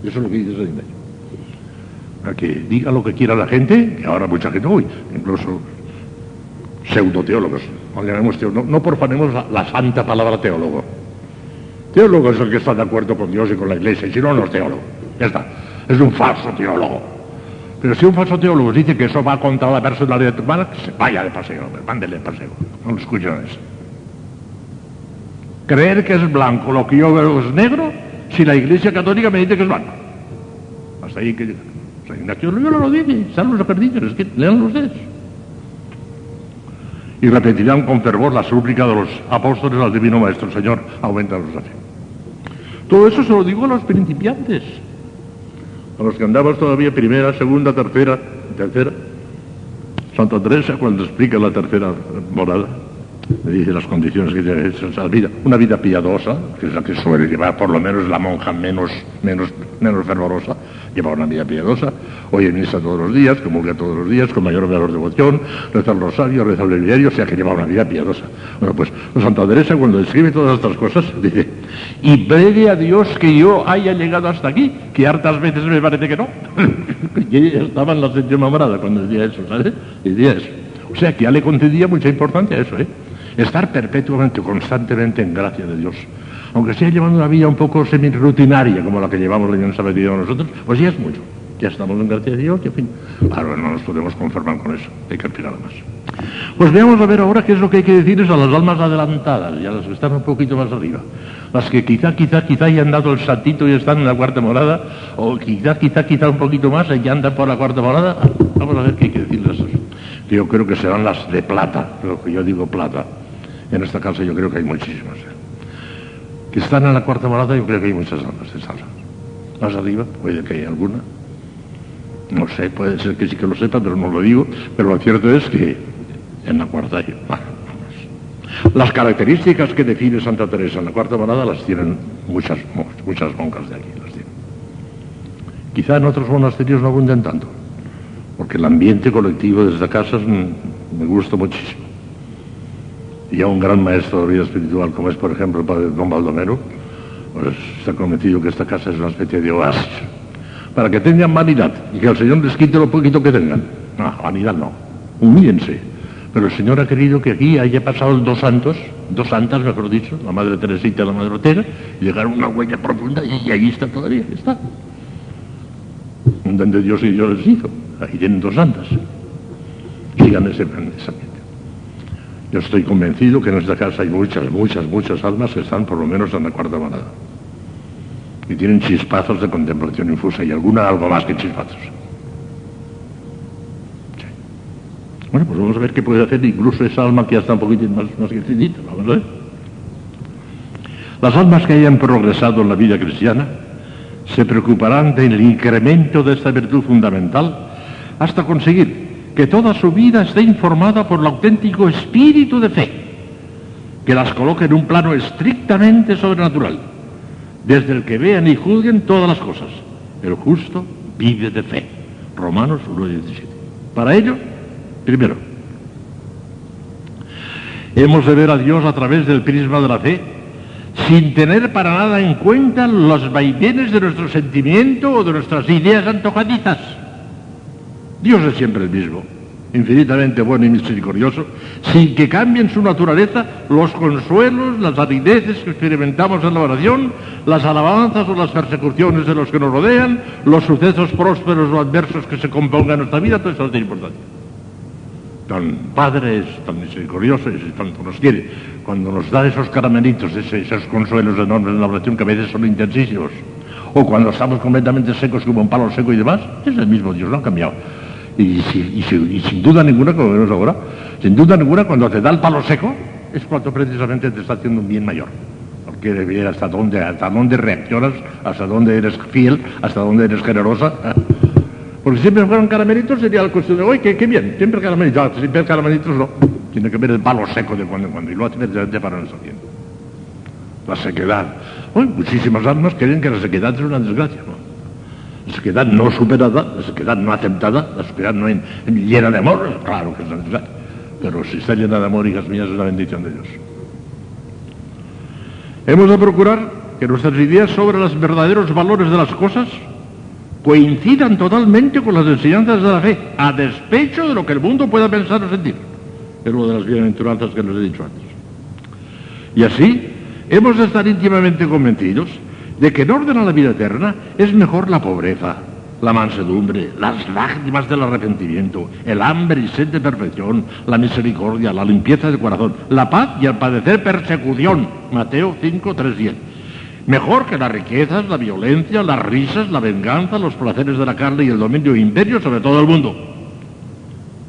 Eso es lo que dice San Ignacio. A que diga lo que quiera la gente, que ahora mucha gente, uy, incluso pseudoteólogos, teólogos, no, no profanemos la, santa palabra teólogo. Teólogo es el que está de acuerdo con Dios y con la iglesia, y si no, no es teólogo. Ya está. Es un falso teólogo. Pero si un falso teólogo dice que eso va contra la personalidad humana, se vaya de paseo, mándele de paseo. No lo escuchen eso. Creer que es blanco lo que yo veo es negro, si la iglesia católica me dice que es blanco. Hasta ahí que llega. San Ignacio Loyola lo dice, están los perdidos, es que lean ustedes. Y repetirán con fervor la súplica de los apóstoles al Divino Maestro, Señor, aumenta nuestra fe. Todo eso se lo digo a los principiantes, a los que andamos todavía primera, segunda, tercera, tercera. Santa Teresa, cuando explica la tercera morada, me dice las condiciones que tiene esa vida. Una vida piadosa, que es la que suele llevar por lo menos la monja menos, menos, menos fervorosa, lleva una vida piadosa, oye misa todos los días, comulga todos los días, con mayor valor de devoción, reza el rosario, reza el breviario, o sea que lleva una vida piadosa. Bueno, pues Santa Teresa cuando describe todas estas cosas, dice, y breve a Dios que yo haya llegado hasta aquí, que hartas veces me parece que no. y ella estaba en la cuando decía eso, ¿sabes? Decía eso. O sea que ya le concedía mucha importancia a eso, ¿eh? Estar perpetuamente, constantemente en gracia de Dios. Aunque sea llevando una vida un poco semi-rutinaria, como la que llevamos la Unión Sabatilla nosotros, pues ya es mucho. Ya estamos en gracia de Dios y en fin. Claro, no nos podemos conformar con eso. Hay que aspirar más. Pues veamos a ver ahora qué es lo que hay que decirles a las almas adelantadas y a las que están un poquito más arriba. Las que quizá, quizá, quizá ya han dado el saltito y están en la cuarta morada, o quizá, quizá, quizá un poquito más y ya andan por la cuarta morada. Vamos a ver qué hay que decirles esas. Yo creo que serán las de plata, lo que yo digo plata. En esta casa yo creo que hay muchísimas. ¿eh? Que están en la cuarta morada, yo creo que hay muchas almas de salsa. Más arriba, puede que haya alguna. No sé, puede ser que sí que lo sepa, pero no lo digo. Pero lo cierto es que en la cuarta las características que define Santa Teresa en la cuarta morada las tienen muchas, muchas monjas de aquí. Las tienen. Quizá en otros monasterios no abunden tanto, porque el ambiente colectivo de esta casa es, me gusta muchísimo. Y a un gran maestro de vida espiritual, como es, por ejemplo, el padre Don Baldomero, pues está convencido que esta casa es una especie de oasis. Para que tengan vanidad y que el Señor les quite lo poquito que tengan. No, vanidad no. Humíllense. Pero el Señor ha querido que aquí haya pasado dos santos, dos santas, mejor dicho, la Madre Teresita y la Madre Ortega, y dejaron una huella profunda y, ahí está todavía, está. Donde Dios y Dios les hizo. Ahí tienen dos santas. Sigan ese, ambiente. Yo estoy convencido que en esta casa hay muchas, muchas, muchas almas que están por lo menos en la cuarta manada. Y tienen chispazos de contemplación infusa y alguna algo más que chispazos. Bueno, pues vamos a ver qué puede hacer incluso esa alma que ya está un poquitín más, más crecidita. Vamos a ver. Las almas que hayan progresado en la vida cristiana se preocuparán del incremento de esta virtud fundamental hasta conseguir que toda su vida esté informada por el auténtico espíritu de fe, que las coloque en un plano estrictamente sobrenatural, desde el que vean y juzguen todas las cosas. El justo vive de fe. Romanos 1.17. Para ello, primero, hemos de ver a Dios a través del prisma de la fe, sin tener para nada en cuenta los vaivenes de nuestro sentimiento o de nuestras ideas antojadizas. Dios es siempre el mismo, infinitamente bueno y misericordioso, sin que cambien su naturaleza los consuelos, las arideces que experimentamos en la oración, las alabanzas o las persecuciones de los que nos rodean, los sucesos prósperos o adversos que se compongan en nuestra vida, todo eso no tiene importancia. Tan Padre es tan misericordioso y tanto nos quiere, cuando nos da esos caramelitos, esos consuelos enormes en la oración que a veces son intensísimos, o cuando estamos completamente secos como un palo seco y demás, es el mismo Dios, no ha cambiado. Y, sin duda ninguna, como vemos ahora, sin duda ninguna, cuando te da el palo seco, es cuando precisamente te está haciendo un bien mayor. Porque debe ver hasta dónde, hasta dónde reaccionas, hasta dónde eres fiel, hasta dónde eres generosa. Porque siempre fueran caramelitos sería la cuestión de, oye, qué, bien, siempre caramelitos, siempre caramelitos no. Tiene que ver el palo seco de cuando en cuando, y lo hace precisamente para nuestro bien. La sequedad. Hoy muchísimas almas creen que la sequedad es una desgracia, ¿no? La sequedad no superada, la sequedad no aceptada, la sequedad no en, en, llena de amor, claro que es necesario. Pero si está llena de amor, hijas mías, es una bendición de Dios. Hemos de procurar que nuestras ideas sobre los verdaderos valores de las cosas coincidan totalmente con las enseñanzas de la fe, a despecho de lo que el mundo pueda pensar o sentir. Es una de las bienaventuranzas que les he dicho antes. Y así, hemos de estar íntimamente convencidos de que en orden a la vida eterna es mejor la pobreza, la mansedumbre, las lágrimas del arrepentimiento, el hambre y sed de perfección, la misericordia, la limpieza del corazón, la paz y el padecer persecución. Mateo 5, 3, 10. Mejor que las riquezas, la violencia, las risas, la venganza, los placeres de la carne y el dominio e imperio sobre todo el mundo.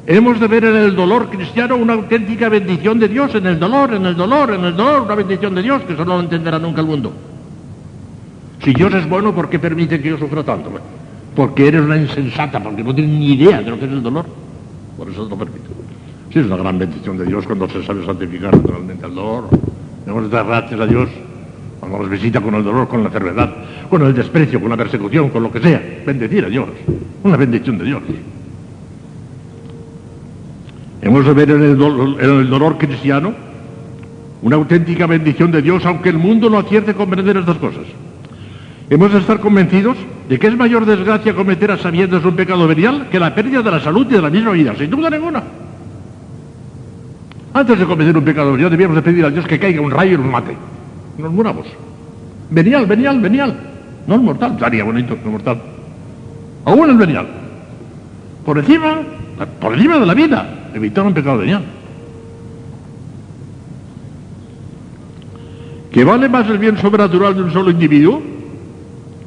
Hemos de ver en el dolor cristiano una auténtica bendición de Dios, en el dolor, en el dolor, en el dolor, una bendición de Dios que eso no lo entenderá nunca el mundo. Si Dios es bueno, ¿por qué permite que yo sufra tanto? Porque eres una insensata, porque no tienes ni idea de lo que es el dolor. Por eso lo permite. Sí, es una gran bendición de Dios cuando se sabe santificar naturalmente el dolor. Debemos dar gracias a Dios cuando nos visita con el dolor, con la enfermedad, con el desprecio, con la persecución, con lo que sea. Bendecir a Dios. Una bendición de Dios. Hemos de ver en el, dolor, en el dolor cristiano una auténtica bendición de Dios, aunque el mundo no acierte a comprender estas cosas. Hemos de estar convencidos de que es mayor desgracia cometer a sabiendas un pecado venial que la pérdida de la salud y de la misma vida, sin duda ninguna. Antes de cometer un pecado venial debíamos de pedir a Dios que caiga un rayo y nos mate. Nos muramos. Venial, venial, venial. No es mortal, estaría bonito, no es mortal. Aún es venial. Por encima, por encima de la vida, evitar un pecado venial. ¿Que vale más el bien sobrenatural de un solo individuo?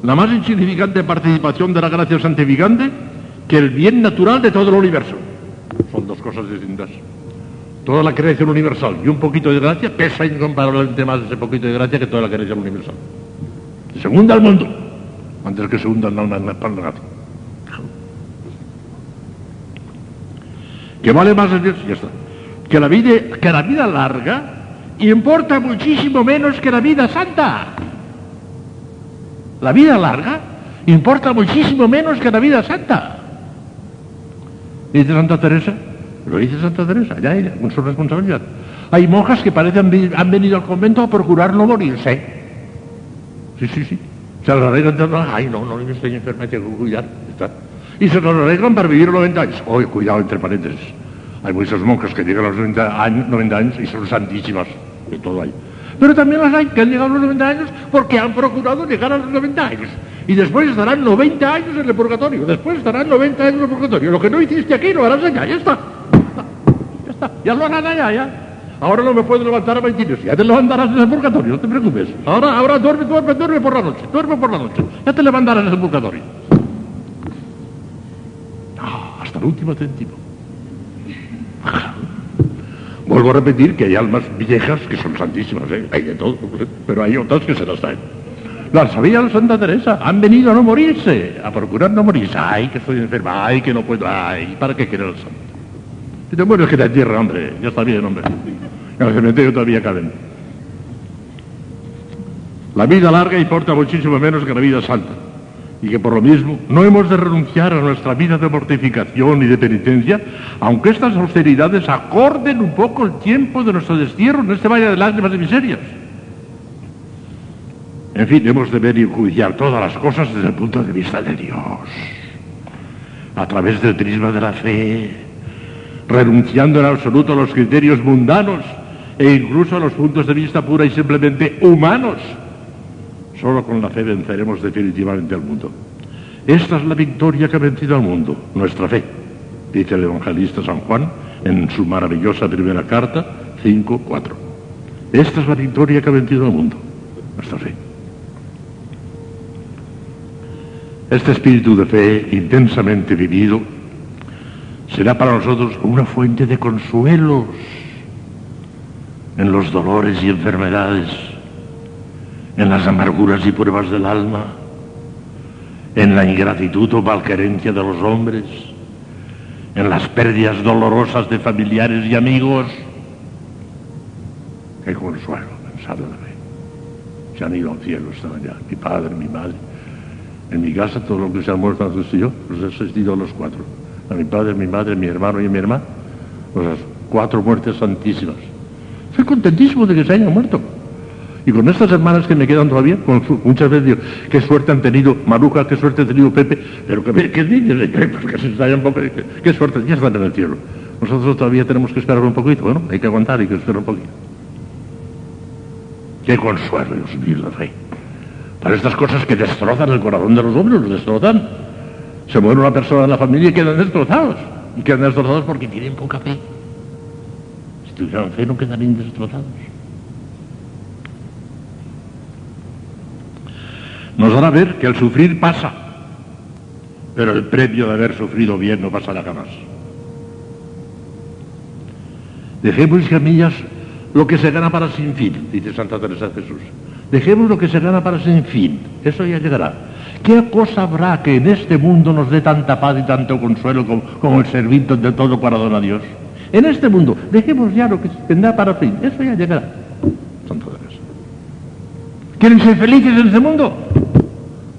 La más insignificante participación de la gracia santificante que el bien natural de todo el universo. Son dos cosas distintas. Toda la creación universal y un poquito de gracia pesa incomparablemente más ese poquito de gracia que toda la creación universal. Se hunda el mundo antes que se hunda la espalda Que vale más el bien, ya está. Que la vida, que la vida larga importa muchísimo menos que la vida santa. La vida larga importa muchísimo menos que la vida santa. Dice Santa Teresa, lo dice Santa Teresa, ya ella, con su responsabilidad. Hay monjas que parecen han venido al convento a procurar no morirse. Sí, sí, sí. Se las arreglan, ay, no, no, yo estoy enferma, tengo que cuidar. Está. Y se los arreglan para vivir 90 años. Oye, cuidado, entre paréntesis. Hay muchas monjas que llegan a los 90 años, 90 años y son santísimas, de todo hay. Pero también las hay que han llegado a los 90 años porque han procurado llegar a los 90 años. Y después estarán 90 años en el purgatorio. Después estarán 90 años en el purgatorio. Lo que no hiciste aquí lo harás allá. Ya está. Ya está. Ya lo harán allá, ya. Ahora no me puedo levantar a 22. Ya te levantarás en el purgatorio, no te preocupes. Ahora, ahora duerme, duerme, duerme por la noche. Duerme por la noche. Ya te levantarás en el purgatorio. Ah, hasta el último céntimo. Vuelvo a repetir que hay almas viejas que son santísimas, ¿eh? hay de todo, pero hay otras que se las traen. Las sabía Santa Teresa, han venido a no morirse, a procurar no morirse. Ay, que estoy enferma, ay, que no puedo, ay, ¿para qué quiere el santo? Si te mueres que te entierra, hombre, ya está bien, hombre. En el cementerio todavía caben. La vida larga importa muchísimo menos que la vida santa y que por lo mismo no hemos de renunciar a nuestra vida de mortificación y de penitencia, aunque estas austeridades acorden un poco el tiempo de nuestro destierro en este valle de lágrimas y miserias. En fin, hemos de ver y juzgar todas las cosas desde el punto de vista de Dios, a través del prisma de la fe, renunciando en absoluto a los criterios mundanos e incluso a los puntos de vista pura y simplemente humanos Solo con la fe venceremos definitivamente al mundo. Esta es la victoria que ha vencido al mundo, nuestra fe, dice el evangelista San Juan en su maravillosa primera carta 5.4. Esta es la victoria que ha vencido al mundo, nuestra fe. Este espíritu de fe intensamente vivido será para nosotros una fuente de consuelos en los dolores y enfermedades en las amarguras y pruebas del alma, en la ingratitud o malquerencia de los hombres, en las pérdidas dolorosas de familiares y amigos. Qué consuelo, Se han ido al cielo, están allá, mi padre, mi madre. En mi casa, todos los que se han muerto han yo, los he asistido a los cuatro. A mi padre, mi madre, mi hermano y mi hermana. Las cuatro muertes santísimas. Estoy contentísimo de que se hayan muerto. Y con estas hermanas que me quedan todavía, muchas veces digo, qué suerte han tenido Maruja, qué suerte ha tenido Pepe, pero que, que dices de Pepe, que se un poco, qué, qué suerte, ya están en el cielo. Nosotros todavía tenemos que esperar un poquito, bueno, hay que aguantar, hay que esperar un poquito. Qué consuelo, Dios mío, la fe. Para estas cosas que destrozan el corazón de los hombres, los destrozan. Se muere una persona en la familia y quedan destrozados. Y quedan destrozados porque tienen poca fe. Si tuvieran fe no quedarían destrozados. Nos hará ver que el sufrir pasa, pero el premio de haber sufrido bien no pasará jamás. Dejemos, mías, lo que se gana para sin fin, dice Santa Teresa de Jesús. Dejemos lo que se gana para sin fin, eso ya llegará. ¿Qué cosa habrá que en este mundo nos dé tanta paz y tanto consuelo como, como el servir de todo corazón a Dios? En este mundo, dejemos ya lo que tendrá para fin, eso ya llegará. ¿Quieren ser felices en este mundo?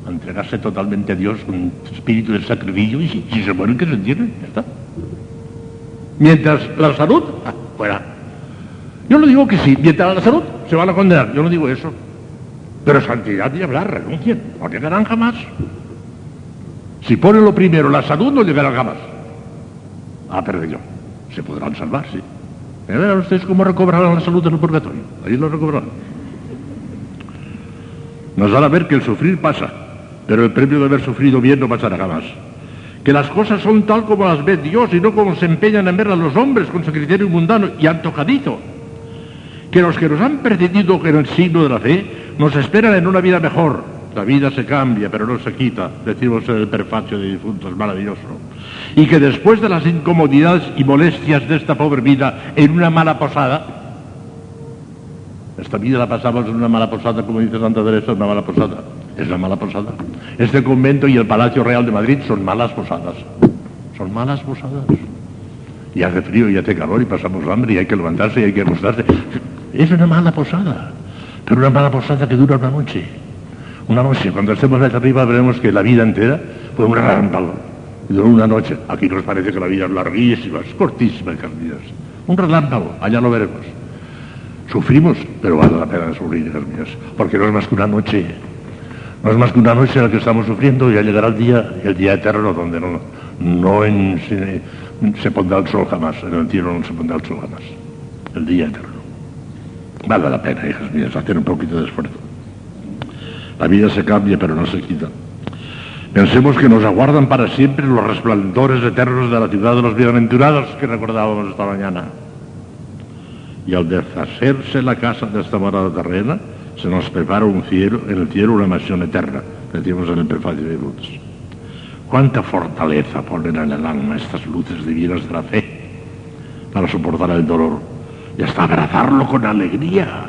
Entregarse totalmente a Dios con espíritu de sacrificio y si, se mueren que se entierren, ya está. Mientras la salud, ah, fuera. Yo no digo que sí, mientras la salud se van a condenar, yo no digo eso. Pero santidad y hablar, renuncien, no llegarán jamás. Si ponen lo primero, la salud, no llegarán jamás. Ah, perdido. Se podrán salvar, sí. Verán ustedes cómo recobrarán la salud en el purgatorio. Ahí lo recobrarán. Nos hará ver que el sufrir pasa, pero el premio de haber sufrido bien no pasará jamás. Que las cosas son tal como las ve Dios y no como se empeñan en verlas los hombres con su criterio mundano y antojadizo. Que los que nos han precedido en el signo de la fe nos esperan en una vida mejor. La vida se cambia, pero no se quita, decimos en el prefacio de difuntos, maravilloso. Y que después de las incomodidades y molestias de esta pobre vida en una mala posada, esta vida la pasamos en una mala posada, como dice Santa Teresa, una mala posada. Es la mala posada. Este convento y el Palacio Real de Madrid son malas posadas. Son malas posadas. Y hace frío y hace calor y pasamos hambre y hay que levantarse y hay que acostarse. Es una mala posada. Pero una mala posada que dura una noche. Una noche. Cuando estemos allá arriba veremos que la vida entera fue un relámpago. Y duró una noche. Aquí nos parece que la vida es larguísima, es cortísima, mías. Un relámpago. Allá lo veremos. Sufrimos, pero vale la pena sufrir, hijas mías, porque no es más que una noche. No es más que una noche en la que estamos sufriendo y ya llegará el día, el día eterno donde no, se, se pondrá el sol jamás, en el cielo no se pondrá el sol jamás. El día eterno. Vale la pena, hijas mías, hacer un poquito de esfuerzo. La vida se cambia, pero no se quita. Pensemos que nos aguardan para siempre los resplandores eternos de la ciudad de los bienaventurados que recordábamos esta mañana. Y al deshacerse la casa de esta morada terrena, se nos prepara un cielo, en el cielo una mansión eterna, decimos en el prefacio de Brutus. Cuánta fortaleza ponen en el alma estas luces divinas de la fe para soportar el dolor y hasta abrazarlo con alegría,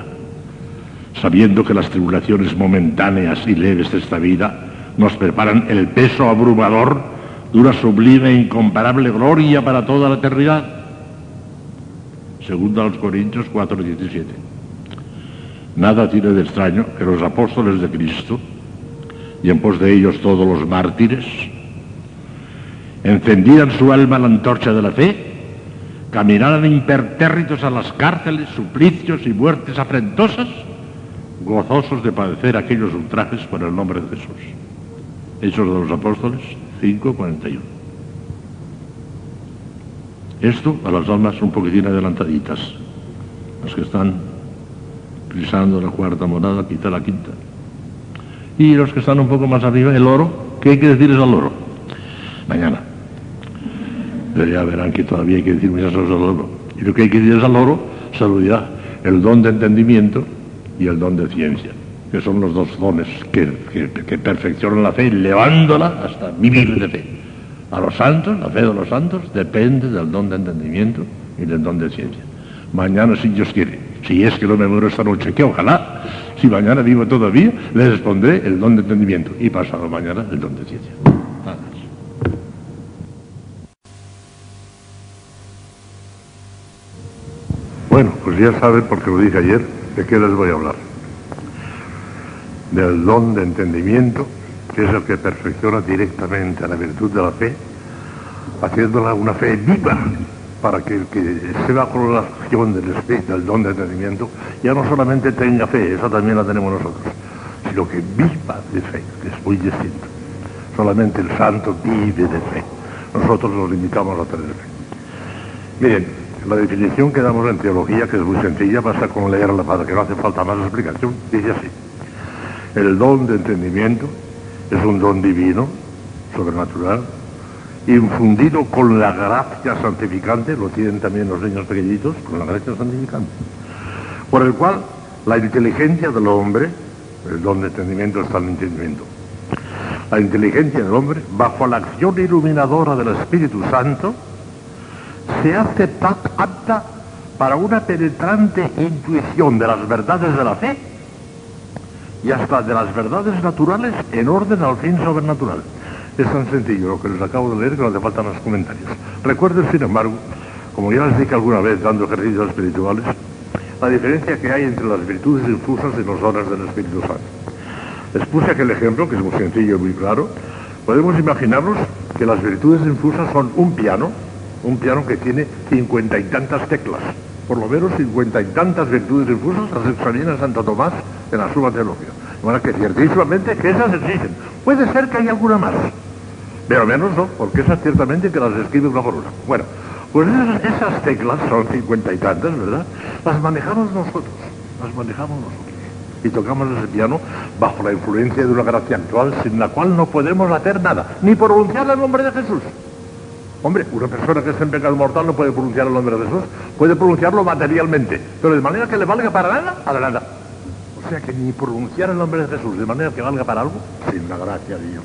sabiendo que las tribulaciones momentáneas y leves de esta vida nos preparan el peso abrumador de una sublime e incomparable gloria para toda la eternidad. Segunda a los Corintios 4, 17. Nada tiene de extraño que los apóstoles de Cristo, y en pos de ellos todos los mártires, encendieran su alma la antorcha de la fe, caminaran impertérritos a las cárceles, suplicios y muertes afrentosas, gozosos de padecer aquellos ultrajes por el nombre de Jesús. Hechos de los Apóstoles 5, 41. Esto a las almas un poquitín adelantaditas, las que están pisando la cuarta morada, quizá la quinta. Y los que están un poco más arriba, el oro, ¿qué hay que decirles al oro? Mañana. Pero ya verán que todavía hay que decir muchas cosas al oro. Y lo que hay que decirles al oro, saludad, el don de entendimiento y el don de ciencia, que son los dos dones que, que- que perfeccionan la fe, elevándola hasta vivir de fe. A los santos, la fe de los santos, depende del don de entendimiento y del don de ciencia. Mañana, si Dios quiere, si es que no me muero esta noche, que ojalá, si mañana vivo todavía, les respondré el don de entendimiento y pasado mañana el don de ciencia. Bueno, pues ya saben, porque lo dije ayer, de qué les voy a hablar. Del don de entendimiento, que es el que perfecciona directamente a la virtud de la fe, haciéndola una fe viva, para que el que esté bajo la acción del espíritu, del don de entendimiento, ya no solamente tenga fe, esa también la tenemos nosotros, sino que viva de fe, que es muy distinto. Solamente el santo vive de fe. Nosotros nos limitamos a tener fe. Miren, la definición que damos en teología, que es muy sencilla, basta con leerla para que no hace falta más explicación, dice así. El don de entendimiento es un don divino, sobrenatural, infundido con la gracia santificante, lo tienen también los niños pequeñitos, con la gracia santificante, por el cual la inteligencia del hombre, el don de entendimiento está en el entendimiento, la inteligencia del hombre, bajo la acción iluminadora del Espíritu Santo, se hace apta para una penetrante intuición de las verdades de la fe y hasta de las verdades naturales en orden al fin sobrenatural. Es tan sencillo lo que les acabo de leer que no hace falta más comentarios. Recuerden, sin embargo, como ya les dije alguna vez dando ejercicios espirituales, la diferencia que hay entre las virtudes infusas y los dones del Espíritu Santo. Les puse aquel ejemplo, que es muy sencillo y muy claro. Podemos imaginarnos que las virtudes infusas son un piano, un piano que tiene cincuenta y tantas teclas, por lo menos cincuenta y tantas virtudes infusas las examina Santo Tomás en la Suma Teología. De manera que ciertísimamente que esas existen. Puede ser que haya alguna más, pero menos no, porque esas ciertamente que las escribe una por una. Bueno, pues esas, esas teclas son cincuenta y tantas, ¿verdad? Las manejamos nosotros, las manejamos nosotros. Y tocamos ese piano bajo la influencia de una gracia actual sin la cual no podemos hacer nada, ni pronunciar el nombre de Jesús. Hombre, una persona que está en pecado mortal no puede pronunciar el nombre de Jesús, puede pronunciarlo materialmente, pero de manera que le valga para nada, para nada. O sea que ni pronunciar el nombre de Jesús de manera que valga para algo, sin la gracia de Dios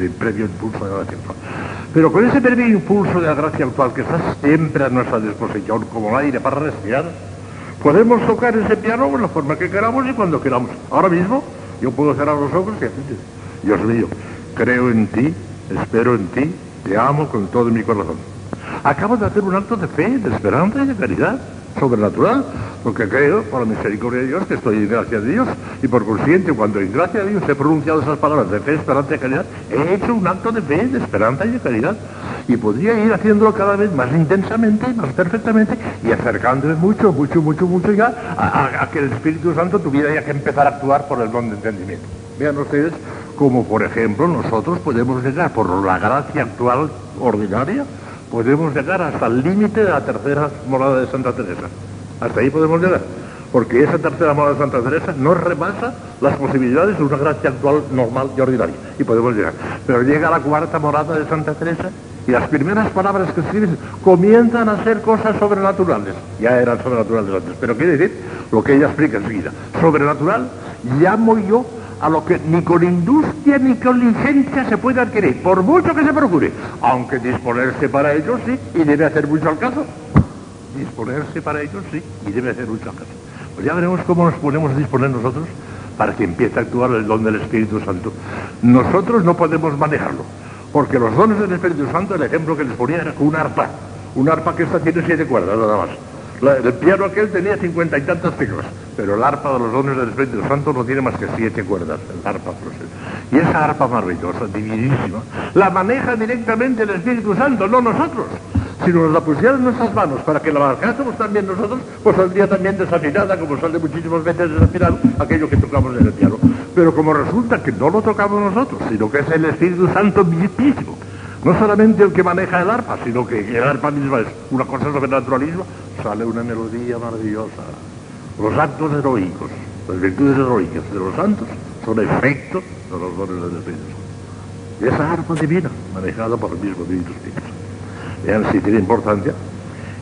el previo impulso de la gracia actual. Pero con ese previo impulso de la gracia actual que está siempre a nuestra disposición como el aire para respirar, podemos tocar ese piano de la forma que queramos y cuando queramos. Ahora mismo yo puedo cerrar los ojos y decir, Dios mío, creo en ti, espero en ti, te amo con todo mi corazón. Acabo de hacer un acto de fe, de esperanza y de caridad sobrenatural, porque creo, por la misericordia de Dios, que estoy en gracia de Dios, y por consiguiente, cuando en gracia de Dios he pronunciado esas palabras de fe, esperanza y caridad, he hecho un acto de fe, de esperanza y de caridad, y podría ir haciéndolo cada vez más intensamente, más perfectamente, y acercándome mucho, mucho, mucho, mucho ya a, a que el Espíritu Santo tuviera ya que empezar a actuar por el don de entendimiento. Vean ustedes como, por ejemplo, nosotros podemos llegar por la gracia actual ordinaria, podemos llegar hasta el límite de la tercera morada de Santa Teresa. Hasta ahí podemos llegar. Porque esa tercera morada de Santa Teresa no rebasa las posibilidades de una gracia actual normal y ordinaria. Y podemos llegar. Pero llega la cuarta morada de Santa Teresa y las primeras palabras que escriben comienzan a ser cosas sobrenaturales. Ya eran sobrenaturales antes. Pero quiere decir lo que ella explica enseguida. Sobrenatural llamo yo a lo que ni con industria ni con licencia se puede adquirir, por mucho que se procure, aunque disponerse para ello sí, y debe hacer mucho al caso. Disponerse para ello sí, y debe hacer mucho al caso. Pues ya veremos cómo nos ponemos a disponer nosotros para que empiece a actuar el don del Espíritu Santo. Nosotros no podemos manejarlo, porque los dones del Espíritu Santo, el ejemplo que les ponía era una arpa, una arpa que esta tiene siete cuerdas nada más el piano aquel tenía cincuenta y tantas teclas, pero el arpa de los dones del Espíritu Santo no tiene más que siete cuerdas, el arpa Y esa arpa maravillosa, divinísima, la maneja directamente el Espíritu Santo, no nosotros. Si nos la pusieran en nuestras manos para que la manejásemos también nosotros, pues saldría también desafinada, como sale muchísimas veces desafinado aquello que tocamos en el piano. Pero como resulta que no lo tocamos nosotros, sino que es el Espíritu Santo mismo, no solamente el que maneja el arpa, sino que el arpa misma es una cosa sobrenaturalismo, sale una melodía maravillosa. Los actos heroicos, las virtudes heroicas de los santos son efecto de los dones del Espíritu Y esa arpa divina, manejada por el mismo Espíritu Santo. Vean si tiene importancia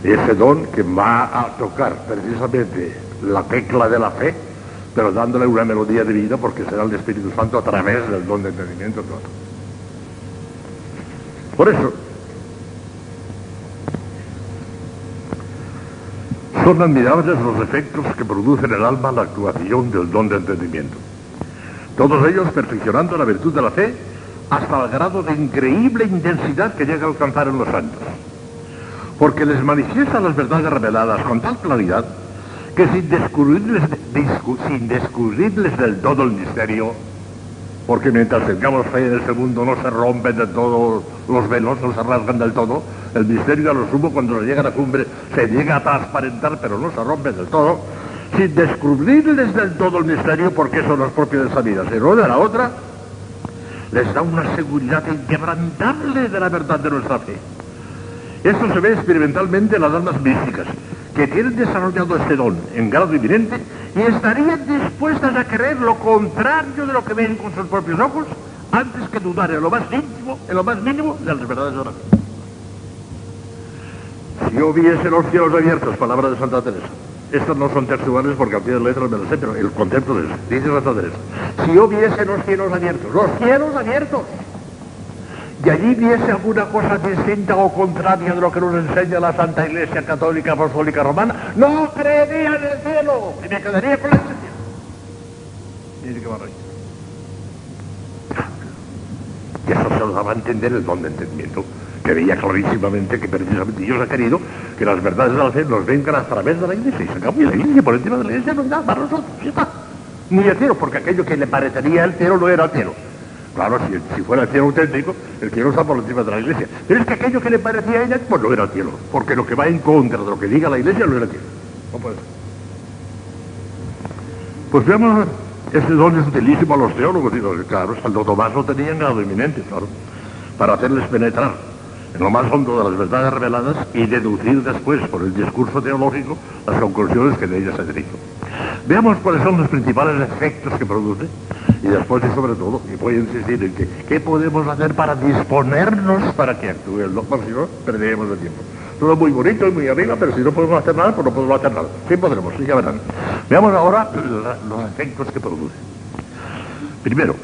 ese don que va a tocar precisamente la tecla de la fe, pero dándole una melodía divina porque será el Espíritu Santo a través del don de entendimiento por eso, son admirables los efectos que produce en el alma la actuación del don de entendimiento. Todos ellos perfeccionando la virtud de la fe hasta el grado de increíble intensidad que llega a alcanzar en los santos. Porque les manifiesta las verdades reveladas con tal claridad que sin descubrirles, sin descubrirles del todo el misterio, porque mientras tengamos fe en este mundo no se rompen de todo los velos, no se rasgan del todo, El misterio a lo sumo cuando llega a la cumbre se llega a transparentar, pero no se rompe del todo, sin descubrirles del todo el misterio porque son los propios de esa vida, sino de la otra, les da una seguridad inquebrantable de la verdad de nuestra fe. Esto se ve experimentalmente en las almas místicas, que tienen desarrollado este don en grado inminente y estarían dispuestas a creer lo contrario de lo que ven con sus propios ojos antes que dudar en lo más íntimo, en lo más mínimo de las verdades de la fe. Si yo viese los cielos abiertos, palabra de Santa Teresa, estas no son textuales porque al pie de letras me las sé, pero el concepto eso, dice Santa Teresa, si yo viese los cielos abiertos, los cielos abiertos, y allí viese alguna cosa distinta o contraria de lo que nos enseña la Santa Iglesia Católica Apostólica Romana, no creería en el cielo y me quedaría con la esencia. Mire qué maravilla. Y eso se lo daba a entender el don de entendimiento, que veía clarísimamente que precisamente Dios ha querido que las verdades de la fe nos vengan a través de la iglesia y se acabó y la iglesia por encima de la iglesia no para nosotros, está. Ni cielo, porque aquello que le parecería cielo no era cielo. Claro, si, fuera el cielo auténtico, el cielo está por encima de la iglesia. Pero es que aquello que le parecía a ella, pues no era el cielo. Porque lo que va en contra de lo que diga la iglesia no era el cielo. No puede. Pues veamos, este don es utilísimo a los teólogos. Digo, claro, Santo Tomás lo tenía en grado inminente, claro. Para hacerles penetrar en lo más hondo de las verdades reveladas y deducir después, por el discurso teológico, las conclusiones que de ellas se derivan. Veamos cuáles son los principales efectos que produce y después y sobre todo, y voy a insistir en que, ¿qué podemos hacer para disponernos para que actúe el doctor? Si no, perderemos el tiempo. Todo muy bonito y muy arriba, pero si no podemos hacer nada, pues no podemos hacer nada. Sí podremos, sí, ya verán. Veamos ahora los efectos que produce. Primero,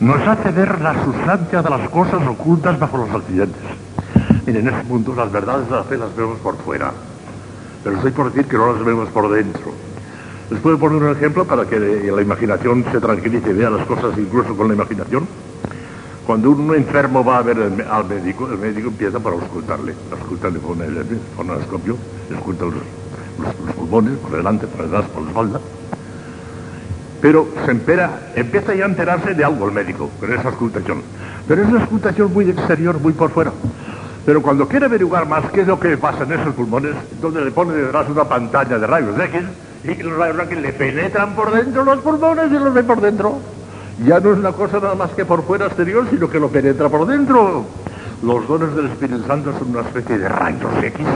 nos hace ver la sustancia de las cosas ocultas bajo los accidentes. Miren, en este punto las verdades de la fe las vemos por fuera, pero estoy por decir que no las vemos por dentro. Les puedo poner un ejemplo para que la imaginación se tranquilice y vea las cosas incluso con la imaginación. Cuando un enfermo va a ver al médico, el médico empieza para auscultarle. Auscultarle con el fonoscopio, esculta los, los, los, pulmones por delante, por detrás, por la espalda. Pero se empera, empieza ya a enterarse de algo el médico con esa auscultación. Pero es una auscultación muy exterior, muy por fuera. Pero cuando quiere averiguar más qué es lo que pasa en esos pulmones, donde le pone detrás una pantalla de rayos X, y los rayos X le penetran por dentro los pulmones y los ve por dentro. Ya no es una cosa nada más que por fuera exterior, sino que lo penetra por dentro. Los dones del Espíritu Santo son una especie de rayos X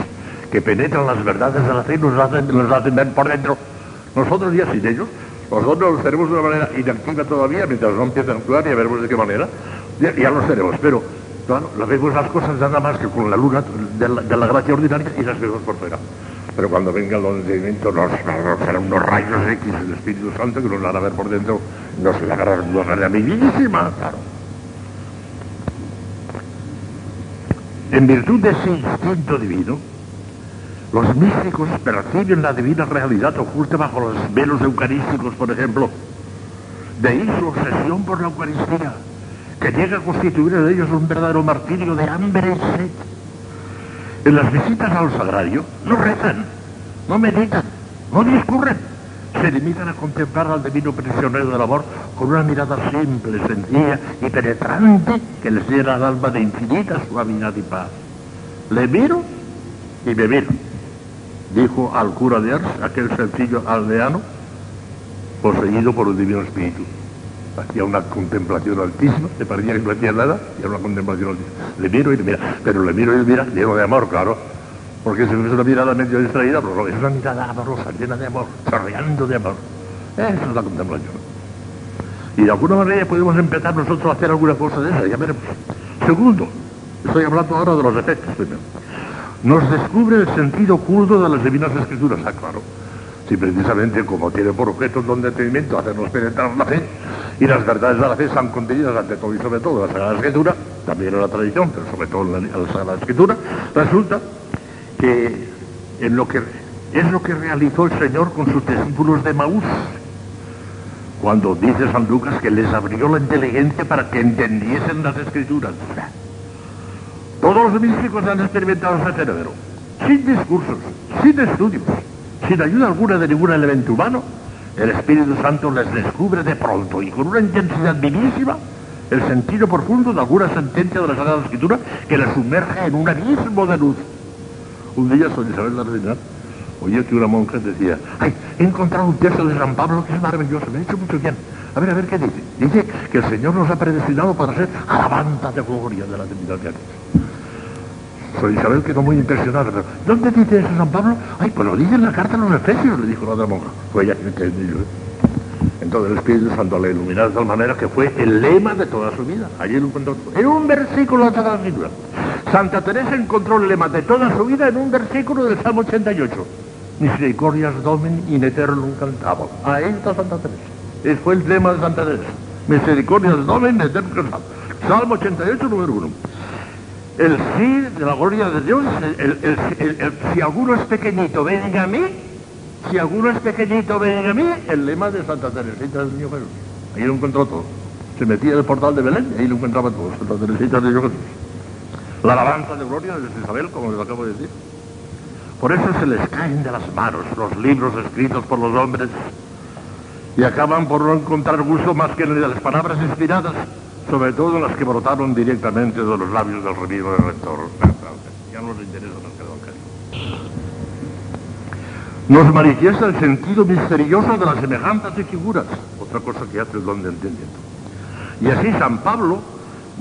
que penetran las verdades de la fe y nos hacen, hacen ver por dentro. Nosotros ya sin ellos, los dones los tenemos de una manera inactiva todavía, mientras no empiezan a actuar, ya veremos de qué manera, ya, ya los tenemos, pero claro, vemos las cosas nada más que con la luna de la, gracia ordinaria y las vemos por fuera. Pero cuando venga el entendimiento nos, nos serán unos rayos X del Espíritu Santo que nos van a ver por dentro, nos la de una manera bellísima, claro. En virtud de ese instinto divino, los místicos perciben la divina realidad oculta bajo los velos eucarísticos, por ejemplo. De ahí su obsesión por la Eucaristía, que llega a constituir en ellos un verdadero martirio de hambre y sed. En las visitas al sagrario no rezan, no meditan, no discurren. Se limitan a contemplar al divino prisionero del amor con una mirada simple, sencilla y penetrante que les llena al alma de infinita suavidad y paz. Le miro y me miro, dijo al cura de Ars, aquel sencillo aldeano, poseído por un divino espíritu hacía una contemplación altísima, le parecía que no hacía nada, y era una contemplación altísima. Le miro y le mira, pero le miro y le mira lleno de amor, claro, porque si es una mirada medio distraída, pero es una mirada amorosa, llena de amor, chorreando de amor. Esa es la contemplación. Y de alguna manera podemos empezar nosotros a hacer alguna cosa de esa, ya veremos. Segundo, estoy hablando ahora de los efectos primero. Nos descubre el sentido oculto de las divinas escrituras, ah, claro. Si precisamente como tiene por objeto don entendimiento hacernos penetrar la fe, y las verdades de la fe están contenidas ante todo y sobre todo en la Sagrada Escritura, también en la tradición, pero sobre todo en la, en la Escritura, resulta que en lo que es lo que realizó el Señor con sus discípulos de Maús, cuando dice San Lucas que les abrió la inteligencia para que entendiesen las escrituras. Todos los místicos han experimentado ese cerebro, sin discursos, sin estudios, sin ayuda alguna de ningún elemento humano, el Espíritu Santo les descubre de pronto y con una intensidad vivísima el sentido profundo de alguna sentencia de la Sagrada Escritura que le sumerge en un abismo de luz. Un día soy Isabel la Reina oí que una monja decía, ay, he encontrado un texto de San Pablo que es maravilloso, me ha hecho mucho bien. A ver, a ver qué dice. Dice que el Señor nos ha predestinado para ser alabanza de gloria de la divinidad de Dios. Soy Isabel quedó muy impresionada, pero ¿dónde dice eso San Pablo? Ay, pues lo dice en la carta a los Efesios, le dijo la otra monja. Fue ella que entendió. Entonces el Espíritu Santo le iluminó de tal manera que fue el lema de toda su vida. Allí lo encontró. En un versículo de la Escritura. Santa Teresa encontró el lema de toda su vida en un versículo del Salmo 88. Misericordias domen in eternum cantabo. Ahí está Santa Teresa. Ese fue el lema de Santa Teresa. Misericordias domen in eternum cantabo. Salmo 88, número 1. El sí de la gloria de Dios, si alguno es pequeñito, venga a mí. Si alguno es pequeñito, venga a mí. El lema de Santa Teresita del Niño Jesús. Ahí lo encontró todo. Se metía en el portal de Belén y ahí lo encontraba todo. Santa Teresita del Niño Jesús. La alabanza de gloria de Isabel, como les acabo de decir. Por eso se les caen de las manos los libros escritos por los hombres y acaban por no encontrar gusto más que en las palabras inspiradas, sobre todo las que brotaron directamente de los labios del revivo del rector. Ya no les interesa. Nos manifiesta el sentido misterioso de las semejanzas y figuras, otra cosa que hace el don de entendimiento. Y así San Pablo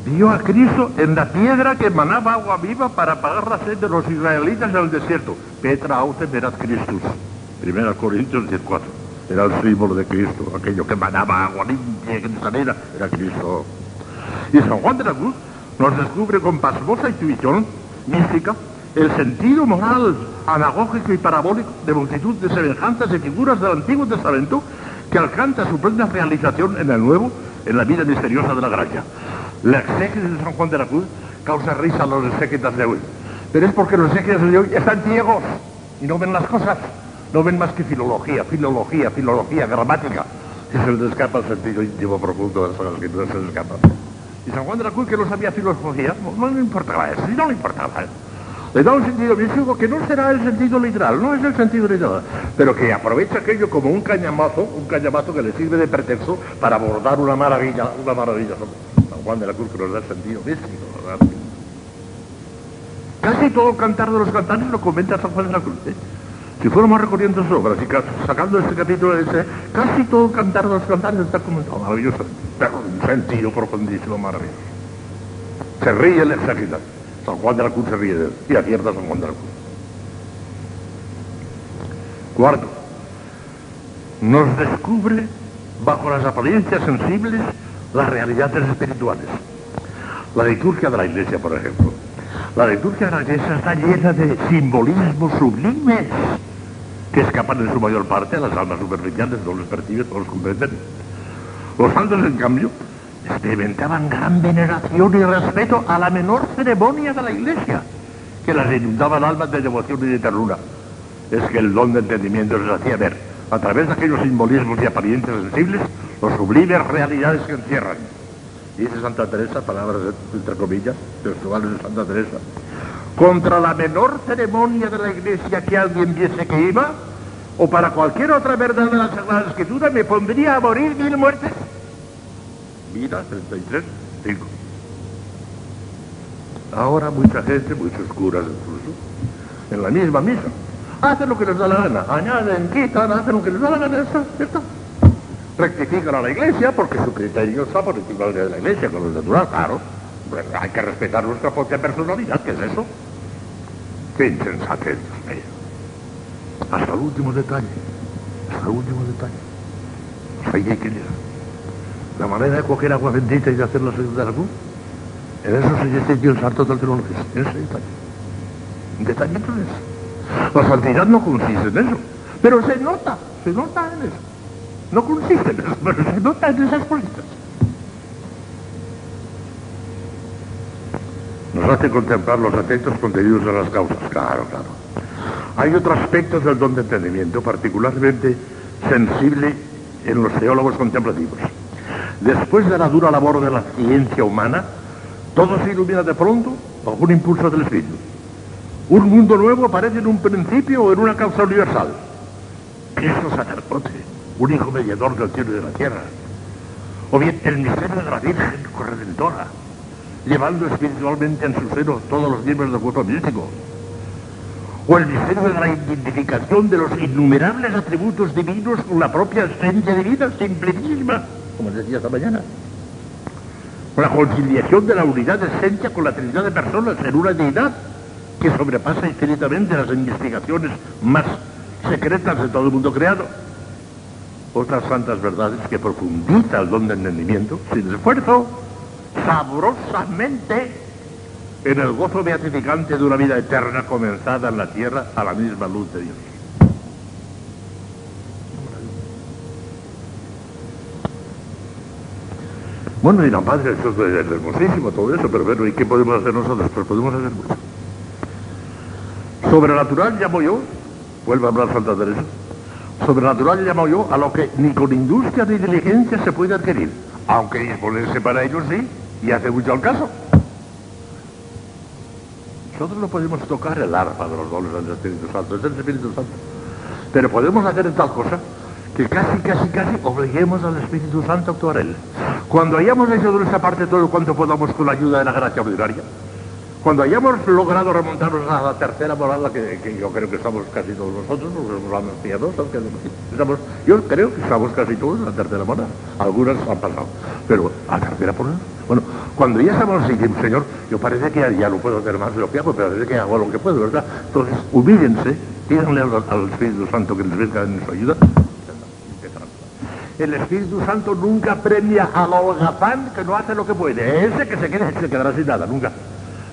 vio a Cristo en la piedra que emanaba agua viva para apagar la sed de los israelitas en el desierto. Petra aute verat Christus. Primera Corintios 14. Era el símbolo de Cristo, aquello que emanaba agua limpia y cristalera, era Cristo. Y San Juan de la Cruz nos descubre con pasmosa intuición mística el sentido moral, anagógico y parabólico de multitud de semejanzas y figuras del Antiguo Testamento que alcanza su plena realización en el Nuevo, en la vida misteriosa de la gracia. La exégesis de San Juan de la Cruz causa risa a los exégetas de hoy. Pero es porque los exégetas de hoy están ciegos y no ven las cosas. No ven más que filología, filología, filología, gramática. Y se les escapa el sentido íntimo profundo de las escrituras, se les escapa. Y San Juan de la Cruz, que no sabía filología, no, le importaba eso, no le importaba. Le da un sentido místico que no será el sentido literal, no es el sentido literal, pero que aprovecha aquello como un cañamazo, un cañamazo que le sirve de pretexto para abordar una maravilla, una maravilla. San Juan de la Cruz que nos da el sentido místico. Casi todo cantar de los cantares lo comenta San Juan de la Cruz. ¿eh? Si fuéramos recorriendo sus obras y sacando este capítulo de ese, casi todo cantar de los cantares está comentado maravilloso, pero un sentido profundísimo, maravilloso. Se ríe el exágita. San Juan de la Cruz se ríe de él y acierta San Juan de la Cruz. Cuarto, nos descubre bajo las apariencias sensibles las realidades espirituales. La liturgia de la iglesia, por ejemplo. La liturgia de la iglesia está llena de simbolismos sublimes que escapan en su mayor parte a las almas superficiales, no los perciben, no los comprenden. Los santos, en cambio, experimentaban gran veneración y respeto a la menor ceremonia de la iglesia, que las inundaban almas de devoción y de ternura. Es que el don de entendimiento les hacía ver, a través de aquellos simbolismos y apariencias sensibles, los sublimes realidades que encierran. Dice Santa Teresa, palabras entre comillas, textuales de Santa Teresa, contra la menor ceremonia de la iglesia que alguien viese que iba, o para cualquier otra verdad de la Sagrada Escritura, me pondría a morir mil muertes. Vida 33, 5. Ahora mucha gente, muchos curas incluso, en la misma misa, hacen lo que les da la gana, añaden, quitan, hacen lo que les da la gana, está, está. Rectifican a la iglesia porque su criterio está por encima de la iglesia, con lo natural, claro. Hay que respetar nuestra propia personalidad, ¿qué es eso? Qué insensatez, Dios mío. Hasta el último detalle, hasta el último detalle. Ahí hay que llegar. La manera de coger agua bendita y de hacer la salud de la cruz, en eso se dice Dios santo del trono en ese detalle. Un detallito en eso. La santidad no consiste en eso, pero se nota, se nota en eso. No consiste en eso, pero se nota en esas cositas. Nos hace contemplar los atentos contenidos de las causas, claro, claro. Hay otro aspecto del don de entendimiento particularmente sensible en los teólogos contemplativos. Después de la dura labor de la ciencia humana, todo se ilumina de pronto bajo un impulso del espíritu. Un mundo nuevo aparece en un principio o en una causa universal. Cristo sacerdote, un hijo mediador del cielo y de la tierra. O bien el misterio de la Virgen Corredentora, llevando espiritualmente en su seno todos los miembros del cuerpo místico. O el misterio de la identificación de los innumerables atributos divinos con la propia esencia divina, simplísima, como decía esta mañana. O la conciliación de la unidad de esencia con la trinidad de personas en una deidad que sobrepasa infinitamente las investigaciones más secretas de todo el mundo creado. Otras santas verdades que profundiza el don de entendimiento, sin esfuerzo, sabrosamente, en el gozo beatificante de una vida eterna comenzada en la tierra a la misma luz de Dios. Bueno, dirán, padre, eso es hermosísimo todo eso, pero bueno, ¿y qué podemos hacer nosotros? Pues podemos hacer mucho. Sobrenatural llamo yo, vuelvo a hablar Santa Teresa, sobrenatural llamo yo a lo que ni con industria ni diligencia se puede adquirir, aunque disponerse para ello sí, y hace mucho al caso. Nosotros no podemos tocar el arpa de los dones del Espíritu Santo, es el Espíritu Santo. Pero podemos hacer tal cosa que casi, casi, casi obliguemos al Espíritu Santo a actuar él. Cuando hayamos hecho de nuestra parte todo cuanto podamos con la ayuda de la gracia ordinaria, cuando hayamos logrado remontarnos a la tercera morada, que, yo creo que estamos casi todos nosotros, los más piadosos, que estamos, yo creo que estamos casi todos en la tercera morada. Algunas han pasado, pero a la tercera morada. Bueno, cuando ya estamos así, Señor, yo parece que ya, no puedo hacer más de lo que hago, pero parece que hago lo que puedo, ¿verdad? Entonces, humíllense, pídanle al, Espíritu Santo que les venga en su ayuda. El Espíritu Santo nunca premia al holgazán que no hace lo que puede. Ese que se, quede, se quedará sin nada, nunca.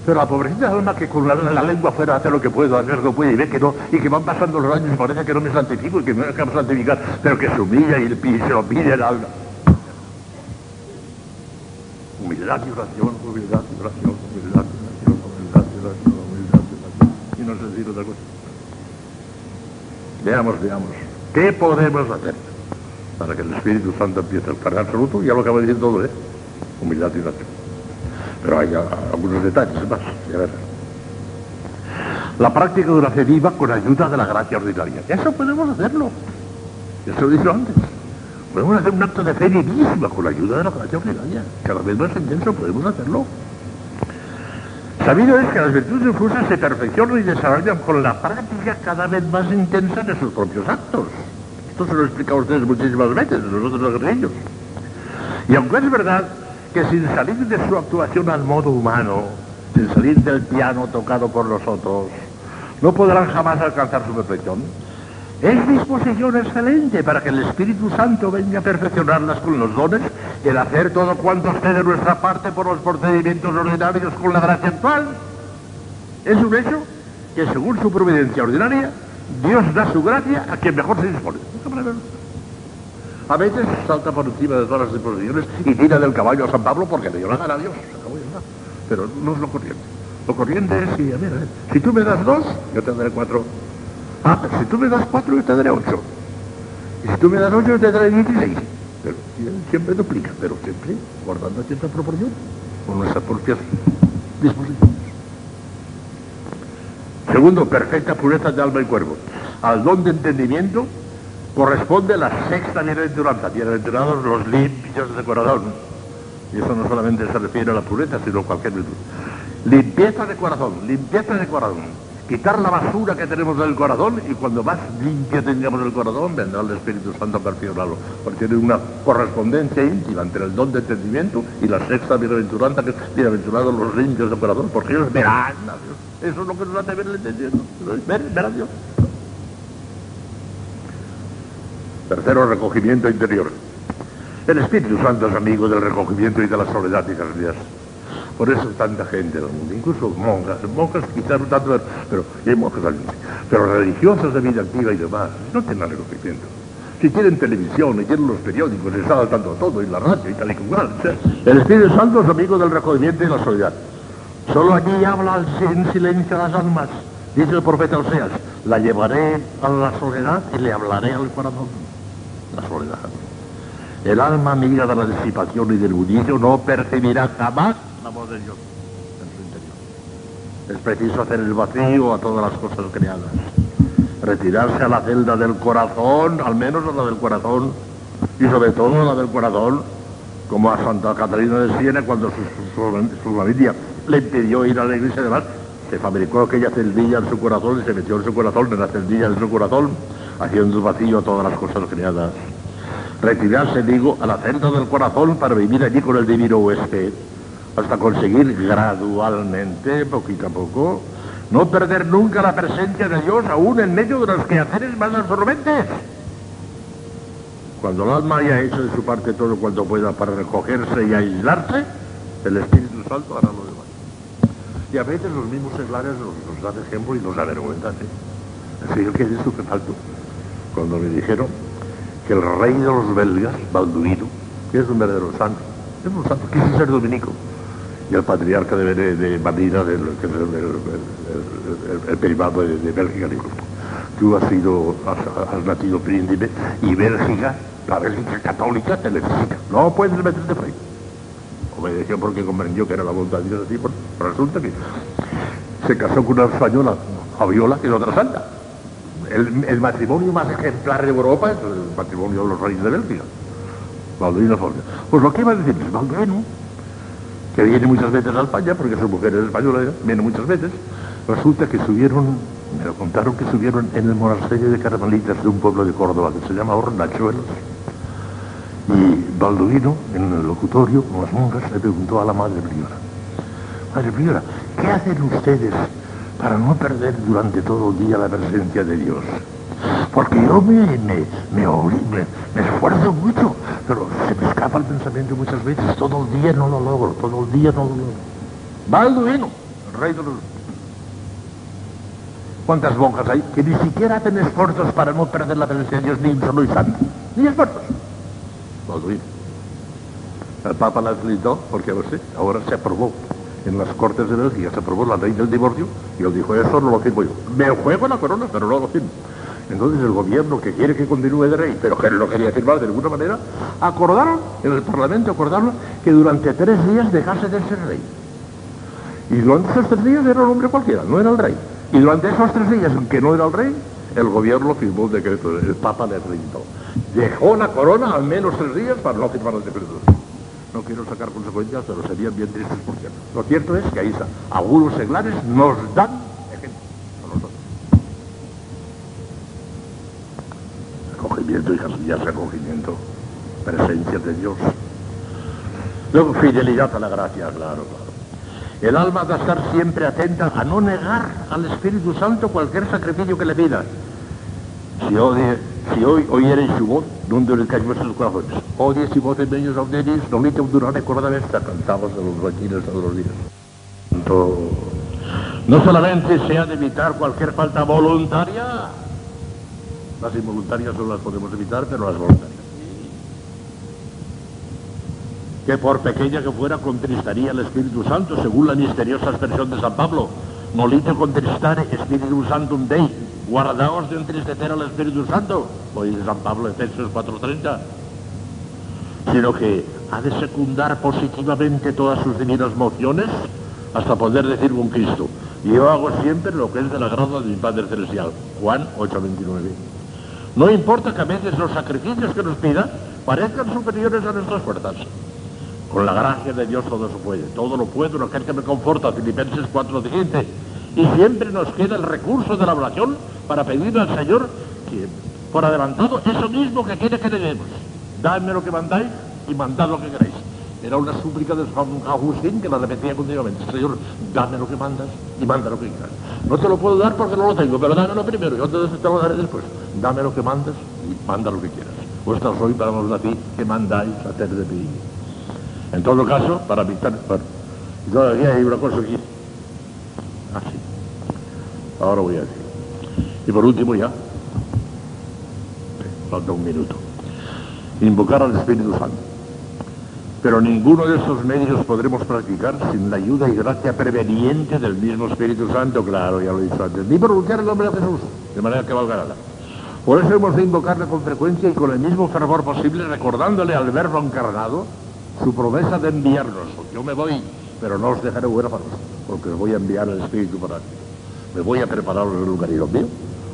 Pero la pobrecita alma que con la, lengua fuera hace lo que puedo, hacer lo que puede y ve que no, y que van pasando los años y parece que no me santifico y que me acabo de santificar, pero que se humilla y, se lo pide el alma. Humildad y oración, humildad y oración, humildad y oración, humildad y oración, humildad y oración. Y no sé decir otra cosa. Veamos, veamos. ¿Qué podemos hacer para que el Espíritu Santo empiece a estar absoluto? Ya lo acabo de decir todo, ¿eh? Humildad y oración. Pero hay algunos detalles más, ya verás. La práctica de fe viva con ayuda de la gracia ordinaria. Eso podemos hacerlo. Eso lo dicho antes. Podemos hacer un acto de fe vivísima con la ayuda de la gracia ordinaria. Cada vez más intenso podemos hacerlo. Sabido es que las virtudes infusas se perfeccionan y desarrollan con la práctica cada vez más intensa de sus propios actos. Esto se lo he explicado a ustedes muchísimas veces, nosotros los guerrillos. Y aunque es verdad que sin salir de su actuación al modo humano, sin salir del piano tocado por los otros, no podrán jamás alcanzar su perfección. Es disposición excelente para que el Espíritu Santo venga a perfeccionarlas con los dones, el hacer todo cuanto esté de nuestra parte por los procedimientos ordinarios con la gracia actual. Es un hecho que según su providencia ordinaria, Dios da su gracia a quien mejor se dispone. A veces salta por encima de todas las disposiciones y tira del caballo a San Pablo porque le dio la gana a Dios. Pero no es lo corriente. Lo corriente es, si, a ver, si tú me das dos, yo te daré cuatro. Ah, si tú me das cuatro, yo te daré ocho. Y si tú me das ocho, yo te daré dieciséis. Pero siempre duplica, pero siempre guardando cierta proporción con nuestras propias disposiciones. Segundo, perfecta pureza de alma y cuerpo. Al don de entendimiento corresponde la sexta bienaventuranza, bienaventurados los limpios de corazón. Y eso no solamente se refiere a la pureza, sino a cualquier virtud. Limpieza de corazón, limpieza de corazón. Quitar la basura que tenemos del corazón y cuando más limpio tengamos el corazón, vendrá el Espíritu Santo a perfeccionarlo. Porque tiene una correspondencia íntima entre el don de entendimiento y la sexta bienaventuranza, que es bienaventurados los limpios de corazón, porque ellos verán a Dios. Eso es lo que nos hace ver el entendimiento. Ver, ver a Dios. Tercero, recogimiento interior. El Espíritu Santo es amigo del recogimiento y de la soledad, hijas mías. Por eso tanta gente en el mundo, incluso monjas, monjas quizás no tanto, pero hay monjas pero religiosas de vida activa y demás, no tienen recogimiento. Si tienen televisión y tienen los periódicos, está al tanto todo, y la radio y tal y cual. El Espíritu Santo es amigo del recogimiento y la soledad. Solo allí habla en silencio las almas. Dice el profeta Oseas, la llevaré a la soledad y le hablaré al corazón la soledad. El alma amiga de la disipación y del budillo no percibirá jamás Es preciso hacer el vacío a todas las cosas creadas. Retirarse a la celda del corazón, al menos a la del corazón, y sobre todo a la del corazón, como a Santa Catalina de Siena cuando su, familia le impidió ir a la iglesia de Mar, se fabricó aquella celdilla en su corazón y se metió en su corazón, en la celdilla de su corazón, haciendo vacío todas las cosas creadas. Retirarse, digo, a la centro del corazón para vivir allí con el divino huésped, hasta conseguir gradualmente, poquito a poco, no perder nunca la presencia de Dios aún en medio de los quehaceres más absorbentes. Cuando el alma haya hecho de su parte todo cuanto pueda para recogerse y aislarse, el Espíritu Santo hará lo demás. Y a veces los mismos seglares nos, dan ejemplo y nos avergüenzan. ¿eh? Así que es estupefacto. Cuando me dijeron que el rey de los belgas, Balduino, que es un verdadero santo, es un santo, quiso ser dominico, y el patriarca de, de, de Madina, del, el, privado de, Bélgica, dijo, tú has sido, has, nacido príncipe y Bélgica, la Bélgica católica te necesita. No puedes meterte frente. Obedeció porque comprendió que era la voluntad de Dios así, pero resulta que se casó con una española, Fabiola, que es otra santa. El, matrimonio más ejemplar de Europa es el matrimonio de los reyes de Bélgica. Balduino Pues lo que iba a decir es, Balduino, que viene muchas veces a España, porque son mujeres españolas, viene muchas veces, resulta que subieron, me lo contaron que subieron en el monasterio de Carmelitas de un pueblo de Córdoba que se llama Hornachuelos. Y Balduino, en el locutorio, con las monjas, le preguntó a la madre priora, Madre priora, ¿qué hacen ustedes para no perder durante todo el día la presencia de Dios? Porque yo me, me, me, esfuerzo mucho, pero se me escapa el pensamiento muchas veces, todo el día no lo logro, todo el día no lo logro. Balduino, rey de los ¿Cuántas monjas hay que ni siquiera hacen esfuerzos para no perder la presencia de Dios ni un solo instante? Ni esfuerzos. Balduino. El Papa la felicitó porque, ahora se aprobó en las Cortes de Bélgica, se aprobó la ley del divorcio y él dijo, eso no lo firmo yo. Me juego la corona, pero no lo firmo. Entonces el gobierno que quiere que continúe de rey, pero que lo quería firmar de ninguna manera, acordaron, en el Parlamento acordaron que durante tres días dejase de ser rey. Y durante esos tres días era un hombre cualquiera, no era el rey. Y durante esos tres días en que no era el rey, el gobierno firmó el decreto, el Papa le acreditó. Dejó la corona al menos tres días para no firmar el decreto. No quiero sacar consecuencias, pero serían bien tristes por cierto. Lo cierto es que ahí está. Algunos seglares nos dan ejemplo a nosotros. Acogimiento y acogimiento. Presencia de Dios. Luego fidelidad a la gracia, claro, claro. El alma debe estar siempre atenta a no negar al Espíritu Santo cualquier sacrificio que le pida. Si, odie, si hoy oyereis su voz, no endurezcáis vuestros corazones. Odie si voces meños auderis, no lite durante corda vesta, cantamos de los vaquines todos los días. No solamente se ha de evitar cualquier falta voluntaria, las involuntarias no las podemos evitar, pero las voluntarias que por pequeña que fuera contristaría el Espíritu Santo, según la misteriosa expresión de San Pablo. Molite contristare Espíritu Santum Dei, guardaos de entristecer al Espíritu Santo, hoy de San Pablo, Efesios 4.30, sino que ha de secundar positivamente todas sus divinas mociones hasta poder decir con Cristo, yo hago siempre lo que es del agrado de mi Padre Celestial. Juan 8.29. No importa que a veces los sacrificios que nos pida parezcan superiores a nuestras fuerzas. Con la gracia de Dios todo se puede. Todo lo puedo en aquel que me conforta. Filipenses 4.17. Y siempre nos queda el recurso de la oración para pedirle al Señor que, por adelantado, eso mismo que quiere que debemos. Dadme lo que mandáis y mandad lo que queráis. Era una súplica de Agustín que la repetía continuamente. Señor, dame lo que mandas y manda lo que quieras. No te lo puedo dar porque no lo tengo, pero dámelo primero, yo te, te lo daré después. Dame lo que mandas y manda lo que quieras. Vuestra soy para los a ti que mandáis a hacer de mí. En todo caso, para evitar... Y todavía hay una cosa aquí. Así. Ah, Ahora voy a decir. Y por último ya, falta un minuto, invocar al Espíritu Santo. Pero ninguno de esos medios podremos practicar sin la ayuda y gracia preveniente del mismo Espíritu Santo, claro, ya lo he dicho antes, ni pronunciar el nombre de Jesús, de manera que valga nada. Por eso hemos de invocarle con frecuencia y con el mismo fervor posible, recordándole al Verbo encarnado, su promesa de enviarnos. Yo me voy, pero no os dejaré huérfanos, porque os voy a enviar el Espíritu para ti. Me voy a preparar el lugar y lo mío.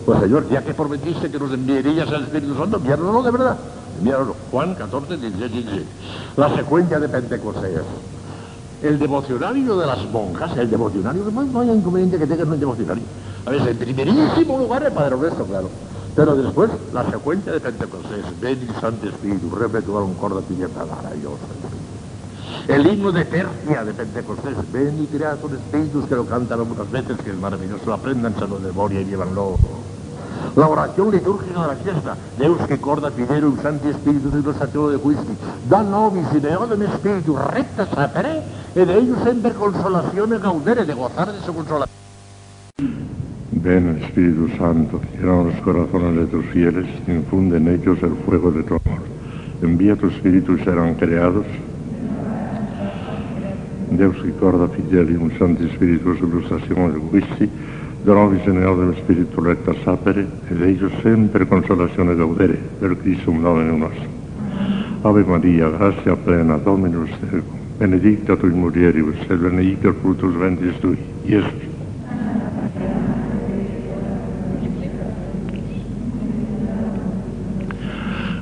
Pues Señor, ya que prometiste que nos enviarías al Espíritu Santo, enviárnoslo de verdad. Enviárnoslo. Juan 14, 16, 16. La secuencia de Pentecostés. El devocionario de las monjas, el devocionario, no hay inconveniente que tengas un devocionario. A ver, en primerísimo lugar el Padre Nuestro, claro. Pero después, la secuencia de Pentecostés. Ven Santo Espíritu, un corda pimienta Dios. El himno de Persia de Pentecostés. Ven y crea con espíritus que lo cantan muchas veces, que es maravilloso. Apréndanselo de memoria y llévanlo. La oración litúrgica de la fiesta. Deus que corda fidero un santi espíritu de ateo de whisky. Da nobis y un espíritu recta sapere e de ellos sempre consolazione gaudere de gozar de su consolación. Ven Espíritu Santo, llena los corazones de tus fieles, infunde en ellos el fuego de tu amor. Envía tu Espíritu y serán creados. Deus que corda un santi spiritus illustrazione del guisti, Donovi Señor del Espíritu recta sapere, ed ellos sempre consolazione gaudere, per Christum Domine nostro. Ave Maria, gratia plena, Dominus tecum, benedicta tu mulieribus, et benedicta fructus ventris tui, Iesus.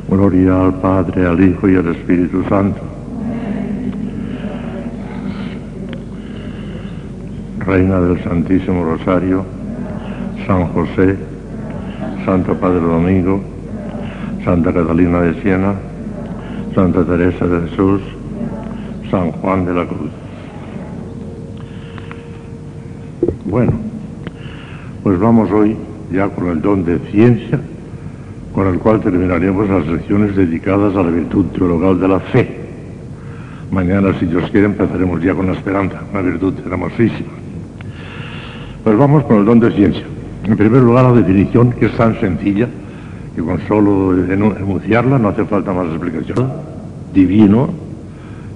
Gloria al Padre, al Hijo y al Espíritu Santo. Reina del Santísimo Rosario, San José, Santo Padre Domingo, Santa Catalina de Siena, Santa Teresa de Jesús, San Juan de la Cruz. Bueno, pues vamos hoy ya con el don de ciencia con el cual terminaremos las lecciones dedicadas a la virtud teologal de la fe. Mañana, si Dios quiere, empezaremos ya con la esperanza, una virtud hermosísima. Pues vamos con el don de ciencia. En primer lugar, la definición, es tan sencilla, que con solo enunciarla no hace falta más explicación. Divino,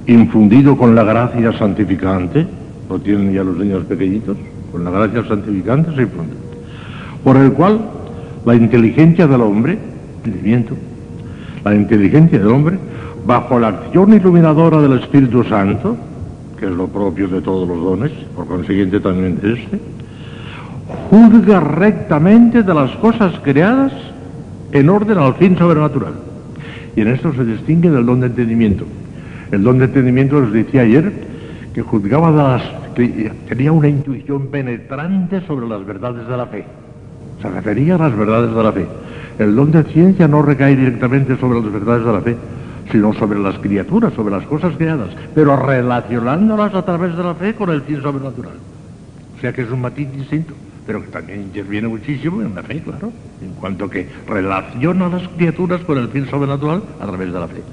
infundido con la gracia santificante, lo tienen ya los niños pequeñitos, con la gracia santificante se infunde, por el cual la inteligencia del hombre, entendimiento, la inteligencia del hombre, bajo la acción iluminadora del Espíritu Santo, que es lo propio de todos los dones, por consiguiente también de este, juzga rectamente de las cosas creadas en orden al fin sobrenatural. Y en esto se distingue del don de entendimiento. El don de entendimiento, les decía ayer, que juzgaba de las, que tenía una intuición penetrante sobre las verdades de la fe. Se refería a las verdades de la fe. El don de ciencia no recae directamente sobre las verdades de la fe, sino sobre las criaturas, sobre las cosas creadas, pero relacionándolas a través de la fe con el fin sobrenatural. O sea que es un matiz distinto, pero que también interviene muchísimo en la fe, claro, en cuanto que relaciona a las criaturas con el fin sobrenatural a través de la fe.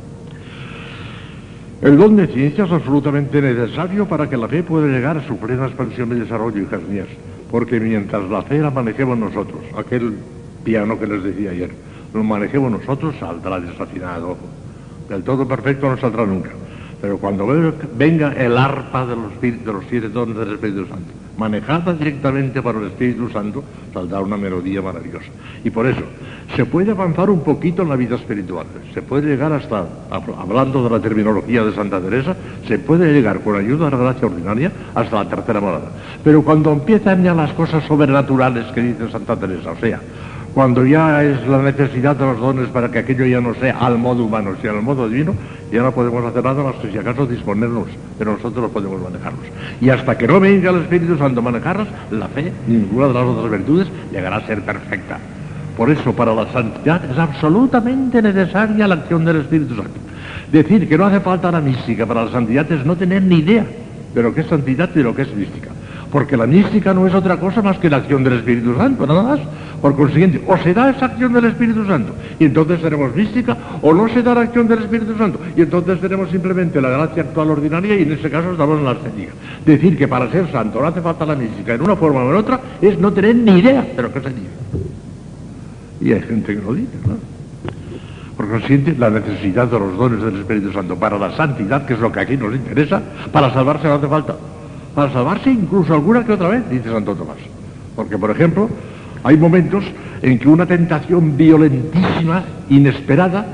El don de ciencia es absolutamente necesario para que la fe pueda llegar a su plena expansión y desarrollo, hijas mías porque mientras la fe la manejemos nosotros, aquel piano que les decía ayer, lo manejemos nosotros, saldrá desafinado. Del todo perfecto no saldrá nunca. Pero cuando venga el arpa de los, de los siete dones del Espíritu Santo, manejada directamente por el Espíritu Santo, saldrá una melodía maravillosa. Y por eso, se puede avanzar un poquito en la vida espiritual. Se puede llegar hasta, hablando de la terminología de Santa Teresa, se puede llegar con ayuda de la gracia ordinaria hasta la tercera morada. Pero cuando empiezan ya las cosas sobrenaturales que dice Santa Teresa, o sea, cuando ya es la necesidad de los dones para que aquello ya no sea al modo humano, sino al modo divino, ya no podemos hacer nada más que si acaso disponernos, pero nosotros podemos manejarlos. Y hasta que no venga el Espíritu Santo a manejarlos, la fe, ninguna de las otras virtudes, llegará a ser perfecta. Por eso, para la santidad es absolutamente necesaria la acción del Espíritu Santo. Decir que no hace falta la mística para la santidad es no tener ni idea de lo que es santidad y de lo que es mística. Porque la mística no es otra cosa más que la acción del Espíritu Santo, nada más. Por consiguiente, o se da esa acción del Espíritu Santo y entonces tenemos mística, o no se da la acción del Espíritu Santo y entonces tenemos simplemente la gracia actual ordinaria y en ese caso estamos en la ascendida. Decir que para ser santo no hace falta la mística en una forma o en otra es no tener ni idea de lo que se dice. Y hay gente que lo dice, claro. Por consiguiente, la necesidad de los dones del Espíritu Santo para la santidad, que es lo que aquí nos interesa, para salvarse no hace falta para salvarse incluso alguna que otra vez, dice Santo Tomás. Porque, por ejemplo, hay momentos en que una tentación violentísima, inesperada,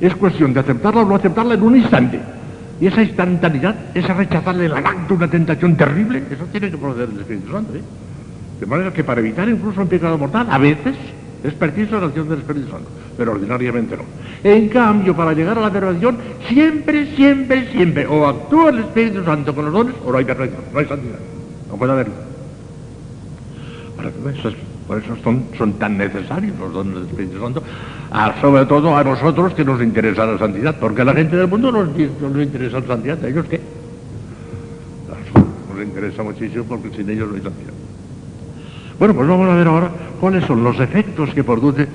es cuestión de aceptarla o no aceptarla en un instante. Y esa instantaneidad, ese rechazarle la acto una tentación terrible, eso tiene que proceder del Espíritu Santo. ¿eh? De manera que para evitar incluso un pecado mortal, a veces, Es preciso la acción del Espíritu Santo, pero ordinariamente no. En cambio, para llegar a la perfección, siempre, siempre, siempre, o actúa el Espíritu Santo con los dones, o no hay perfección, no hay santidad. No puede haberlo. Por eso son, son tan necesarios los dones del Espíritu Santo, sobre todo a nosotros que nos interesa la santidad, porque a la gente del mundo no nos, interesa la santidad, ¿a ellos qué? Nos interesa muchísimo porque sin ellos no hay santidad. Bueno, pues vamos a ver ahora cuáles son los efectos que produce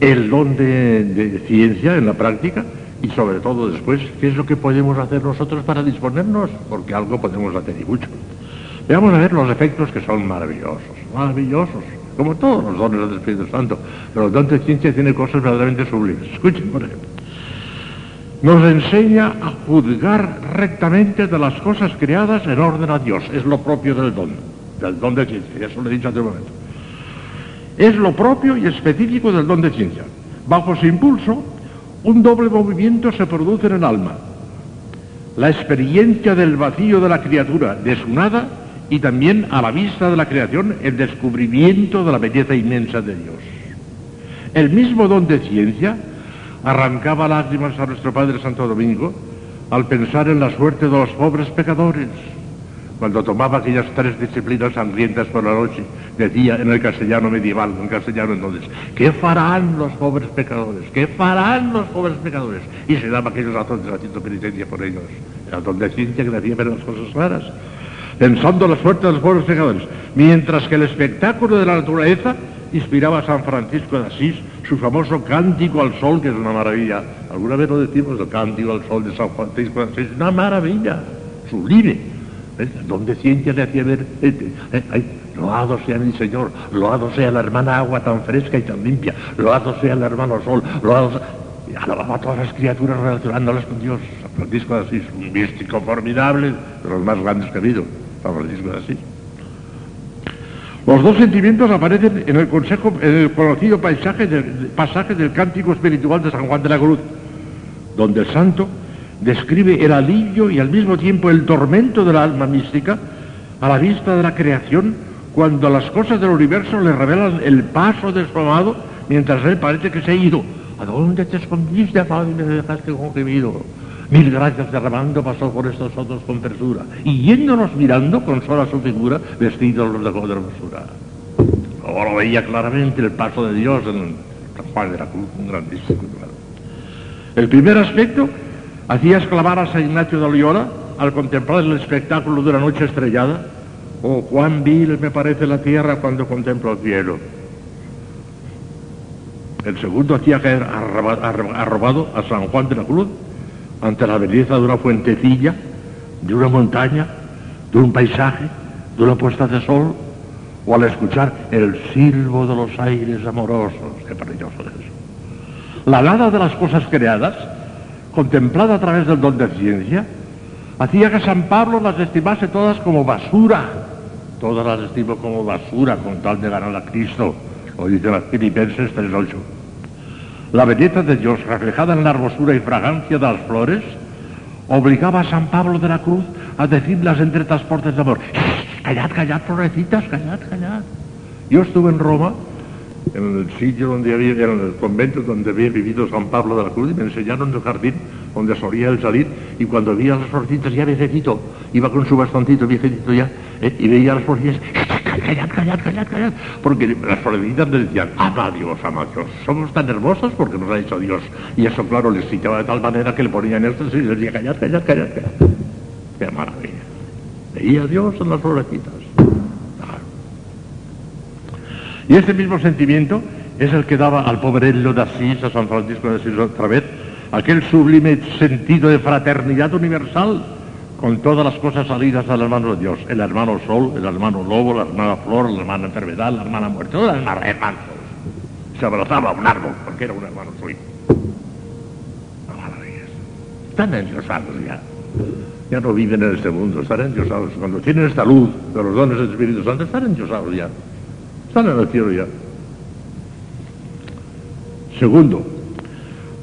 el don de, ciencia en la práctica y sobre todo después qué es lo que podemos hacer nosotros para disponernos, porque algo podemos hacer y mucho. Veamos a ver los efectos que son maravillosos, maravillosos, como todos los dones del Espíritu Santo, pero el don de ciencia tiene cosas verdaderamente sublimes. Escuchen, por ejemplo. Nos enseña a juzgar rectamente de las cosas creadas en orden a Dios. Es lo propio del don, del don de ciencia, eso lo he dicho hace un momento. Es lo propio y específico del don de ciencia. Bajo su impulso, un doble movimiento se produce en el alma. La experiencia del vacío de la criatura, de su nada, y también a la vista de la creación el descubrimiento de la belleza inmensa de Dios. El mismo don de ciencia arrancaba lágrimas a nuestro Padre Santo Domingo al pensar en la suerte de los pobres pecadores cuando tomaba aquellas tres disciplinas sangrientas por la noche, decía en el castellano medieval, en castellano entonces, ¿qué farán los pobres pecadores? ¿Qué farán los pobres pecadores? Y se daba aquellos razones haciendo penitencia por ellos. Era donde ciencia que decía ver las cosas claras, pensando la suerte de los pobres pecadores. Mientras que el espectáculo de la naturaleza inspiraba a San Francisco de Asís su famoso cántico al sol, que es una maravilla. Alguna vez lo decimos, el cántico al sol de San Francisco de Asís, una maravilla, sublime donde ciencia le hacía ver, eh, eh, eh, loado sea mi Señor, loado sea la hermana agua tan fresca y tan limpia, loado sea el hermano sol, loado sea... Alababa a todas las criaturas relacionándolas con Dios. San Francisco de Asís, un místico formidable, de los más grandes que ha habido, De Asís. Los dos sentimientos aparecen en el, consejo, en el conocido pasaje del cántico espiritual de San Juan de la Cruz, donde el santo describe el alivio y al mismo tiempo el tormento del alma mística a la vista de la creación cuando las cosas del universo le revelan el paso de su amado mientras él parece que se ha ido. ¿A dónde te escondiste, y me dejaste con gemido? Mil gracias derramando pasó por estos otros con presura y yéndonos mirando con sola su figura vestidos los de hermosura. Ahora veía claramente el paso de Dios en San Juan de la Cruz, un grandísimo. El primer aspecto hacía exclamar a San Ignacio de Loyola al contemplar el espectáculo de una noche estrellada, oh, cuán vil me parece la tierra cuando contemplo el cielo. El segundo hacía caer arrobado a San Juan de la Cruz ante la belleza de una fuentecilla, de una montaña, de un paisaje, de una puesta de sol, o al escuchar el silbo de los aires amorosos. Qué precioso es eso. La nada de las cosas creadas contemplada a través del don de ciencia, hacía que San Pablo las estimase todas como basura. Todas las estimo como basura con tal de ganar a Cristo, lo dice las Filipenses 3.8. La belleza de Dios reflejada en la hermosura y fragancia de las flores obligaba a San Pablo de la Cruz a decirlas entre transportes de amor, callad, callad, florecitas, callad, callad. Yo estuve en Roma en el sitio donde había, en el convento donde había vivido San Pablo de la Cruz, y me enseñaron el jardín donde solía él salir, y cuando veía las florcitas ya viejecito, iba con su bastoncito viejecito ya, ¿eh? y veía las florcitas, callad, callad, callad, callad, porque las florecitas le decían, ama ama Dios, somos tan hermosos porque nos ha hecho Dios, y eso claro les citaba de tal manera que le ponían esto y les decía, callad, callad, callad, callad, qué maravilla, veía a Dios en las florecitas. Y ese mismo sentimiento es el que daba al pobrello de Asís, a San Francisco de Asís otra vez, aquel sublime sentido de fraternidad universal con todas las cosas salidas al hermano de Dios, el hermano sol, el hermano lobo, la hermana flor, la hermana enfermedad, la hermana muerte, todas las hermanos. Se abrazaba a un árbol porque era un hermano suyo. Están endiosados ya. Ya no viven en este mundo, están endiosados. Cuando tienen esta luz de los dones del Espíritu Santo, están endiosados ya. Están en el cielo ya. Segundo,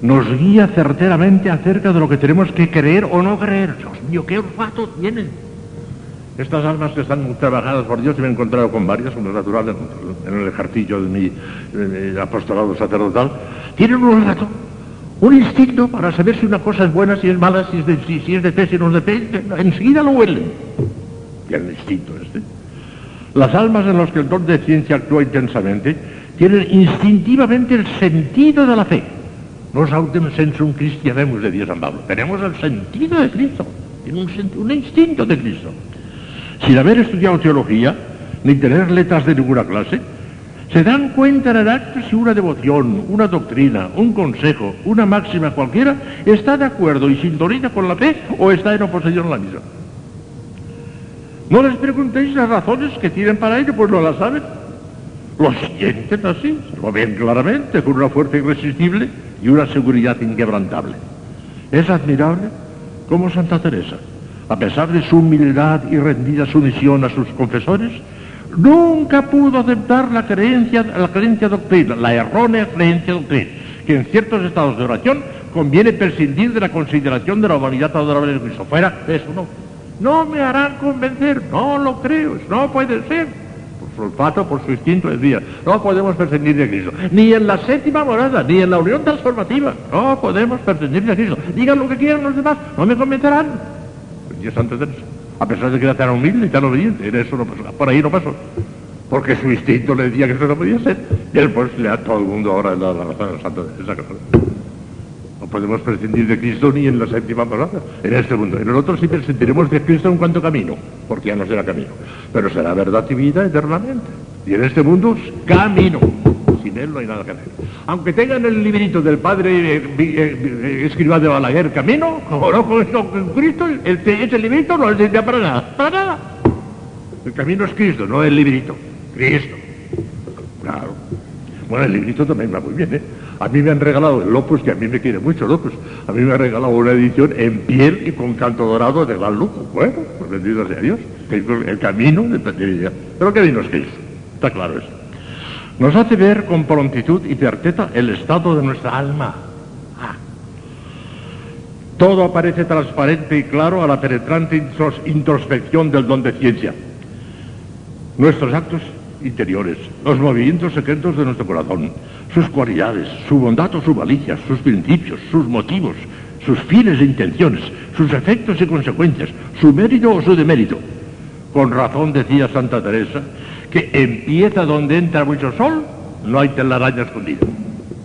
nos guía certeramente acerca de lo que tenemos que creer o no creer. Dios mío, qué olfato tienen. Estas almas que están trabajadas por Dios, y me he encontrado con varias, es natural en, el ejercicio de mi, apostolado sacerdotal, tienen un rato, un instinto para saber si una cosa es buena, si es mala, si es de, fe, si no es de fe, enseguida lo huelen. El instinto este. Las almas en las que el don de ciencia actúa intensamente tienen instintivamente el sentido de la fe. No autem sensum cristianemus de Dios San Pablo. Tenemos el sentido de Cristo. Un, un instinto de Cristo sin haber estudiado teología, ni tener letras de ninguna clase, se dan cuenta en el acto si una devoción, una doctrina, un consejo, una máxima cualquiera está de acuerdo y sintoniza con la fe o está en oposición a la misma. No les preguntéis las razones que tienen para ello, pues no las saben. Lo sienten así, lo ven claramente, con una fuerza irresistible y una seguridad inquebrantable. Es admirable como Santa Teresa a pesar de su humildad y rendida sumisión a sus confesores, nunca pudo aceptar la creencia, la doctrina, la errónea creencia doctrina, que en ciertos estados de oración conviene prescindir de la consideración de la humanidad adorable de Cristo. Fuera, eso no. No me harán convencer, no lo creo, no puede ser. Su olfato, por su instinto decía, no podemos prescindir de Cristo. Ni en la séptima morada, ni en la unión transformativa, no podemos prescindir de Cristo. Digan lo que quieran los demás, no me convencerán. Dios antes de eso. A pesar de que era tan humilde y tan obediente, en eso no pasó. Por ahí no pasó. Porque su instinto le decía que eso no podía ser. Y él pues le da todo el mundo ahora la, razón al santo de esa cosa. No podemos prescindir de Cristo ni en la séptima morada, en este mundo. En el otro sí prescindiremos de Cristo en cuanto camino, porque ya no será camino. Pero será verdad y vida eternamente. Y en este mundo, camino. Sin él no hay nada que hacer. Aunque tengan el librito del padre eh, eh, escriba de Balaguer Camino, como no con, Cristo, el, ese librito no sirve para nada. Para nada. El camino es Cristo, no el librito. Cristo. Claro. Bueno, el librito también va muy bien, ¿eh? A mí me han regalado el Lopus, que a mí me quiere mucho Lopus. A mí me han regalado una edición en piel y con canto dorado de gran lujo. Bueno, pues bendito sea Dios. El camino de Pero el camino es Cristo. Está claro eso nos hace ver con prontitud y certeza el estado de nuestra alma. Ah. Todo aparece transparente y claro a la penetrante introspección del don de ciencia. Nuestros actos interiores, los movimientos secretos de nuestro corazón, sus cualidades, su bondad o su malicia, sus principios, sus motivos, sus fines e intenciones, sus efectos y consecuencias, su mérito o su demérito. Con razón decía Santa Teresa, que empieza donde entra mucho sol, no hay telaraña escondida.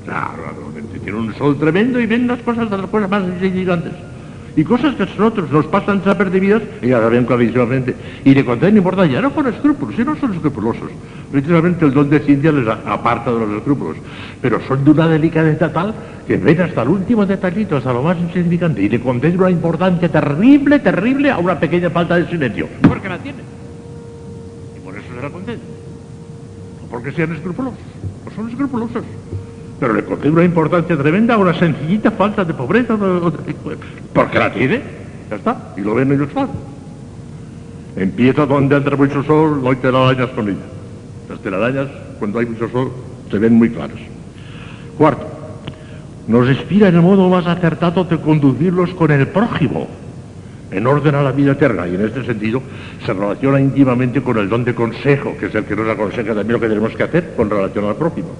Claro, tiene un sol tremendo y ven las cosas de las cosas más insignificantes. Y cosas que a nosotros nos pasan desapercibidas, y ya ven clarísimamente, y le contienen importancia, no por escrúpulos, si no son escrupulosos. Precisamente el don de ciencia les aparta de los escrúpulos, pero son de una delicadeza tal que ven hasta el último detallito, hasta lo más insignificante, y le contienen una importancia terrible, terrible a una pequeña falta de silencio, porque la tienen. La No porque sean escrupulosos, no son escrupulosos. Pero le concede una importancia tremenda a una sencillita falta de pobreza, porque la tiene, ya está, y lo ven ellos claro. Empieza donde entra mucho sol, no hay telarañas con ella. Las telarañas, cuando hay mucho sol, se ven muy claras. Cuarto, nos inspira en el modo más acertado de conducirlos con el prójimo en orden a la vida eterna y en este sentido se relaciona íntimamente con el don de consejo, que es el que nos aconseja también lo que tenemos que hacer con relación al prójimo.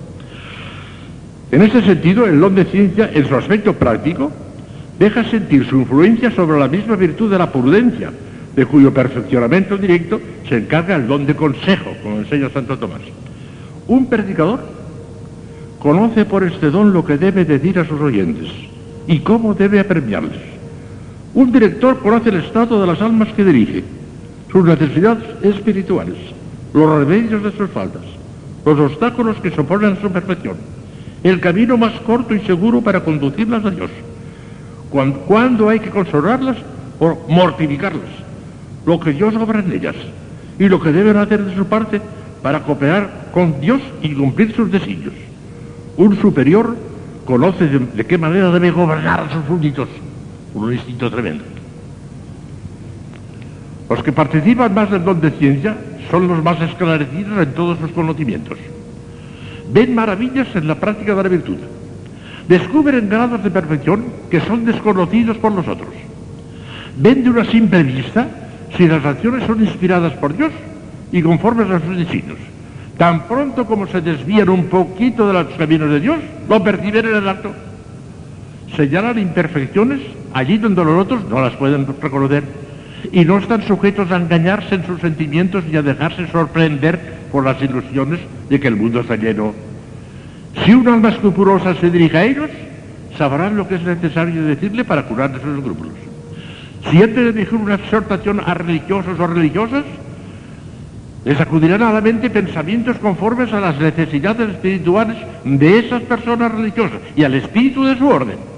En este sentido, el don de ciencia, en su aspecto práctico, deja sentir su influencia sobre la misma virtud de la prudencia, de cuyo perfeccionamiento directo se encarga el don de consejo, como enseña Santo Tomás. Un predicador conoce por este don lo que debe decir a sus oyentes y cómo debe apremiarles. Un director conoce el estado de las almas que dirige, sus necesidades espirituales, los remedios de sus faltas, los obstáculos que se oponen a su perfección, el camino más corto y seguro para conducirlas a Dios, cuando, hay que consolarlas o mortificarlas, lo que Dios obra en ellas y lo que deben hacer de su parte para cooperar con Dios y cumplir sus designios. Un superior conoce de qué manera debe gobernar a sus súbditos un instinto tremendo. Los que participan más del don de ciencia son los más esclarecidos en todos sus conocimientos. Ven maravillas en la práctica de la virtud. Descubren grados de perfección que son desconocidos por nosotros. Ven de una simple vista si las acciones son inspiradas por Dios y conformes a sus designios. Tan pronto como se desvían un poquito de los caminos de Dios, lo perciben en el acto. Señalan imperfecciones allí donde los otros no las pueden reconocer y no están sujetos a engañarse en sus sentimientos ni a dejarse sorprender por las ilusiones de que el mundo está lleno. Si un alma escrupulosa se dirige a ellos, sabrán lo que es necesario decirle para curar de sus escrúpulos. Si antes de dirigir una exhortación a religiosos o religiosas, les acudirán a la mente pensamientos conformes a las necesidades espirituales de esas personas religiosas y al espíritu de su orden.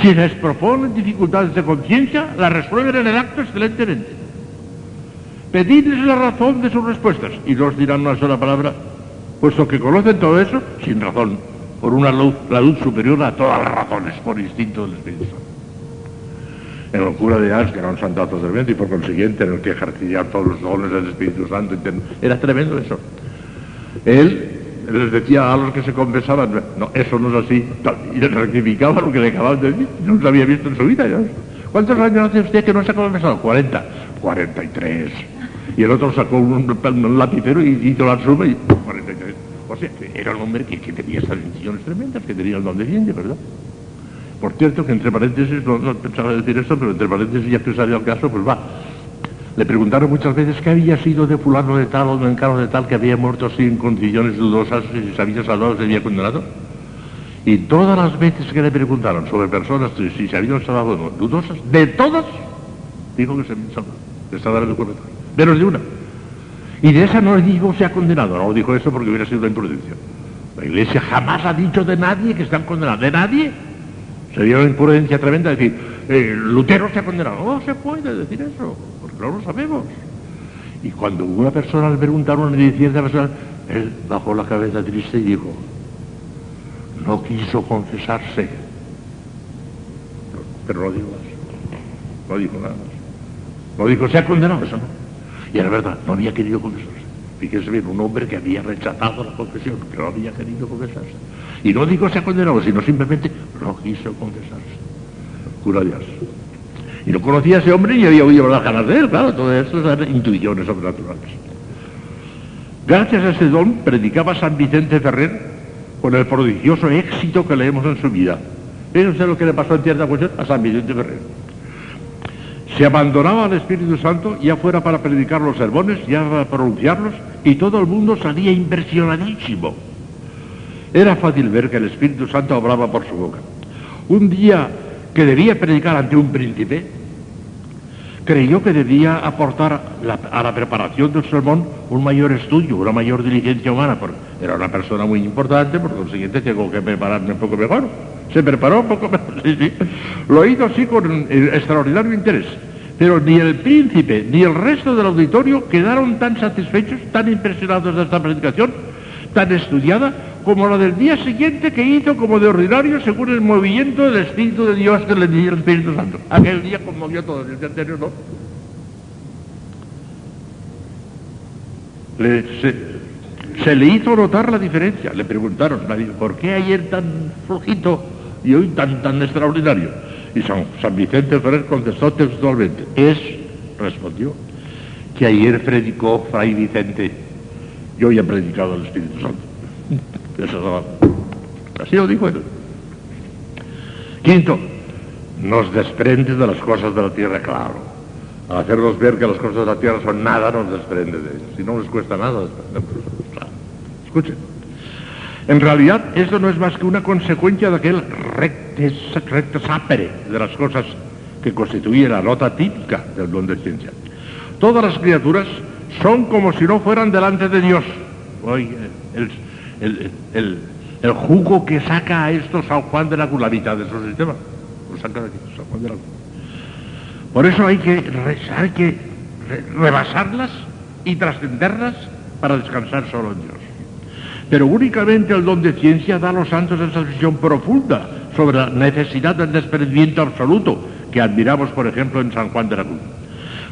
Si les proponen dificultades de conciencia, las resuelven en el acto excelentemente. Pedidles la razón de sus respuestas y no os dirán una sola palabra, puesto que conocen todo eso sin razón, por una luz, la luz superior a todas las razones, por instinto del Espíritu Santo. En el cura de Ars, que era un santato tremendo y por consiguiente en el que ejercía todos los dones del Espíritu Santo, era tremendo eso. Él les decía a los que se confesaban, no, eso no es así, y les rectificaba lo que le acababan de decir, no se había visto en su vida. ¿ya? ¿Cuántos años hace usted que no se ha confesado? 40, 43. Y el otro sacó un, un lapicero y hizo la suma y 43. O sea, era un hombre que, tenía esas decisiones tremendas, que tenía el don de ciencia, ¿verdad? Por cierto, que entre paréntesis, no, pensaba decir esto, pero entre paréntesis, ya que salió el caso, pues va. Le preguntaron muchas veces qué había sido de fulano de tal o de encaro de tal que había muerto así en condiciones dudosas y si se había salvado se había condenado. Y todas las veces que le preguntaron sobre personas si se habían salvado o no, dudosas, de todas, dijo que se habían salvado. Estaba en el correcto. Menos de una. Y de esa no le dijo se ha condenado, no dijo eso porque hubiera sido una imprudencia. La iglesia jamás ha dicho de nadie que están condenados, de nadie. Sería una imprudencia tremenda decir, eh, Lutero se ha condenado. No se puede decir eso, no lo sabemos. Y cuando una persona le preguntaron y decía a esa persona, él bajó la cabeza triste y dijo, no quiso confesarse. Pero no dijo más. No dijo nada más. No dijo, se ha condenado, eso no. Y era verdad, no había querido confesarse. Fíjese bien, un hombre que había rechazado la confesión, que no había querido confesarse. Y no digo se ha condenado, sino simplemente no quiso confesarse. Cura Dios. Y no conocía a ese hombre ni había oído las ganas de él, claro, todo eso eran intuiciones sobrenaturales. Gracias a ese don predicaba San Vicente Ferrer con el prodigioso éxito que leemos en su vida. Fíjense lo que le pasó en cierta cuestión a San Vicente Ferrer. Se abandonaba al Espíritu Santo, ya fuera para predicar los sermones, ya para pronunciarlos, y todo el mundo salía impresionadísimo. Era fácil ver que el Espíritu Santo hablaba por su boca. Un día que debía predicar ante un príncipe, creyó que debía aportar a la preparación del sermón un mayor estudio, una mayor diligencia humana, porque era una persona muy importante, por consiguiente tengo que prepararme un poco mejor. Se preparó un poco mejor, sí, sí. Lo hizo así con extraordinario interés. Pero ni el príncipe ni el resto del auditorio quedaron tan satisfechos, tan impresionados de esta predicación, tan estudiada, como la del día siguiente que hizo como de ordinario según el movimiento del Espíritu de Dios que le dio el Espíritu Santo. Aquel día conmovió todo, el día anterior no. Se, le hizo notar la diferencia, le preguntaron, ¿por qué ayer tan flojito y hoy tan, tan extraordinario? Y San, San Vicente Ferrer contestó textualmente, es, respondió, que ayer predicó Fray Vicente y hoy ha predicado el Espíritu Santo. Así lo dijo él. Quinto, nos desprende de las cosas de la tierra, claro. Al hacernos ver que las cosas de la tierra son nada, nos desprende de ellas. Si no nos cuesta nada, claro. Escuchen. En realidad, eso no es más que una consecuencia de aquel recte, recte sapere de las cosas que constituye la nota típica del don de ciencia. Todas las criaturas son como si no fueran delante de Dios. Oye, el, el, el, jugo que saca a esto San Juan de la Cruz, la mitad de su sistema. Lo saca de aquí, San Juan de la Cruz. Por eso hay que, hay que rebasarlas y trascenderlas para descansar solo en Dios. Pero únicamente el don de ciencia da a los santos esa visión profunda sobre la necesidad del desprendimiento absoluto que admiramos, por ejemplo, en San Juan de la Cruz.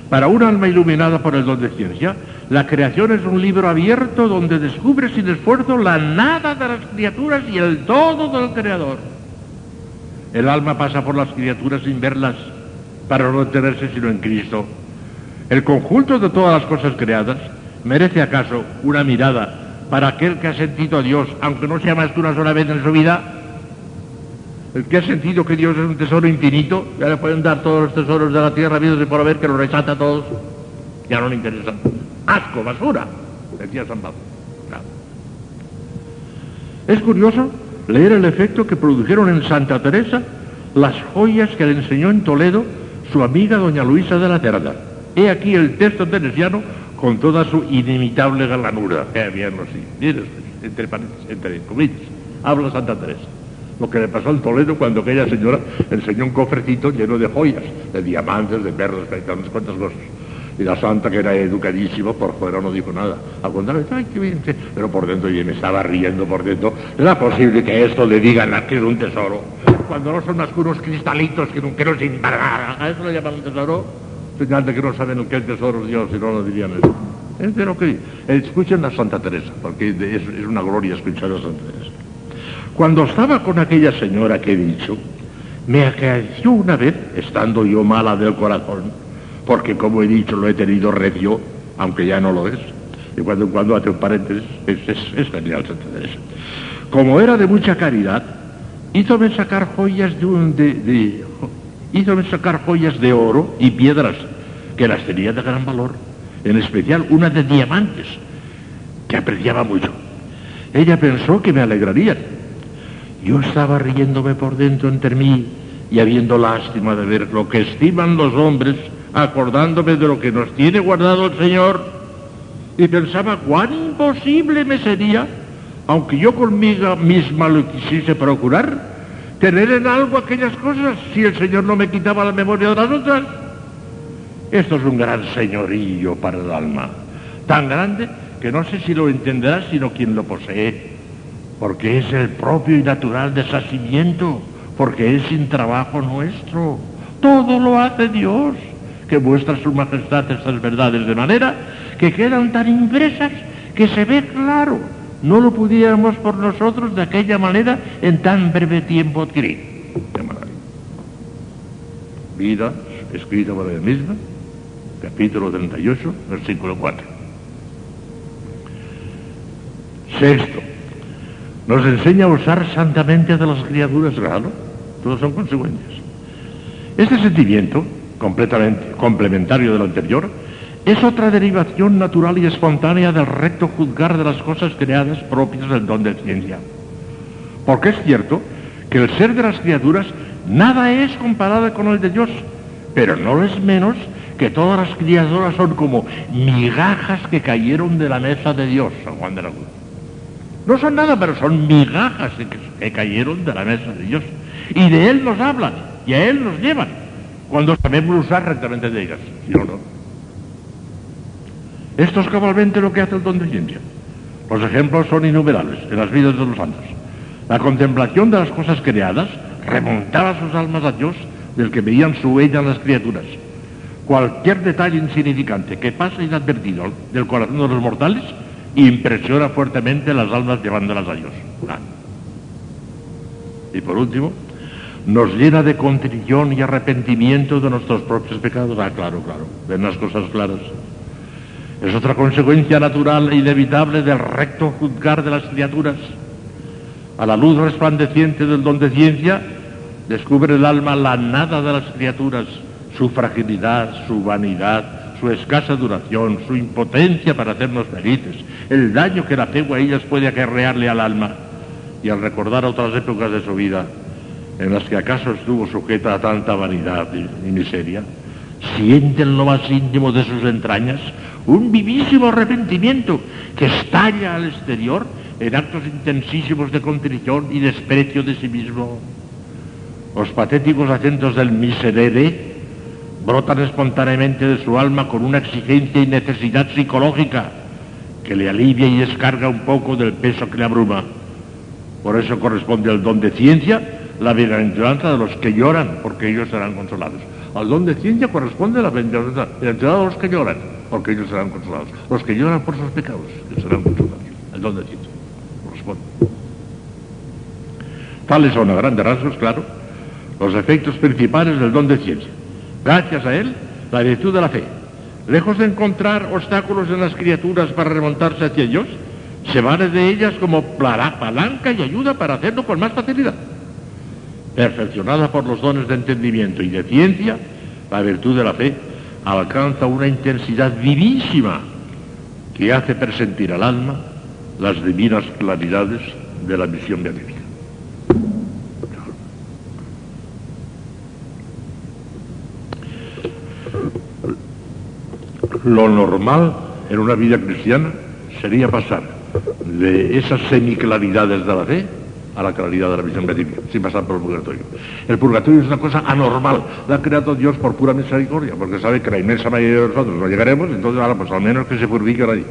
Para un alma iluminada por el don de ciencia, la creación es un libro abierto donde descubre sin esfuerzo la nada de las criaturas y el todo del Creador. El alma pasa por las criaturas sin verlas para no detenerse sino en Cristo. El conjunto de todas las cosas creadas merece acaso una mirada para aquel que ha sentido a Dios, aunque no sea más que una sola vez en su vida, el que ha sentido que Dios es un tesoro infinito, ya le pueden dar todos los tesoros de la tierra, vidos y por haber, que lo rechaza a todos, ya no le interesa. Asco, basura, decía San Pablo. Es curioso leer el efecto que produjeron en Santa Teresa las joyas que le enseñó en Toledo su amiga doña Luisa de la Cerda. He aquí el texto teresiano con toda su inimitable galanura. Qué bien lo sí. entre, comillas, habla Santa Teresa. Lo que le pasó en Toledo cuando aquella señora enseñó un cofrecito lleno de joyas, de diamantes, de perlas, de cuantas cosas. Y la santa, que era educadísima, por fuera no dijo nada. Al contrario, ay, qué bien, pero por dentro, y me estaba riendo por dentro. ¿Era posible que esto le digan a que es un tesoro? Cuando no son más que unos cristalitos que no, que no sirven. ¿A eso lo llaman tesoro? Señal de que no saben lo que es tesoro Dios, si no lo dirían eso. Es de lo que... Escuchen a Santa Teresa, porque es, es una gloria escuchar a Santa Teresa. Cuando estaba con aquella señora que he dicho, me acaeció una vez, estando yo mala del corazón, porque como he dicho lo he tenido recio, aunque ya no lo es. Y cuando en cuando hace un paréntesis, es, es, genial Santa Teresa. Como era de mucha caridad, hízome sacar joyas de, un, de, hízome sacar joyas de oro y piedras, que las tenía de gran valor, en especial una de diamantes, que apreciaba mucho. Ella pensó que me alegrarían yo estaba riéndome por dentro entre mí y habiendo lástima de ver lo que estiman los hombres, acordándome de lo que nos tiene guardado el Señor, y pensaba cuán imposible me sería, aunque yo conmigo misma lo quisiese procurar, tener en algo aquellas cosas si el Señor no me quitaba la memoria de las otras. Esto es un gran señorío para el alma, tan grande que no sé si lo entenderá sino quien lo posee porque es el propio y natural deshacimiento, porque es sin trabajo nuestro. Todo lo hace Dios, que muestra su majestad estas verdades de manera que quedan tan impresas que se ve claro. No lo pudiéramos por nosotros de aquella manera en tan breve tiempo adquirir. Vida escrita por ella misma, capítulo 38, versículo 4. Sexto, nos enseña a usar santamente de las criaturas, claro, todos son consecuencias. Este sentimiento, completamente complementario del anterior, es otra derivación natural y espontánea del recto juzgar de las cosas creadas propias del don de ciencia. Porque es cierto que el ser de las criaturas nada es comparado con el de Dios, pero no es menos que todas las criaturas son como migajas que cayeron de la mesa de Dios, San Juan de la Cruz. No son nada, pero son migajas que, cayeron de la mesa de Dios. Y de Él nos hablan, y a Él nos llevan, cuando sabemos usar rectamente de ellas. ¿Sí o no? Esto es cabalmente lo que hace el don de ciencia. Los ejemplos son innumerables en las vidas de los santos. La contemplación de las cosas creadas remontaba sus almas a Dios del que veían su huella las criaturas. Cualquier detalle insignificante que pase inadvertido del corazón de los mortales impresiona fuertemente las almas llevándolas a Dios. Y por último, nos llena de contrición y arrepentimiento de nuestros propios pecados. Ah, claro, claro, ven las cosas claras. Es otra consecuencia natural e inevitable del recto juzgar de las criaturas. A la luz resplandeciente del don de ciencia, descubre el alma la nada de las criaturas, su fragilidad, su vanidad, su escasa duración, su impotencia para hacernos felices, el daño que el apego a ellas puede acarrearle al alma y al recordar otras épocas de su vida en las que acaso estuvo sujeta a tanta vanidad y, miseria, siente en lo más íntimo de sus entrañas un vivísimo arrepentimiento que estalla al exterior en actos intensísimos de contrición y desprecio de sí mismo. Los patéticos acentos del miserere brotan espontáneamente de su alma con una exigencia y necesidad psicológica que le alivia y descarga un poco del peso que le abruma. Por eso corresponde al don de ciencia la bienaventuranza de los que lloran, porque ellos serán consolados. Al don de ciencia corresponde la bienaventuranza de los que lloran, porque ellos serán consolados. Los que lloran por sus pecados, ellos serán consolados. El don de ciencia corresponde. Tales son a grandes rasgos, claro, los efectos principales del don de ciencia. Gracias a él, la virtud de la fe, lejos de encontrar obstáculos en las criaturas para remontarse hacia ellos, se vale de ellas como palanca y ayuda para hacerlo con más facilidad. Perfeccionada por los dones de entendimiento y de ciencia, la virtud de la fe alcanza una intensidad vivísima que hace presentir al alma las divinas claridades de la visión beatífica. Lo normal en una vida cristiana sería pasar de esas semiclaridades de la fe a la claridad de la visión beatífica, sin pasar por el purgatorio. El purgatorio es una cosa anormal, la ha creado Dios por pura misericordia, porque sabe que la inmensa mayoría de nosotros no llegaremos, entonces ahora pues al menos que se purifique allí.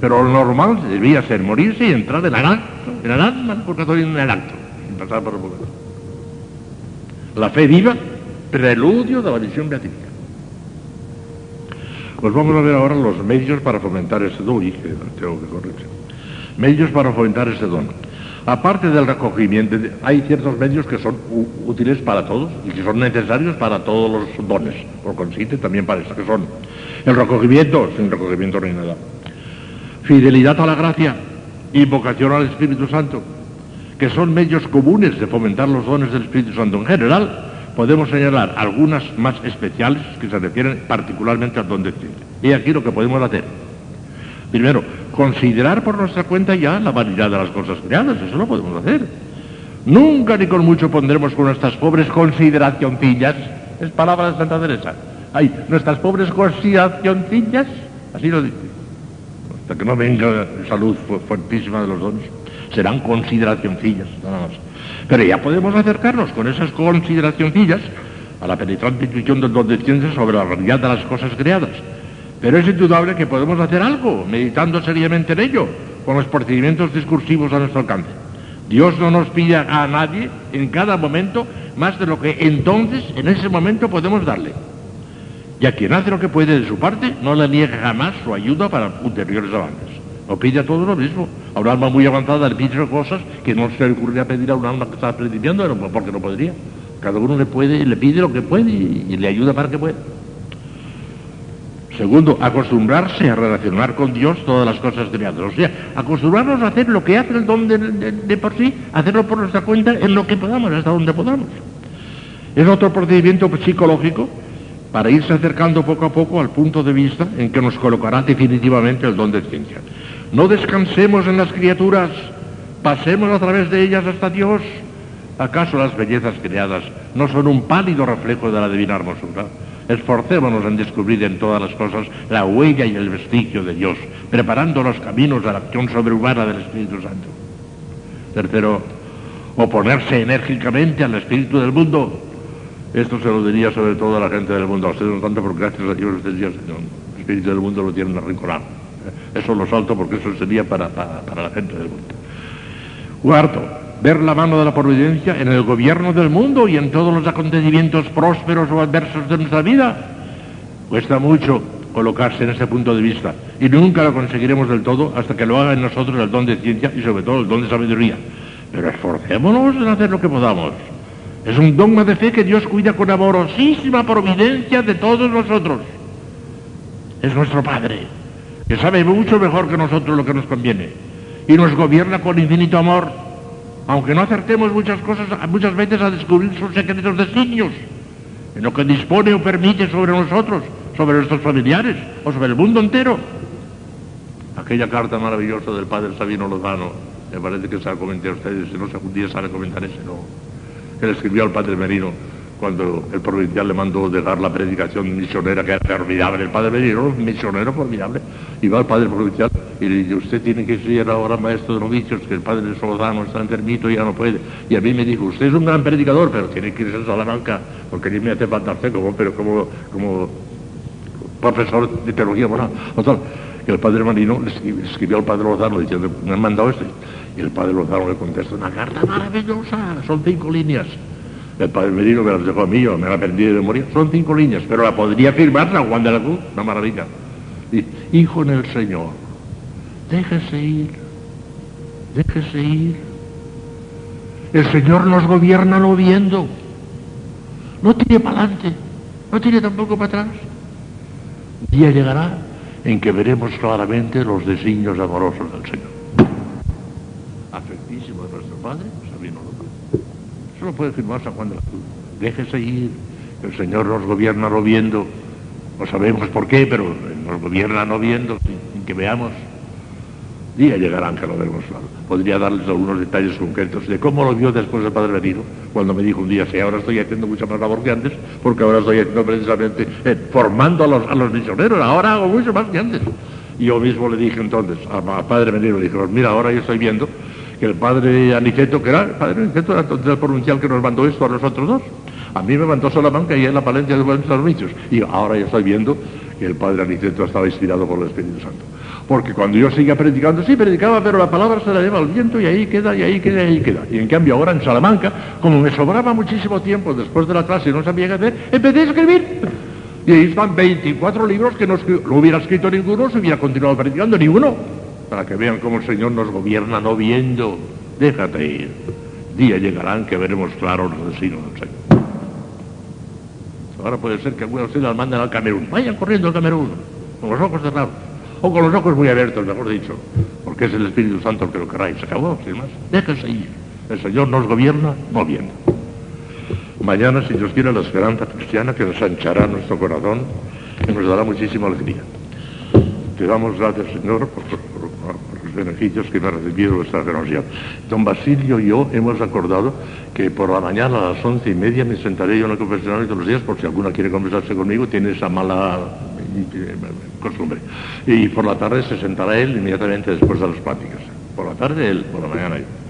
Pero lo normal debía ser morirse y entrar en el acto, en el alma, el purgatorio en el acto, sin pasar por el purgatorio. La fe viva, preludio de la visión beatífica. Pues vamos a ver ahora los medios para fomentar ese don, y que tengo que corregir. Medios para fomentar ese don. Aparte del recogimiento, hay ciertos medios que son útiles para todos y que son necesarios para todos los dones, por consiguiente también para eso que son el recogimiento, sin recogimiento no hay nada. Fidelidad a la gracia, invocación al Espíritu Santo, que son medios comunes de fomentar los dones del Espíritu Santo en general, podemos señalar algunas más especiales que se refieren particularmente al don de. Y aquí lo que podemos hacer. Primero, considerar por nuestra cuenta ya la vanidad de las cosas creadas, eso lo podemos hacer. Nunca ni con mucho pondremos con nuestras pobres consideracioncillas, es palabra de Santa Teresa. Ay, nuestras pobres consideracioncillas, así lo dice. Hasta que no venga salud fuertísima de los dones, serán consideracioncillas, nada más. Pero ya podemos acercarnos con esas consideracioncillas a la penetrante intuición del don de ciencia sobre la realidad de las cosas creadas pero es indudable que podemos hacer algo, meditando seriamente en ello, con los procedimientos discursivos a nuestro alcance. Dios no nos pide a nadie en cada momento más de lo que entonces, en ese momento, podemos darle. Y a quien hace lo que puede de su parte, no le niega jamás su ayuda para ulteriores avances. No pide a todos lo mismo. A un alma muy avanzada le pide cosas que no se le ocurriría pedir a un alma que está aprendiendo, porque no podría. Cada uno le puede, le pide lo que puede y, le ayuda para que pueda. Segundo, acostumbrarse a relacionar con Dios todas las cosas creadas. O sea, acostumbrarnos a hacer lo que hace el don de, por sí, hacerlo por nuestra cuenta en lo que podamos, hasta donde podamos. Es otro procedimiento psicológico para irse acercando poco a poco al punto de vista en que nos colocará definitivamente el don de ciencia. No descansemos en las criaturas, pasemos a través de ellas hasta Dios. ¿Acaso las bellezas creadas no son un pálido reflejo de la divina hermosura? Esforcémonos en descubrir en todas las cosas la huella y el vestigio de Dios, preparando los caminos de la acción sobrehumana del Espíritu Santo. Tercero, oponerse enérgicamente al espíritu del mundo. Esto se lo diría sobre todo a la gente del mundo. A ustedes no tanto porque gracias a Dios ustedes el espíritu del mundo lo tienen arrinconado. Eso lo salto porque eso sería para, para la gente del mundo. Cuarto, ver la mano de la providencia en el gobierno del mundo y en todos los acontecimientos prósperos o adversos de nuestra vida. Cuesta mucho colocarse en ese punto de vista y nunca lo conseguiremos del todo hasta que lo haga en nosotros el don de ciencia y sobre todo el don de sabiduría. Pero esforcémonos en hacer lo que podamos. Es un dogma de fe que Dios cuida con amorosísima providencia de todos nosotros. Es nuestro Padre, que sabe mucho mejor que nosotros lo que nos conviene y nos gobierna con infinito amor aunque no acertemos muchas cosas, muchas veces a descubrir sus secretos designios, en lo que dispone o permite sobre nosotros, sobre nuestros familiares o sobre el mundo entero. Aquella carta maravillosa del padre Sabino Lozano, me parece que se la comenté a ustedes, si no sé, algún día se la comentar ese, ¿no? que le escribió al padre Merino cuando el provincial le mandó dejar la predicación misionera, que era formidable, el padre Merino, misionero formidable, y va al padre provincial y le dice, usted tiene que ser ahora maestro de novicios, que el padre Solozano está enfermito y ya no puede. Y a mí me dijo, usted es un gran predicador, pero tiene que irse a Salamanca, porque mí me hace falta como, pero como, como profesor de teología moral. Y el padre Marino le escribió al padre Lozano diciendo, me han mandado esto. Y el padre Lozano le contesta, una carta maravillosa, son cinco líneas. El padre Marino me las dejó a mí, yo me la perdí de morir. Son cinco líneas, pero la podría firmar San Juan de la Cruz, una maravilla. Hijo en el Señor, déjese ir, déjese ir. El Señor nos gobierna lo viendo, no tire para adelante, no tiene tampoco para atrás. Día llegará en que veremos claramente los designios amorosos del Señor. Afectísimo de nuestro Padre. Eso lo puede firmar San Juan de la Cruz. Déjese ir, el Señor nos gobierna no viendo, no sabemos por qué, pero nos gobierna no viendo, sin que veamos Día llegarán que lo veremos claro. Podría darles algunos detalles concretos de cómo lo vio después del Padre Venido, cuando me dijo un día, sí, ahora estoy haciendo mucha más labor que antes, porque ahora estoy haciendo precisamente, eh, formando a los, misioneros, ahora hago mucho más que antes. Y yo mismo le dije entonces, a, Padre Venido, le dije, pues mira, ahora yo estoy viendo que el Padre Aniceto, que era, el Padre Aniceto era el provincial que nos mandó esto a nosotros dos. A mí me mandó Salamanca y en la Palencia de buenos servicios. Y ahora yo estoy viendo que el Padre Aniceto estaba inspirado por el Espíritu Santo. Porque cuando yo seguía predicando, sí predicaba, pero la palabra se la lleva al viento y ahí queda, y ahí queda, y ahí queda. Y en cambio ahora en Salamanca, como me sobraba muchísimo tiempo después de la clase y no sabía qué hacer, empecé a escribir. Y ahí están 24 libros que no, hubiera escrito ninguno, se hubiera continuado predicando ninguno. Para que vean cómo el Señor nos gobierna no viendo. Déjate ir. Día llegarán que veremos claro los destinos del Señor. Ahora puede ser que algunos de ustedes manden al Camerún. Vayan corriendo al Camerún, con los ojos cerrados o con los ojos muy abiertos, mejor dicho, porque es el Espíritu Santo el que lo queráis. Se acabó, sin más. Déjense ir. El Señor nos gobierna moviendo. Mañana, si Dios quiere, la esperanza cristiana que nos anchará nuestro corazón y nos dará muchísima alegría. Te damos gracias, Señor, por, beneficios que me ha recibido vuestra generosidad. Don Basilio y yo hemos acordado que por la mañana a las once y media me sentaré yo en el confesionario todos los días, por si alguna quiere conversarse conmigo, tiene esa mala costumbre. Y por la tarde se sentará él inmediatamente después de las prácticas. Por la tarde él, por la mañana yo.